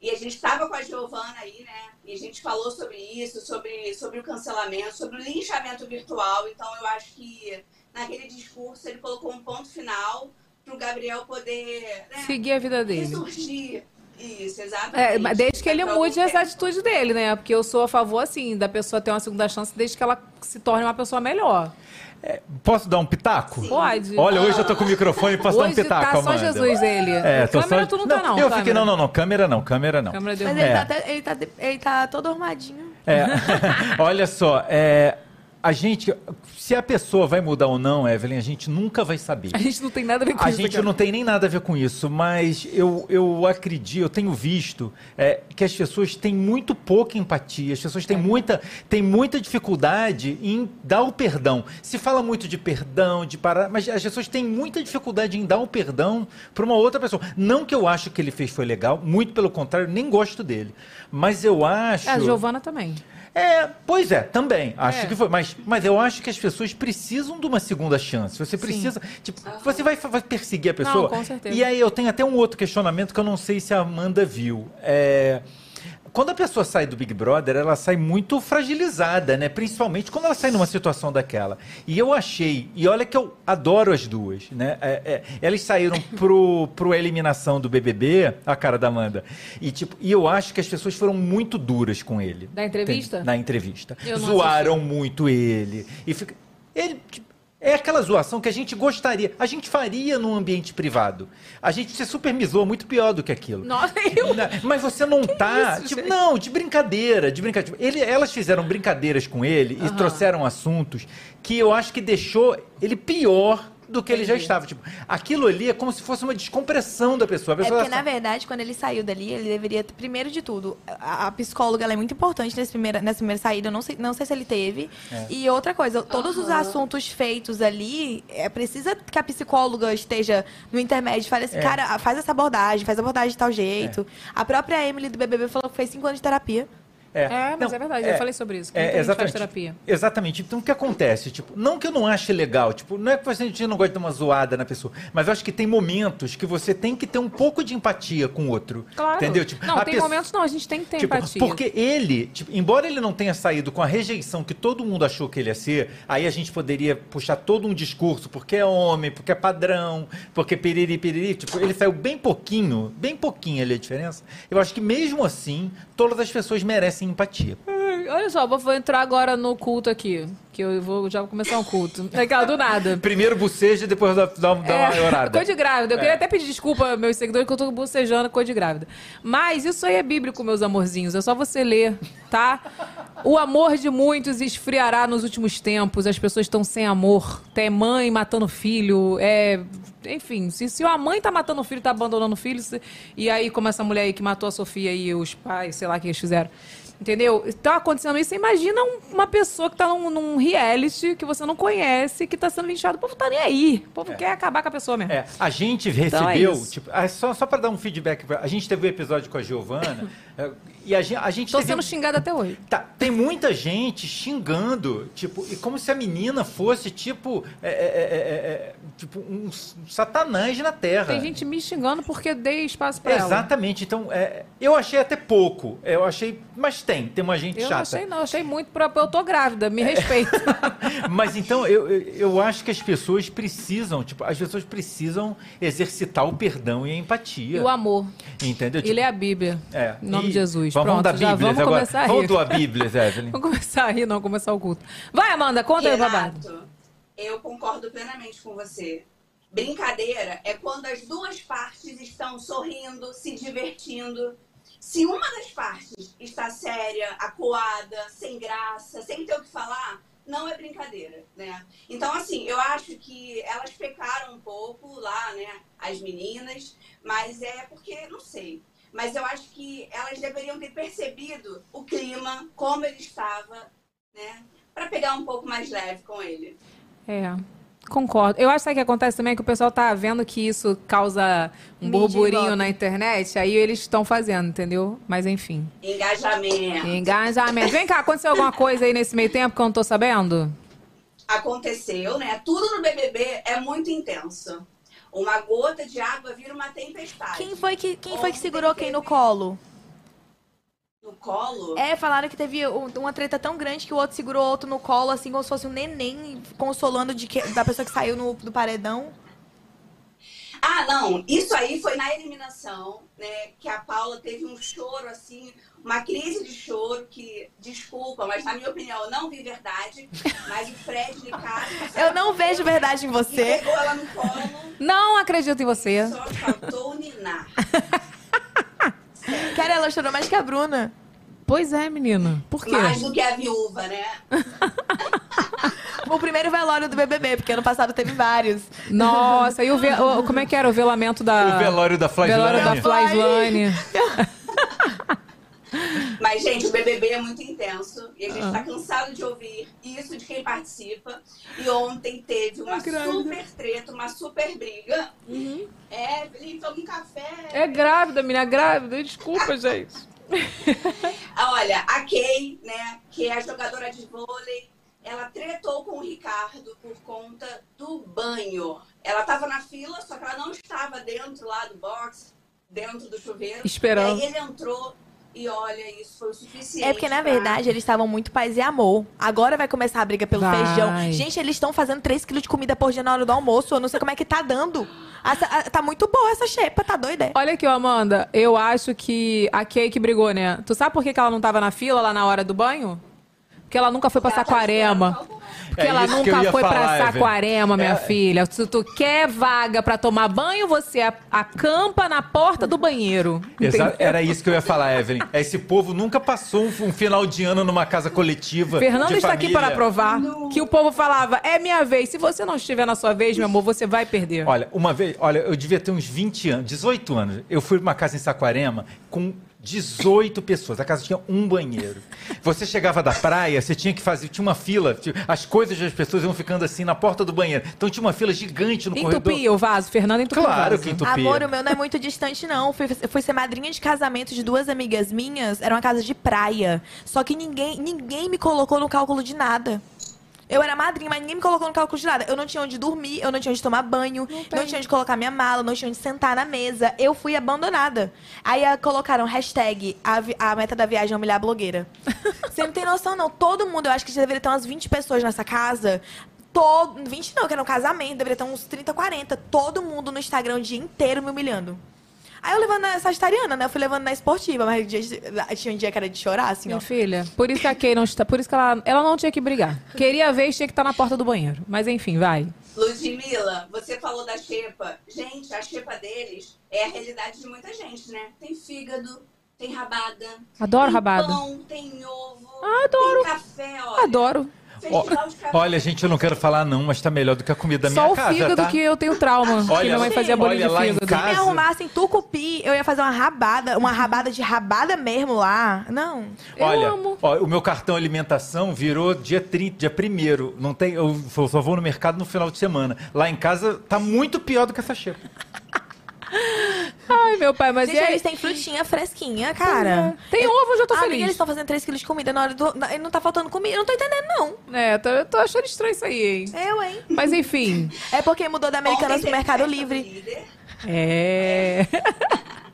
E a gente estava com a Giovana aí, né? E a gente falou sobre isso, sobre, sobre o cancelamento, sobre o linchamento virtual. Então, eu acho que naquele discurso ele colocou um ponto final para o Gabriel poder né, Seguir a vida dele. ressurgir. Isso, exatamente. É, mas desde que ele a mude essa tempo. atitude dele, né? Porque eu sou a favor, assim, da pessoa ter uma segunda chance desde que ela se torne uma pessoa melhor. Posso dar um pitaco? Pode. Olha, hoje eu tô com o microfone, posso dar um Hoje pitaco, tá só Amanda? Jesus, ele. É, tô câmera só... tu não tá, não. Eu câmera. fiquei, não, não, não, câmera não, câmera não. Câmera deu Mas ele, É. tá, até- ele, tá, ele tá todo armadinho. É. Olha só, é, a gente, se a pessoa vai mudar ou não, Evelyn, a gente nunca vai saber. A gente não tem nada a ver com A isso. gente cara. não tem nem nada a ver com isso, mas eu, eu acredito, eu tenho visto é, que as pessoas têm muito pouca empatia, as pessoas É. têm muita, têm muita dificuldade em dar o perdão. Se fala muito de perdão, de parar, mas as pessoas têm muita dificuldade em dar o perdão para uma outra pessoa. Não que eu acho que ele fez foi legal, muito pelo contrário, nem gosto dele. Mas eu acho. É, a Giovana também. É, pois é, também. Acho É. que foi. Mas, mas eu acho que as pessoas precisam de uma segunda chance. Você precisa. Tipo, você vai, vai perseguir a pessoa. com certeza. E aí eu tenho até um outro questionamento que eu não sei se a Amanda viu. É. Quando a pessoa sai do Big Brother, ela sai muito fragilizada, né? Principalmente quando ela sai numa situação daquela. E eu achei, e olha que eu adoro as duas, né? É, é, elas saíram pro, pro eliminação do BBB, a cara da Amanda. E, tipo, e eu acho que as pessoas foram muito duras com ele. Da entrevista? Na entrevista. Zoaram muito ele. E fica... Ele. Tipo, É aquela zoação que a gente gostaria, a gente faria num ambiente privado. A gente se supermizou muito pior do que aquilo. Nossa, eu... Mas você não tá. isso, tipo, gente? não, de brincadeira, de brincadeira. Ele, elas fizeram brincadeiras com ele e Aham. trouxeram assuntos que eu acho que deixou ele pior do que ele já estava. Tipo, aquilo ali é como se fosse uma descompressão da pessoa. A É pessoa porque, na verdade, quando ele saiu dali, ele deveria, primeiro de tudo, a, a psicóloga ela é muito importante nesse primeira, nessa primeira saída. Eu não sei, não sei se ele teve. É. E outra coisa, todos os assuntos feitos ali, é, precisa que a psicóloga esteja no intermédio e fale assim, É. cara, faz essa abordagem, faz a abordagem de tal jeito. A própria Emily do BBB falou que fez cinco anos de terapia. É, mas Não, é verdade, eu falei sobre isso. É, exatamente. terapia. Exatamente. Então, o que acontece? Tipo, não que eu não ache legal, tipo, não é que a gente não gosta de dar uma zoada na pessoa, mas eu acho que tem momentos que você tem que ter um pouco de empatia com o outro. Claro. Entendeu? Tipo, não, tem pessoa- momentos não, a gente tem que ter Tipo, empatia. porque ele, tipo, embora ele não tenha saído com a rejeição que todo mundo achou que ele ia ser, aí a gente poderia puxar todo um discurso, porque é homem, porque é padrão, porque piriri, piriri, tipo, ele saiu bem pouquinho, bem pouquinho ali a diferença. Eu acho que mesmo assim, todas as pessoas merecem empatia. Ai, Olha só, vou, entrar agora no culto aqui, que eu vou já vou começar um culto. Legal, do nada. Primeiro boceja e depois dá, dá, dá uma orada. Coisa de grávida. Eu É. queria até pedir desculpa, meus seguidores, que eu tô bocejando coisa de grávida. Mas isso aí é bíblico, meus amorzinhos. É só você ler, tá? O amor de muitos esfriará nos últimos tempos. As pessoas estão sem amor. Tem mãe matando filho. É. Enfim, se, se a mãe tá matando o filho, tá abandonando o filho, se- e aí, como essa mulher aí que matou a Sofia e os pais, sei lá o que eles fizeram. Entendeu? Tá acontecendo isso. Você imagina um- uma pessoa que tá num, num reality que você não conhece, que tá sendo linchado. O povo tá nem aí. O povo quer acabar com a pessoa mesmo. É, a gente Então é recebeu, tipo, ah, só, só para dar um feedback, pra- a gente teve um episódio com a Giovana é, e a gente, a gente Tô teve- sendo xingada até hoje. Tá, tem muita gente xingando, tipo, e como se a menina fosse, tipo, é, é, é, é, é, tipo um satanás na Terra. Tem gente me xingando porque dei espaço pra ela. Exatamente, então, é, eu achei até pouco, eu achei, mas tem, tem uma gente Eu não chata. achei, não. Achei muito pra. Eu tô grávida, me respeita. Mas então, eu, eu, eu acho que as pessoas precisam, tipo, as pessoas precisam exercitar o perdão e a empatia. E o amor. Entendeu? E ler a Bíblia. É. Em nome E de Jesus. Vamos Pronto, dar já Bíblias vamos agora. começar a Vamos rir. doar Bíblias, Evelyn. Vamos começar a rir, não começar o culto. Vai, Amanda, conta aí o babado. Renato, eu concordo plenamente com você. Brincadeira é quando as duas partes estão sorrindo, se divertindo. Se uma das partes está séria, acuada, sem graça, sem ter o que falar, não é brincadeira, né? Então, assim, eu acho que elas pecaram um pouco lá, né? As meninas, mas é porque, não sei. Mas eu acho que elas deveriam ter percebido o clima, como ele estava, né? Para pegar um pouco mais leve com ele. É. Concordo. Eu acho que, que acontece também é que o pessoal tá vendo que isso causa um Mídia burburinho na internet, aí eles estão fazendo, entendeu? Mas enfim. Engajamento. Engajamento. Vem cá, aconteceu alguma coisa aí nesse meio tempo que eu não tô sabendo? Aconteceu, né? Tudo no BBB é muito intenso. Uma gota de água vira uma tempestade. Quem foi que, quem foi que segurou quem no colo? No colo? É, falaram que teve um- uma treta tão grande que o outro segurou o outro no colo, assim, como se fosse um neném consolando de que- da pessoa que saiu no- do paredão. Ah, não. Isso aí foi na eliminação, né? Que a Paula teve um choro, assim, uma crise de choro que, desculpa, mas na minha opinião, eu não vi verdade. Mas o Fred Ricardo. Eu não vejo verdade em você. Pegou ela no colo, Não acredito em você. só faltou ninar. Cara, ela chorou mais que a Bruna. Pois é, menina. Por quê? Mais do que a viúva, né? O primeiro velório do BBB, porque ano passado teve vários. Nossa, e o, ve- o- como é que era o velamento da... O velório da Flaslane. Velório da Flaslane. Mas, gente, o BBB é muito intenso e a gente Ah. tá cansado de ouvir isso de quem participa. E ontem teve uma super treta, uma super briga. É, Felipe, toma um café. É grávida, menina, grávida. Desculpa, gente. Ah, Olha, a Kay, né, que é a jogadora de vôlei, ela tretou com o Ricardo por conta do banho. Ela tava na fila, só que ela não estava dentro lá do box, dentro do chuveiro. Esperando. E aí ele entrou e olha, isso foi o suficiente. É porque, na pra- verdade, eles estavam muito paz e amor. Agora vai começar a briga pelo Vai. feijão. Gente, eles estão fazendo 3 quilos de comida por dia na hora do almoço. Eu não sei como é que tá dando. Essa- a- tá muito boa essa xepa, tá doida? Olha aqui, ó, Amanda. Eu acho que a Kay que brigou, né? Tu sabe por que que ela não tava na fila lá na hora do banho? Porque ela nunca foi pra tá Saquarema. Porque É ela nunca foi pra falar, Evelyn. Saquarema, minha É. filha. Se tu quer vaga pra tomar banho, você a- acampa na porta do banheiro. Exa-? Era isso que eu ia falar, Evelyn. Esse povo nunca passou um, final de ano numa casa coletiva. Fernando de está aqui família. para provar que o povo falava, é minha vez. Se você não estiver na sua vez, meu amor, você vai perder. Olha, uma vez, olha, eu devia ter uns 20 anos, 18 anos. Eu fui pra uma casa em Saquarema com 18 pessoas. A casa tinha um banheiro. Você chegava da praia, você tinha que fazer, tinha uma fila, as coisas das pessoas iam ficando assim na porta do banheiro. Então tinha uma fila gigante no corredor. Entupia o vaso, Fernando entupia o Claro vaso. que entupia. Amor, o meu não é muito distante, não. Fui, fui ser madrinha de casamento de duas amigas minhas. Era uma casa de praia. Só que ninguém, ninguém me colocou no cálculo de nada. Eu era madrinha, mas ninguém me colocou no cálculo de nada. Eu não tinha onde dormir, eu não tinha onde tomar banho, não, tinha onde colocar minha mala, não tinha onde sentar na mesa. Eu fui abandonada. Aí ah, colocaram hashtag a, a meta da viagem é humilhar a blogueira. Você não tem noção, não. Todo mundo, eu acho que já deveria ter umas 20 pessoas nessa casa. Todo, 20 não, que era um casamento, deveria ter uns 30, 40. Todo mundo no Instagram o dia inteiro me humilhando. Aí eu levando na sagitariana, né? Eu fui levando na esportiva, mas tinha um dia que era de chorar, assim, ó. Minha filha, por isso que a Kay não está. Por isso que ela, ela não tinha que brigar. Queria ver, tinha que estar na porta do banheiro. Mas enfim, vai. Ludmilla, você falou da xepa. Gente, a xepa deles é a realidade de muita gente, né? Tem fígado, tem rabada. Adoro tem rabada. pão, tem ovo. Ah, adoro. Tem café, olha. Adoro. Café. olha, gente, eu não quero falar não, mas tá melhor do que a comida da Só minha o casa, fígado tá? que eu tenho trauma. que Olha, minha mãe fazia bolinho olha de lá em fígado. casa. Se me arrumassem tucupi, eu ia fazer uma rabada, uma rabada de rabada mesmo lá. Não. Olha, ó, o meu cartão alimentação virou dia 30, dia 1 Não tem, eu só vou no mercado no final de semana. Lá em casa tá muito pior do que essa xepa. Ai, meu pai, mas Gente, e aí? eles têm frutinha fresquinha, cara. Tem ovo, eu já tô Ah, amiga, feliz. eles estão fazendo 3 quilos de comida na hora do... na- Não tá faltando comida. Eu não tô entendendo, não. É, tô, eu tô achando estranho isso aí, hein? Eu, hein? Mas enfim. É porque mudou da Americanas pro Mercado Livre. líder. É.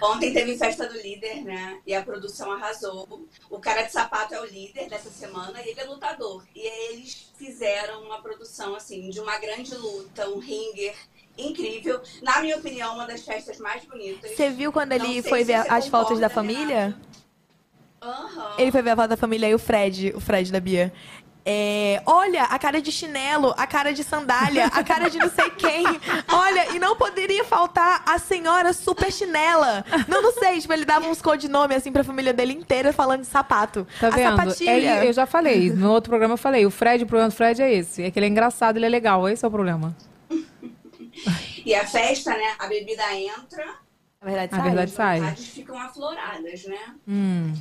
Ontem teve festa do líder, né? E a produção arrasou. O cara de sapato é o líder dessa semana e ele é lutador. E aí eles fizeram uma produção, assim, de uma grande luta, um ringer incrível. Na minha opinião, uma das festas mais bonitas. Você viu quando ele foi ver as fotos da família? Aham. Ele foi ver a foto da família e o Fred, o Fred da Bia. é, olha, a cara de chinelo, a cara de sandália, a cara de não sei quem. Olha, e não poderia faltar a senhora super chinela. Não, não sei, tipo, ele dava uns codinomes assim pra família dele inteira falando de sapato. Tá a vendo? sapatilha. É, eu já falei, no outro programa eu falei, o Fred, o problema do Fred é esse. É que ele é engraçado, ele é legal, esse é o problema. E a festa, né? A bebida entra, Na verdade, A sai. verdade as sai. ficam afloradas, né? Hum.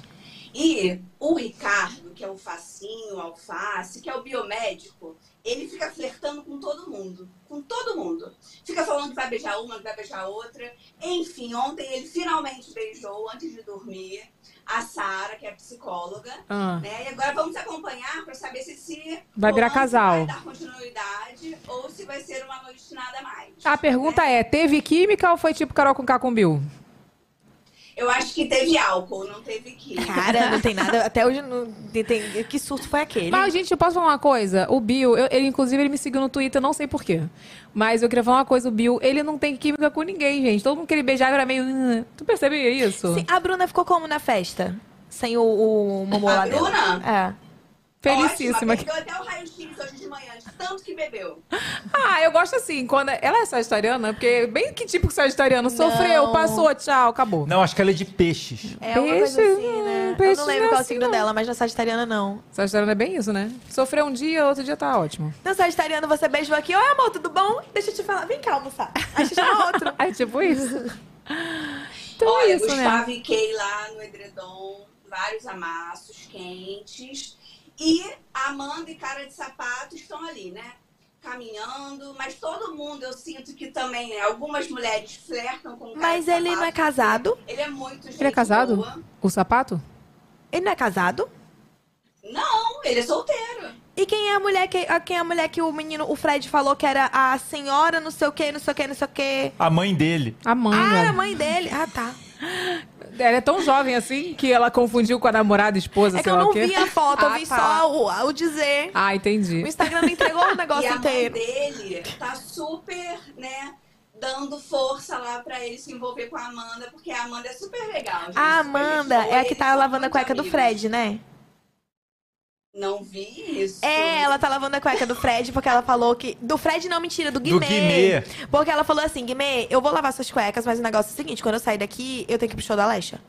E o Ricardo, que é o facinho, o alface, que é o biomédico, ele fica flertando com todo mundo. Com todo mundo. Fica falando que vai beijar uma, que vai beijar outra. Enfim, ontem ele finalmente beijou, antes de dormir, a Sara, que é psicóloga. Ah. Né? E agora vamos acompanhar para saber se esse Vai virar casal. vai dar continuidade ou se vai ser uma noite nada mais. A pergunta é, teve química ou foi tipo Carol com K com Bill? Eu acho que teve álcool, não teve química. Cara, não tem nada. Até hoje não tem, tem- Que surto foi aquele? Mas, gente, eu posso falar uma coisa? O Bill, eu- ele, inclusive, ele me seguiu no Twitter, não sei porquê. Mas eu queria falar uma coisa, o Bill, ele não tem química com ninguém, gente. Todo mundo que ele beijava era meio. "Hum". Tu percebia isso? Sim, a Bruna ficou como na festa? Sem o, o Momô lá A dela? Bruna? É. Felicíssima. Ótima, até o raio-x hoje de manhã, de tanto que bebeu. Ah, eu gosto assim, quando. Ela é sagitariana, porque bem que tipo sagitariano sofreu, passou, tchau, acabou. Não, acho que ela é de peixes. É uma coisa Peixe, assim, né? Eu peixe não lembro não é qual é o assim, signo não. dela, mas na Sagitariana não. Sagitariano é bem isso, né? Sofreu um dia, outro dia tá ótimo. No Sagitariano você beijou aqui. Oi, amor, tudo bom? Deixa eu te falar. Vem cá almoçar. Aí você chama outro. É tipo isso. Então Olha, é isso, Gustavo né? e Kay lá no edredom, vários amassos quentes. E a Amanda e Cara de Sapato estão ali, né? Caminhando, mas todo mundo eu sinto que também, né? Algumas mulheres flertam com o cara Mas de ele sapato, não é casado? Ele é muito gente Ele é casado? boa. O sapato? Ele não é casado? Não, ele é solteiro. E quem é a mulher que, a- quem é a mulher que o menino, o Fred falou que era a senhora não sei o que, não sei o que, não sei o que. A mãe dele. A mãe, Ah, velho. a mãe dele. Ah, tá. Ela é tão jovem assim que ela confundiu com a namorada, esposa, É que sei eu lá não o quê. vi a foto, eu Ah, vi tá. só o, o dizer. Ah, entendi. O Instagram não entregou o E negócio a mãe inteiro. dele tá super, né? Dando força lá pra ele se envolver com a Amanda, porque a Amanda é super legal. gente. A Super Amanda é a que tá são lavando a cueca do amigos. Fred, né? Não vi isso. É, ela tá lavando a cueca do Fred porque ela falou que. Do Fred não, mentira, do Do Guimê. Guimê. Porque ela falou assim: Guimê, eu vou lavar suas cuecas, mas o negócio é o seguinte: quando eu sair daqui, eu tenho que ir pro show da Lecha.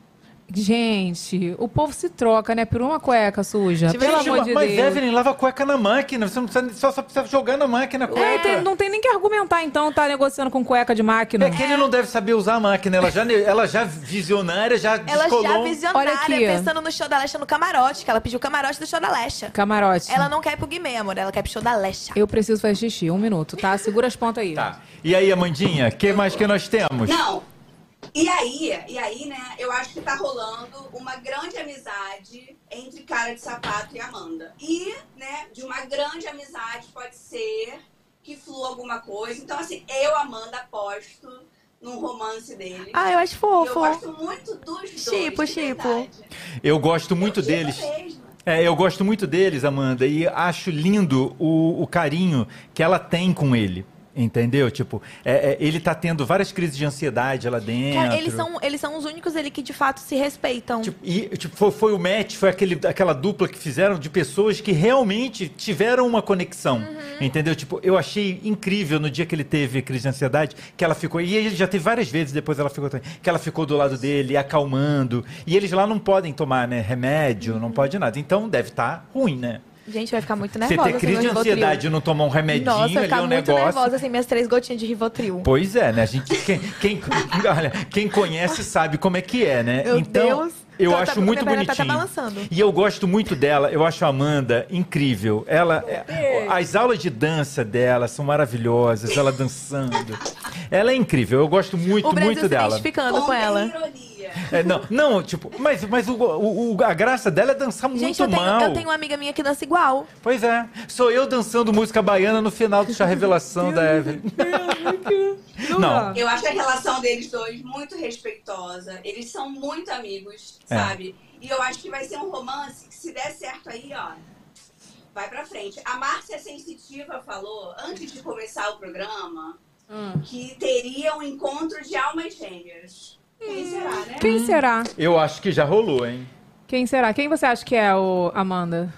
Gente, o povo se troca, né? Por uma cueca suja. Tipo, Pelo amor de mas Deus. Evelyn lava a cueca na máquina. Você não precisa, só, só precisa jogar na máquina a cueca. É, tem- não tem nem que argumentar, então, tá negociando com cueca de máquina. É que ele não deve saber usar a máquina. Ela já, ela já visionária, já Ela descolou. já visionária, Olha aqui. pensando no show da Lecha no camarote, que ela pediu o camarote do show da Lecha. Camarote. Ela não quer ir pro Guimê, amor, ela quer ir pro show da Lecha. Eu preciso fazer xixi, um minuto, tá? Segura as pontas aí. Tá. E aí, Amandinha, o que mais que nós temos? Não. E aí, e aí, né, eu acho que tá rolando uma grande amizade entre Cara de Sapato e Amanda. E, né, de uma grande amizade pode ser que flua alguma coisa. Então, assim, eu, Amanda, aposto num romance deles. Ah, eu acho E eu fofo. gosto muito dos dois. Chipo. Eu gosto muito Eu deles. É, eu gosto muito deles, Amanda, e acho lindo o, o carinho que ela tem com ele. Entendeu? Tipo, é, é, ele tá tendo várias crises de ansiedade lá dentro. Cara, eles são, eles são os únicos ali que de fato se respeitam. Tipo, e, tipo, foi, foi o match, foi aquele, aquela dupla que fizeram de pessoas que realmente tiveram uma conexão. Uhum. Entendeu? Tipo, eu achei incrível no dia que ele teve crise de ansiedade, que ela ficou. E ele já teve várias vezes depois ela ficou também, que ela ficou do lado dele, acalmando. E eles lá não podem tomar, né, remédio, Uhum. não pode nada. Então deve estar ruim, né? Gente, vai ficar muito Você nervosa. ter sem crise de ansiedade e não tomar um remedinho Nossa, ali, ficar um muito negócio. nervosa sem minhas três gotinhas de Rivotril. Pois é, né? A gente, quem, quem, olha, quem conhece sabe como é que é, né? Meu então, Deus. eu tá- acho muito tá até bonitinho. balançando. e eu gosto muito dela. Eu acho a Amanda incrível. Ela, é- as aulas de dança dela são maravilhosas. Ela dançando. Ela é incrível. Eu gosto muito, o Brasil muito se dela. identificando com Contem ela. ironia. É, não, não, tipo, mas, mas o, o- o- a graça dela é dançar muito Gente, eu tenho, mal. eu tenho uma amiga minha que dança igual. Pois é. Sou eu dançando música baiana no final do chá revelação da Evelyn. Não. Eu acho a relação deles dois muito respeitosa. Eles são muito amigos, É. sabe? E eu acho que vai ser um romance que, se der certo aí, ó, vai pra frente. A Márcia Sensitiva falou, antes de começar o programa, Hum. que teria um encontro de almas gêmeas. Quem será, né? Quem será? Eu acho que já rolou, hein? Quem será? Quem você acha que é o Amanda?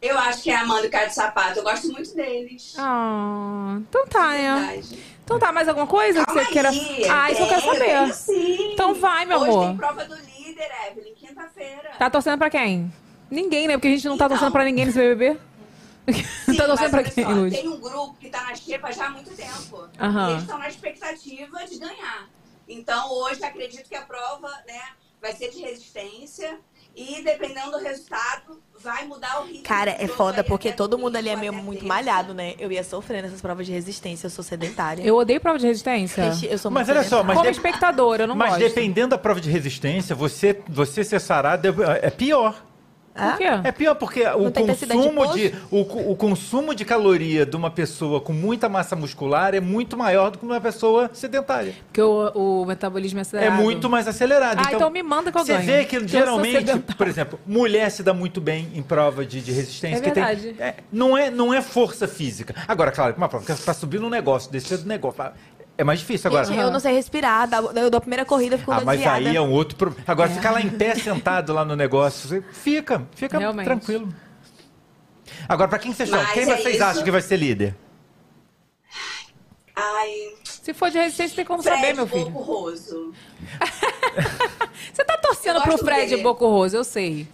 Eu acho que é a Amanda e o Cara de Sapato. Eu gosto muito deles. Ah, então tá, né? Verdade. Então tá, mais alguma coisa Calma que você queira... aí, Ah, isso eu quero saber. tenho sim. Então vai, meu Hoje amor. tem prova do líder, Evelyn, quinta-feira. Tá torcendo pra quem? Ninguém, né? Porque a gente não tá Então. torcendo pra ninguém nesse BBB. Sim, tá torcendo pra quem, só? Tem um grupo que tá na xepa já há muito tempo. E eles estão na expectativa de ganhar. Então, hoje, acredito que a prova né, vai ser de resistência. E, dependendo do resultado, vai mudar o ritmo. Cara, é foda porque todo mundo ali é meio muito malhado, né? Eu ia sofrer nessas provas de resistência, eu sou sedentária. Eu odeio prova de resistência. Eu sou Mas olha só, mas Como de- espectadora, eu não Mas gosto. dependendo da prova de resistência, você, você ser sarado é, é pior. Por quê? É pior porque o consumo de de, o, o consumo de caloria de uma pessoa com muita massa muscular é muito maior do que uma pessoa sedentária. Porque o, o metabolismo é É acelerado. muito mais acelerado. Ah, então me manda que eu Você ganho. vê que geralmente, por exemplo, mulher se dá muito bem em prova de, de resistência. É que tem- verdade. é, não, é, não é força física. Agora, claro, uma prova, pra subir num negócio, descer do negócio, é mais difícil. Agora, Gente, eu não sei respirar, dá- eu dou a primeira corrida, eu fico ah, mas desviada. aí é um outro problema. Agora, ficar lá em pé, sentado lá no negócio, você fica, fica Realmente. tranquilo. Agora, pra quem vocês acham? Mas Quem é vocês isso. acham que vai ser líder? Ai, Se for de resistência, tem como Fred saber, meu filho. Bocurroso. Você tá torcendo Eu pro gosto Fred dele. Bocurroso, eu sei.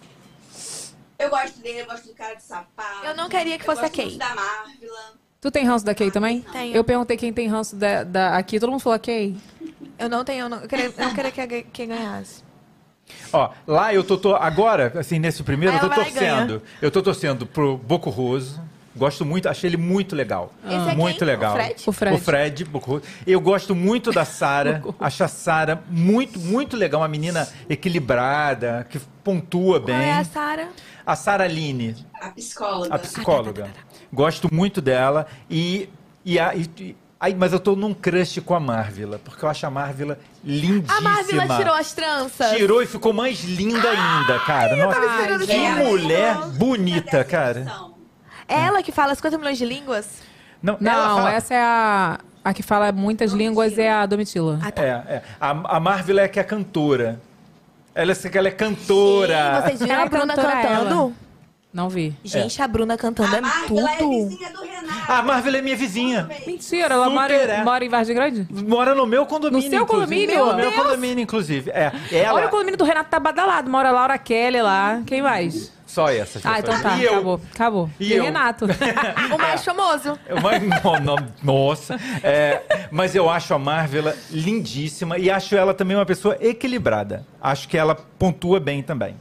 Eu gosto dele, eu gosto do cara de sapato. Eu não queria que Eu fosse a gosto Kay. muito da Marvila. Tu tem ranço da Kay também? Tenho. Eu perguntei quem tem ranço da, da- aqui, todo mundo falou Kay. Eu não tenho, eu não, eu queria, eu não queria que, que ganhasse. Ó, lá eu tô, tô- agora, assim, nesse primeiro, Aí eu tô ela vai lá e torcendo. Eu tô torcendo pro Bocurroso. Gosto muito, achei ele muito legal. Esse é muito quem? legal. O Fred? O Fred. O Fred, Bocurroso. Eu gosto muito da Sara. acho a Sara muito, muito legal. Uma menina equilibrada, que pontua Qual é bem. a Sara? A Sara Aline, A psicóloga. a psicóloga. Gosto muito dela. E, e, a, e- aí, mas eu tô num crush com a Marvila, porque eu acho a Marvila lindíssima. A Marvila tirou as tranças. Tirou e ficou mais linda ainda, cara. Nossa, esperando que mulher bonita, cara. É ela que fala 50 milhões de línguas? Não, Não, fala- essa é a. A que fala muitas línguas é a Domitila. Ah, tá. É, é. A, a Marvila é que é cantora. Ela, é- ela é cantora. Sim, vocês viram Ela a Bruna cantora, cantando? ela. Não vi. Gente, a Bruna cantando A é é tudo. vizinha do Renato. A Marvila é minha vizinha. Mentira, ela mora, é. mora em Vargem Grande? Mora no meu condomínio. No seu inclusive. condomínio? No meu condomínio, inclusive. É. Ela, Olha o condomínio do Renato tá badalado. Mora Laura Kelly lá. Quem mais? Só essas Ah, então tá. E eu. Acabou. Acabou. E E? Renato. O mais famoso. Mas- no- no- nossa. É, mas eu acho a Marvila lindíssima e acho ela também uma pessoa equilibrada. Acho que ela pontua bem também.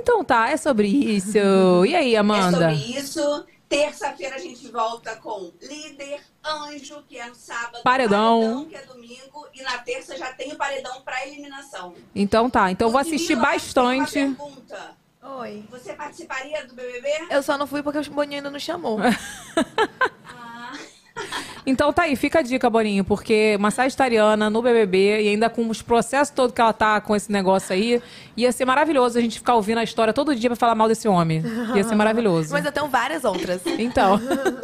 Então tá, é sobre isso. E aí, É Amanda? sobre isso. Terça-feira a gente volta com Líder, Anjo, que é no sábado. Paredão. que é domingo. E na terça já tem o Paredão pra eliminação. Então tá. Então eu vou assistir bastante. tem uma pergunta. Oi. Você participaria do BBB? Eu só não fui porque o Boninho ainda não chamou. Ah, Então tá aí, fica a dica, Boninho, porque uma sagitariana no BBB e ainda com os processos todos que ela tá com esse negócio aí, ia ser maravilhoso a gente ficar ouvindo a história todo dia pra falar mal desse homem. Ia ser maravilhoso. Mas eu tenho várias outras. Então.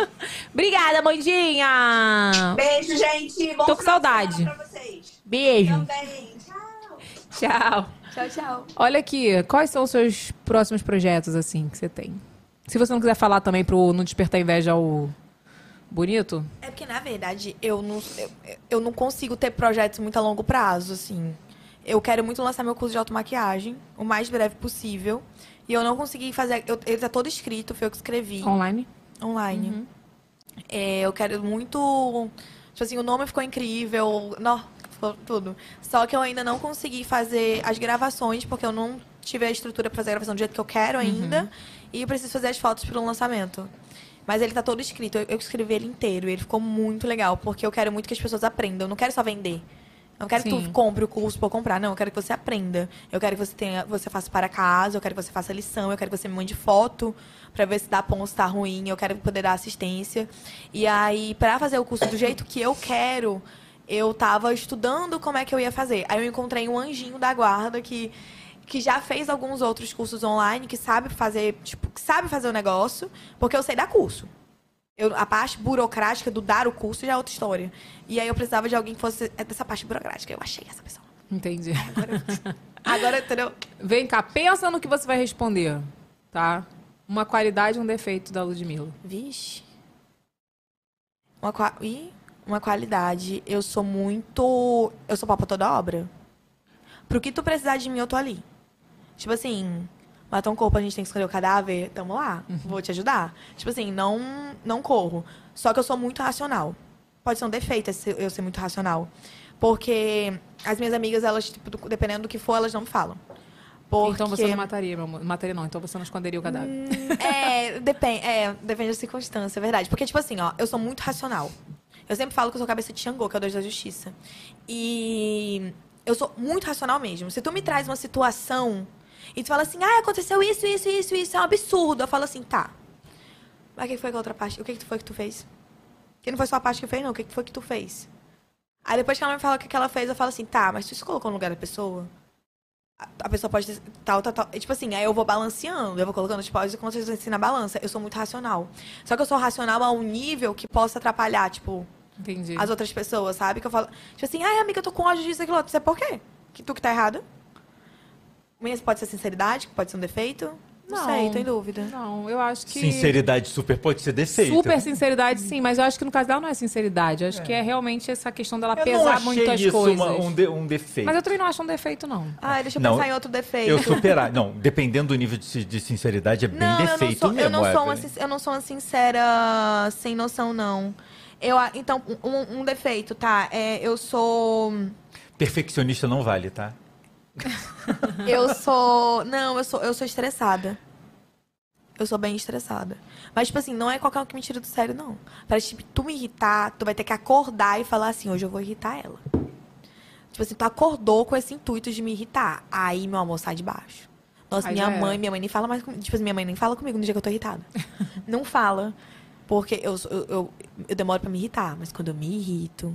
Obrigada, Mandinha! Beijo, gente. Bom Tô com saudade. Pra vocês. Beijo. Também. Tchau. Tchau. Tchau, tchau. Olha aqui, quais são os seus próximos projetos, assim, que você tem? Se você não quiser falar também pro Não Despertar Inveja ao Bonito, É porque, na verdade, eu não, eu, eu não consigo ter projetos muito a longo prazo, assim. Eu quero muito lançar meu curso de automaquiagem, o mais breve possível. E eu não consegui fazer. eu- ele tá todo escrito, foi eu que escrevi. online. online. É, eu quero muito. Tipo assim, o nome ficou incrível. Não, ficou tudo. Só que eu ainda não consegui fazer as gravações, porque eu não tive a estrutura pra fazer a gravação do jeito que eu quero ainda. E eu preciso fazer as fotos pro lançamento. Mas ele tá todo escrito. Eu, eu escrevi ele inteiro. E ele ficou muito legal, porque eu quero muito que as pessoas aprendam. Eu não quero só vender. Eu não quero que Sim. tu compre o curso pra eu comprar, não. Eu quero que você aprenda. Eu quero que você tenha, você faça para casa, eu quero que você faça lição, eu quero que você me mande foto pra ver se dá bom, se tá ruim, eu quero poder dar assistência. E aí, pra fazer o curso do jeito que eu quero, eu tava estudando como é que eu ia fazer. Aí eu encontrei um anjinho da guarda que que já fez alguns outros cursos online, que sabe fazer, tipo, que sabe fazer o negócio, porque eu sei dar curso. Eu, a parte burocrática do dar o curso já é outra história. E aí eu precisava de alguém que fosse dessa parte burocrática. Eu achei essa pessoa. Entendi. Agora, entendeu? Vem cá, pensa no que você vai responder, tá? Uma qualidade e um defeito da Ludmilla. Vixe. Uma, qua... Ih, uma qualidade. Eu sou muito. Eu sou papa toda obra. Pro que tu precisar de mim, eu tô ali. Tipo assim, matar um corpo, a gente tem que escolher o cadáver, tamo lá. Vou te ajudar. Tipo assim, não, não corro. Só que eu sou muito racional. Pode ser um defeito eu ser muito racional. Porque as minhas amigas, elas, tipo, do- dependendo do que for, elas não me falam. Porque... Então você não mataria, meu amor. Mataria não, então você não esconderia o cadáver. É, depende, é, depende da circunstância, é verdade. Porque, tipo assim, ó, eu sou muito racional. Eu sempre falo que eu sou cabeça de Xangô, que é o deus da justiça. E eu sou muito racional mesmo. Se tu me traz uma situação e tu fala assim, ah, aconteceu isso, isso, isso, isso, é um absurdo. Eu falo assim, tá. Mas o que foi que a outra parte? O que, que foi que tu fez? Que não foi só a parte que fez, não. O que que foi que tu fez? Aí depois que ela me fala o que que ela fez, eu falo assim, tá, mas tu se colocou no lugar da pessoa? A- pessoa pode ter tal, tal, tal. Tipo assim, aí eu vou balanceando, eu vou colocando os pós e contras assim na balança. Eu sou muito racional. Só que eu sou racional a um nível que possa atrapalhar, tipo, Entendi. as outras pessoas, sabe? Que eu falo, tipo assim, ai, amiga, eu tô com ódio disso, aquilo, outro. Você por quê? Que tu que tá errada? Mas pode ser sinceridade, pode ser um defeito. Não, sei, tô em dúvida. Não, eu acho que. Sinceridade super pode ser defeito. Super sinceridade, sim, mas eu acho que no caso dela não é sinceridade. Eu acho que é realmente essa questão dela Eu não pesar achei muito as isso coisas. uma- um, de- um defeito. Mas eu também não acho um defeito, não. Ai, deixa eu Não, pensar em outro defeito. Eu superar. Não, dependendo do nível de, de sinceridade, é bem Não, defeito eu não sou, mesmo. eu não sou uma, eu não sou uma sincera sem noção, não. Eu, então, um, um defeito, tá? É, eu sou. Perfeccionista não vale, tá? Eu sou. Não, eu sou, eu sou estressada. Eu sou bem estressada. Mas, tipo assim, não é qualquer um que me tira do sério, não. Pra tipo, tu me irritar, tu vai ter que acordar e falar assim, hoje eu vou irritar ela. Tipo assim, tu acordou com esse intuito de me irritar. Aí, meu amor, sai de baixo. Nossa, Aí minha já era. mãe, minha mãe nem fala mais comigo. Tipo assim, minha mãe nem fala comigo no dia que eu tô irritada. não fala. Porque eu, eu, eu, eu demoro pra me irritar, mas quando eu me irrito.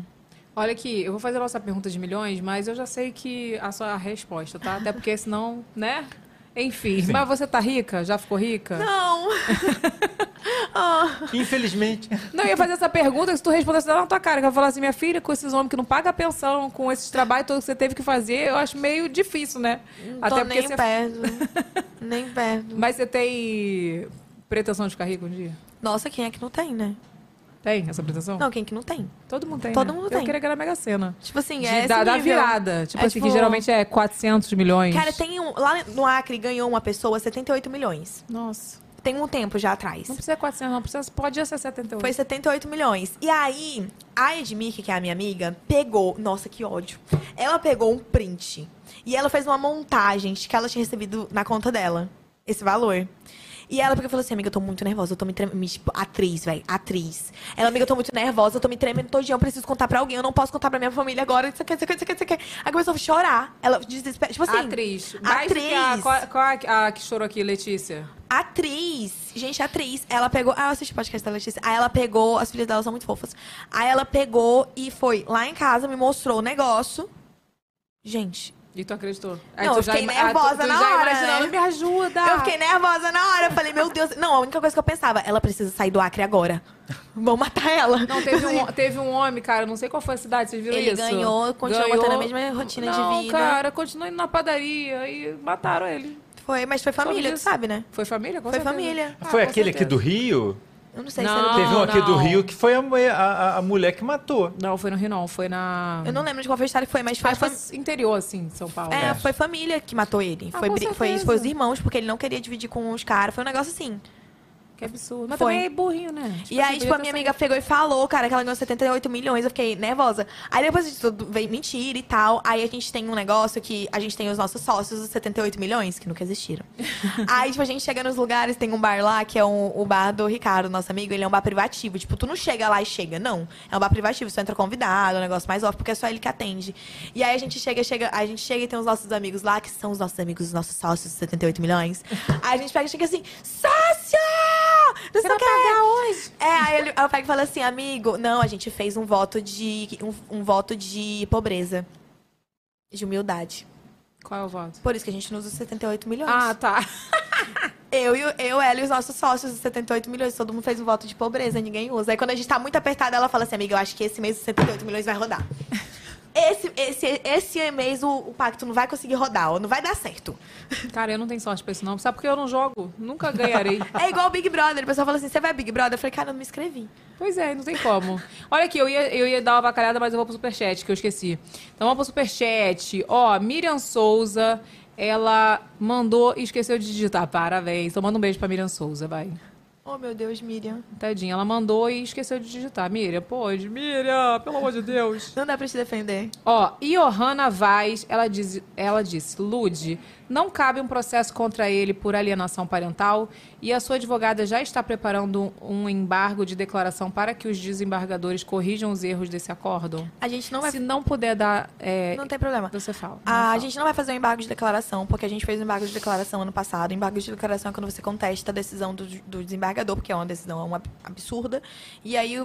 Olha aqui, eu vou fazer a nossa pergunta de milhões, mas eu já sei que a sua resposta, tá? Até porque senão, né? Enfim, Sim. mas você tá rica? Já ficou rica? Não! Infelizmente. Não, eu ia fazer essa pergunta, se tu respondesse lá na tua cara, que eu ia falar assim, minha filha, com esses homens que não pagam pensão, com esses trabalhos todos que você teve que fazer, eu acho meio difícil, né? Não tô nem você... perto. nem perto. Mas você tem pretensão de ficar rico um dia? Nossa, quem é que não tem, né? Tem essa pretensão? Não, quem que não tem? Todo mundo tem, Todo né? mundo Eu tem. queria ganhar na Mega Sena. Tipo assim, De- é da, da virada. Tipo É assim, que tipo- geralmente é 400 milhões. Cara, tem um... Lá no Acre ganhou uma pessoa 78 milhões. Nossa. Tem um tempo já atrás. Não precisa 400, não. Precisa, pode ser 78. Foi 78 milhões. E aí, a Edmir, que é a minha amiga, pegou. Nossa, que ódio. Ela pegou um print. E ela fez uma montagem de que ela tinha recebido na conta dela. Esse valor. E ela pegou e falou assim, amiga, eu tô muito nervosa, eu tô me tremendo. Tipo, atriz, velho, atriz. Ela, amiga, eu tô muito nervosa, eu tô me tremendo todinha, eu preciso contar pra alguém, eu não posso contar pra minha família agora, isso aqui, isso aqui, isso aqui, isso aqui. Aí começou a chorar. Ela desespera. Tipo assim. atriz. Atriz. a- qual, qual a, a que chorou aqui, Letícia? Atriz. Gente, atriz. Ela pegou. Ah, eu assisti o podcast da Letícia. Aí ela pegou. As filhas dela são muito fofas. Aí ela pegou e foi lá em casa, me mostrou o negócio. Gente. E tu acreditou? Não, eu tu já fiquei ima- nervosa ah, tu, tu na já hora, né? me ajuda. Eu fiquei nervosa na hora. Eu falei, meu Deus. Não, a única coisa que eu pensava, ela precisa sair do Acre agora. Vão matar ela. Não, teve um, teve um homem, cara, não sei qual foi a cidade, vocês viram Ele isso? ganhou, continuou botando a mesma rotina de não, vida. cara, continuou indo na padaria e mataram ele. Foi, mas foi família, tu sabe, né? Foi família? Com Foi certeza. família. Ah, Foi aquele aqui certeza. do Rio? Eu não sei Não, se era. Teve um aqui do não. Rio que foi a, mulher- a, a- a mulher que matou. Não, foi no Rio, não. Foi na... Eu não lembro de qual foi a história que foi, mas foi. Acho que fam- foi interior, assim, de São Paulo. É, É. foi família que matou ele. Ah, foi, com bri- foi, certeza. foi os irmãos, porque ele não queria dividir com os caras. Foi um negócio assim. Que absurdo. Mas Foi. também é burrinho, né? e aí, tipo, a minha amiga pegou e falou, cara, que ela ganhou 78 milhões. Eu fiquei nervosa. Aí depois disso tudo veio mentira e tal. Aí a gente tem um negócio que a gente tem os nossos sócios, os 78 milhões, que nunca existiram. aí, tipo, a gente chega nos lugares, tem um bar lá, que é um- o bar do Ricardo, nosso amigo. Ele é um bar privativo. Tipo, tu não chega lá e chega. Não. É um bar privativo, só entra convidado, é um negócio mais off, porque é só ele que atende. E aí a gente chega, chega, a gente chega e tem os nossos amigos lá, que são os nossos amigos, os nossos sócios, 78 milhões. aí a gente pega e chega assim, sócio! Não sei o que. hoje? É, aí ele, aí eu e falo assim, amigo, não, a gente fez um voto de. um, um voto de pobreza. De humildade. Qual é o voto? Por isso que a gente não usa os 78 milhões. Ah, tá. Eu, e o- eu, ela e os nossos sócios, os 78 milhões. Todo mundo fez um voto de pobreza, ninguém usa. Aí quando a gente tá muito apertada, ela fala assim, amiga, eu acho que esse mês os 78 milhões vai rodar. Esse, esse, esse mês o, o pacto não vai conseguir rodar, ou não vai dar certo. Cara, eu não tenho sorte pra isso, não. Sabe por que eu não jogo? Nunca ganharei. É igual o Big Brother. O pessoal fala assim: você vai Big Brother? Eu falei, cara, eu não me inscrevi. Pois é, não tem como. Olha aqui, eu ia, eu ia dar uma bacalhada, mas eu vou pro superchat, que eu esqueci. Então vamos pro superchat. Ó, Miriam Souza, ela mandou e esqueceu de digitar. Parabéns. Então manda um beijo pra Miriam Souza, vai. Oh, meu Deus, Miriam. Tadinha, ela mandou e esqueceu de digitar. Miriam, pode. Miriam, pelo amor de Deus. Não dá pra te defender. Ó, Johanna Vaz, ela, diz, ela disse, Lude, não cabe um processo contra ele por alienação parental e a sua advogada já está preparando um embargo de declaração para que os desembargadores corrijam os erros desse acordo? A gente não vai... Se não puder dar... é, Não tem problema. Você fala. A gente não vai fazer um embargo de declaração, porque a gente fez um embargo de declaração ano passado. Embargo de declaração é quando você contesta a decisão do, do desembargador, porque é uma decisão uma absurda. E aí,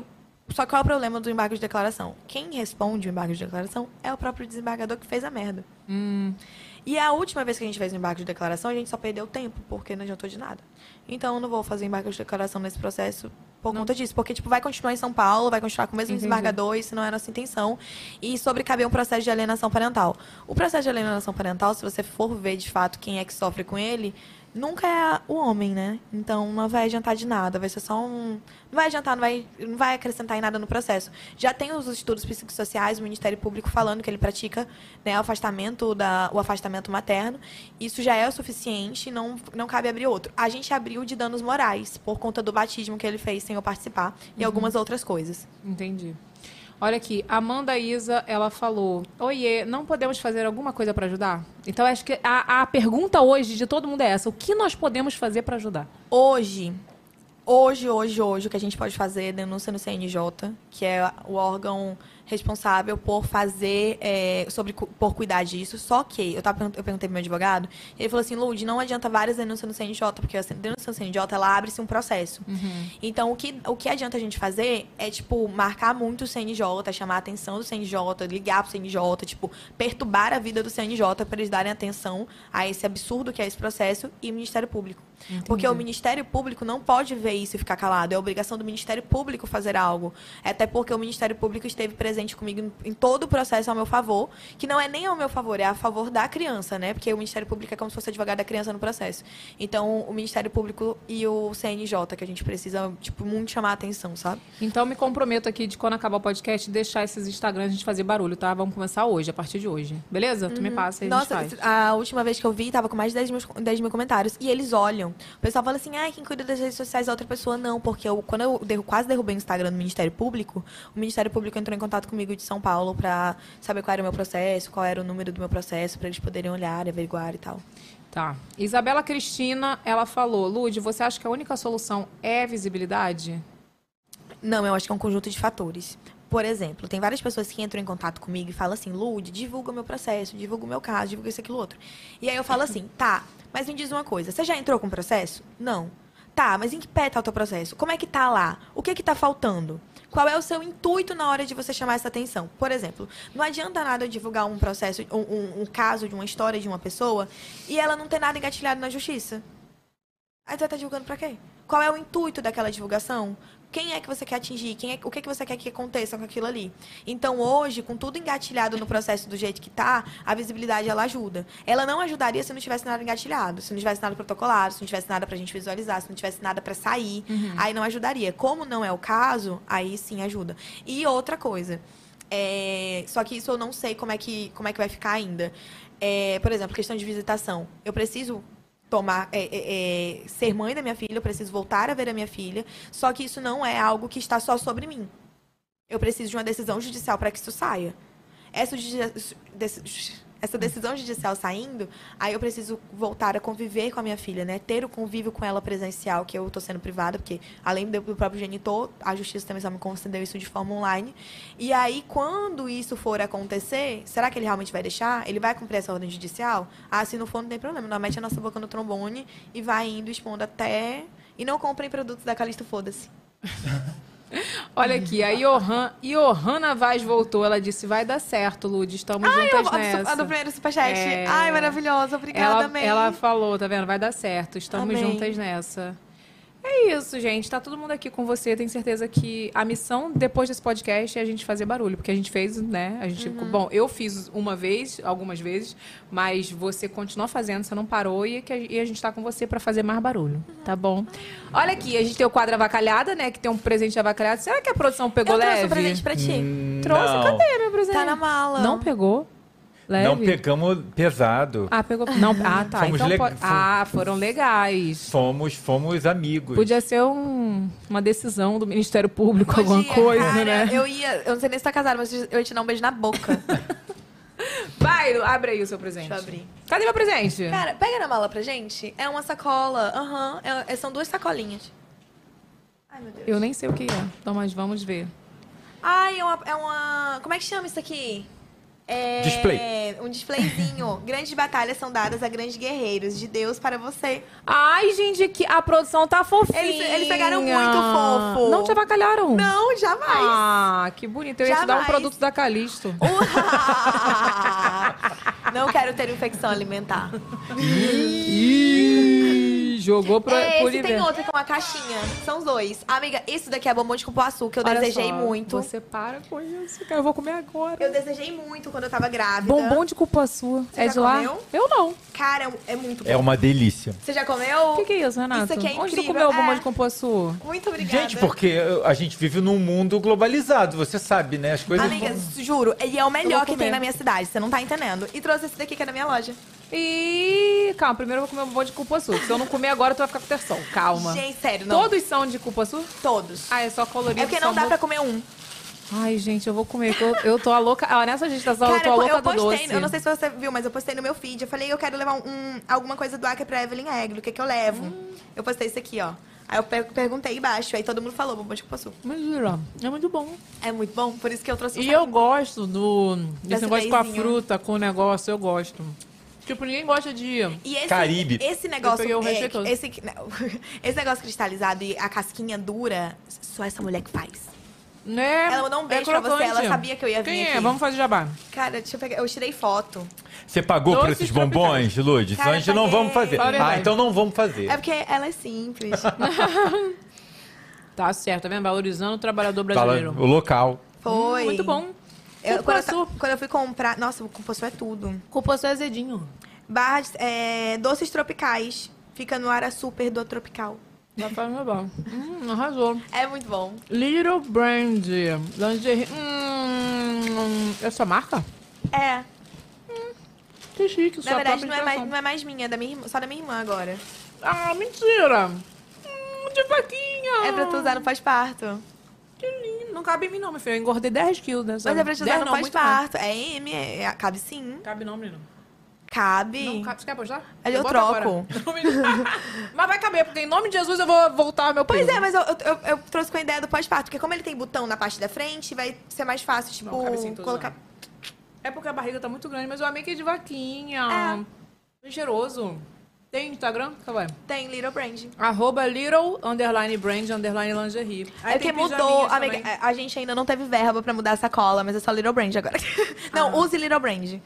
só qual é o problema do embargo de declaração? Quem responde o embargo de declaração é o próprio desembargador que fez a merda. Hum, E a última vez que a gente fez o embargo de declaração, a gente só perdeu tempo, porque não adiantou de nada. Então, eu não vou fazer embargo de declaração nesse processo por conta disso. Porque, tipo, vai continuar em São Paulo, vai continuar com o mesmo Entendi. desembargador, isso não é a nossa intenção. E sobre caber um processo de alienação parental. O processo de alienação parental, se você for ver de fato quem é que sofre com ele, nunca é o homem, né? Então, não vai adiantar de nada, vai ser só um... Não vai adiantar, não vai, não vai acrescentar em nada no processo. Já tem os estudos psicossociais, o Ministério Público falando que ele pratica né, o afastamento da, o afastamento materno. Isso já é o suficiente, não, não cabe abrir outro. A gente abriu de danos morais, por conta do batismo que ele fez sem eu participar e Uhum. algumas outras coisas. entendi. Olha aqui, Amanda Isa, ela falou: Oiê, não podemos fazer alguma coisa para ajudar? Então, acho que a, a pergunta hoje de todo mundo é essa: o que nós podemos fazer para ajudar? Hoje, hoje, hoje, hoje, o que a gente pode fazer é denúncia no CNJ, que é o órgão responsável por fazer, é, sobre, por cuidar disso. Só que, eu, tava, eu perguntei pro meu advogado, e ele falou assim, Lud, não adianta várias denúncias no CNJ, porque a denúncia no CNJ, ela abre-se um processo. Então, o que, o que adianta a gente fazer é, tipo, marcar muito o CNJ, chamar a atenção do CNJ, ligar pro CNJ, tipo, perturbar a vida do CNJ para eles darem atenção a esse absurdo que é esse processo e o Ministério Público. Porque o Ministério Público não pode ver isso e ficar calado. É obrigação do Ministério Público fazer algo. Até porque o Ministério Público esteve presente comigo em- todo o processo ao meu favor, que não é nem ao meu favor, é a favor da criança, né? Porque o Ministério Público é como se fosse advogado da criança no processo. Então, o Ministério Público e o CNJ, que a gente precisa, tipo, muito chamar a atenção, sabe? Então, me comprometo aqui de quando acabar o podcast, deixar esses Instagrams a gente fazer barulho, tá? Vamos começar hoje, a partir de hoje. Beleza? Tu me passa e a gente Uhum. Nossa, faz. a última vez que eu vi, tava com mais de 10 mil, 10 mil comentários. E eles olham. O pessoal fala assim, ah, quem cuida das redes sociais é outra pessoa. Não, porque eu, quando eu derru- quase derrubei o Instagram do Ministério Público, o Ministério Público entrou em contato comigo de São Paulo pra saber qual era o meu processo, qual era o número do meu processo, pra eles poderem olhar, averiguar e tal. Tá. Isabela Cristina, ela falou: Lud, você acha que a única solução é visibilidade? Não, eu acho que é um conjunto de fatores. Por exemplo, tem várias pessoas que entram em contato comigo e falam assim, Lud, divulga o meu processo, divulga o meu caso, divulga isso, aquilo, outro. E aí eu falo assim, tá, mas me diz uma coisa, você já entrou com o processo? Não. Tá, mas em que pé tá o teu processo? Como é que tá lá? O que que tá faltando? Qual é o seu intuito na hora de você chamar essa atenção? Por exemplo, não adianta nada eu divulgar um processo, um, um- um caso de uma história de uma pessoa e ela não ter nada engatilhado na justiça. Aí você tá divulgando pra quê? Qual é o intuito daquela divulgação? Quem é que você quer atingir? Quem é, o que, é que você quer que aconteça com aquilo ali? Então, hoje, com tudo engatilhado no processo do jeito que tá, a visibilidade ela ajuda. Ela não ajudaria se não tivesse nada engatilhado, se não tivesse nada protocolado, se não tivesse nada pra gente visualizar, se não tivesse nada pra sair. Aí não ajudaria. Como não é o caso, aí sim ajuda. E outra coisa. é, só que isso eu não sei como é que, como é que vai ficar ainda. É, por exemplo, questão de visitação. Eu preciso tomar é, é, é, ser mãe da minha filha, eu preciso voltar a ver a minha filha, só que isso não é algo que está só sobre mim. Eu preciso de uma decisão judicial para que isso saia. Essa, judi- deci- essa decisão judicial saindo, aí eu preciso voltar a conviver com a minha filha, né? Ter o convívio com ela presencial, que eu estou sendo privada, porque além do próprio genitor, a justiça também só me concedeu isso de forma online. E aí, quando isso for acontecer, será que ele realmente vai deixar? Ele vai cumprir essa ordem judicial? Ah, se não for, não tem problema. Não mete a nossa boca no trombone e vai indo expondo até. E não comprem produtos da Calixto, foda-se. Olha aqui, a Johan, Johanna Vaz voltou. Ela disse: vai dar certo, Lud. Estamos Ai, juntas do- nessa. a do primeiro superchat. É. Ai, maravilhosa. Obrigada, ela, amém. ela falou, tá vendo? Vai dar certo. Estamos Amém. juntas nessa. É isso, gente. Tá todo mundo aqui com você. Tenho certeza que a missão depois desse podcast é a gente fazer barulho. Porque a gente fez, né? A gente, Bom, eu fiz uma vez, algumas vezes, mas você continuou fazendo, você não parou e, que a, e a gente tá com você pra fazer mais barulho. Tá bom? Olha aqui, a gente tem o quadro avacalhada, né? Que tem um presente avacalhado. Será que a produção pegou Eu leve? trouxe um presente pra ti. Trouxe, Não. cadê meu presente? Tá na mala. Não pegou? Leve? Não pegamos pesado. Ah, pegou. Não, ah, tá. Fomos então le- pode- Ah, foram legais. Fomos, fomos amigos. Podia ser um- uma decisão do Ministério Público, alguma coisa, cara, né? Eu ia, eu não sei nem se tá casado, mas eu ia te dar um beijo na boca. Vai, abre aí o seu presente. Deixa eu abrir. Cadê meu presente? Cara, pega na mala pra gente. É uma sacola. Aham. é- é- são duas sacolinhas. Ai, meu Deus. Eu nem sei o que é. Então, mas vamos ver. Ai, é uma, é uma. Como é que chama isso aqui? É Display. um displayzinho. grandes batalhas são dadas a grandes guerreiros. De Deus para você. Ai, gente, que a produção tá fofinha. Eles- eles pegaram muito fofo. Não te avacalharam? Não, jamais. Ah, que bonito. Eu ia te dar um Jamais. produto da Calisto. Não quero ter infecção alimentar. Jogou pro, É, por esse tem outro com uma caixinha. São os dois. Amiga, esse daqui é bombom de cupuaçu, que eu Olha desejei só, muito. Você para com isso, cara. Eu vou comer agora. Eu desejei muito quando eu tava grávida. Bombom de cupuaçu. Você é já de lá? comeu? Eu não. Cara, é- é muito bom. É uma delícia. Você já comeu? O que, que é isso, Renato? Isso aqui é Onde tu incrível. comeu o bombom É. de cupuaçu? Muito obrigada. Gente, porque a gente vive num mundo globalizado, você sabe, né? As coisas. Amiga, vão- juro, ele é o melhor que tem na minha cidade, você não tá entendendo. E trouxe esse daqui que é da minha loja. E calma, primeiro eu vou comer um bombom de cupuaçu. Se eu não comer agora, tu vai ficar com terção. Calma. Gente, sério, não. Todos são de cupuaçu? Todos. Ah, é só colorido. É porque não dá sabor. pra comer um. Ai, gente, eu vou comer. Eu, eu tô a louca. Ah, nessa agitação, eu Cara, tô a eu, louca eu do postei, doce. eu não sei se você viu, mas eu postei no meu feed. Eu falei, eu quero levar um, um- alguma coisa do Acre pra Evelyn Reglo. O que que eu levo? Hum. Eu postei isso aqui, ó. Aí eu per- perguntei embaixo, aí todo mundo falou, bombom de cupuaçu. Mentira. É muito bom. É muito bom, por isso que eu trouxe E eu gosto do. Desse negócio com a fruta, com o negócio, eu gosto. Tipo, ninguém gosta de. E esse, Caribe. Esse Eu negócio. peguei o é, esse, não, esse negócio cristalizado e a casquinha dura, só essa mulher que faz. Né? Ela mandou um beijo é pra você, ela sabia que eu ia vir Quem é? aqui. Vamos fazer jabá. Cara, deixa eu pegar. Eu tirei foto. Você pagou por Doces esses bombons, Lud? Senão a gente não vamos fazer. Ah, verdade. então não vamos fazer. É porque ela é simples. Tá certo, tá vendo? Valorizando o trabalhador brasileiro. o local. Foi. Hum, muito bom. Eu, quando, eu, quando eu fui comprar. Nossa, o cupuaçu é tudo. Cupuaçu é azedinho. Barras, é, doces tropicais. Fica no área super do tropical. Vai fazer bom. Hum, arrasou. É muito bom. Little Brand. Lingerie. Hum, essa marca? É. Que chique, Na verdade, não é, mais, não é mais minha, é da minha irmã, só da minha irmã agora. Ah, mentira. Hum, de vaquinha. É pra tu usar no pós-parto. Que lindo. Não cabe em mim não, meu filho. Eu engordei 10 quilos dessa. Mas é usar 10 no não, muito mais. pós-parto. É M, é, é- cabe sim. Cabe não, menino. Cabe. Não, cabe. Você quer apostar? Eu Bota troco. Não. Mas vai caber, porque em nome de Jesus eu vou voltar ao meu peso. Pois é, mas eu, eu, eu- eu trouxe com a ideia do pós-parto, porque como ele tem botão na parte da frente, vai ser mais fácil, tipo, Não, cabe sim, colocar. É porque a barriga tá muito grande, mas eu amei que é de vaquinha. É. Cheiroso. Tem Instagram? Qual vai? Tem Little Brand. Arroba little, underline brand, underline lingerie. Aí é tem mudou, amiga. também. A gente ainda não teve verba pra mudar a sacola, mas é só Little Brand agora. não, use Little Brand.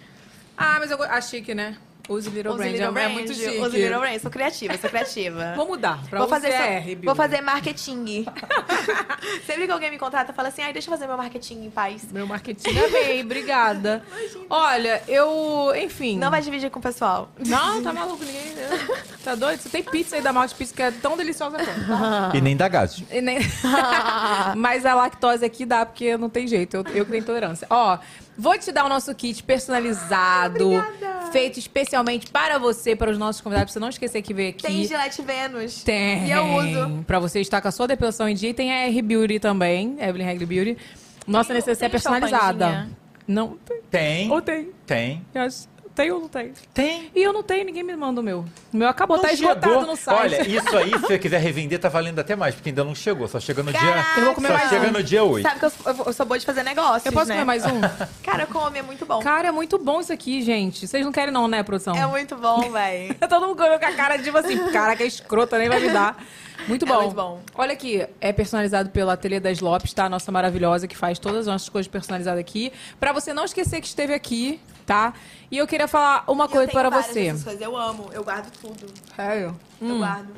Ah, mas eu ah, chique, né? Use Little Use Brand. Little é, Brand. é muito chique. Use Little Brand. Sou criativa, sou criativa. Vou mudar pra vou fazer, UCR, só- vou fazer marketing. Sempre que alguém me contrata, fala assim, ai, deixa eu fazer meu marketing em paz. Meu marketing amei, obrigada. Olha, eu, enfim. Não vai dividir com o pessoal. Não, tá maluco, ninguém. Tá doido? Você tem pizza aí da Malte Pizza que é tão deliciosa quanto. E nem dá gases. E nem- Mas a lactose aqui dá, porque não tem jeito. Eu, eu que tenho intolerância. Ó, vou te dar o nosso kit personalizado. feito especialmente para você, para os nossos convidados. Pra você não esquecer que veio aqui. Tem Gillette Vênus. Tem. E eu uso. Pra você estar com a sua depilação em dia. E tem a R Beauty também, Evelyn Regli Beauty. Nossa Tem- necessaire é personalizada. Não tem. Tem. Ou tem. Tem. Eu acho- Tem ou não tem? Tem. E eu não tenho, ninguém me manda o meu. O meu acabou, Não tá esgotado chegou. no site. Olha, isso aí, se você quiser revender, tá valendo até mais, porque ainda não chegou. Só chega no Caraca! dia. Eu vou comer só mais chega um. no dia 8. Sabe que eu, eu- eu sou boa de fazer negócios, Eu posso né? comer mais um? Cara, come, é muito bom. Cara, é muito bom isso aqui, gente. Vocês não querem não, né, produção? É muito bom, velho. Todo mundo comeu com a cara, tipo assim, cara, que é escrota, nem vai me dar. Muito É bom. muito bom. Olha aqui, é personalizado pelo Ateliê das Lopes, tá? A nossa maravilhosa que faz todas as nossas coisas personalizadas aqui. Pra você não esquecer que esteve aqui, tá? E eu queria falar uma E eu coisa tenho para você. dessas coisas, Eu amo, eu guardo tudo. Sério? Eu guardo.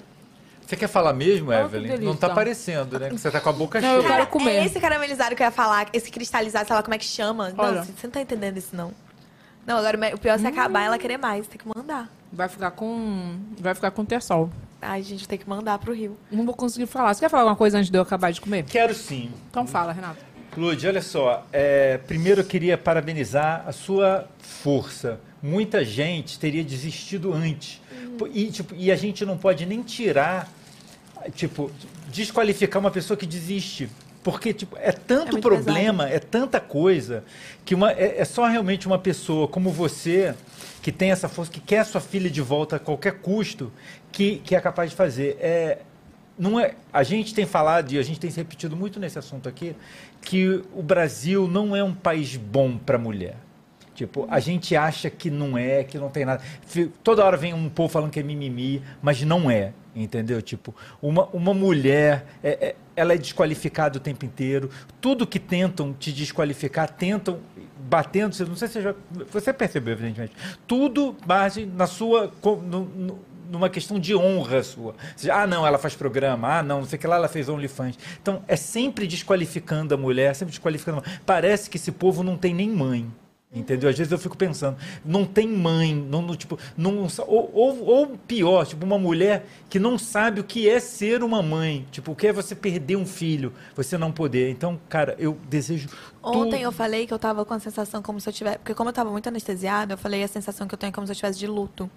Você quer falar mesmo, Evelyn? Não tá aparecendo, né? Que você tá com a boca Não, eu cheia. quero comer. É esse caramelizado que eu ia falar, esse cristalizado, sei lá como é que chama. Olha. Não, você não tá entendendo isso, não. Não, agora o pior é se acabar ela querer mais, tem que mandar. Vai ficar com. Vai ficar com terçol. Ai, gente, tem que mandar pro Rio. Não vou conseguir falar. Você quer falar alguma coisa antes de eu acabar de comer? Quero sim. Então fala, Renato. Lude, olha só. é, primeiro eu queria parabenizar a sua força. Muita gente teria desistido antes. E, tipo, e a gente não pode nem tirar, tipo, desqualificar uma pessoa que desiste. Porque tipo, é tanto muito problema, é tanta coisa, que uma, é, é só realmente uma pessoa como você, que tem essa força, que quer a sua filha de volta a qualquer custo, que, que é capaz de fazer. É, não é, a gente tem falado e a gente tem se repetido muito nesse assunto aqui que o Brasil não é um país bom para mulher. Tipo, a gente acha que não é, que não tem nada. Toda hora vem um povo falando que é mimimi, mas não é, entendeu? Tipo, uma, uma mulher, é- é- ela é desqualificada o tempo inteiro. Tudo que tentam te desqualificar, tentam batendo, não sei se você já, você percebeu, evidentemente. Tudo base na sua, no- no- numa questão de honra sua. Seja, ah, não, ela faz programa, ah, não, não sei o que lá, ela fez OnlyFans. Então, é sempre desqualificando a mulher, sempre desqualificando a mulher. Parece que esse povo não tem nem mãe. Entendeu? Às vezes eu fico pensando, não tem mãe, não, não, tipo, não, ou, ou, ou pior, tipo, uma mulher que não sabe o que é ser uma mãe. Tipo, o que é você perder um filho, você não poder. Então, cara, eu desejo Ontem tudo. eu falei que eu tava com a sensação como se eu tivesse. Porque como eu tava muito anestesiada, eu falei a sensação que eu tenho é como se eu estivesse de luto.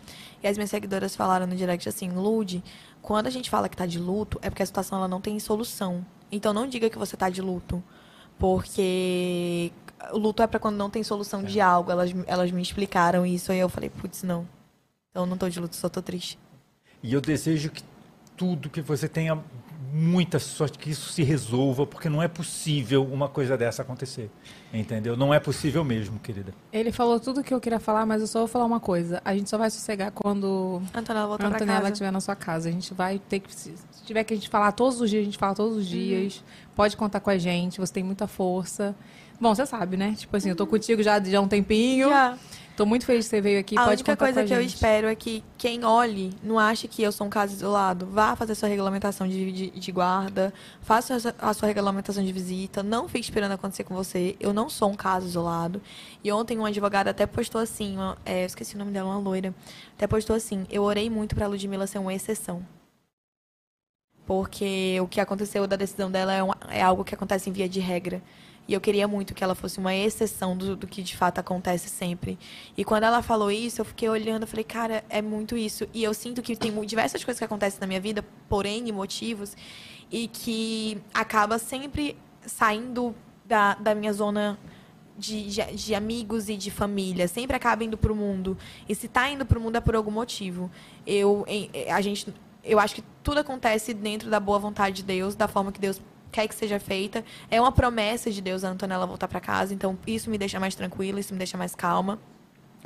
E as minhas seguidoras falaram no direct assim, Lude, quando a gente fala que tá de luto, é porque a situação ela não tem solução. Então não diga que você tá de luto. Porque o luto é pra quando não tem solução de algo. Elas, elas me explicaram isso e eu falei, putz, não. Então eu não tô de luto, só tô triste. E eu desejo que tudo, que você tenha muita sorte, que isso se resolva, porque não é possível uma coisa dessa acontecer. Entendeu? Não é possível mesmo, querida. Ele falou tudo que eu queria falar, mas eu só vou falar uma coisa. A gente só vai sossegar quando A Antonella voltar Antonella estiver na sua casa. A gente vai ter que. Se tiver que a gente falar todos os dias, a gente fala todos os dias. Pode contar com a gente, você tem muita força. Bom, você sabe, né? Tipo assim, eu tô contigo já, já há um tempinho. Já. Tô muito feliz que você veio aqui. a pode única coisa que eu espero é que quem olhe não ache que eu sou um caso isolado. Vá fazer sua regulamentação de, de, de guarda, faça a sua- a sua regulamentação de visita. Não fique esperando acontecer com você. Eu não sou um caso isolado. E ontem um advogado até postou assim, uma, é, eu esqueci o nome dela, uma loira. Até postou assim, eu orei muito pra Ludmilla ser uma exceção. Porque o que aconteceu da decisão dela é, uma- é algo que acontece em via de regra. E eu queria muito que ela fosse uma exceção do, do que de fato acontece sempre. E quando ela falou isso, eu fiquei olhando, eu falei, cara, é muito isso. E eu sinto que tem diversas coisas que acontecem na minha vida, por N motivos, e que acaba sempre saindo da, da minha zona de, de, de amigos e de família. Sempre acaba indo pro mundo. E se tá indo pro mundo é por algum motivo. Eu, em- a gente, eu acho que tudo acontece dentro da boa vontade de Deus, da forma que Deus quer que seja feita. É uma promessa de Deus a Antonella voltar para casa, então isso me deixa mais tranquila, isso me deixa mais calma.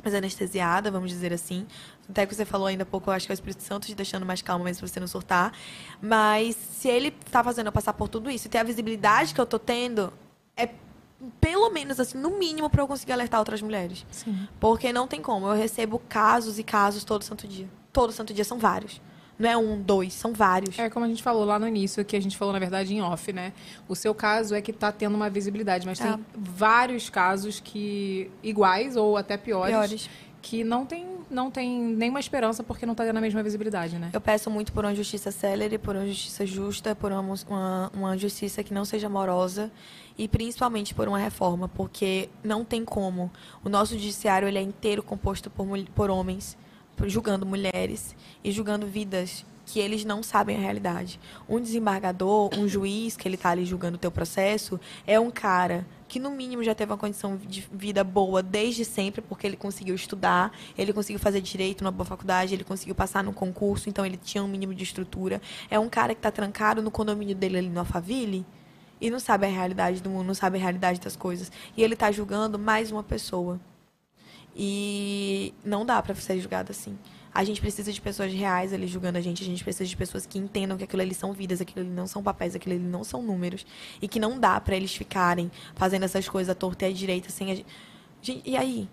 Mais anestesiada, vamos dizer assim. Até que você falou ainda há pouco, eu acho que é o Espírito Santo te deixando mais calma mesmo pra você não surtar. Mas se ele tá fazendo eu passar por tudo isso e ter a visibilidade que eu tô tendo, é pelo menos, assim, no mínimo, pra eu conseguir alertar outras mulheres. Sim. Porque não tem como. Eu recebo casos e casos todo santo dia. Todo santo dia são vários. Não é um, dois, são vários. É como a gente falou lá no início, que a gente falou, na verdade, em off, né? O seu caso é que tá tendo uma visibilidade, mas É. tem vários casos que iguais ou até piores, Piores. que não tem, não tem nenhuma esperança porque não tá tendo a mesma visibilidade, né? Eu peço muito por uma justiça célere, por uma justiça justa, por uma, uma, uma justiça que não seja amorosa e principalmente por uma reforma, porque não tem como. O nosso judiciário ele é inteiro composto por, por homens, julgando mulheres e julgando vidas que eles não sabem a realidade. Um desembargador, um juiz que ele está ali julgando o teu processo, é um cara que no mínimo já teve uma condição de vida boa desde sempre, porque ele conseguiu estudar, ele conseguiu fazer direito numa boa faculdade, ele conseguiu passar no concurso, então ele tinha um mínimo de estrutura. É um cara que está trancado no condomínio dele ali no Alphaville e não sabe a realidade do mundo, não sabe a realidade das coisas. E ele está julgando mais uma pessoa. E não dá para ser julgado assim. A gente precisa de pessoas reais ali julgando a gente. A gente precisa de pessoas que entendam que aquilo ali são vidas, aquilo ali não são papéis, aquilo ali não são números. E que não dá para eles ficarem fazendo essas coisas à torta e à direita sem a gente. E aí?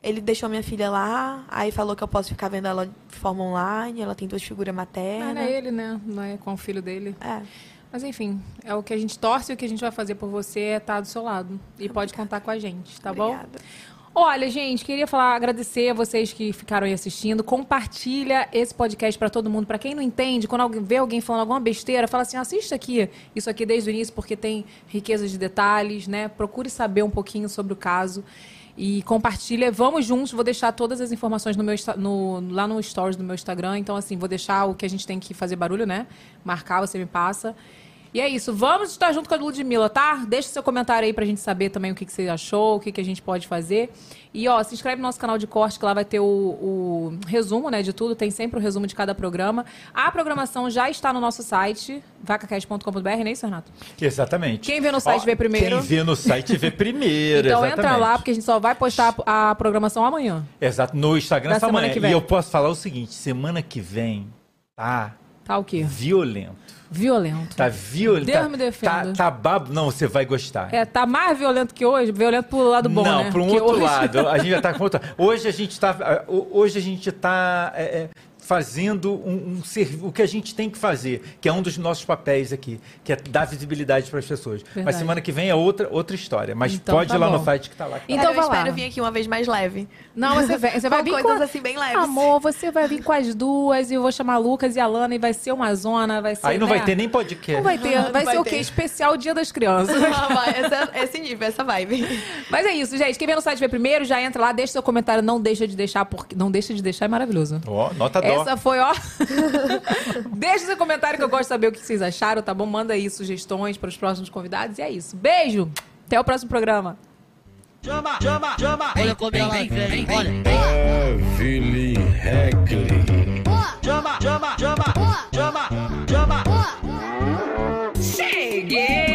Ele deixou minha filha lá, aí falou que eu posso ficar vendo ela de forma online, ela tem duas figuras maternas. não é ele, né? Não é com o filho dele. É. Mas enfim, é o que a gente torce e o que a gente vai fazer por você é estar do seu lado. E pode contar com a gente, tá bom? Olha, gente, queria falar, agradecer a vocês que ficaram aí assistindo. Compartilha esse podcast pra todo mundo. Pra quem não entende, quando alguém vê alguém falando alguma besteira, fala assim: assista aqui, isso aqui desde o início, porque tem riqueza de detalhes, né? Procure saber um pouquinho sobre o caso. E compartilha, vamos juntos. Vou deixar todas as informações no meu, no- lá no stories do meu Instagram. Então, assim, vou deixar o que a gente tem que fazer barulho, né? Marcar, você me passa. E é isso. Vamos estar junto com a Ludmilla, tá? Deixa seu comentário aí pra gente saber também o que, que você achou, o que, que a gente pode fazer. E, ó, se inscreve no nosso canal de corte, que lá vai ter o, o resumo, né, de tudo. Tem sempre o resumo de cada programa. A programação já está no nosso site, vacacast.com.br, não é isso, Renato? Exatamente. Quem vê no site vê primeiro. Quem vê no site vê primeiro. Então exatamente. entra lá, porque a gente só vai postar a a programação amanhã. Exato, no Instagram Da essa semana manhã. que vem. E eu posso falar o seguinte: semana que vem tá Tá o quê? violento. Violento. Tá violento. Deus tá, me defenda. Tá, tá babo. Não, você vai gostar. É, tá mais violento que hoje, violento pro lado bom, não, né? para um outro hoje- lado. A gente já tá com outro. Hoje a gente tá, hoje a gente tá é, é, fazendo um, um o que a gente tem que fazer, que é um dos nossos papéis aqui, que é dar visibilidade para as pessoas. Mas Verdade. semana que vem é outra outra história. Mas Então pode tá ir lá bom. no site que tá lá. que tá Então eu vai lá. espero vir aqui uma vez mais leve. Não, você vem, você vai Com vir coisas com... assim bem leves. Amor, você vai vir com as duas e eu vou chamar Lucas e a Lana e vai ser uma zona, vai ser. Aí não né? vai ter nem podcast. Não vai ter, vai, Vai ser o quê? Especial Dia das Crianças. Vai, essa- esse nível, essa vibe. Mas é isso, gente. Quem vê no site vê primeiro, já entra lá, deixa seu comentário, não deixa de deixar, porque não deixa de deixar é maravilhoso. Ó, nota dó. Essa foi, ó. Deixa seu comentário que eu gosto de saber o que vocês acharam, tá bom? Manda aí sugestões para os próximos convidados. E é isso. Beijo! Até o próximo programa. Chama, chama, chama. Olha como ela vem, vem, olha. Evelyn Heckley. Chama, chama, chama. Chama, chama. Cheguei!